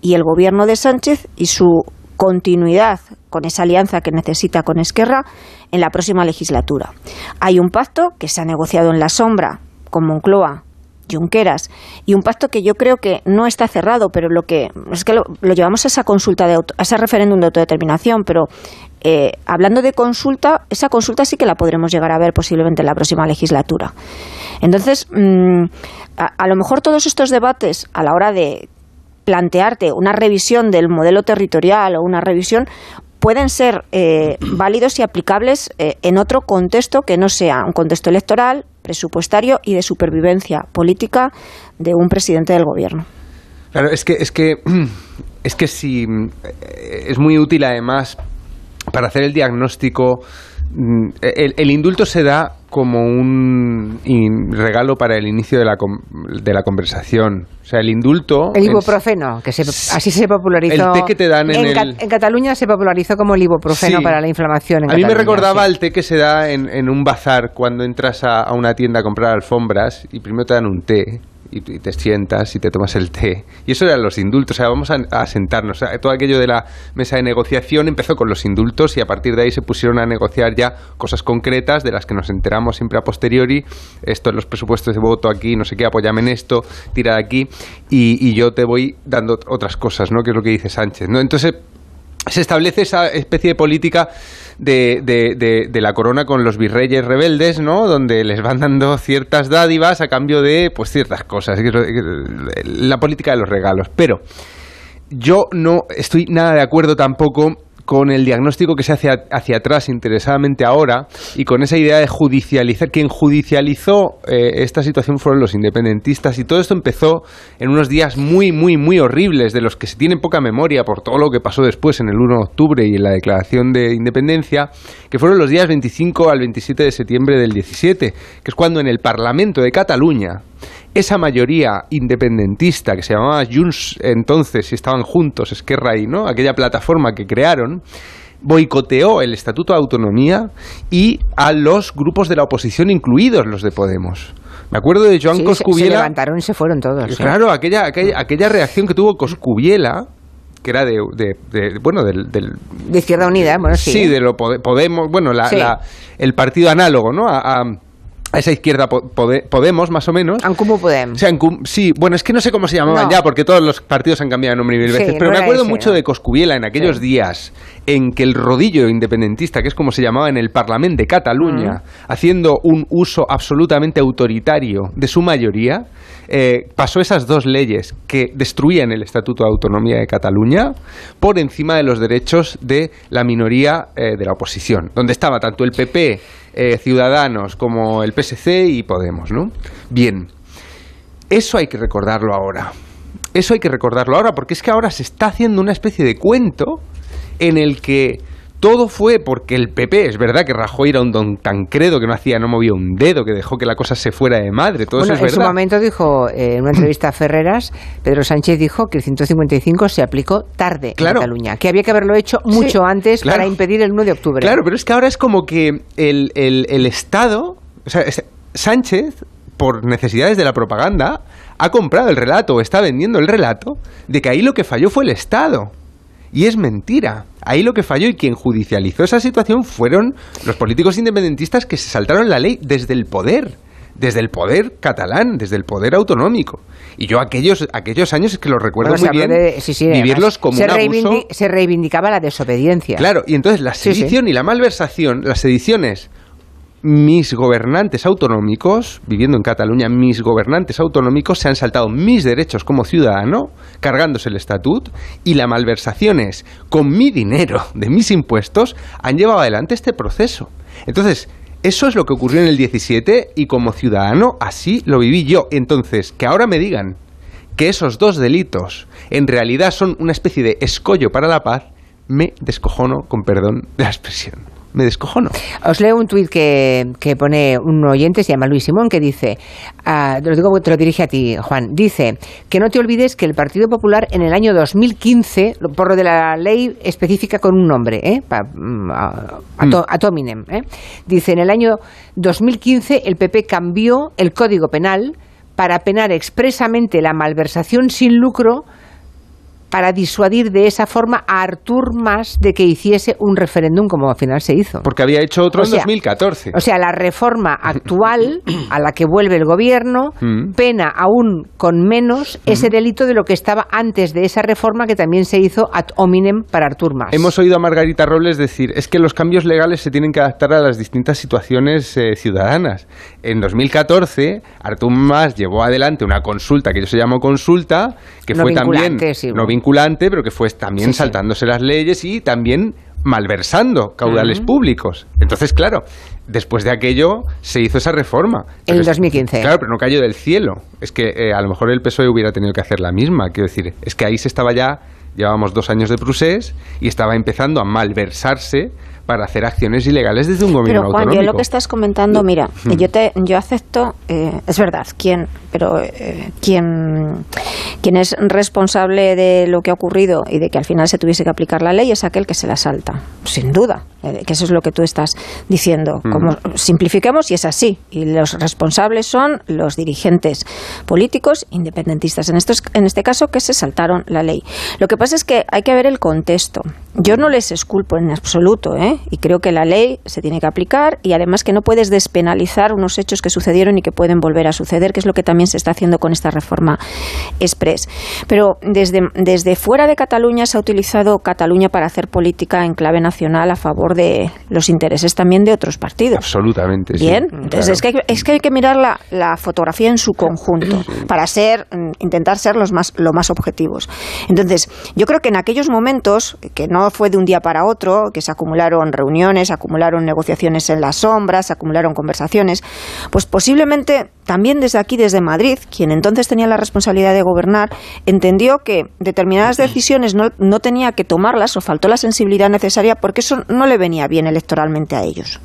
y el gobierno de Sánchez y su continuidad con esa alianza que necesita con Esquerra en la próxima legislatura. Hay un pacto que se ha negociado en la sombra con Moncloa Junqueras y un pacto que yo creo que no está cerrado, pero lo que es que lo, llevamos a esa consulta de a ese referéndum de autodeterminación, pero eh, hablando de consulta, esa consulta sí que la podremos llegar a ver posiblemente en la próxima legislatura. Entonces, mm, a, lo mejor todos estos debates a la hora de plantearte una revisión del modelo territorial o una revisión pueden ser eh, [CLEARS THROAT] válidos y aplicables eh, en otro contexto que no sea un contexto electoral, presupuestario y de supervivencia política de un presidente del gobierno. Claro, es que es que [CLEARS THROAT] es que si es muy útil además para hacer el diagnóstico, mm, el, indulto se da como un regalo para el inicio de la, de la conversación. O sea, el indulto... El ibuprofeno, que así se popularizó... El té que te dan en, en, en Cataluña se popularizó como el ibuprofeno para la inflamación. a mí me recordaba el té que se da en, en un bazar cuando entras a, a una tienda a comprar alfombras y primero te dan un té y, te sientas y te tomas el té. Y eso eran los indultos, o sea, vamos a, sentarnos. todo aquello de la mesa de negociación empezó con los indultos y a partir de ahí se pusieron a negociar ya cosas concretas de las que nos enteramos siempre a posteriori. Esto en los presupuestos de voto aquí, no sé qué, apóyame en esto, tira de aquí y, y yo te voy dando otras cosas, ¿no? Que es lo que dice Sánchez, ¿no? Entonces se establece esa especie de política de, de, de, la corona con los virreyes rebeldes, ¿no? Donde les van dando ciertas dádivas a cambio de, pues, ciertas cosas. La política de los regalos. Pero yo no estoy nada de acuerdo tampoco con el diagnóstico que se hace hacia atrás interesadamente ahora y con esa idea de judicializar. Quien judicializó eh, esta situación fueron los independentistas y todo esto empezó en unos días muy, muy, muy horribles de los que se tiene poca memoria por todo lo que pasó después en el 1 de octubre y en la declaración de independencia, que fueron los días 25 al 27 de septiembre del 17, que es cuando en el Parlamento de Cataluña esa mayoría independentista que se llamaba Junts entonces, y estaban juntos, Esquerra y ¿no? aquella plataforma que crearon, boicoteó el Estatuto de Autonomía y a los grupos de la oposición, incluidos los de Podemos. Me acuerdo de Joan Coscubiela. Se, levantaron y se fueron todos. Claro, aquella, aquella, reacción que tuvo Coscubiela que era de, bueno del, de Izquierda Unida bueno sí sí de lo Podemos bueno la, el partido análogo no a a esa izquierda Podemos, más o menos. ¿Cómo Podemos? sí, bueno, es que no sé cómo se llamaban ya, porque todos los partidos han cambiado de nombre mil veces, pero me acuerdo mucho de Coscubiela en aquellos días en que el rodillo independentista, que es como se llamaba en el Parlamento de Cataluña, haciendo un uso absolutamente autoritario de su mayoría, eh, pasó esas dos leyes que destruían el Estatuto de Autonomía de Cataluña por encima de los derechos de la minoría eh, de la oposición, donde estaba tanto el PP, eh, Ciudadanos, como el PSC y Podemos, ¿no? Bien, eso hay que recordarlo ahora. Eso hay que recordarlo ahora, porque es que ahora se está haciendo una especie de cuento en el que todo fue porque el PP, es verdad que Rajoy era un don credo que no hacía, no movía un dedo, que dejó que la cosa se fuera de madre, todo eso es en su momento dijo, eh, en una entrevista a Ferreras, Pedro Sánchez dijo que el 155 se aplicó tarde en Cataluña, que había que haberlo hecho mucho antes para impedir el 1 de octubre. Claro, pero es que ahora es como que el, el Estado, o sea, Sánchez, por necesidades de la propaganda, ha comprado el relato o está vendiendo el relato de que ahí lo que falló fue el Estado. Y es mentira. Ahí lo que falló y quien judicializó esa situación fueron los políticos independentistas que se saltaron la ley desde el poder desde el poder catalán, desde el poder autonómico. Y yo aquellos, aquellos años es que los recuerdo muy bien, vivirlos como se un abuso. Se reivindicaba la desobediencia. Claro, y entonces la sedición y la malversación, las sediciones mis gobernantes autonómicos, viviendo en Cataluña, mis gobernantes autonómicos se han saltado mis derechos como ciudadano, cargándose el estatut, y las malversaciones con mi dinero, de mis impuestos, han llevado adelante este proceso. Entonces, eso es lo que ocurrió en el 17 y como ciudadano así lo viví yo. Entonces, que ahora me digan que esos dos delitos en realidad son una especie de escollo para la paz, me descojono, con perdón de la expresión me descojono. Os leo un tuit que, que, pone un oyente, se llama Luis Simón, que dice, uh, te lo digo, te lo dirige a ti, Juan, dice que no te olvides que el Partido Popular en el año 2015, por lo de la ley específica con un nombre, ¿eh? Pa, mm, a, a, to, a Tominem, ¿eh? dice, en el año 2015 el PP cambió el Código Penal para penar expresamente la malversación sin lucro para disuadir de esa forma a Artur Mas de que hiciese un referéndum como al final se hizo. Porque había hecho otro o en sea, 2014. O sea, la reforma [LAUGHS] actual a la que vuelve el gobierno mm. pena aún con menos mm. ese delito de lo que estaba antes de esa reforma que también se hizo ad hominem para Artur Mas. Hemos oído a Margarita Robles decir, es que los cambios legales se tienen que adaptar a las distintas situaciones eh, ciudadanas. En 2014, Artur Mas llevó adelante una consulta que yo se llamó consulta, que no fue también sí, no vinculante, pero que fue también sí, saltándose sí. las leyes y también malversando caudales uh -huh. públicos. Entonces, claro, después de aquello se hizo esa reforma. En el 2015. Claro, pero no cayó del cielo. Es que eh, a lo mejor el PSOE hubiera tenido que hacer la misma. Quiero decir, es que ahí se estaba ya, llevábamos dos años de procés y estaba empezando a malversarse para hacer acciones ilegales desde un gobierno pero, Juan, autonómico. Yo lo que estás comentando, mira, mm. yo te, yo acepto, eh, es verdad, quién, pero eh, quien, quien es responsable de lo que ha ocurrido y de que al final se tuviese que aplicar la ley es aquel que se la salta, sin duda, que eso es lo que tú estás diciendo. Mm. Como simplifiquemos y es así, y los responsables son los dirigentes políticos independentistas, en, estos, en este caso que se saltaron la ley. Lo que pasa es que hay que ver el contexto. Yo no les esculpo en absoluto, ¿eh? y creo que la ley se tiene que aplicar y además que no puedes despenalizar unos hechos que sucedieron y que pueden volver a suceder, que es lo que también se está haciendo con esta reforma express. Pero desde, desde fuera de Cataluña se ha utilizado Cataluña para hacer política en clave nacional a favor de los intereses también de otros partidos. Absolutamente. Bien, sí. entonces es, que hay, es que hay que mirar la, la fotografía en su conjunto para ser, intentar ser los más, lo más objetivos. Entonces, yo creo que en aquellos momentos, que no fue de un día para otro, que se acumularon reuniones, acumularon negociaciones en las sombras, acumularon conversaciones, pues posiblemente también desde aquí, desde Madrid, quien entonces tenía la responsabilidad de gobernar, entendió que determinadas decisiones no, no tenía que tomarlas o faltó la sensibilidad necesaria porque eso no le venía bien electoralmente a ellos.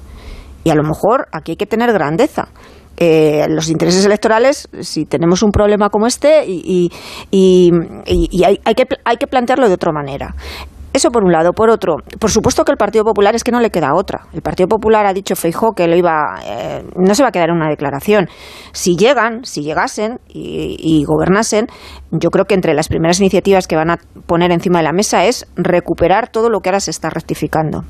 Y a lo mejor aquí hay que tener grandeza. Eh, los intereses electorales, si tenemos un problema como este, y, y, y, y hay, hay, que, hay que plantearlo de otra manera. Eso por un lado. Por otro, por supuesto que el Partido Popular es que no le queda otra. El Partido Popular ha dicho Feijó que lo iba, eh, no se va a quedar en una declaración. Si llegan, si llegasen y, y, gobernasen, yo creo que entre las primeras iniciativas que van a poner encima de la mesa es recuperar todo lo que ahora se está rectificando.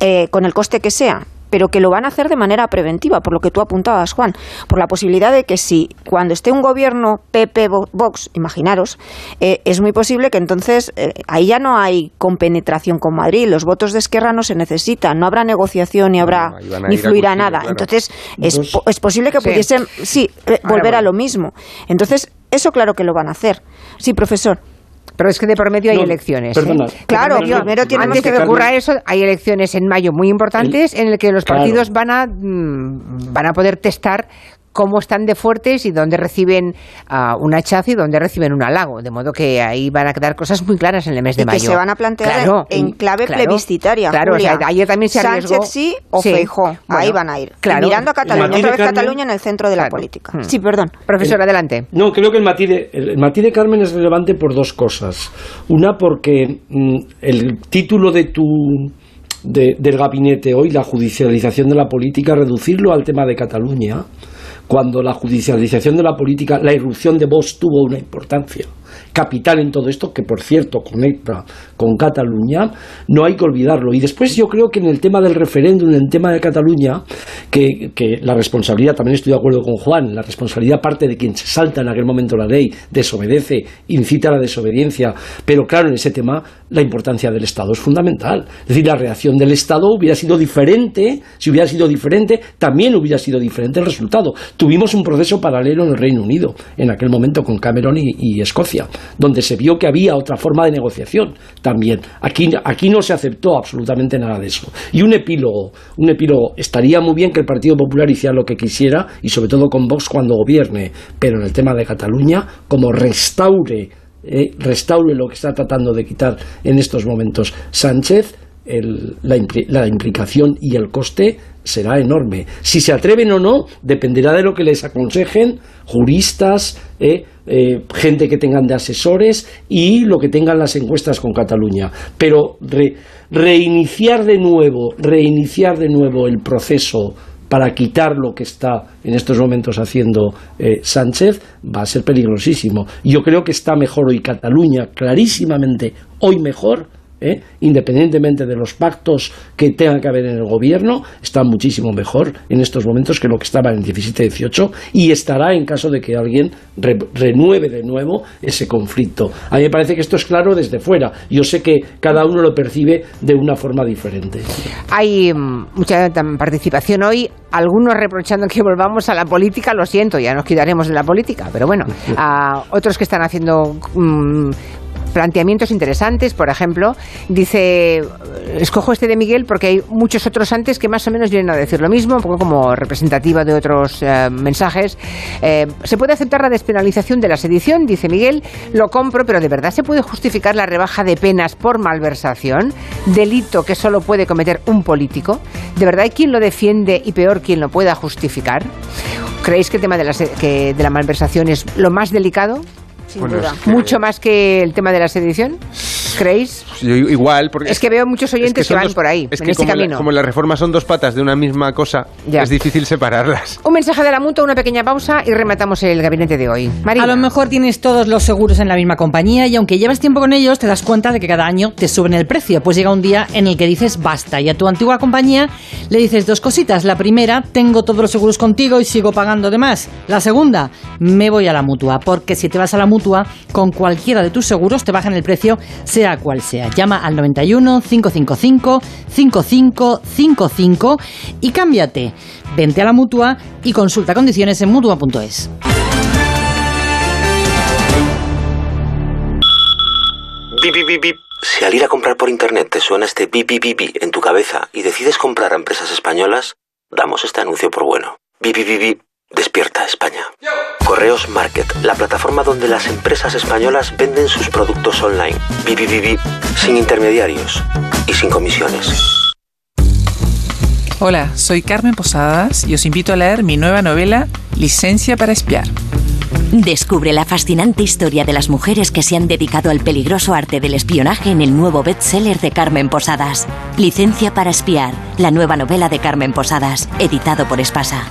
Eh, con el coste que sea, pero que lo van a hacer de manera preventiva, por lo que tú apuntabas, Juan, por la posibilidad de que si cuando esté un gobierno PP Vox, imaginaros, eh, es muy posible que entonces eh, ahí ya no hay compenetración con Madrid, los votos de Esquerra no se necesitan, no habrá negociación ni habrá no, ni fluirá nada. Claro. Entonces, es, es, posible que pudiesen, sí, sí eh, volver a lo mismo. Entonces, eso claro que lo van a hacer. Sí, profesor. Pero es que de por medio hay no, elecciones. Perdona, ¿eh? Claro, perdona, primero tiene antes de que ocurra eso, hay elecciones en mayo muy importantes el, en el que los partidos van a mm, van a poder testar cómo están de fuertes y dónde reciben uh, un hachazo y dónde reciben un halago. De modo que ahí van a quedar cosas muy claras en el mes de y mayo. que se van a plantear claro, en clave claro, plebiscitaria. Claro, Julia. o sea, ayer también se arriesgó. Sánchez sí o sí. Feijó. Bueno, ahí van a ir. Claro. Y mirando a Cataluña, otra vez Carmen, Cataluña en el centro de la política. Hmm. Sí, perdón. Profesor, el, adelante. No, creo que el matiz, de, el matiz de Carmen es relevante por dos cosas. Una, porque mm, el título de tu de, del gabinete hoy, la judicialización de la política, reducirlo al tema de Cataluña, cuando la judicialización de la política, la irrupción de Vox tuvo una importancia capital en todo esto, que por cierto conecta con Cataluña, no hay que olvidarlo. Y después yo creo que en el tema del referéndum, en el tema de Cataluña, que, que la responsabilidad, también estoy de acuerdo con Juan, la responsabilidad parte de quien se salta en aquel momento la ley, desobedece, incita a la desobediencia, pero claro, en ese tema la importancia del Estado es fundamental. Es decir, la reacción del Estado hubiera sido diferente, si hubiera sido diferente, también hubiera sido diferente el resultado. Tuvimos un proceso paralelo en el Reino Unido, en aquel momento con Cameron y, Escocia, donde se vio que había otra forma de negociación también. Aquí, aquí no se aceptó absolutamente nada de eso. Y un epílogo, un epílogo, estaría muy bien que el Partido Popular hiciera lo que quisiera, y sobre todo con Vox cuando gobierne, pero en el tema de Cataluña, como restaure eh, restaure lo que está tratando de quitar en estos momentos Sánchez, la, implicación y el coste será enorme. Si se atreven o no, dependerá de lo que les aconsejen juristas, eh, eh, gente que tengan de asesores y lo que tengan las encuestas con Cataluña. Pero reiniciar de nuevo, reiniciar de nuevo el proceso para quitar lo que está en estos momentos haciendo eh, Sánchez va a ser peligrosísimo. Yo creo que está mejor hoy Cataluña, clarísimamente hoy mejor ¿eh? independientemente de los pactos que tenga que haber en el gobierno, está muchísimo mejor en estos momentos que lo que estaba en 17-18 y estará en caso de que alguien renueve de nuevo ese conflicto. A mí me parece que esto es claro desde fuera. Yo sé que cada uno lo percibe de una forma diferente. Hay mm, mucha participación hoy, algunos reprochando que volvamos a la política, lo siento, ya nos quitaremos de la política, pero bueno, [LAUGHS] a otros que están haciendo mm, planteamientos interesantes, por ejemplo, dice, escojo este de Miguel porque hay muchos otros antes que más o menos vienen a decir lo mismo, un poco como representativa de otros eh, mensajes. Eh, se puede aceptar la despenalización de la sedición, dice Miguel, lo compro, pero ¿de verdad se puede justificar la rebaja de penas por malversación? Delito que solo puede cometer un político. ¿De verdad hay quien lo defiende y peor quien lo pueda justificar? ¿Creéis que el tema de la, de la malversación es lo más delicado? Mucho más que el tema de la sedición, ¿creéis? igual, porque... Es que veo muchos oyentes que, van por ahí, en este como camino. como las reformas son dos patas de una misma cosa, es difícil separarlas. Un mensaje de la mutua, una pequeña pausa y rematamos el gabinete de hoy. A lo mejor tienes todos los seguros en la misma compañía y aunque llevas tiempo con ellos, te das cuenta de que cada año te suben el precio. Pues llega un día en el que dices basta y a tu antigua compañía le dices dos cositas. La primera, tengo todos los seguros contigo y sigo pagando de más. La segunda, me voy a la mutua, porque si te vas a la mutua, con cualquiera de tus seguros te bajan el precio, sea cual sea. Llama al 91 555 5555 y cámbiate. Vente a la mutua y consulta condiciones en mutua.es. Si al ir a comprar por internet te suena este bip bip bip en tu cabeza y decides comprar a empresas españolas, damos este anuncio por bueno. Bip bip Despierta España. Correos Market, la plataforma donde las empresas españolas venden sus productos online. Vivi, sin intermediarios y sin comisiones. Hola, soy Carmen Posadas y os invito a leer mi nueva novela Licencia para espiar. Descubre la fascinante historia de las mujeres que se han dedicado al peligroso arte del espionaje en el nuevo bestseller de Carmen Posadas. Licencia para espiar, la nueva novela de Carmen Posadas, editado por Espasa.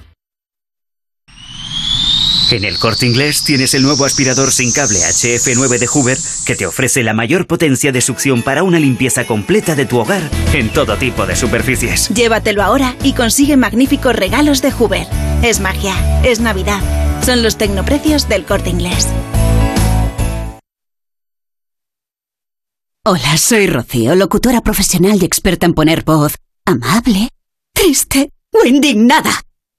En el corte inglés tienes el nuevo aspirador sin cable HF9 de Hoover que te ofrece la mayor potencia de succión para una limpieza completa de tu hogar en todo tipo de superficies. Llévatelo ahora y consigue magníficos regalos de Hoover. Es magia, es Navidad. Son los tecnoprecios del corte inglés. Hola, soy Rocío, locutora profesional y experta en poner voz amable, triste o indignada.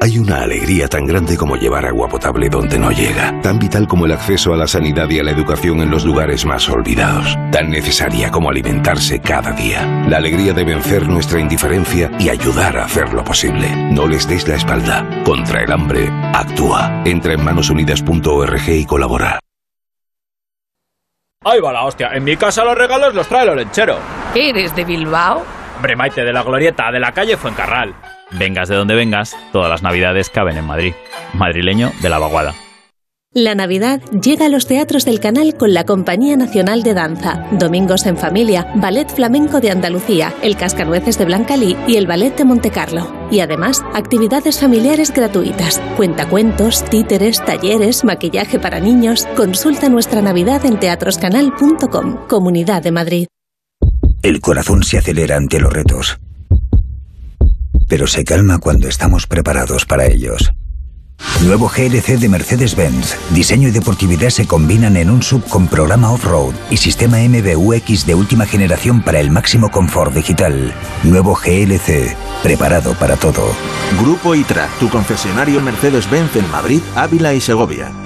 Hay una alegría tan grande como llevar agua potable donde no llega, tan vital como el acceso a la sanidad y a la educación en los lugares más olvidados, tan necesaria como alimentarse cada día. La alegría de vencer nuestra indiferencia y ayudar a hacerlo posible. No les des la espalda. Contra el hambre, actúa. Entra en manosunidas.org y colabora. Ahí va la hostia. En mi casa los regalos los trae el lechero. ¿Eres de Bilbao? Hombre, Maite, de la glorieta, de la calle Fuencarral. Vengas de donde vengas, todas las navidades caben en Madrid. Madrileño de la vaguada. La Navidad llega a los teatros del canal con la Compañía Nacional de Danza, Domingos en Familia, Ballet Flamenco de Andalucía, el Cascanueces de Blancalí y el Ballet de Montecarlo. Y además, actividades familiares gratuitas, cuentacuentos, títeres, talleres, maquillaje para niños. Consulta nuestra Navidad en teatroscanal.com, Comunidad de Madrid. El corazón se acelera ante los retos, pero se calma cuando estamos preparados para ellos. Nuevo GLC de Mercedes-Benz. Diseño y deportividad se combinan en un sub con programa off-road y sistema MBUX de última generación para el máximo confort digital. Nuevo GLC, preparado para todo. Grupo ITRA, tu concesionario Mercedes-Benz en Madrid, Ávila y Segovia.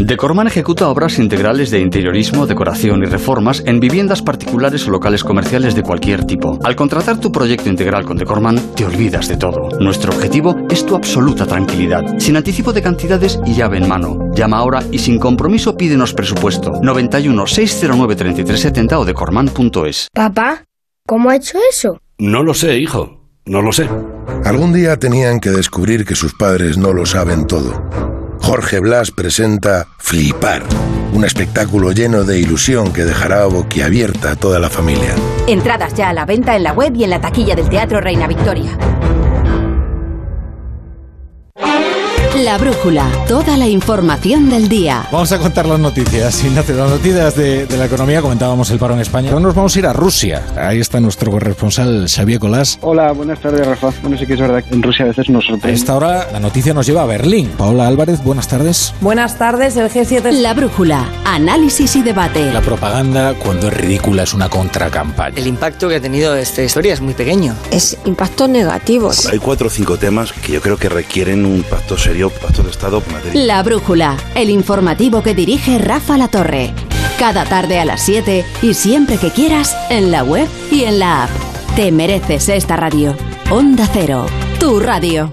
Decorman ejecuta obras integrales de interiorismo, decoración y reformas en viviendas particulares o locales comerciales de cualquier tipo. Al contratar tu proyecto integral con Decorman, te olvidas de todo. Nuestro objetivo es tu absoluta tranquilidad, sin anticipo de cantidades y llave en mano. Llama ahora y sin compromiso pídenos presupuesto. 91 609 3370 o decorman.es. Papá, ¿cómo ha hecho eso? No lo sé, hijo. No lo sé. Algún día tenían que descubrir que sus padres no lo saben todo. Jorge Blas presenta Flipar, un espectáculo lleno de ilusión que dejará boquiabierta a toda la familia. Entradas ya a la venta en la web y en la taquilla del Teatro Reina Victoria. La brújula, toda la información del día. Vamos a contar las noticias. [LAUGHS] Ignacio, las noticias de, de la economía, comentábamos el paro en España. Ahora nos vamos a ir a Rusia. Ahí está nuestro corresponsal Xavier Colás. Hola, buenas tardes, Rafa. Bueno, sí que es verdad que en Rusia a veces nos A sorprende. esta hora la noticia nos lleva a Berlín. Paola Álvarez, buenas tardes. Buenas tardes, el G7. La brújula, análisis y debate. La propaganda, cuando es ridícula, es una contracampaña. El impacto que ha tenido esta historia es muy pequeño. Es impacto negativo. Hay cuatro o cinco temas que yo creo que requieren un pacto serio, La brújula, el informativo que dirige Rafa La Torre. Cada tarde a las 7 y siempre que quieras en la web y en la app. Te mereces esta radio. Onda Cero, tu radio.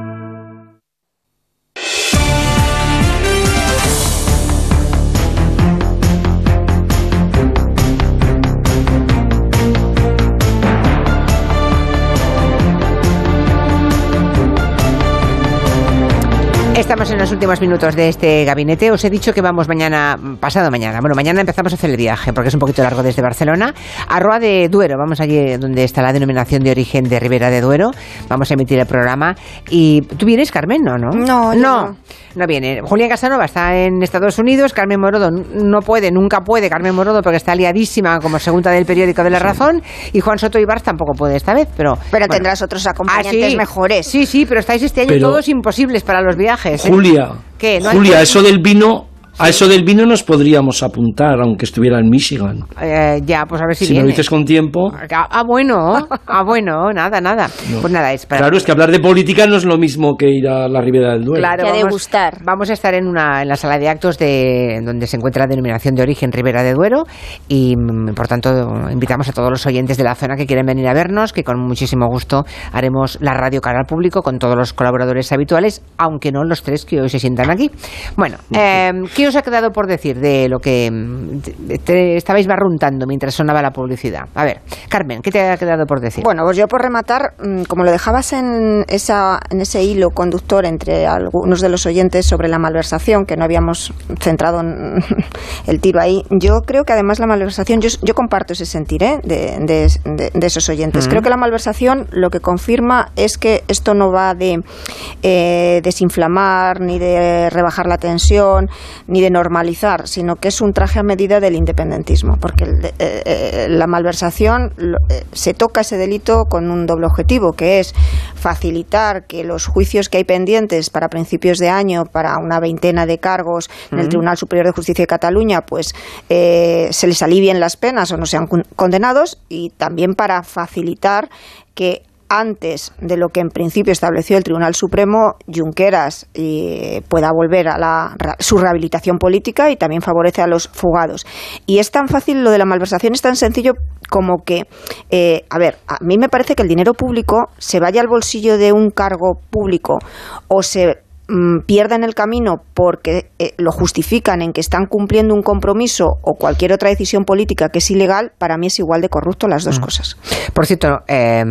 Los últimos minutos de este gabinete. Os he dicho que vamos mañana, pasado mañana. Bueno, mañana empezamos a hacer el viaje porque es un poquito largo desde Barcelona a Roa de Duero. Vamos allí donde está la denominación de origen de Ribera de Duero. Vamos a emitir el programa. ¿Y tú vienes, Carmen? No, no. No, no. No viene. Julián Casanova está en Estados Unidos. Carmen Morodo no puede, nunca puede. Carmen Morodo porque está liadísima como segunda del periódico de La Razón. Y Juan Soto Ibar tampoco puede esta vez. Pero, pero bueno. tendrás otros acompañantes Ah, sí. mejores. Sí, sí, pero estáis este año Pero- todos imposibles para los viajes. ¿eh? Julia, ¿Qué? ¿No hay Julia, eso del vino, a eso del vino nos podríamos apuntar, aunque estuviera en Michigan. Eh, ya, pues a ver si, Si, viene. lo dices con tiempo. Ah, ah, bueno, ah, bueno, nada, nada. Pues nada, es para... Claro, es que hablar de política no es lo mismo que ir a la Ribera del Duero. Claro, vamos, vamos a estar en una en la sala de actos de donde se encuentra la denominación de origen Ribera de Duero y mm, por tanto invitamos a todos los oyentes de la zona que quieren venir a vernos, que con muchísimo gusto haremos la radio cara al público con todos los colaboradores habituales, aunque no los tres que hoy se sientan aquí. Bueno, eh, ¿qué os ha quedado por decir de lo que mm, te- te estabais barruntando mientras sonaba la publicidad? A ver, Carmen, ¿qué te ha quedado por decir? Bueno, pues yo por rematar, mm, como lo dejabas en, esa, en ese hilo conductor entre algunos de los oyentes sobre la malversación, que no habíamos centrado en [LAUGHS] el tiro ahí, yo creo que además la malversación, yo, yo comparto ese sentir ¿eh? de, de- de- de esos oyentes. Creo que la malversación lo que confirma es que esto no va de eh, desinflamar, ni de rebajar la tensión, ni de normalizar, sino que es un traje a medida del independentismo, porque el eh, eh, la malversación lo- eh, se toca ese delito con un doble objetivo, que es facilitar que los juicios que hay pendientes para principios de año, para una veintena de cargos en el. Tribunal Superior de Justicia de Cataluña, pues eh, se les alivien las penas o no sean con- condenados, y también para facilitar que antes de lo que en principio estableció el Tribunal Supremo, Junqueras eh, pueda volver a la, su rehabilitación política y también favorece a los fugados. Y es tan fácil, lo de la malversación es tan sencillo como que, eh, a ver, a mí me parece que el dinero público se vaya al bolsillo de un cargo público o se mm, pierda en el camino porque eh, lo justifican en que están cumpliendo un compromiso o cualquier otra decisión política que es ilegal, para mí es igual de corrupto las dos cosas. Por cierto, eh,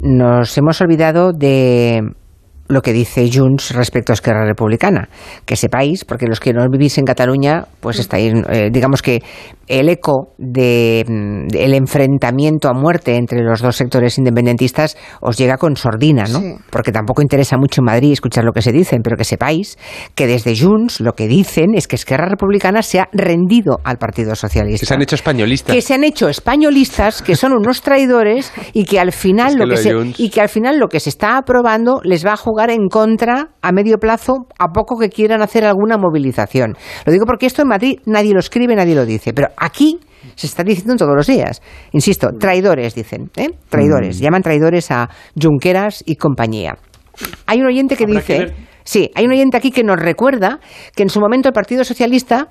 nos hemos olvidado de lo que dice Junts respecto a Esquerra Republicana. Que sepáis, porque los que no vivís en Cataluña, pues estáis, eh, digamos que el eco de, mm, del enfrentamiento a muerte entre los dos sectores independentistas os llega con sordina, ¿no? Sí. Porque tampoco interesa mucho en Madrid escuchar lo que se dicen, pero que sepáis que desde Junts lo que dicen es que Esquerra Republicana se ha rendido al Partido Socialista Que se han hecho españolistas. que se han hecho españolistas, que son unos traidores y que al final Es que lo lo que de se, y que al final lo que se está aprobando les va a jugar en contra a medio plazo a poco que quieran hacer alguna movilización. Lo digo porque esto en Madrid nadie lo escribe, nadie lo dice, pero aquí se está diciendo todos los días. Insisto, traidores dicen, ¿eh? Traidores, Mm. llaman traidores a Junqueras y compañía. Hay un oyente que dice, que sí, hay un oyente aquí que nos recuerda que en su momento el Partido Socialista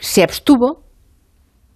se abstuvo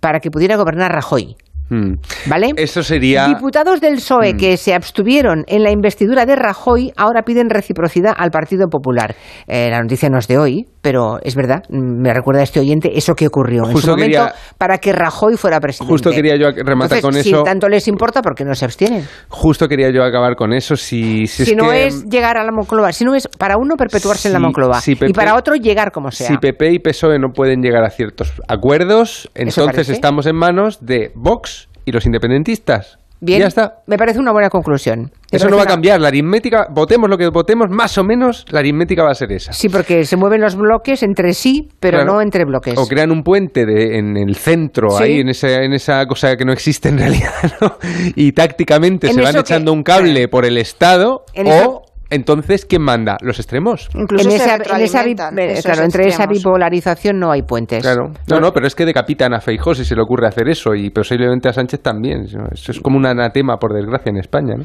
para que pudiera gobernar Rajoy. Mm. ¿Vale? Eso sería. Diputados del PSOE Mm. que se abstuvieron en la investidura de Rajoy ahora piden reciprocidad al Partido Popular. Eh, la noticia no es de hoy, pero es verdad, me recuerda a este oyente eso que ocurrió en su momento quería- para que Rajoy fuera presidente. Justo quería yo rematar Entonces, con si eso. tanto les importa, ¿por qué no se abstienen? Justo quería yo acabar con eso. Si, si, Si, es no que, es llegar a la Moncloa, si no es para uno perpetuarse en la Si- Moncloa si y para otro llegar como sea. Si PP y PSOE no pueden llegar a ciertos acuerdos, entonces estamos en manos de Vox y los independentistas. Bien, Ya está. me parece una buena conclusión. Eso no va a una- cambiar. La aritmética, votemos lo que votemos, más o menos la aritmética va a ser esa. Sí, porque se mueven los bloques entre sí, pero Claro. no entre bloques. O crean un puente de- en el centro, Sí. ahí en esa, en esa cosa que no existe en [LAUGHS] realidad, ¿no? Y tácticamente En se van que- echando un cable por el Estado, En o eso- entonces, ¿quién manda? Los extremos. Incluso en se esa, en esa bi- retroalimentan eh, claro, entre esa bipolarización no hay puentes. Claro. No, no, pero es que decapitan a Feijó si se le ocurre hacer eso y posiblemente a Sánchez también. Eso es como un anatema, por desgracia, en España, ¿no?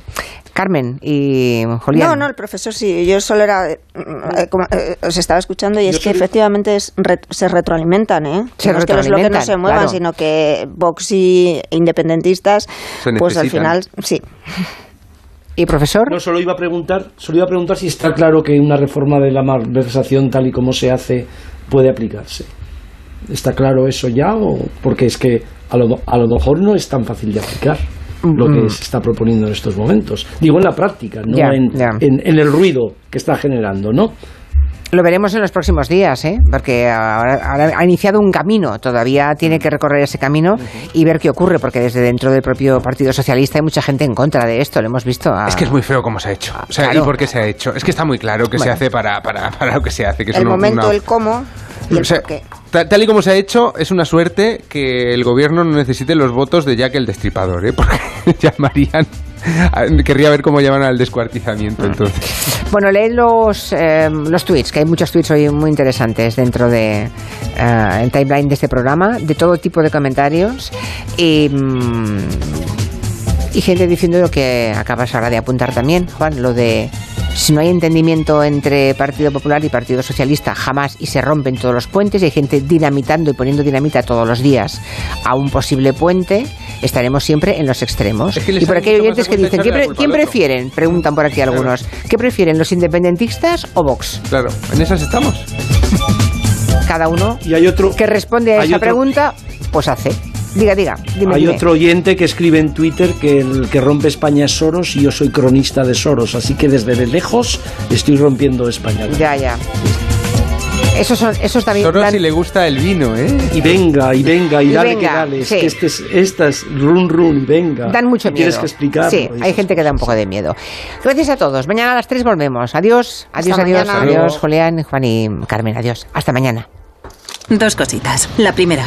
Carmen y Julián. No, no, el profesor sí. Yo solo era. eh, eh, como, eh, os estaba escuchando y es que efectivamente es re- se retroalimentan, ¿eh? Se no es que los bloques no retroalimentan, se muevan, claro. sino que Vox y independentistas, Se pues al final, sí. ¿Y profesor? No, solo iba a preguntar, solo iba a preguntar si está claro que una reforma de la malversación tal y como se hace puede aplicarse. ¿Está claro eso ya o porque es que a lo, a lo mejor no es tan fácil de aplicar lo que se está proponiendo en estos momentos? Digo en la práctica, no en- en el ruido que está generando, ¿no? Lo veremos en los próximos días, ¿eh? porque ahora, ahora ha iniciado un camino, todavía tiene que recorrer ese camino y ver qué ocurre, porque desde dentro del propio Partido Socialista hay mucha gente en contra de esto, lo hemos visto. a- Es que es muy feo cómo se ha hecho. O sea, Claro. ¿y por qué se ha hecho? Es que está muy claro que se Bueno. hace para, para, para lo que se hace. Que es el una- momento, una- el cómo y el O sea, por qué. ta- tal y como se ha hecho, es una suerte que el gobierno no necesite los votos de Jack el Destripador, ¿eh? [LAUGHS] porque llamarían. [LAUGHS] Querría ver cómo llaman al descuartizamiento, entonces. Bueno, leed los, eh, los tweets, que hay muchos tweets hoy muy interesantes dentro de eh, el timeline de este programa, de todo tipo de comentarios y, mm, y gente diciendo lo que acabas ahora de apuntar también, Juan, lo de si no hay entendimiento entre Partido Popular y Partido Socialista jamás y se rompen todos los puentes y hay gente dinamitando y poniendo dinamita todos los días a un posible puente, estaremos siempre en los extremos. Es que les y por aquí hay oyentes que dicen, ¿qué echarle la pre- culpa ¿quién al otro?". prefieren? Preguntan por aquí algunos. ¿Qué prefieren, los independentistas o Vox? Claro, en esas estamos. Cada uno Y hay otro, que responde a esa otro- pregunta, pues hace. Diga, diga, dime, hay dime. otro oyente que escribe en Twitter que el que rompe España es Soros y yo soy cronista de Soros, así que desde de lejos estoy rompiendo España. Ya, ya. Esos son, esos también Solo dan- si le gusta el vino, ¿eh? Y venga, y venga, y, Y dale venga, que dale. Es que este es, esta es run run, y venga. dan mucho miedo. Tienes que explicarlo. Sí, hay gente que da un poco de miedo. Gracias a todos. Mañana a las 3 volvemos. Adiós, adiós, Hasta adiós. mañana. Adiós. Julián, Juan y Carmen. Adiós. Hasta mañana. Dos cositas. La primera.